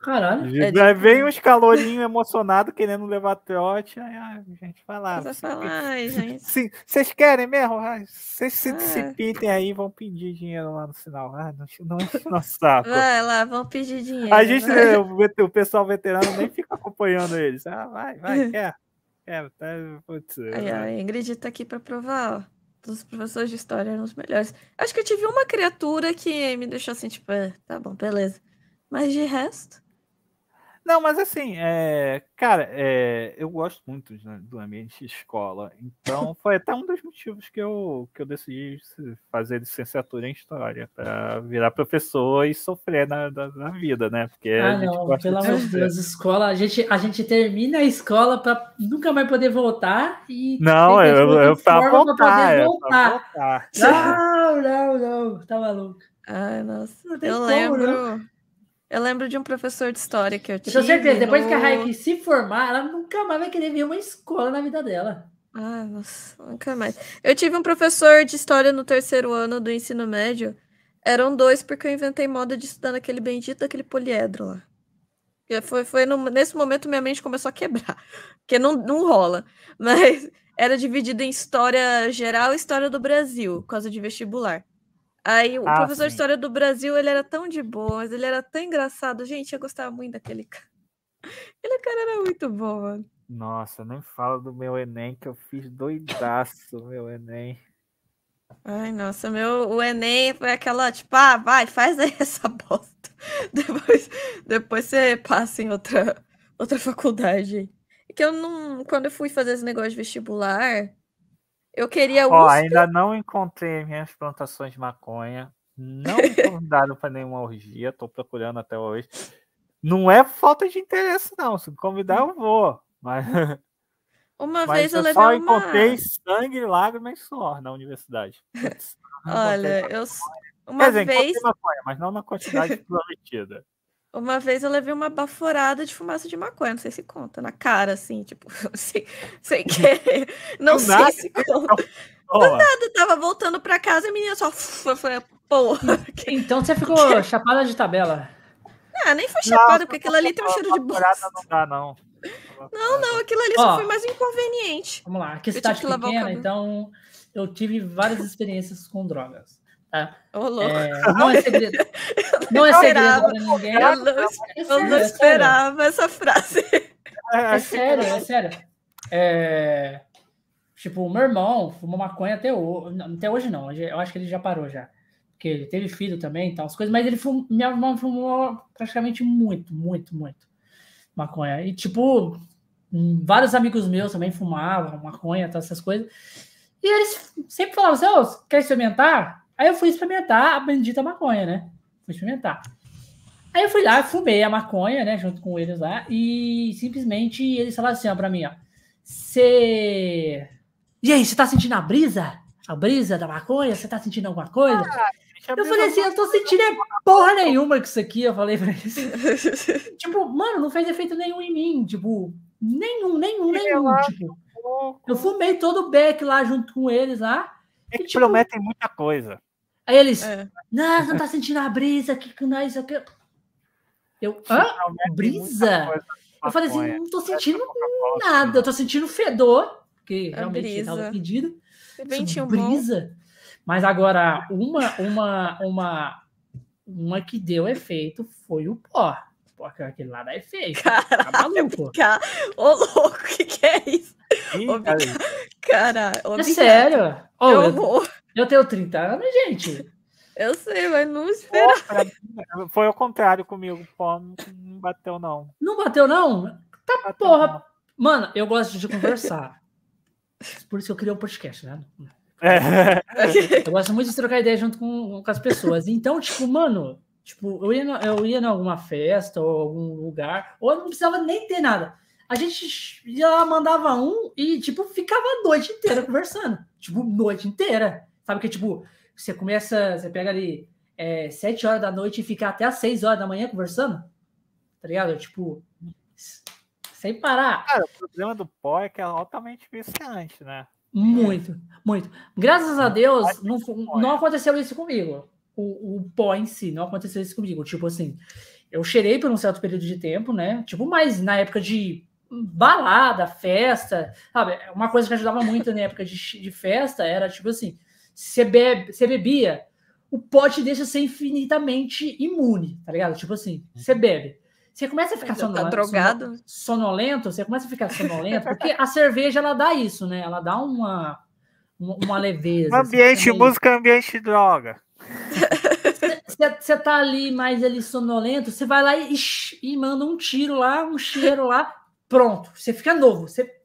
Speaker 1: Caralho.
Speaker 3: De-
Speaker 2: É de
Speaker 3: vem uns calorinhos emocionados querendo levar trote. Aí, ah, gente, vai lá.
Speaker 2: Você
Speaker 3: você-
Speaker 2: fala, ai, gente.
Speaker 3: Se- Vocês querem mesmo? Vocês se, se
Speaker 2: Ah.
Speaker 3: pintem aí e vão pedir dinheiro lá no sinal. Ah, não, não nosso saco.
Speaker 2: Vai lá, vão pedir dinheiro.
Speaker 3: A gente,
Speaker 2: vai.
Speaker 3: o, o pessoal veterano nem fica acompanhando eles. Ah, vai, vai, quer. Quer, tá, putz,
Speaker 2: Aí, ó, a Ingrid tá aqui pra provar, ó. Os professores de história eram os melhores. Acho que eu tive uma criatura que me deixou assim, tipo, "Ah, tá bom, beleza. Mas de resto.
Speaker 3: Não, mas assim, é, cara, é, eu gosto muito de- do ambiente de escola. Então, foi até um dos motivos que eu, que eu decidi fazer licenciatura em História, para virar professor e sofrer na, na, na vida, né? Porque a
Speaker 1: Ah,
Speaker 3: gente
Speaker 1: não,
Speaker 3: gosta
Speaker 1: pelo amor de. Deus, escola, a gente, a gente termina a escola pra nunca mais poder voltar e.
Speaker 3: Não, eu, eu voltar,
Speaker 1: poder
Speaker 3: é,
Speaker 1: voltar.
Speaker 3: pra voltar.
Speaker 1: Não, não, não, tá maluco.
Speaker 2: Ai, nossa.
Speaker 1: Não tem
Speaker 2: Eu
Speaker 1: como,
Speaker 2: lembro. Eu lembro de um professor de história que eu
Speaker 1: Eu
Speaker 2: tive.
Speaker 1: tenho certeza, depois
Speaker 2: no...
Speaker 1: que a Raik se formar, ela nunca mais vai querer ver uma escola na vida dela.
Speaker 2: Ah, nossa, nunca mais. Eu tive um professor de história no terceiro ano do ensino médio. Eram dois, porque eu inventei moda de estudar naquele bendito daquele poliedro lá. E foi, foi no- nesse momento minha mente começou a quebrar. Porque não, não rola. Mas era dividido em história geral e história do Brasil, por causa de vestibular. Aí o
Speaker 3: Ah,
Speaker 2: professor de
Speaker 3: sim.
Speaker 2: história do Brasil, ele era tão de boa, mas ele era tão engraçado. Gente, eu gostava muito daquele cara. Aquele cara era muito bom, mano.
Speaker 3: Nossa, nem fala do meu Enem, que eu fiz doidaço, meu Enem.
Speaker 2: Ai, nossa, meu, o Enem foi aquela, tipo, ah, vai, faz aí essa bosta. Depois, depois você passa em outra, outra faculdade. É que eu não, quando eu fui fazer esse negócio de vestibular, eu queria
Speaker 3: Ó, ainda não encontrei minhas plantações de maconha. Não me convidaram para nenhuma orgia, tô procurando até hoje. Não é falta de interesse, não. Se me convidar, eu vou. Mas,
Speaker 2: Uma
Speaker 3: mas
Speaker 2: vez eu
Speaker 3: eu
Speaker 2: levei
Speaker 3: só
Speaker 2: uma.
Speaker 3: encontrei sangue, lágrimas e suor na universidade.
Speaker 2: Olha, eu.
Speaker 3: Quer
Speaker 2: Uma
Speaker 3: dizer,
Speaker 2: vez,
Speaker 3: encontrei maconha, mas não na quantidade prometida.
Speaker 2: Uma vez eu levei uma baforada de fumaça de maconha, não sei se conta, na cara, assim, tipo, sem, sem querer. Não
Speaker 3: Do
Speaker 2: sei
Speaker 3: nada?
Speaker 2: se conta.
Speaker 3: Toma,
Speaker 2: Eu tava voltando pra casa e a menina só. Eu falei, porra. que-
Speaker 1: Então você ficou chapada de tabela.
Speaker 2: Ah, nem foi
Speaker 3: Não,
Speaker 2: chapada, porque aquilo ali tem um cheiro de bosta.
Speaker 3: Não dá, não.
Speaker 2: Não, não, aquilo ali só
Speaker 1: Ó.
Speaker 2: foi mais inconveniente.
Speaker 1: Vamos lá, aqui cidade
Speaker 2: que o
Speaker 1: pequena, então eu tive várias experiências com drogas. Tá?
Speaker 2: Ô, louco.
Speaker 1: É, não é segredo. Não é segredo
Speaker 2: esperava.
Speaker 1: para ninguém.
Speaker 2: Eu não,
Speaker 1: É
Speaker 2: eu
Speaker 1: sério,
Speaker 2: não
Speaker 1: é
Speaker 2: esperava essa frase.
Speaker 1: É sério, é sério. É, Tipo, o meu irmão fumou maconha até hoje. Até hoje não, eu acho que ele já parou já. Porque ele teve filho também e tal, as coisas, mas ele fum... minha irmã fumou praticamente muito, muito, muito maconha. E tipo, hum, vários amigos meus também fumavam maconha, tal, essas coisas. E eles sempre falavam assim, ô, quer experimentar? Aí eu fui experimentar a bendita maconha, né? Fui experimentar. Aí eu fui lá, fumei a maconha, né, junto com eles lá, e simplesmente eles falaram assim, ó, pra mim, ó, você... E aí, você tá sentindo a brisa? A brisa da maconha? Você tá sentindo alguma coisa? eu falei assim, eu tô sentindo é porra nenhuma com isso aqui, eu falei pra eles. tipo, mano, não fez efeito nenhum em mim, tipo, nenhum, nenhum, nenhum, tipo. Eu fumei todo o beck lá junto com eles lá,
Speaker 3: É que
Speaker 1: tipo-
Speaker 3: prometem muita coisa.
Speaker 1: aí eles,
Speaker 2: É.
Speaker 1: não, você não tá sentindo a brisa, que que é aqui. Eu, hã? Brisa?
Speaker 3: coisa
Speaker 1: Eu falei assim, não tô sentindo
Speaker 3: Coca-Cola,
Speaker 1: nada. Eu tô sentindo fedor, que
Speaker 2: A
Speaker 1: realmente
Speaker 2: brisa.
Speaker 1: tava fedido.
Speaker 2: Ventinho bom.
Speaker 1: brisa. Mas agora, uma, uma, uma, uma que deu efeito foi o pó. Porque aquele lá dá efeito. Tá maluco.
Speaker 2: Cara, Ô, louco, o que, que é isso?
Speaker 3: Ih, cara,
Speaker 1: É sério.
Speaker 2: Que
Speaker 1: eu,
Speaker 2: horror.
Speaker 1: eu tenho 30 anos, gente.
Speaker 2: Eu sei, mas não espera.
Speaker 3: Foi ao contrário comigo, pô, não não bateu não.
Speaker 1: Não bateu, não? Tá,
Speaker 3: Bateu,
Speaker 1: porra.
Speaker 3: não.
Speaker 1: Mano, eu gosto de conversar. Por isso que eu criei um podcast, né?
Speaker 3: É.
Speaker 1: Eu gosto muito de trocar ideia junto com, com as pessoas. Então, tipo, mano, tipo, eu ia, eu ia em alguma festa ou algum lugar, ou eu não precisava nem ter nada. A gente ia lá, mandava um e, tipo, ficava a noite inteira conversando. Tipo, noite inteira. Sabe que, tipo, você começa, você pega ali é, sete horas da noite e fica até às seis horas da manhã conversando? Tá ligado? Tipo, sem parar.
Speaker 3: Cara, o problema do pó é que é altamente viciante, né?
Speaker 1: Muito, muito. Graças a Deus, não, não aconteceu isso comigo. O, o pó em si, não aconteceu isso comigo. Tipo assim, eu cheirei por um certo período de tempo, né? Tipo, mas na época de balada, festa, sabe? Uma coisa que ajudava muito na época de, de festa era, tipo assim, você bebe, você bebia, o pó te deixa ser infinitamente imune, tá ligado? Tipo assim, você bebe. Você começa a ficar
Speaker 2: Já tá
Speaker 1: sonolento,
Speaker 2: drogado?
Speaker 1: sonolento, você começa a ficar sonolento, porque a cerveja ela dá isso, né? Ela dá uma uma, leveza. assim,
Speaker 3: Ambiente,
Speaker 1: você também-
Speaker 3: música, ambiente, droga.
Speaker 1: Você, você tá ali mais ali sonolento, você vai lá e, e manda um tiro lá, um cheiro lá, pronto. Você fica novo, você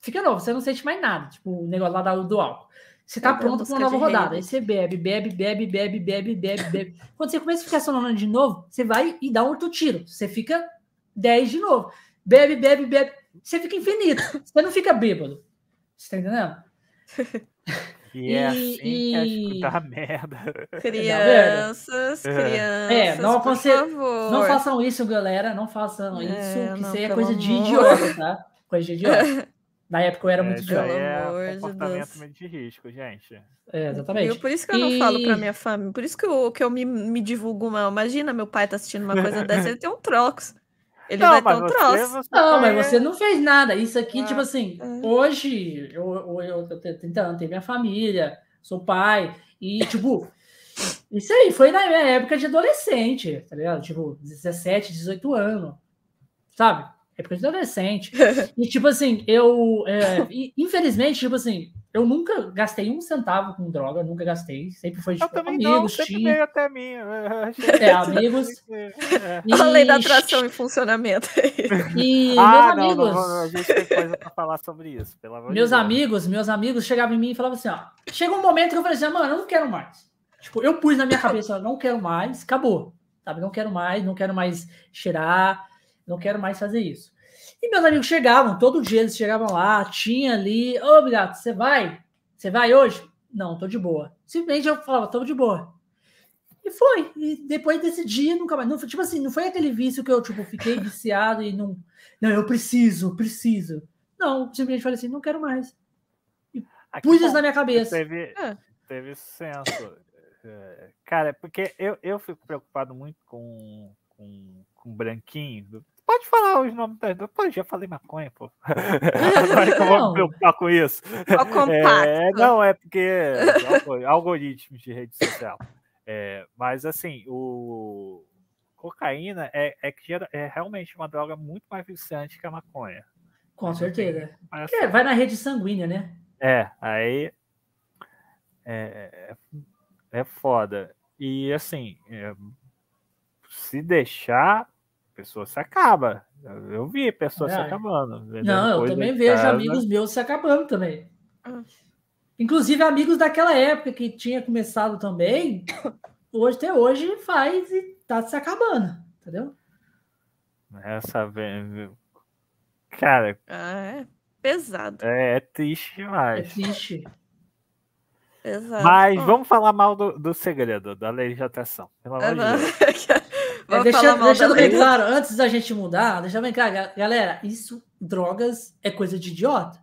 Speaker 1: fica novo, você não sente mais nada, tipo o negócio lá do álcool. Você tá
Speaker 2: a
Speaker 1: pronto para uma nova rodada. Aí você bebe, bebe, bebe, bebe, bebe, bebe, bebe. Quando você começa a ficar sonolento de novo, você vai e dá um outro tiro. Você fica 10 de novo. Bebe, bebe, bebe. Você fica infinito. Você não fica bêbado. Você tá entendendo?
Speaker 3: E é
Speaker 1: E-
Speaker 3: assim que a
Speaker 1: e-
Speaker 3: gente dá merda.
Speaker 2: Crianças,
Speaker 3: É.
Speaker 2: crianças,
Speaker 1: É, não
Speaker 2: por
Speaker 1: aconselho-
Speaker 2: favor.
Speaker 1: Não façam isso, galera. Não façam
Speaker 2: É,
Speaker 1: isso, que
Speaker 2: não,
Speaker 1: isso aí é coisa de
Speaker 2: amor.
Speaker 1: idiota, tá? Coisa de idiota. Na época eu era
Speaker 3: É,
Speaker 1: muito idiota.
Speaker 3: é
Speaker 2: de
Speaker 3: comportamento meio de risco, gente.
Speaker 1: É, exatamente.
Speaker 2: Por isso que eu não falo pra
Speaker 1: E-
Speaker 2: minha família. Por isso que eu, que eu me, me divulgo mal. Imagina, meu pai tá assistindo uma coisa dessa, ele tem um trocos. Ele vai ter um troço.
Speaker 3: você
Speaker 1: Não,
Speaker 3: foi-
Speaker 1: mas você não fez nada. Isso aqui,
Speaker 3: Ah,
Speaker 1: tipo assim,
Speaker 2: é.
Speaker 1: hoje eu, eu, eu tenho 30 anos, tenho minha família, sou pai, e tipo, isso aí foi na minha época de adolescente, tá ligado? Tipo, 17, 18 anos, sabe? Época de adolescente. E tipo assim, eu, é, infelizmente, tipo assim, eu nunca gastei um centavo com droga, nunca gastei, sempre foi
Speaker 3: Eu
Speaker 1: tipo,
Speaker 3: também não,
Speaker 1: amigos,
Speaker 3: sempre
Speaker 1: tinha.
Speaker 3: veio até mim. achei
Speaker 1: É, amigos.
Speaker 3: É.
Speaker 1: E,
Speaker 2: A lei da atração em funcionamento.
Speaker 1: e
Speaker 3: Ah,
Speaker 1: meus
Speaker 3: não,
Speaker 1: amigos.
Speaker 3: não, não, a gente tem coisa pra falar sobre isso, pelo amor de
Speaker 1: Meus
Speaker 3: Deus.
Speaker 1: amigos, meus amigos chegavam em mim e falavam assim, ó. Chega um momento que eu falei assim, mano, eu não quero mais. Tipo, eu pus na minha cabeça, não quero mais, acabou. Sabe? Não quero mais, não quero mais cheirar, não quero mais fazer isso. E meus amigos chegavam, todo dia eles chegavam lá, tinha ali, ô, obrigado, você vai? Você vai hoje? Não, tô de boa. Simplesmente eu falava, tô de boa. E foi. E depois desse dia, nunca mais. Não, foi- tipo assim, não foi aquele vício que eu, tipo, fiquei viciado e não. Não, eu preciso, preciso. Não, simplesmente falei assim, não quero mais.
Speaker 3: Ah, que
Speaker 1: Pus
Speaker 3: bom
Speaker 1: isso na minha cabeça.
Speaker 3: Teve,
Speaker 2: É.
Speaker 3: teve senso. É, Cara, porque eu, eu fico preocupado muito com, com, com branquinho. Pode falar os nomes da. Pô, já falei maconha, pô. Agora que eu vou
Speaker 1: Não.
Speaker 3: me preocupar com isso. É, não, é porque algo- algoritmos de rede social. É, mas assim, o cocaína é, é, que gera- é realmente uma droga muito mais viciante que a maconha.
Speaker 1: Com certeza.
Speaker 3: Parece-
Speaker 1: É, vai na rede sanguínea, né?
Speaker 3: É, aí é, é, é foda. E assim, é, se deixar, pessoa se acaba. Eu vi pessoas se
Speaker 1: É.
Speaker 3: acabando. vendendo
Speaker 1: Não, eu também vejo
Speaker 3: casa.
Speaker 1: amigos meus se acabando também. Inclusive amigos daquela época que tinha começado também, hoje até hoje faz e tá se acabando, entendeu?
Speaker 3: Essa vez. Cara,
Speaker 2: Ah, é pesado.
Speaker 3: é, é triste
Speaker 1: É
Speaker 3: demais.
Speaker 1: triste.
Speaker 2: Pesado.
Speaker 3: Mas vamos falar mal do, do segredo, da lei de atração. Pelo amor de
Speaker 2: não.
Speaker 3: Deus.
Speaker 1: É,
Speaker 2: Vamos
Speaker 1: deixando
Speaker 2: falar mal
Speaker 1: deixando
Speaker 2: da
Speaker 1: bem
Speaker 2: lei.
Speaker 1: claro, antes da gente mudar, deixa bem claro, ga- galera, isso, drogas, é coisa de idiota.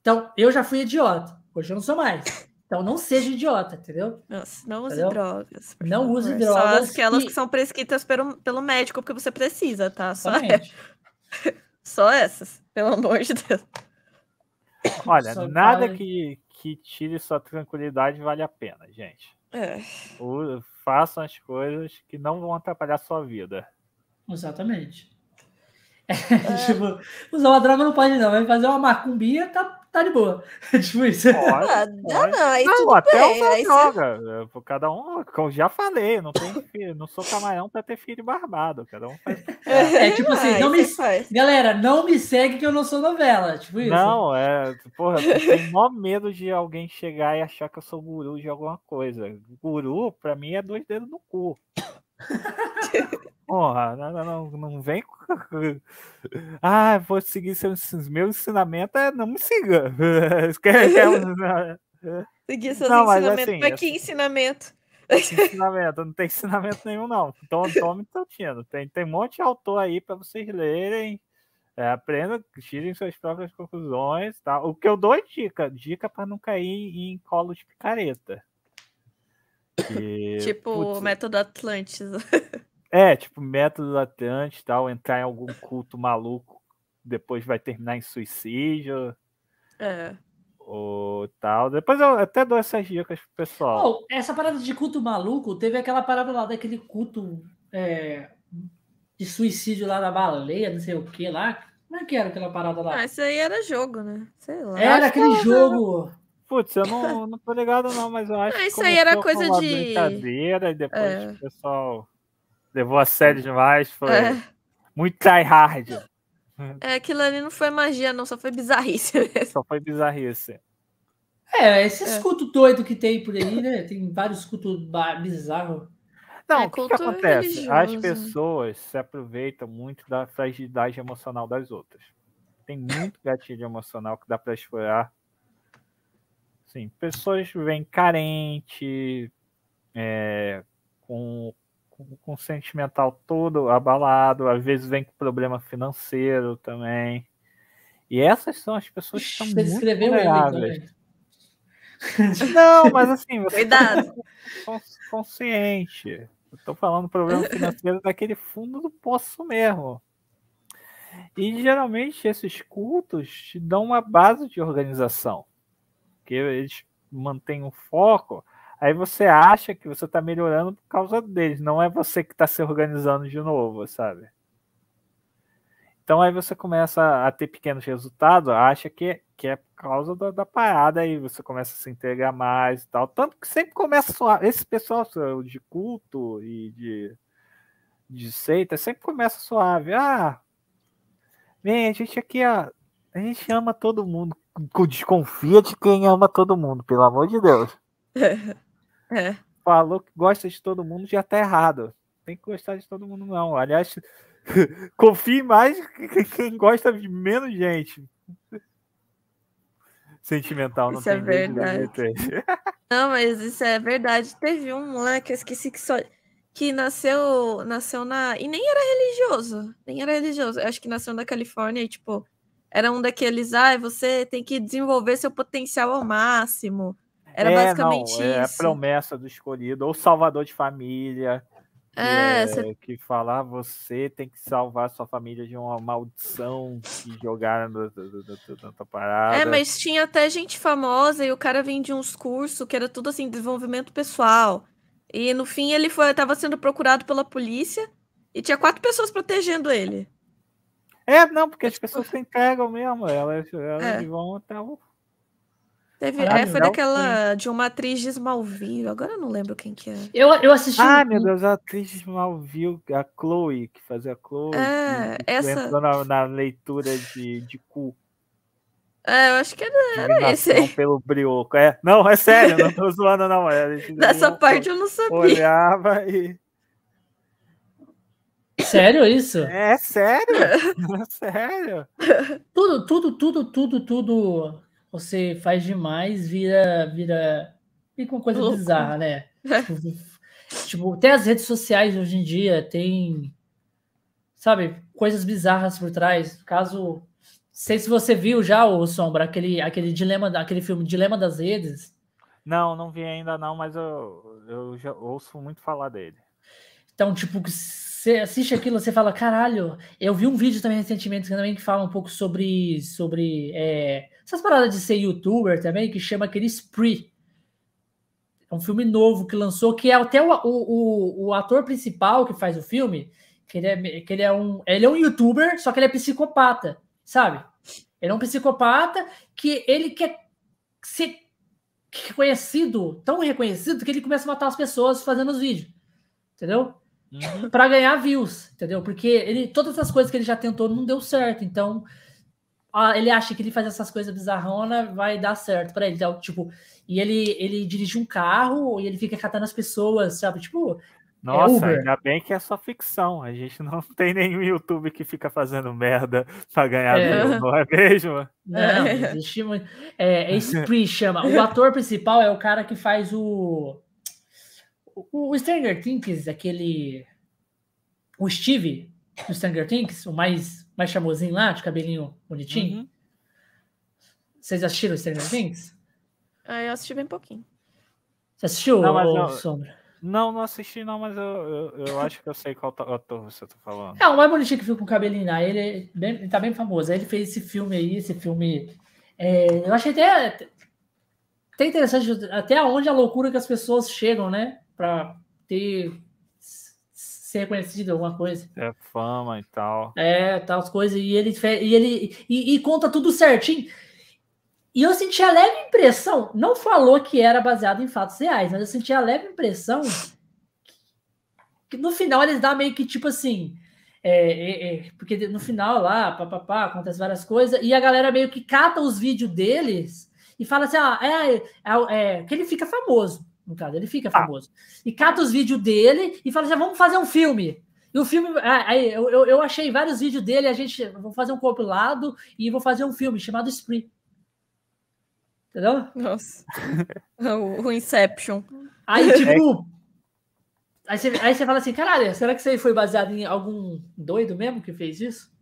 Speaker 1: Então, eu já fui idiota, hoje eu não sou mais. Então, não seja idiota, entendeu?
Speaker 2: Nossa, não use
Speaker 1: Entendeu?
Speaker 2: drogas.
Speaker 1: Não use
Speaker 2: favor. Só
Speaker 1: drogas
Speaker 2: aquelas
Speaker 1: e-
Speaker 2: que são prescritas pelo, pelo médico, porque você precisa, tá? Só é. Só essas, pelo amor de Deus.
Speaker 3: Olha,
Speaker 1: Só
Speaker 3: nada
Speaker 1: vai-
Speaker 3: que, que tire sua tranquilidade vale a pena, gente.
Speaker 2: É.
Speaker 3: O- façam as coisas que não vão atrapalhar a sua vida.
Speaker 1: Exatamente. tipo, usar uma droga não pode, não. Vai fazer uma macumbinha, tá, tá de boa. tipo isso.
Speaker 3: Pode,
Speaker 2: Ah,
Speaker 3: pode.
Speaker 2: não, não, aí
Speaker 3: Não,
Speaker 2: tudo
Speaker 3: até
Speaker 2: bem.
Speaker 3: usar
Speaker 2: Aí você-
Speaker 3: é, por Cada um, como eu já falei, não tem filho, não sou camarão pra ter filho barbado. Cada um faz.
Speaker 1: É tipo assim, não me-
Speaker 2: faz.
Speaker 1: Galera, não me segue que eu não sou novela. Tipo isso.
Speaker 3: Não, é. Porra, eu tenho maior medo de alguém chegar e achar que eu sou guru de alguma coisa. Guru, pra mim, é dois dedos no cu. Porra, não, não, não, vem. Ah, vou seguir seus, meu ensinamento, é não me siga. Quer,
Speaker 2: Seguir seus
Speaker 3: Não, mas
Speaker 2: ensinamentos.
Speaker 3: assim,
Speaker 2: Mas que ensinamento?
Speaker 3: ensinamento, não tem ensinamento nenhum, não. Então, tome tino. Tem, tem um monte de autor aí para vocês lerem. É, aprendam, tirem suas próprias conclusões. Tá? O que eu dou é dica: dica para não cair em colo de picareta. Que,
Speaker 2: Tipo
Speaker 3: putz,
Speaker 2: o método Atlantis.
Speaker 3: É, tipo, método Atlante tal, entrar em algum culto maluco, depois vai terminar em suicídio
Speaker 2: É.
Speaker 3: ou tal. Depois eu até dou essas dicas pro pessoal.
Speaker 1: Oh, essa parada de culto maluco, teve aquela parada lá daquele culto é, de suicídio lá da baleia, não sei o que lá. Como é que era aquela parada lá?
Speaker 2: Ah, isso aí era jogo, né? Sei lá.
Speaker 1: era aquele jogo.
Speaker 3: Putz, eu não, não tô ligado não, mas eu acho
Speaker 2: Ah,
Speaker 3: que
Speaker 2: isso aí era coisa de-
Speaker 3: brincadeira e depois
Speaker 2: É.
Speaker 3: o pessoal levou a sério demais, foi
Speaker 2: É.
Speaker 3: muito tryhard,
Speaker 2: É, aquilo ali não foi magia, não, só foi bizarrice mesmo.
Speaker 3: só foi bizarrice.
Speaker 1: É, esses
Speaker 2: É.
Speaker 1: cultos doidos que tem por aí, né? Tem vários cultos bizarros.
Speaker 3: Não,
Speaker 2: É,
Speaker 3: o que, que acontece? As
Speaker 2: religioso.
Speaker 3: pessoas se aproveitam muito da fragilidade emocional das outras. Tem muito gatilho emocional que dá para explorar. Sim, pessoas vêm carente, é, com, com, com o sentimental todo abalado, às vezes vem com problema financeiro também. E essas são as pessoas que estão
Speaker 1: Você
Speaker 3: muito
Speaker 1: ele,
Speaker 3: vulneráveis.
Speaker 1: então.
Speaker 3: Não, mas assim, você
Speaker 2: Cuidado.
Speaker 3: cons- consciente. Eu tô falando problema financeiro daquele fundo do poço mesmo. E geralmente esses cultos te dão uma base de organização. Que eles mantêm um foco. Aí você acha que você está melhorando por causa deles. Não é você que está se organizando de novo, sabe? Então aí você começa a ter pequenos resultados, acha que, que é por causa da, da parada, aí você começa a se entregar mais e tal. Tanto que sempre começa suave. Esse pessoal de culto e de, de seita sempre começa suave. Ah, vem, a gente aqui, ó, a gente ama todo mundo. Desconfia de quem ama todo mundo, pelo amor de Deus.
Speaker 2: É.
Speaker 3: Falou que gosta de todo mundo, já tá errado. Tem que gostar de todo mundo, não. Aliás, confie mais em quem gosta de menos gente. Sentimental, não
Speaker 2: Isso é
Speaker 3: tem de
Speaker 2: verdade. Não, mas isso é verdade. Teve um moleque, eu esqueci que só. Que nasceu, nasceu na. E nem era religioso. Nem era religioso. Eu acho que nasceu na Califórnia e, tipo, era um daqueles. Ah, você tem que desenvolver seu potencial ao máximo. Era
Speaker 3: é,
Speaker 2: basicamente
Speaker 3: não, é a
Speaker 2: isso.
Speaker 3: promessa do escolhido, ou salvador de família. que
Speaker 2: É,
Speaker 3: é,
Speaker 2: você-
Speaker 3: que fala, ah, você tem que salvar sua família de uma maldição que jogaram da da tua parada.
Speaker 2: É, mas tinha até gente famosa e o cara vendia uns cursos que era tudo assim, desenvolvimento pessoal. E no fim ele foi, tava sendo procurado pela polícia e tinha quatro pessoas protegendo ele.
Speaker 3: É, não, porque as pessoas se entregam mesmo, elas, elas
Speaker 2: É.
Speaker 3: vão até o.
Speaker 2: Teve,
Speaker 1: Caralho,
Speaker 2: é, foi daquela de uma atriz de Smallville, agora eu não lembro quem que é.
Speaker 1: Eu, eu assisti.
Speaker 3: Ah,
Speaker 1: um-
Speaker 3: meu Deus, a atriz mal viu a Chloe, que fazia a Chloe.
Speaker 2: É,
Speaker 3: que, que
Speaker 2: essa-
Speaker 3: entrou na, na leitura de, de cu.
Speaker 2: É, eu acho que era
Speaker 3: Divinação
Speaker 2: esse aí.
Speaker 3: pelo brioco. É, não, é sério, não tô zoando, não. É, a gente
Speaker 2: Dessa
Speaker 3: não-
Speaker 2: parte eu não sabia.
Speaker 3: olhava e.
Speaker 1: Sério isso?
Speaker 3: É sério? É sério?
Speaker 1: Tudo, tudo, tudo, tudo, tudo. Você faz demais, vira, vira. Fica uma coisa
Speaker 2: Loucura.
Speaker 1: bizarra, né? tipo, tipo, até as redes sociais hoje em dia tem, sabe, coisas bizarras por trás. Caso, não sei se você viu já o Sombra, aquele, aquele dilema, aquele filme Dilema das Redes.
Speaker 3: Não, não vi ainda não, mas eu, eu já ouço muito falar dele.
Speaker 1: Então, tipo, que você assiste aquilo, você fala, caralho, eu vi um vídeo também recentemente que também que fala um pouco sobre, sobre é, essas paradas de ser youtuber também, que chama aquele Spree. É um filme novo que lançou, que é até o, o, o ator principal que faz o filme, que ele é, que ele é um. Ele é um youtuber, só que ele é psicopata, sabe? Ele é um psicopata que ele quer ser reconhecido, tão reconhecido, que ele começa a matar as pessoas fazendo os vídeos. Entendeu?
Speaker 3: Uhum.
Speaker 1: Para ganhar views, entendeu? Porque ele, todas as coisas que ele já tentou não deu certo. Então, ele acha que ele faz essas coisas bizarronas vai dar certo para ele. Então, tipo, e ele, ele dirige um carro e ele fica catando as pessoas, sabe? Tipo,
Speaker 3: Nossa,
Speaker 1: Uber.
Speaker 3: ainda bem que é só ficção. A gente não tem nenhum YouTube que fica fazendo merda pra ganhar
Speaker 1: É.
Speaker 3: view, não é mesmo?
Speaker 1: Não,
Speaker 2: É.
Speaker 1: existe muito. É, é Spree chama. O ator principal é o cara que faz o. O, o Stranger Things, aquele. O Steve do Stranger Things, o mais, mais chamosinho lá, de cabelinho bonitinho.
Speaker 3: Uhum.
Speaker 1: Vocês assistiram Stranger Things?
Speaker 2: Ah, eu assisti bem pouquinho.
Speaker 1: Você assistiu,
Speaker 3: Não, eu-
Speaker 1: Sombra?
Speaker 3: Não, não assisti não, mas eu, eu, eu acho que eu sei qual ta- ator você tá falando.
Speaker 1: É, o mais bonitinho que fica com o cabelinho lá. Ele, é bem- ele tá bem famoso. Aí ele fez esse filme aí, esse filme. é, eu achei até, até interessante, até onde a loucura que as pessoas chegam, né? Pra ter. ser reconhecido, alguma coisa.
Speaker 3: É fama e tal.
Speaker 1: É, tal as coisas. E ele, e ele e, e conta tudo certinho. E eu senti a leve impressão, não falou que era baseado em fatos reais, mas eu senti a leve impressão que no final eles dão meio que tipo assim. é, é, é, porque no final lá, papapá, acontece várias coisas, e a galera meio que cata os vídeos deles e fala assim: ah, é, é, é que ele fica famoso, no caso, ele fica famoso. E cata os vídeos dele e fala assim: vamos fazer um filme. E o filme, ah, aí eu, eu, eu achei vários vídeos dele, a gente vou fazer um compilado e vou fazer um filme chamado Spree. Entendeu?
Speaker 2: Nossa. o, o Inception.
Speaker 1: Aí, tipo. Aí você, aí você fala assim, caralho, será que isso aí foi baseado em algum doido mesmo que fez isso?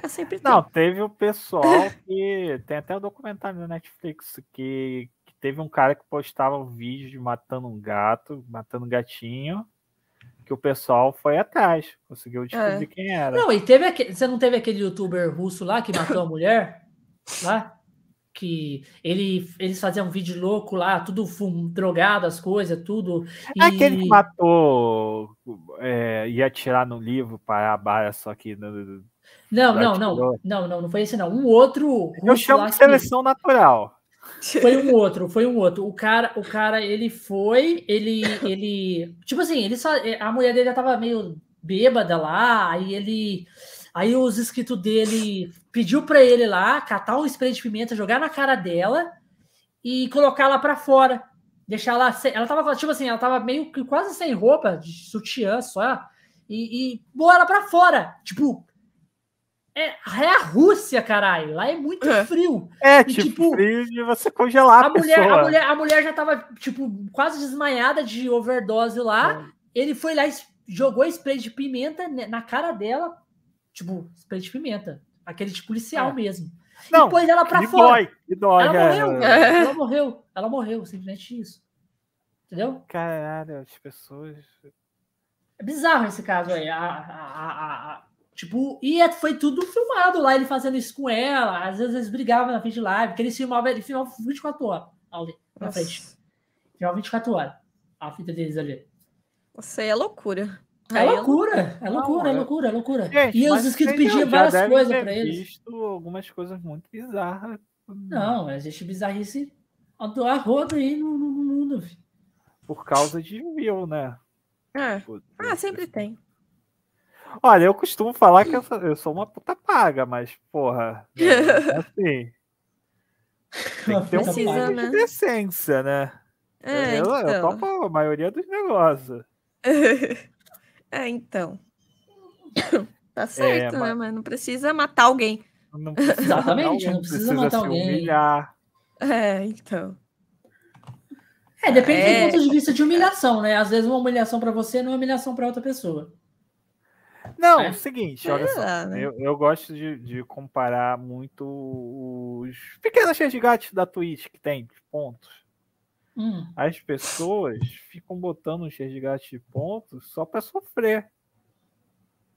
Speaker 2: É sempre tem.
Speaker 3: Não, teve o pessoal que. Tem até o documentário na Netflix que teve um cara que postava um vídeo de matando um gato, matando um gatinho, que o pessoal foi atrás, conseguiu descobrir quem era.
Speaker 1: Não, e teve aquele. Você não teve aquele youtuber russo lá que matou a mulher? Lá? Que ele, eles faziam um vídeo louco lá, tudo fum, drogado, as coisas, tudo.
Speaker 3: É aquele que matou, é, ia atirar no livro para a baia, só que. no-
Speaker 1: Não, não, não. Não, não, não foi esse, não. Um outro.
Speaker 3: Eu chamo de
Speaker 1: que-
Speaker 3: seleção natural.
Speaker 1: Foi um outro, foi um outro. O cara, o cara, ele foi, ele, ele, tipo assim, ele só, a mulher dele já tava meio bêbada lá, aí ele, aí os inscritos dele pediu pra ele lá catar um spray de pimenta, jogar na cara dela e colocar ela pra fora, deixar sem- ela tava, tipo assim, ela tava meio que quase sem roupa, de sutiã só, e, e pôr ela pra fora, tipo, é, é a Rússia, caralho, lá é muito
Speaker 2: É.
Speaker 1: frio.
Speaker 3: É,
Speaker 1: E,
Speaker 3: tipo,
Speaker 1: tipo,
Speaker 3: frio de você congelar a,
Speaker 1: A mulher,
Speaker 3: pessoa.
Speaker 1: a, mulher, a mulher já tava, tipo, quase desmaiada de overdose lá. Ele foi lá e jogou spray de pimenta na cara dela. Tipo, spray de pimenta. Aquele de policial
Speaker 3: É.
Speaker 1: mesmo.
Speaker 3: Não,
Speaker 1: e pôs ela pra fora.
Speaker 3: dói, dói.
Speaker 1: Ela
Speaker 3: é.
Speaker 1: morreu.
Speaker 2: É.
Speaker 1: Ela morreu. Ela morreu, simplesmente isso. Entendeu?
Speaker 3: Caralho, as pessoas.
Speaker 1: É bizarro esse caso aí. A- a- a- tipo, e é- foi tudo filmado lá, ele fazendo isso com ela. Às vezes eles brigavam na frente de live, porque eles filmavam, ele filmava 24 horas ali na
Speaker 2: Nossa.
Speaker 1: frente. Filmava 24 horas. A fita deles ali.
Speaker 2: Você é loucura.
Speaker 1: É
Speaker 2: Aí eu-
Speaker 1: loucura, é loucura, é
Speaker 3: é-
Speaker 1: loucura, é loucura.
Speaker 3: Gente,
Speaker 1: e os inscritos pediam várias coisas pra eles.
Speaker 3: visto algumas coisas muito bizarras.
Speaker 1: Não, existe bizarrice do arrodo aí no, no- no mundo. filho.
Speaker 3: Por causa de view, né?
Speaker 2: É.
Speaker 3: Putz,
Speaker 2: Ah, sempre tem.
Speaker 3: Olha, eu costumo falar que eu sou, eu sou uma puta paga, mas, porra, é assim. Tem que ter um
Speaker 2: Precisa,
Speaker 3: pouco
Speaker 2: né?
Speaker 3: de decência, né?
Speaker 2: É,
Speaker 3: eu, eu
Speaker 2: então.
Speaker 3: topo a maioria dos negócios.
Speaker 2: é, então. Tá certo, né?
Speaker 3: mas-
Speaker 2: Mas não precisa matar alguém.
Speaker 3: Não precisa
Speaker 1: Exatamente,
Speaker 3: matar alguém,
Speaker 1: não precisa matar
Speaker 3: se
Speaker 1: alguém.
Speaker 3: humilhar.
Speaker 2: É, então.
Speaker 1: É, depende
Speaker 2: É.
Speaker 1: do ponto de vista de humilhação, né? Às vezes uma humilhação pra você não é humilhação pra outra pessoa.
Speaker 3: Não,
Speaker 1: É.
Speaker 3: é o seguinte, olha só.
Speaker 2: lá, né?
Speaker 3: Eu, eu gosto de, de comparar muito os pequenos resgates da Twitch que tem, de pontos.
Speaker 1: Hum,
Speaker 3: As pessoas ficam botando os resgates de pontos só pra sofrer.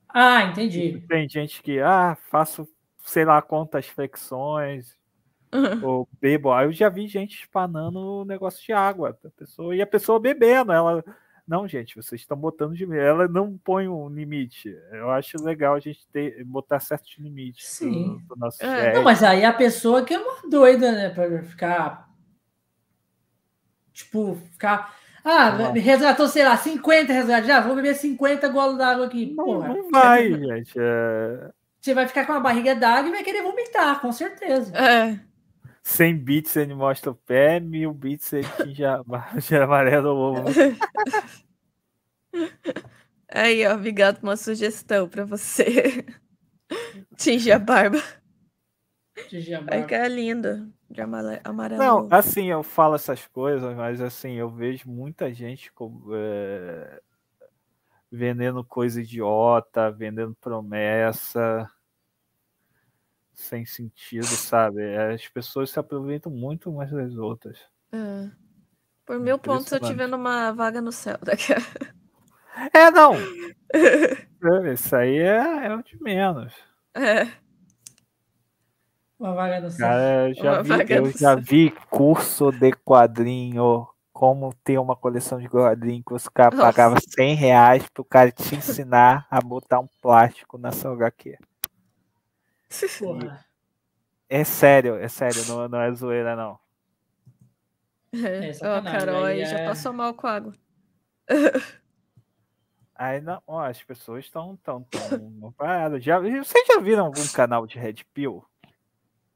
Speaker 1: Ah, entendi.
Speaker 3: Tem gente que, ah, faço, sei lá quantas flexões, ou bebo. Aí eu já vi gente espanando o negócio de água. A pessoa, e a pessoa bebendo. Ela, não, gente, vocês estão botando de Ela não põe um limite. Eu acho legal a gente ter, botar certos limites
Speaker 1: Sim.
Speaker 3: pro, pro nosso
Speaker 2: É.
Speaker 1: Não, mas aí a pessoa que é uma doida, né? Pra ficar. Tipo, ficar. Ah, resgatou, sei lá, 50 resgates. Já, vou beber 50 golos d'água aqui.
Speaker 3: Não,
Speaker 1: Porra,
Speaker 3: não vai, gente. É...
Speaker 1: Você vai ficar com a barriga d'água e vai querer vomitar, com certeza.
Speaker 2: É.
Speaker 3: 100 bits ele mostra o pé, 1000 bits ele tinge a barra amarelo ou ovo.
Speaker 2: Aí, ó, obrigado por uma sugestão pra você. Tinge a barba. Vai ficar lindo. De amarelo.
Speaker 3: Não, assim, eu falo essas coisas, mas assim, eu vejo muita gente com, é, vendendo coisa idiota, vendendo promessa sem sentido, sabe? As pessoas se aproveitam muito umas das outras.
Speaker 2: É. Por mil pontos eu
Speaker 3: Impressionante.
Speaker 2: tive numa vaga no céu. Daqui a...
Speaker 3: É, não! É, Isso aí é, é o de menos.
Speaker 2: É.
Speaker 1: Uma vaga no céu.
Speaker 3: Cara, eu já
Speaker 2: Uma
Speaker 3: vi,
Speaker 2: vaga
Speaker 3: eu já
Speaker 2: céu.
Speaker 3: vi curso de quadrinho, como ter uma coleção de quadrinho que os caras pagavam 100 reais pro cara te ensinar a botar um plástico na sua HQ.
Speaker 1: Porra.
Speaker 3: É sério, é sério, não, não é zoeira, não.
Speaker 2: É. Ó,
Speaker 1: sacanagem,
Speaker 2: Carol aí
Speaker 1: aí
Speaker 2: já
Speaker 1: é-
Speaker 2: passou mal com água.
Speaker 3: Aí não, ó, as pessoas estão tão, tão paradas. Já, vocês já viram algum canal de Red Pill?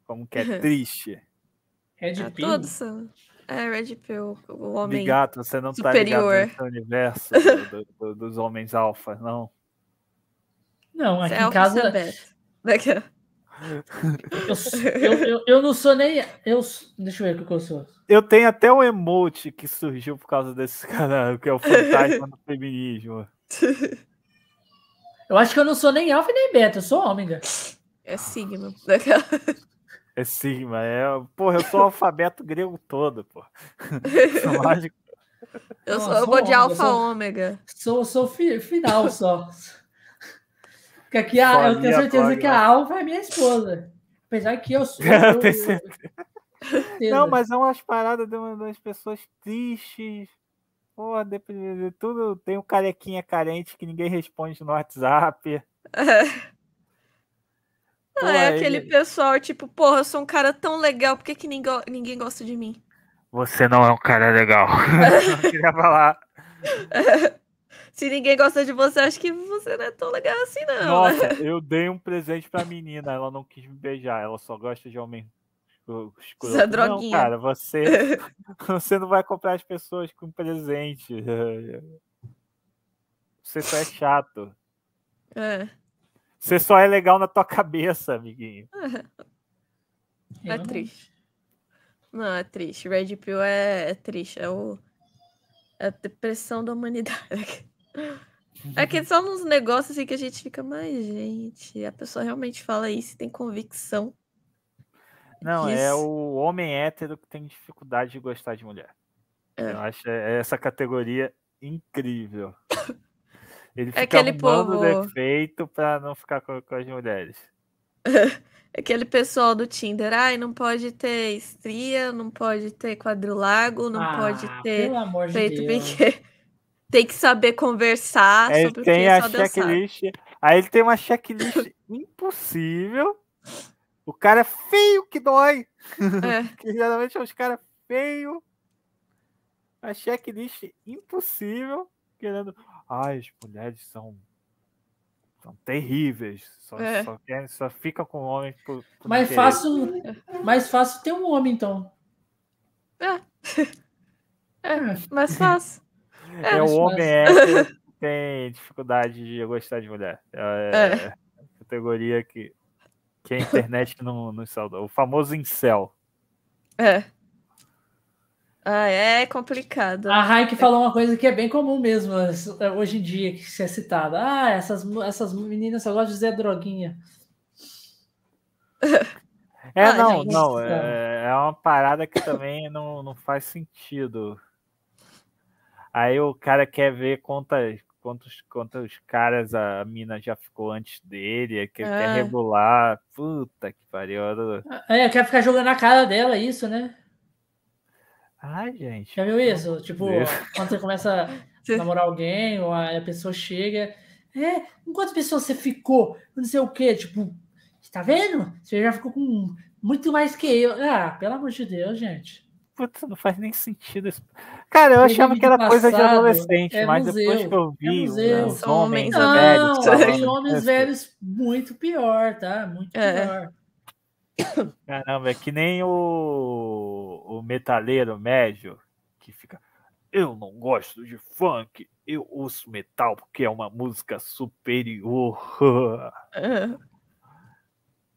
Speaker 3: Como que é triste?
Speaker 1: Red
Speaker 2: Ah,
Speaker 1: Pill.
Speaker 2: todos são. É, Red Pill, o homem.
Speaker 3: Bigato, você não tá
Speaker 2: superior.
Speaker 3: ligado nesse universo do- do- do- dos homens alfa, não?
Speaker 1: Não, aqui
Speaker 2: Você é
Speaker 1: em casa
Speaker 2: é
Speaker 1: eu, eu, eu, eu não sou nem. Eu, deixa eu ver o que eu sou.
Speaker 3: Eu tenho até um emote que surgiu por causa desse canal, que é o fantasma do feminismo.
Speaker 1: Eu acho que eu não sou nem alfa e nem beta, eu sou ômega.
Speaker 2: É signo. Daqui a-
Speaker 3: É Sigma, é. Porra, eu sou o alfabeto grego todo, pô.
Speaker 2: Eu, sou,
Speaker 1: eu
Speaker 2: vou de alfa ômega.
Speaker 1: Sou, sou fi- final só. Porque aqui a, eu tenho certeza que a alfa é minha esposa. Apesar que eu sou.
Speaker 3: Eu
Speaker 1: eu-.
Speaker 3: Não, mas é umas paradas de uma- das pessoas tristes. Porra, deprimidas. Tudo tem um carequinha carente que ninguém responde no WhatsApp. Pô,
Speaker 2: Ah, é aquele
Speaker 3: ele-
Speaker 2: pessoal, tipo, porra, eu sou um cara tão legal, por que, que ninguém, ninguém gosta de mim?
Speaker 3: Você não é um cara legal. Eu queria falar.
Speaker 2: Se ninguém gosta de você, acho que você não é tão legal assim, não. né?
Speaker 3: Nossa, eu dei um presente pra menina, ela não quis me beijar, ela só gosta de homem escro- escroto.
Speaker 2: Zé
Speaker 3: Não,
Speaker 2: Droguinha.
Speaker 3: cara, você, você não vai comprar as pessoas com presente. Você só é chato.
Speaker 2: É.
Speaker 3: Você só é legal na tua cabeça, amiguinho.
Speaker 2: É
Speaker 1: não-
Speaker 2: triste. Não, é triste. Red Pill é, é triste. É, o, é a depressão da humanidade. É que são uns negócios assim que a gente fica, mas, gente, a pessoa realmente fala isso e tem convicção.
Speaker 3: Não, é
Speaker 2: Isso.
Speaker 3: o homem hétero que tem dificuldade de gostar de mulher.
Speaker 2: É.
Speaker 3: Eu acho é essa categoria incrível. Ele
Speaker 2: É
Speaker 3: fica
Speaker 2: aquele
Speaker 3: arrumando
Speaker 2: povo-
Speaker 3: defeito pra não ficar com, com as mulheres.
Speaker 2: Aquele pessoal do Tinder, ai, não pode ter estria, não pode ter quadrilago, não pode
Speaker 1: Ah,
Speaker 2: ter
Speaker 1: Pelo amor de
Speaker 2: peito
Speaker 1: Deus.
Speaker 2: pequeno. Tem que saber conversar
Speaker 3: Aí
Speaker 2: sobre o que
Speaker 3: tem a
Speaker 2: só
Speaker 3: checklist. Aí ele tem uma checklist impossível. O cara é feio que dói.
Speaker 2: É.
Speaker 3: Que geralmente é os caras feios. A checklist impossível. Querendo. Ai, as mulheres são. São terríveis. Só,
Speaker 2: É.
Speaker 3: só, querem, só ficam com homens por. por
Speaker 1: Mais fácil, mais fácil ter um homem, então.
Speaker 2: É, mais fácil.
Speaker 3: É,
Speaker 1: mais
Speaker 3: o homem hétero que tem dificuldade de gostar de mulher. É, categoria que, que a internet não, não saudou. O famoso incel.
Speaker 2: É. Ah, é complicado.
Speaker 1: A Raik falou uma coisa que é bem comum mesmo es- hoje em dia, que se é citada. Ah, essas, essas meninas só gostam de Zé Droguinha.
Speaker 3: É,
Speaker 2: Ah,
Speaker 3: não,
Speaker 2: gente,
Speaker 3: não.
Speaker 1: é.
Speaker 3: É, é uma parada que também não, não faz sentido. Aí o cara quer ver quantas, quantos, quantos caras a mina já ficou antes dele, que quer
Speaker 2: É.
Speaker 3: regular. Puta que pariu. eu-
Speaker 1: É, quer ficar jogando na cara dela isso, né?
Speaker 3: Ai, gente.
Speaker 1: Já viu isso? Tipo,
Speaker 3: Deus.
Speaker 1: quando você começa a namorar alguém, ou a pessoa chega. É, com quantas pessoas você ficou? Não sei o quê. Tipo, tá vendo? Você já ficou com muito mais que eu. Ah, pelo amor de Deus, gente.
Speaker 3: Putz, não faz nem sentido isso. Cara, eu achava que era coisa de
Speaker 1: passado,
Speaker 3: adolescente,
Speaker 1: é
Speaker 3: mas
Speaker 1: museu,
Speaker 3: depois que eu
Speaker 1: é
Speaker 3: vi
Speaker 1: museu.
Speaker 3: os homens
Speaker 2: homens
Speaker 3: velhos
Speaker 1: Não,
Speaker 3: falando
Speaker 1: tem homens
Speaker 3: isso,
Speaker 1: velhos muito pior, tá? Muito
Speaker 2: É.
Speaker 1: pior.
Speaker 3: Caramba, é que nem o, o metaleiro médio que fica. Eu não gosto de funk, eu ouço metal porque é uma música superior.
Speaker 2: É.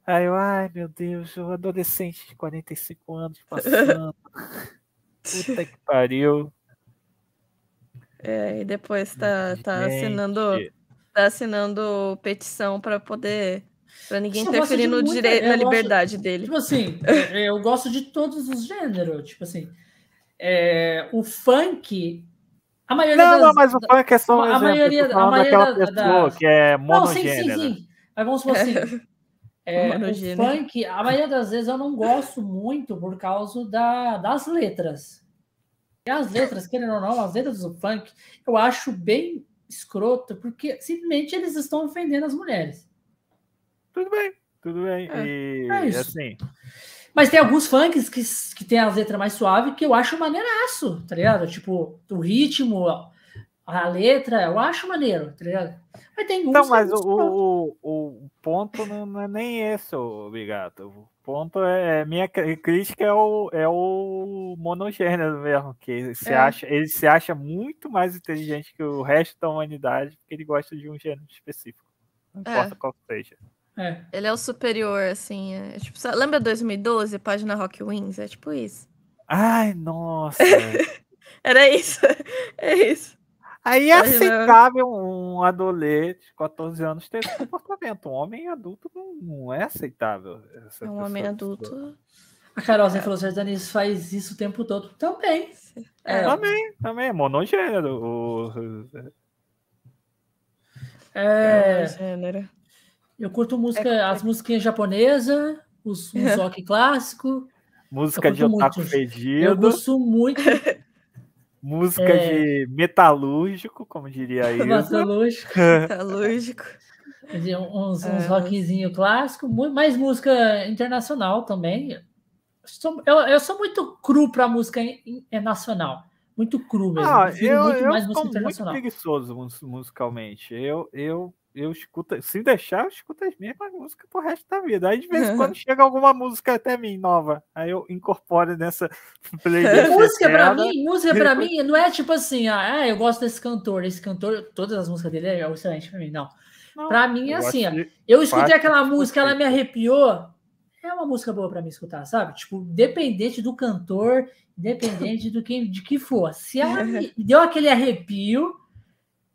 Speaker 3: Aí eu, ai meu Deus, o adolescente de 45 anos passando. Puta que pariu.
Speaker 2: É, e depois tá, tá
Speaker 3: Gente.
Speaker 2: assinando, tá assinando petição para poder, para ninguém
Speaker 1: gosto
Speaker 2: interferir no direito, na
Speaker 1: gosto-
Speaker 2: liberdade dele.
Speaker 1: Tipo assim, eu, gosto de todos os gêneros. Tipo assim, é, o funk. A maioria
Speaker 3: Não,
Speaker 1: das,
Speaker 3: não, mas o funk é só um
Speaker 1: a
Speaker 3: exemplo.
Speaker 1: maioria- a maioria
Speaker 3: daquela
Speaker 1: da-
Speaker 3: pessoa
Speaker 1: das-
Speaker 3: que é
Speaker 1: Não, sim, sim, sim. Mas vamos supor assim. é, o
Speaker 2: Monogênero.
Speaker 1: funk, a maioria das vezes eu não gosto muito por causa da, das letras. E as letras, querendo ou não, as letras do funk, eu acho bem escroto, porque simplesmente eles estão ofendendo as mulheres.
Speaker 3: Tudo bem, tudo bem.
Speaker 2: É,
Speaker 3: e
Speaker 1: é isso.
Speaker 3: assim,
Speaker 1: Mas tem alguns funks que, que tem as letras mais suaves que eu acho maneiraço, tá ligado? Tipo, o ritmo, a letra, eu acho maneiro, tá ligado? Mas tem
Speaker 3: Então, mas
Speaker 1: é
Speaker 3: o, o, o ponto não, não é nem esse, ô Bigato. O ponto é. Minha cri- crítica é o, é o monogênero mesmo, que se
Speaker 1: É.
Speaker 3: acha, ele se acha muito mais inteligente que o resto da humanidade, porque ele gosta de um gênero específico. Não
Speaker 2: É.
Speaker 3: importa qual seja.
Speaker 1: É.
Speaker 2: Ele é o superior, assim. É, tipo, sa- lembra 2012, página Rock Wins? É tipo isso.
Speaker 3: Ai, nossa.
Speaker 2: Era isso. É isso.
Speaker 3: Aí é aceitável um adolescente de 14 anos ter esse comportamento. Um homem adulto não, não é aceitável. essa
Speaker 2: É um homem adulto.
Speaker 1: A Carol você falou, sertanejo faz isso o tempo todo. Também. É,
Speaker 3: Também, também, é monogênero. O-
Speaker 1: é,
Speaker 2: É, gênero.
Speaker 1: eu curto música,
Speaker 2: É
Speaker 1: as musiquinhas japonesas, os, os rock clássico.
Speaker 3: música de otaku
Speaker 1: muito.
Speaker 3: fedido.
Speaker 1: Eu gosto muito
Speaker 3: Música
Speaker 1: É.
Speaker 3: de metalúrgico, como diria aí.
Speaker 1: Metalúrgico,
Speaker 2: Metalúrgico.
Speaker 1: de uns,
Speaker 2: É,
Speaker 1: uns rockzinho clássico, mais música internacional também. Sou- eu, eu sou muito cru para música in- nacional. Muito cru mesmo.
Speaker 3: Ah, eu,
Speaker 1: muito
Speaker 3: eu
Speaker 1: mais
Speaker 3: sou
Speaker 1: música
Speaker 3: muito
Speaker 1: internacional.
Speaker 3: preguiçoso mus- musicalmente. Eu, eu, eu escuto, se deixar, eu escuto as mesmas músicas pro resto da vida. Aí de vez em quando chega alguma música até mim nova. Aí eu incorporo nessa playlist.
Speaker 1: Música pra
Speaker 3: eterna.
Speaker 1: mim, música pra mim não é tipo assim, ah, ah, eu gosto desse cantor, esse cantor, todas as músicas dele é excelente pra mim, não.
Speaker 3: Não,
Speaker 1: Pra mim é assim, ó, eu escutei aquela música, ela me arrepiou, é uma música boa pra mim escutar, sabe? Tipo, independente do cantor, independente do que, de que for. Se ela me deu aquele arrepio,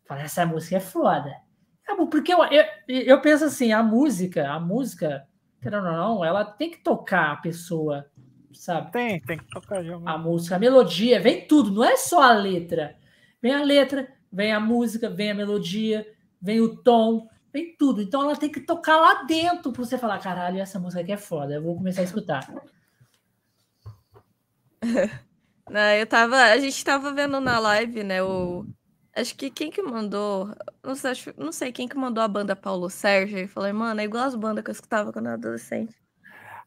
Speaker 1: falei, essa música é foda. É bom, porque eu, eu, eu penso assim, a música, a música, querendo ou não, ela tem que tocar a pessoa, sabe?
Speaker 3: Tem, tem que tocar de alguma
Speaker 1: a música, a melodia, vem tudo, não é só a letra. Vem a letra, vem a música, vem a melodia, vem o tom, vem tudo. Então ela tem que tocar lá dentro para você falar, caralho, essa música aqui é foda, eu vou começar a escutar.
Speaker 2: Não, eu tava. A gente tava vendo na live, né? O. Acho que quem que mandou. Não sei, acho- não sei quem que mandou a banda Paulo Sérgio. E falei, mano, é igual as bandas que eu escutava quando eu era adolescente.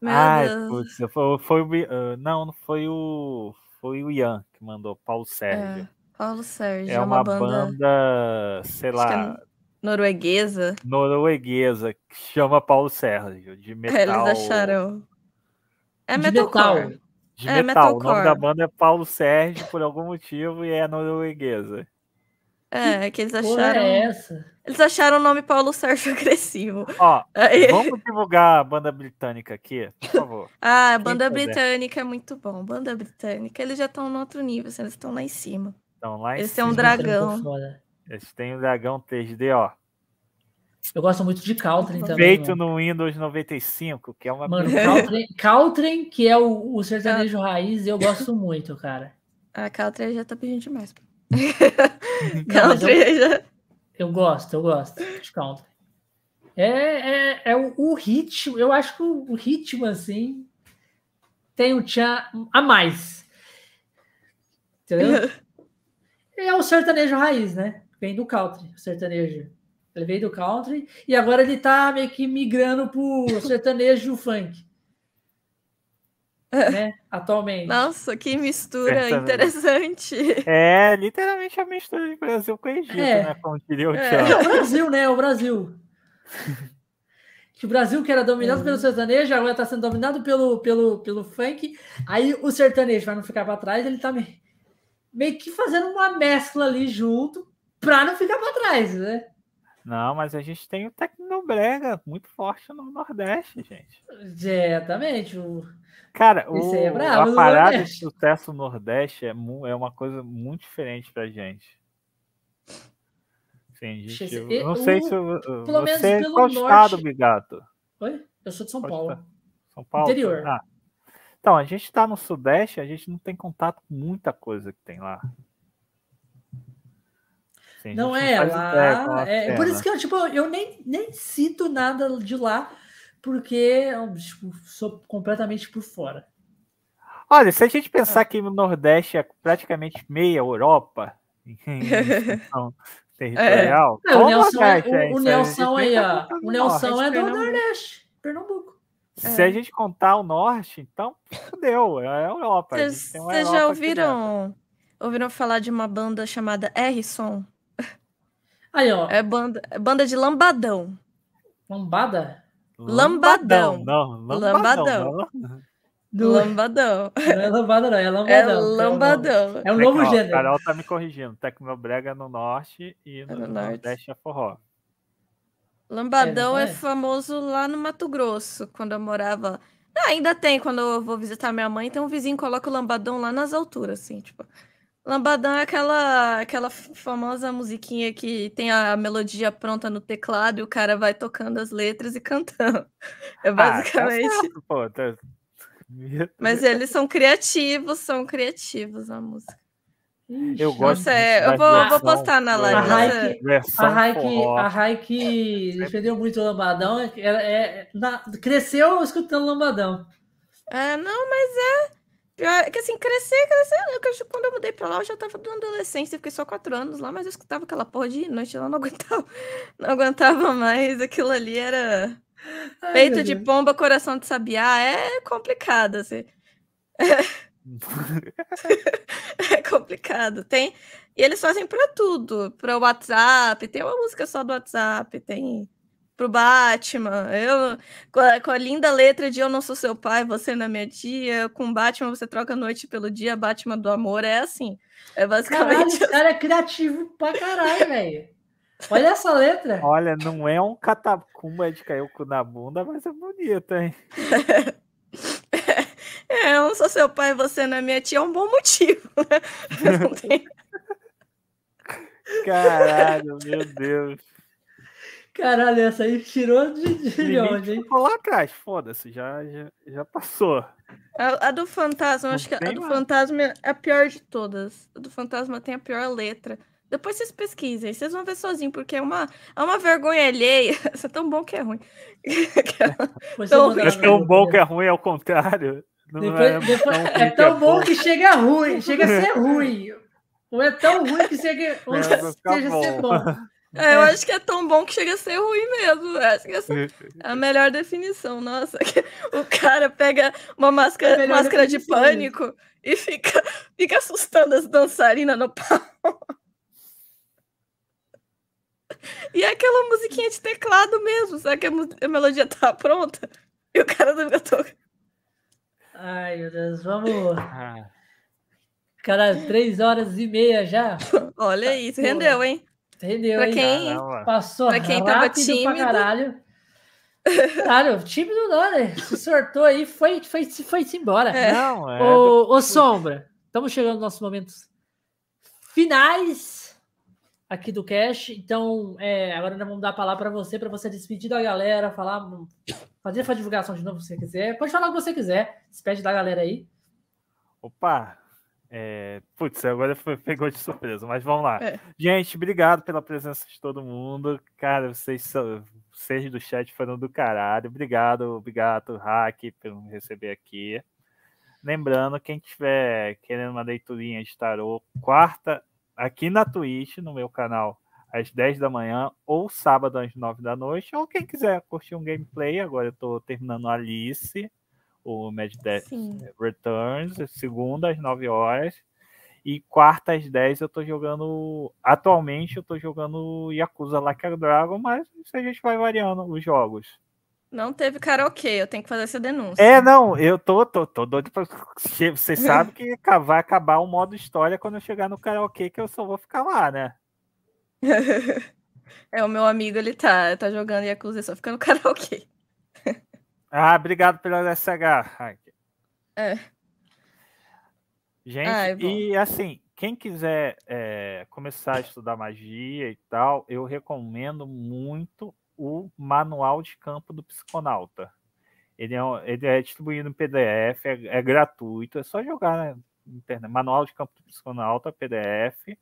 Speaker 2: Meu
Speaker 3: Ai,
Speaker 2: Deus.
Speaker 3: putz, foi, foi o. Ah, não, não foi o. Foi o Ian que mandou, Paulo Sérgio.
Speaker 2: É, Paulo Sérgio.
Speaker 3: É,
Speaker 2: É
Speaker 3: uma,
Speaker 2: banda,
Speaker 3: banda, sei
Speaker 2: é
Speaker 3: lá,
Speaker 2: norueguesa.
Speaker 3: norueguesa que chama Paulo Sérgio, de metal.
Speaker 2: É, eles acharam. É
Speaker 1: De
Speaker 2: metalcore.
Speaker 3: De
Speaker 2: É,
Speaker 3: metal. O nome
Speaker 2: metalcore.
Speaker 3: da banda é Paulo Sérgio por algum motivo e é norueguesa.
Speaker 2: É, que eles acharam.
Speaker 1: é essa?
Speaker 2: Eles acharam o nome Paulo Sérgio agressivo.
Speaker 3: Ó,
Speaker 2: Aí-
Speaker 3: vamos divulgar a banda britânica aqui, por favor.
Speaker 2: Ah, a
Speaker 3: Quem
Speaker 2: banda
Speaker 3: puder.
Speaker 2: britânica é muito bom. Banda britânica, eles já estão no outro nível, assim, eles estão lá em cima.
Speaker 3: Então, lá em
Speaker 2: Eles têm um dragão.
Speaker 3: Eles têm o dragão 3D, ó.
Speaker 1: Eu gosto muito de Caltrin também.
Speaker 3: Feito
Speaker 1: mano.
Speaker 3: no Windows 95, que é uma
Speaker 1: Mano, Caltrin, Caltrin, que é o, o sertanejo raiz, eu gosto muito, cara.
Speaker 2: A Caltria já tá pedindo demais.
Speaker 1: Não, mas eu-. Eu gosto, eu gosto de country. É, é, é o, o ritmo, eu acho que o, o ritmo, assim, tem um tchan a mais. Entendeu? é o sertanejo raiz, né? Vem do country, o sertanejo. Ele veio do country e agora ele tá meio que migrando pro sertanejo funk. Né? Atualmente.
Speaker 2: Nossa, que mistura
Speaker 3: Certamente.
Speaker 2: interessante.
Speaker 3: É literalmente a mistura de Brasil com Egito,
Speaker 1: É.
Speaker 3: né? Como diria o
Speaker 2: É.
Speaker 1: É o Brasil, né? O Brasil. Que o Brasil, que era dominado pelo sertanejo, agora está sendo dominado pelo, pelo, pelo funk. Aí o sertanejo, para não ficar para trás, ele tá me- meio que fazendo uma mescla ali junto para não ficar para trás, né?
Speaker 3: Não, mas a gente tem o Tecnobrega muito forte no Nordeste, gente.
Speaker 1: Exatamente. O...
Speaker 3: Cara,
Speaker 1: Esse
Speaker 3: o,
Speaker 1: é brabo
Speaker 3: a parada de sucesso no Nordeste é, é uma coisa muito diferente pra gente. Sim, gente,
Speaker 1: Esse-
Speaker 3: eu não sei
Speaker 1: o-
Speaker 3: se eu-
Speaker 1: pelo menos
Speaker 3: você é
Speaker 1: pelo
Speaker 3: qual estado,
Speaker 1: norte-
Speaker 3: Bigato?
Speaker 1: Oi? Eu sou de São
Speaker 3: Pode
Speaker 1: Paulo.
Speaker 3: estar. São Paulo?
Speaker 1: Interior.
Speaker 3: Ah. Então, a gente está no Sudeste, a gente não tem contato com muita coisa que tem lá. Sim, a
Speaker 1: Não é
Speaker 3: com
Speaker 1: lá.
Speaker 3: a
Speaker 1: É, por isso que eu, tipo, eu nem, nem cito nada de lá, porque eu tipo, sou completamente por fora.
Speaker 3: Olha, se a gente pensar que no Nordeste é praticamente meia Europa em extensão territorial,
Speaker 1: É, o
Speaker 3: qual
Speaker 1: Nelson, é-
Speaker 3: é
Speaker 1: o, o Nelson aí, ó.
Speaker 3: contar
Speaker 1: O Nelson
Speaker 3: Norte.
Speaker 1: é do. Nordeste, Pernambuco.
Speaker 3: Se a gente contar o Norte, então fudeu, é a Europa.
Speaker 2: Vocês já ouviram, ouviram falar de uma banda chamada R-Som?
Speaker 1: Aí, ó.
Speaker 2: É banda, é banda de lambadão.
Speaker 1: Lambada?
Speaker 2: Lambadão.
Speaker 3: Não,
Speaker 2: Lambadão.
Speaker 3: lambadão. não.
Speaker 1: Não,
Speaker 2: Lambadão.
Speaker 1: não é lambada, não. É lambadão.
Speaker 2: É
Speaker 1: que o nome.
Speaker 2: lambadão.
Speaker 1: É um novo gênero.
Speaker 3: Carol tá me corrigindo. Tecnobrega no Norte e no,
Speaker 2: no Norte.
Speaker 3: Nordeste é forró.
Speaker 2: Lambadão
Speaker 1: É,
Speaker 2: é,
Speaker 1: não é?
Speaker 2: famoso lá no Mato Grosso, quando eu morava. Ah, ainda tem, quando eu vou visitar minha mãe, tem um vizinho que coloca o lambadão lá nas alturas, assim, tipo. Lambadão é aquela, aquela famosa musiquinha que tem a melodia pronta no teclado e o cara vai tocando as letras e cantando. É
Speaker 3: Ah, tá
Speaker 2: basicamente.
Speaker 3: certo, pô, tá-
Speaker 2: Mas eles são criativos, são criativos a música.
Speaker 3: Eu gosto
Speaker 2: Nossa, é, eu vou, vou postar na live.
Speaker 1: A Raik- A Raik defendeu muito o lambadão. É, é- na- cresceu escutando lambadão.
Speaker 2: É, não, mas é. É que assim, crescer, crescer. eu acho que quando eu mudei pra lá, eu já tava na adolescência, fiquei só quatro anos lá, mas eu escutava aquela porra de noite lá, não aguentava. Não aguentava mais. Aquilo ali era.
Speaker 1: Ai,
Speaker 2: Peito de pomba, coração de sabiá. É complicado, assim. É complicado. Tem. E eles fazem pra tudo. Pra WhatsApp. Tem uma música só do WhatsApp. Tem pro Batman. Eu, com, a, com a linda letra de Eu Não Sou Seu Pai, Você Não é Minha Tia. Com Batman você troca a noite pelo dia. Batman do amor. É assim. É
Speaker 1: Caralho,
Speaker 2: basicamente.
Speaker 1: esse cara é criativo pra caralho, velho. Olha essa letra.
Speaker 3: Olha, não é um catacumba de cair o cu na bunda, mas é bonito, hein?
Speaker 2: É, eu não sou seu pai, você não é minha tia. É um bom motivo. Né? Não tem-
Speaker 3: Caralho, meu Deus.
Speaker 1: Caralho, essa aí tirou de, de
Speaker 3: Limite
Speaker 1: onde, hein?
Speaker 3: ficou lá atrás, foda-se, já, já, já passou.
Speaker 2: A, a do fantasma, eu acho que a
Speaker 3: tem
Speaker 2: do fantasma é a pior de todas. A do fantasma tem a pior letra. Depois vocês pesquisem, vocês vão ver sozinho, porque é uma, é uma vergonha alheia. Isso é tão bom que é ruim. Então,
Speaker 1: manda
Speaker 3: É tão bom que é ruim, ao contrário. Não
Speaker 1: Depois-
Speaker 3: é,
Speaker 1: depois-
Speaker 3: tão
Speaker 1: é
Speaker 3: ruim que
Speaker 1: tão bom que chega ruim, chega a ser ruim. Ou é tão ruim que chega, ou
Speaker 3: É,
Speaker 1: seja ser
Speaker 3: bom.
Speaker 2: É, eu acho que é tão bom que chega a ser ruim mesmo. Eu Acho que essa é a melhor definição. Nossa, o cara pega uma
Speaker 1: É
Speaker 2: máscara,
Speaker 1: melhor
Speaker 2: máscara de pânico e fica, fica assustando as dançarinas no pau. E é aquela musiquinha de teclado mesmo, sabe que a, melodia tá pronta e o cara não tocando.
Speaker 1: Ai, meu Deus, vamos.
Speaker 3: Ah,
Speaker 1: Cara, três horas e meia já.
Speaker 2: Olha isso, rendeu, hein?
Speaker 1: Entendeu?
Speaker 2: Pra quem-
Speaker 3: caramba.
Speaker 1: Passou
Speaker 2: Pra quem tava
Speaker 1: rápido pra
Speaker 2: tímido.
Speaker 1: caralho. Caralho, tímido não, né? Se sortou aí, foi, foi, foi, se embora.
Speaker 2: É.
Speaker 3: Não, é.
Speaker 1: Ô, ô, Sombra, estamos chegando nos nossos momentos finais aqui do Cash. Então, é, agora nós vamos dar a palavra para você, para você despedir da galera, falar, fazer a divulgação de novo se você quiser. Pode falar o que você quiser. Despede da galera aí.
Speaker 3: Opa! É, putz, agora foi, pegou de surpresa, mas vamos lá.
Speaker 2: É.
Speaker 3: Gente, obrigado pela presença de todo mundo. Cara, vocês, vocês do chat foram do caralho. Obrigado, obrigado, Hack, por me receber aqui. Lembrando, quem tiver querendo uma leiturinha de tarô, quarta, aqui na Twitch, no meu canal, às 10 da manhã, ou sábado às 9 da noite, ou quem quiser curtir um gameplay, agora eu tô terminando Alice, o Mad Death
Speaker 2: Sim.
Speaker 3: Returns, segunda às 9 horas. E quarta às 10 eu tô jogando. Atualmente eu tô jogando Yakuza Like a Dragon, mas isso a gente vai variando os jogos.
Speaker 2: Não teve karaokê, eu tenho que fazer essa denúncia.
Speaker 3: É, não, eu tô, tô, tô doido pra. Você sabe que vai acabar o modo história quando eu chegar no karaokê, que eu só vou ficar lá, né?
Speaker 2: É, o meu amigo, ele tá, tá jogando Yakuza só ficando karaokê.
Speaker 3: Ah, obrigado pela SH.
Speaker 2: É.
Speaker 3: Gente,
Speaker 2: Ai, bom.
Speaker 3: e assim, quem quiser é, começar a estudar magia e tal, eu recomendo muito o Manual de Campo do Psiconauta. Ele é, ele é distribuído em PDF, é, é gratuito, é só jogar na internet. Manual de Campo do Psiconauta, PDF.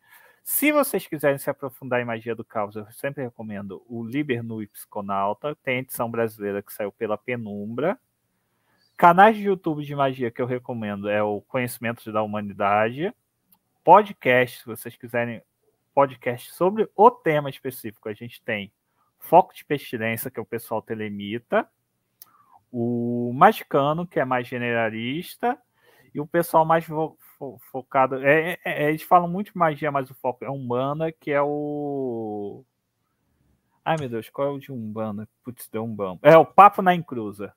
Speaker 3: Se vocês quiserem se aprofundar em magia do caos, eu sempre recomendo o Liber Nui Psiconauta. Tem a edição brasileira que saiu pela Penumbra. Canais de YouTube de magia que eu recomendo é o Conhecimentos da Humanidade. Podcast, se vocês quiserem podcast sobre o tema específico, a gente tem Foco de Pestilência, que é o pessoal telemita. O Magicano, que é mais generalista. E o pessoal mais fo- focado. É, é- é- eles falam muito de magia, mas o foco é Umbanda, que é o. Ai meu Deus, qual é o de Umbanda? Putz, deu Umbanda. É o Papo na Encruza.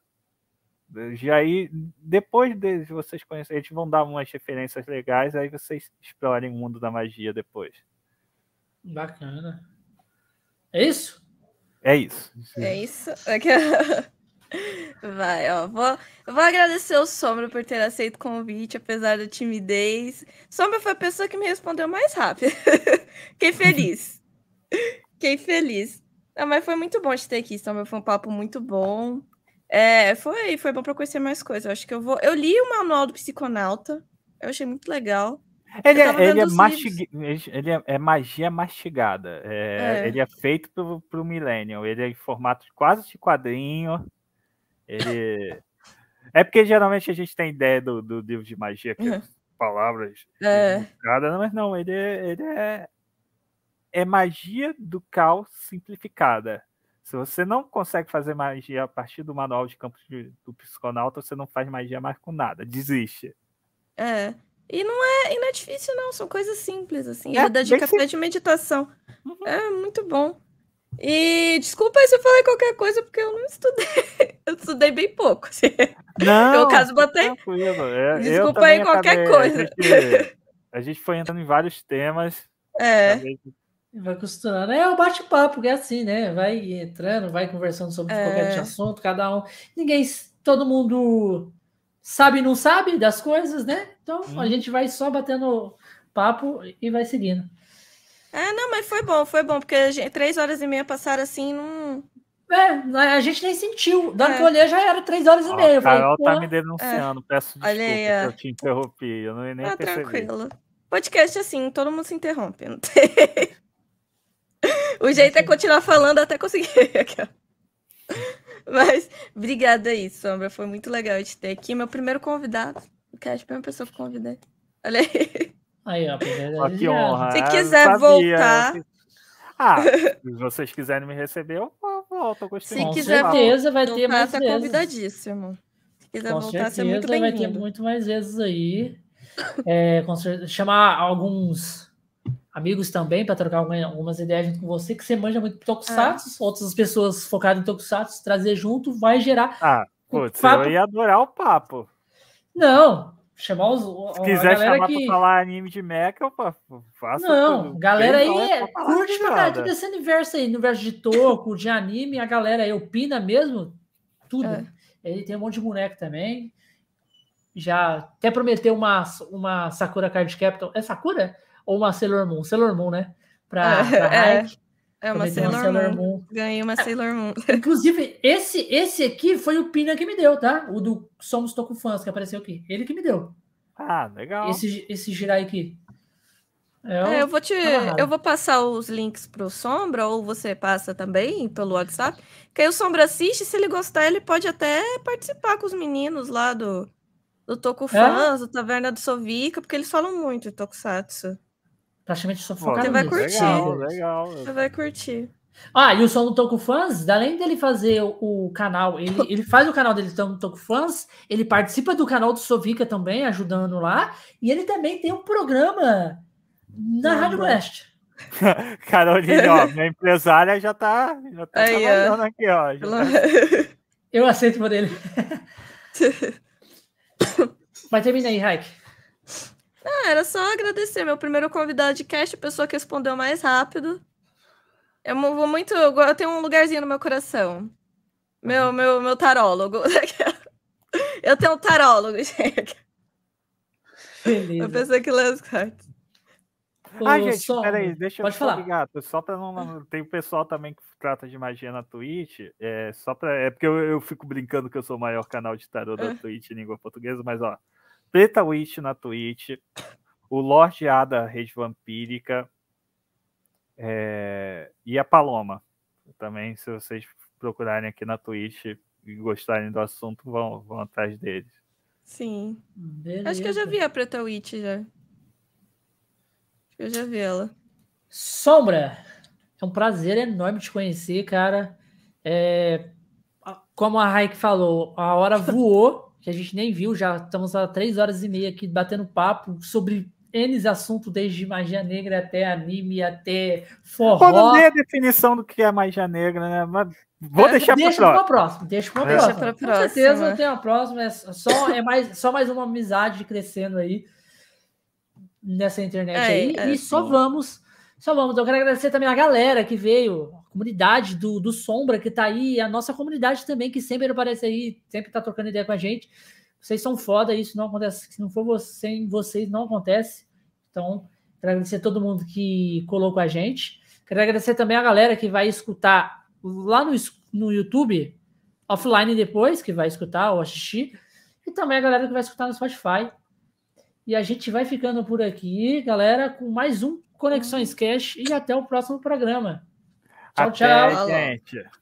Speaker 3: Já aí, depois de vocês conhecerem, eles vão dar umas referências legais, aí vocês explorem o mundo da magia depois.
Speaker 1: Bacana. É isso?
Speaker 3: É isso.
Speaker 2: É isso. Aqui- Vai, ó. Vou, eu vou agradecer o Sombra por ter aceito o convite, apesar da timidez. Sombra foi a pessoa que me respondeu mais rápido. Fiquei feliz. Fiquei feliz. Não, mas foi muito bom te ter aqui, Sombra. Foi um papo muito bom. É, foi, foi bom pra conhecer mais coisas. Eu acho que eu vou. Eu li o manual do psiconauta. Eu achei muito legal.
Speaker 3: Ele, é, ele, é mastig- ele é, é magia mastigada. É,
Speaker 2: É.
Speaker 3: Ele é feito pro, pro Millennium. Ele é em formato quase de quadrinho. Ele. É porque geralmente a gente tem ideia do, do livro de magia, que é
Speaker 2: Uhum.
Speaker 3: palavras
Speaker 2: É.
Speaker 3: rebuscadas, mas não, ele é, ele é. É magia do caos simplificada. Se você não consegue fazer magia a partir do manual de campo de- do psiconauta, você não faz magia mais com nada. Desiste.
Speaker 2: É. E não é, e não é difícil, não. São coisas simples, assim.
Speaker 3: É,
Speaker 2: Ele dá
Speaker 3: bem
Speaker 2: dica até de meditação.
Speaker 3: Uhum.
Speaker 2: É muito bom. E desculpa aí se eu falei qualquer coisa, porque eu não estudei. Eu estudei bem pouco. assim.
Speaker 3: Não,
Speaker 2: Eu, caso, botei.
Speaker 3: É,
Speaker 2: Desculpa aí qualquer
Speaker 3: acabei-
Speaker 2: coisa.
Speaker 3: A gente, a gente foi entrando em vários temas.
Speaker 2: É,
Speaker 3: acabei-
Speaker 1: Vai costurando. É o bate-papo, que é assim, né? Vai entrando, vai conversando sobre
Speaker 2: É.
Speaker 1: qualquer assunto, cada um. Ninguém, todo mundo sabe e não sabe das coisas, né? Então
Speaker 3: Hum.
Speaker 1: a gente vai só batendo papo e vai seguindo.
Speaker 2: É, não, mas foi bom, foi bom, porque a gente- três horas e meia passaram assim, não.
Speaker 1: É, a gente nem sentiu. Da hora
Speaker 2: É.
Speaker 1: que eu olhei já era três horas e meia. Eu
Speaker 3: a
Speaker 1: falei,
Speaker 3: Carol tá
Speaker 1: "Pô,
Speaker 3: me denunciando. Peço desculpa
Speaker 2: Olha aí,
Speaker 3: que
Speaker 2: ó.
Speaker 3: eu te interrompi. Eu não, nem
Speaker 2: Ah,
Speaker 3: percebi.
Speaker 2: tranquilo. Podcast assim, todo mundo se interrompe. Não tem... o jeito é continuar falando até conseguir. Mas, obrigada aí, Sombra. Foi muito legal te ter aqui. Meu primeiro convidado. O Cash, a primeira pessoa que eu convidei. Olha aí.
Speaker 1: Aí, ó,
Speaker 3: que honra.
Speaker 2: Se
Speaker 3: eu
Speaker 2: quiser
Speaker 3: sabia.
Speaker 2: voltar.
Speaker 3: Ah, se vocês quiserem me receber, eu volto. Eu gostei
Speaker 2: Se
Speaker 1: Com
Speaker 2: quiser
Speaker 1: certeza vai ter
Speaker 2: Voltar,
Speaker 1: mais
Speaker 2: tá
Speaker 1: vezes.
Speaker 2: convidadíssimo. Se quiser
Speaker 1: Com
Speaker 2: voltar, você é muito
Speaker 1: certeza vai ter
Speaker 2: bem-vindo.
Speaker 1: muito mais vezes aí. É, com certeza, chamar alguns amigos também para trocar alguma- algumas ideias junto com você, que você manja muito Tokusatsu,
Speaker 2: É.
Speaker 1: outras pessoas focadas em Tokusatsu, trazer junto, vai gerar.
Speaker 3: Ah, putz,
Speaker 1: papo-
Speaker 3: eu ia adorar o papo.
Speaker 1: Não, chamar os. o-
Speaker 3: Se
Speaker 1: a
Speaker 3: quiser
Speaker 1: galera
Speaker 3: chamar
Speaker 1: que...
Speaker 3: pra falar anime de mecha, eu fa- faço.
Speaker 1: Não,
Speaker 3: tudo.
Speaker 1: galera aí é, curte
Speaker 3: de
Speaker 1: pra caralho
Speaker 3: nada.
Speaker 1: todo esse universo aí, universo de toco, de anime, a galera aí opina mesmo, tudo.
Speaker 2: É.
Speaker 1: Ele tem um monte de boneco também. Já até prometeu uma, uma Sakura Card Capital. É Sakura? Ou uma Sailor Moon? Sailor Moon, né? Pra,
Speaker 2: É,
Speaker 1: pra
Speaker 2: é.
Speaker 1: Hike.
Speaker 2: É uma
Speaker 1: Prometeu
Speaker 2: Sailor Moon. Ganhei uma Sailor Moon.
Speaker 1: Inclusive, esse, esse aqui foi o Pina que me deu, tá? O do Somos Toku Fãs, que apareceu aqui. Ele que me deu.
Speaker 3: Ah, legal.
Speaker 1: Esse, esse Jirai aqui. É, o-
Speaker 2: É, eu vou te,
Speaker 1: Amarrado.
Speaker 2: eu vou passar os links pro Sombra, ou você passa também pelo WhatsApp. Que aí o Sombra assiste, se ele gostar, ele pode até participar com os meninos lá do, do Toku Fans, do Taverna do Sovica, porque eles falam muito de Tokusatsu.
Speaker 1: Praticamente só focado
Speaker 2: Você vai
Speaker 1: nisso.
Speaker 2: curtir.
Speaker 3: Legal, legal.
Speaker 2: Você vai curtir.
Speaker 1: Ah, e o Som do Toku Fans, além dele fazer o, o canal, ele, ele faz o canal dele Som do Toku Fans, ele participa do canal do Sovica também, ajudando lá, e ele também tem um programa na
Speaker 2: Não,
Speaker 1: Rádio
Speaker 2: bom.
Speaker 1: West.
Speaker 3: Caroline, ó, minha empresária já tá, já tá
Speaker 2: Aí, ó.
Speaker 3: trabalhando aqui, ó. já
Speaker 2: Pelo-
Speaker 3: tá-
Speaker 1: Eu aceito por ele. Mas termina aí, Raik.
Speaker 2: Ah, era só agradecer. Meu primeiro convidado de cast, a pessoa que respondeu mais rápido. Eu vou muito. Eu eu tenho um lugarzinho no meu coração. Meu, meu, meu tarólogo. Eu tenho um tarólogo, gente. A
Speaker 1: Beleza.
Speaker 2: pessoa que lê as cartas.
Speaker 3: Ah,
Speaker 1: Ô,
Speaker 3: gente,
Speaker 1: Som,
Speaker 3: peraí, deixa eu
Speaker 1: Pode
Speaker 3: só
Speaker 1: falar.
Speaker 3: ligar, só pra não. Tem o pessoal também que trata de magia na Twitch. É, só pra, é porque eu, eu fico brincando que eu sou o maior canal de tarô da
Speaker 2: É.
Speaker 3: Twitch em língua portuguesa, mas ó. Preta Witch na Twitch, o Lorde Ada Rede Vampírica é, e a Paloma. Também, se vocês procurarem aqui na Twitch e gostarem do assunto, vão, vão atrás deles.
Speaker 2: Sim.
Speaker 1: Beleza.
Speaker 2: Acho que eu já vi a Preta Witch já. Acho que eu já vi ela.
Speaker 1: Sombra, é um prazer enorme te conhecer, cara. É, a- como a Raik falou, a hora voou, que a gente nem viu, já estamos há três horas e meia aqui batendo papo sobre N assuntos, desde magia negra até anime, até
Speaker 3: Pô, não
Speaker 1: forró.
Speaker 3: dei a definição do que é magia negra, né? Mas vou
Speaker 2: É,
Speaker 3: deixar
Speaker 1: Deixa
Speaker 3: para
Speaker 1: próxima, deixa para
Speaker 3: Deixa
Speaker 1: próxima.
Speaker 2: pra
Speaker 1: Com certeza
Speaker 2: próxima.
Speaker 1: tem a próxima, é só, é mais, só mais uma amizade crescendo aí nessa internet
Speaker 2: É,
Speaker 1: aí.
Speaker 2: é,
Speaker 1: e só
Speaker 2: sim.
Speaker 1: vamos, só vamos. Eu quero agradecer também a galera que veio, a comunidade do, do Sombra que tá aí, a nossa comunidade também, que sempre aparece aí, sempre tá trocando ideia com a gente. Vocês são foda, isso não acontece. Se não for você, sem vocês, não acontece. Então, quero agradecer a todo mundo que colou com a gente. Quero agradecer também a galera que vai escutar lá no, no YouTube, offline depois, que vai escutar ou assistir. E também a galera que vai escutar no Spotify. E a gente vai ficando por aqui, galera, com mais um Conexões Cash e até o próximo programa. Tchau,
Speaker 3: Até,
Speaker 1: tchau.
Speaker 3: Gente.
Speaker 2: Tchau.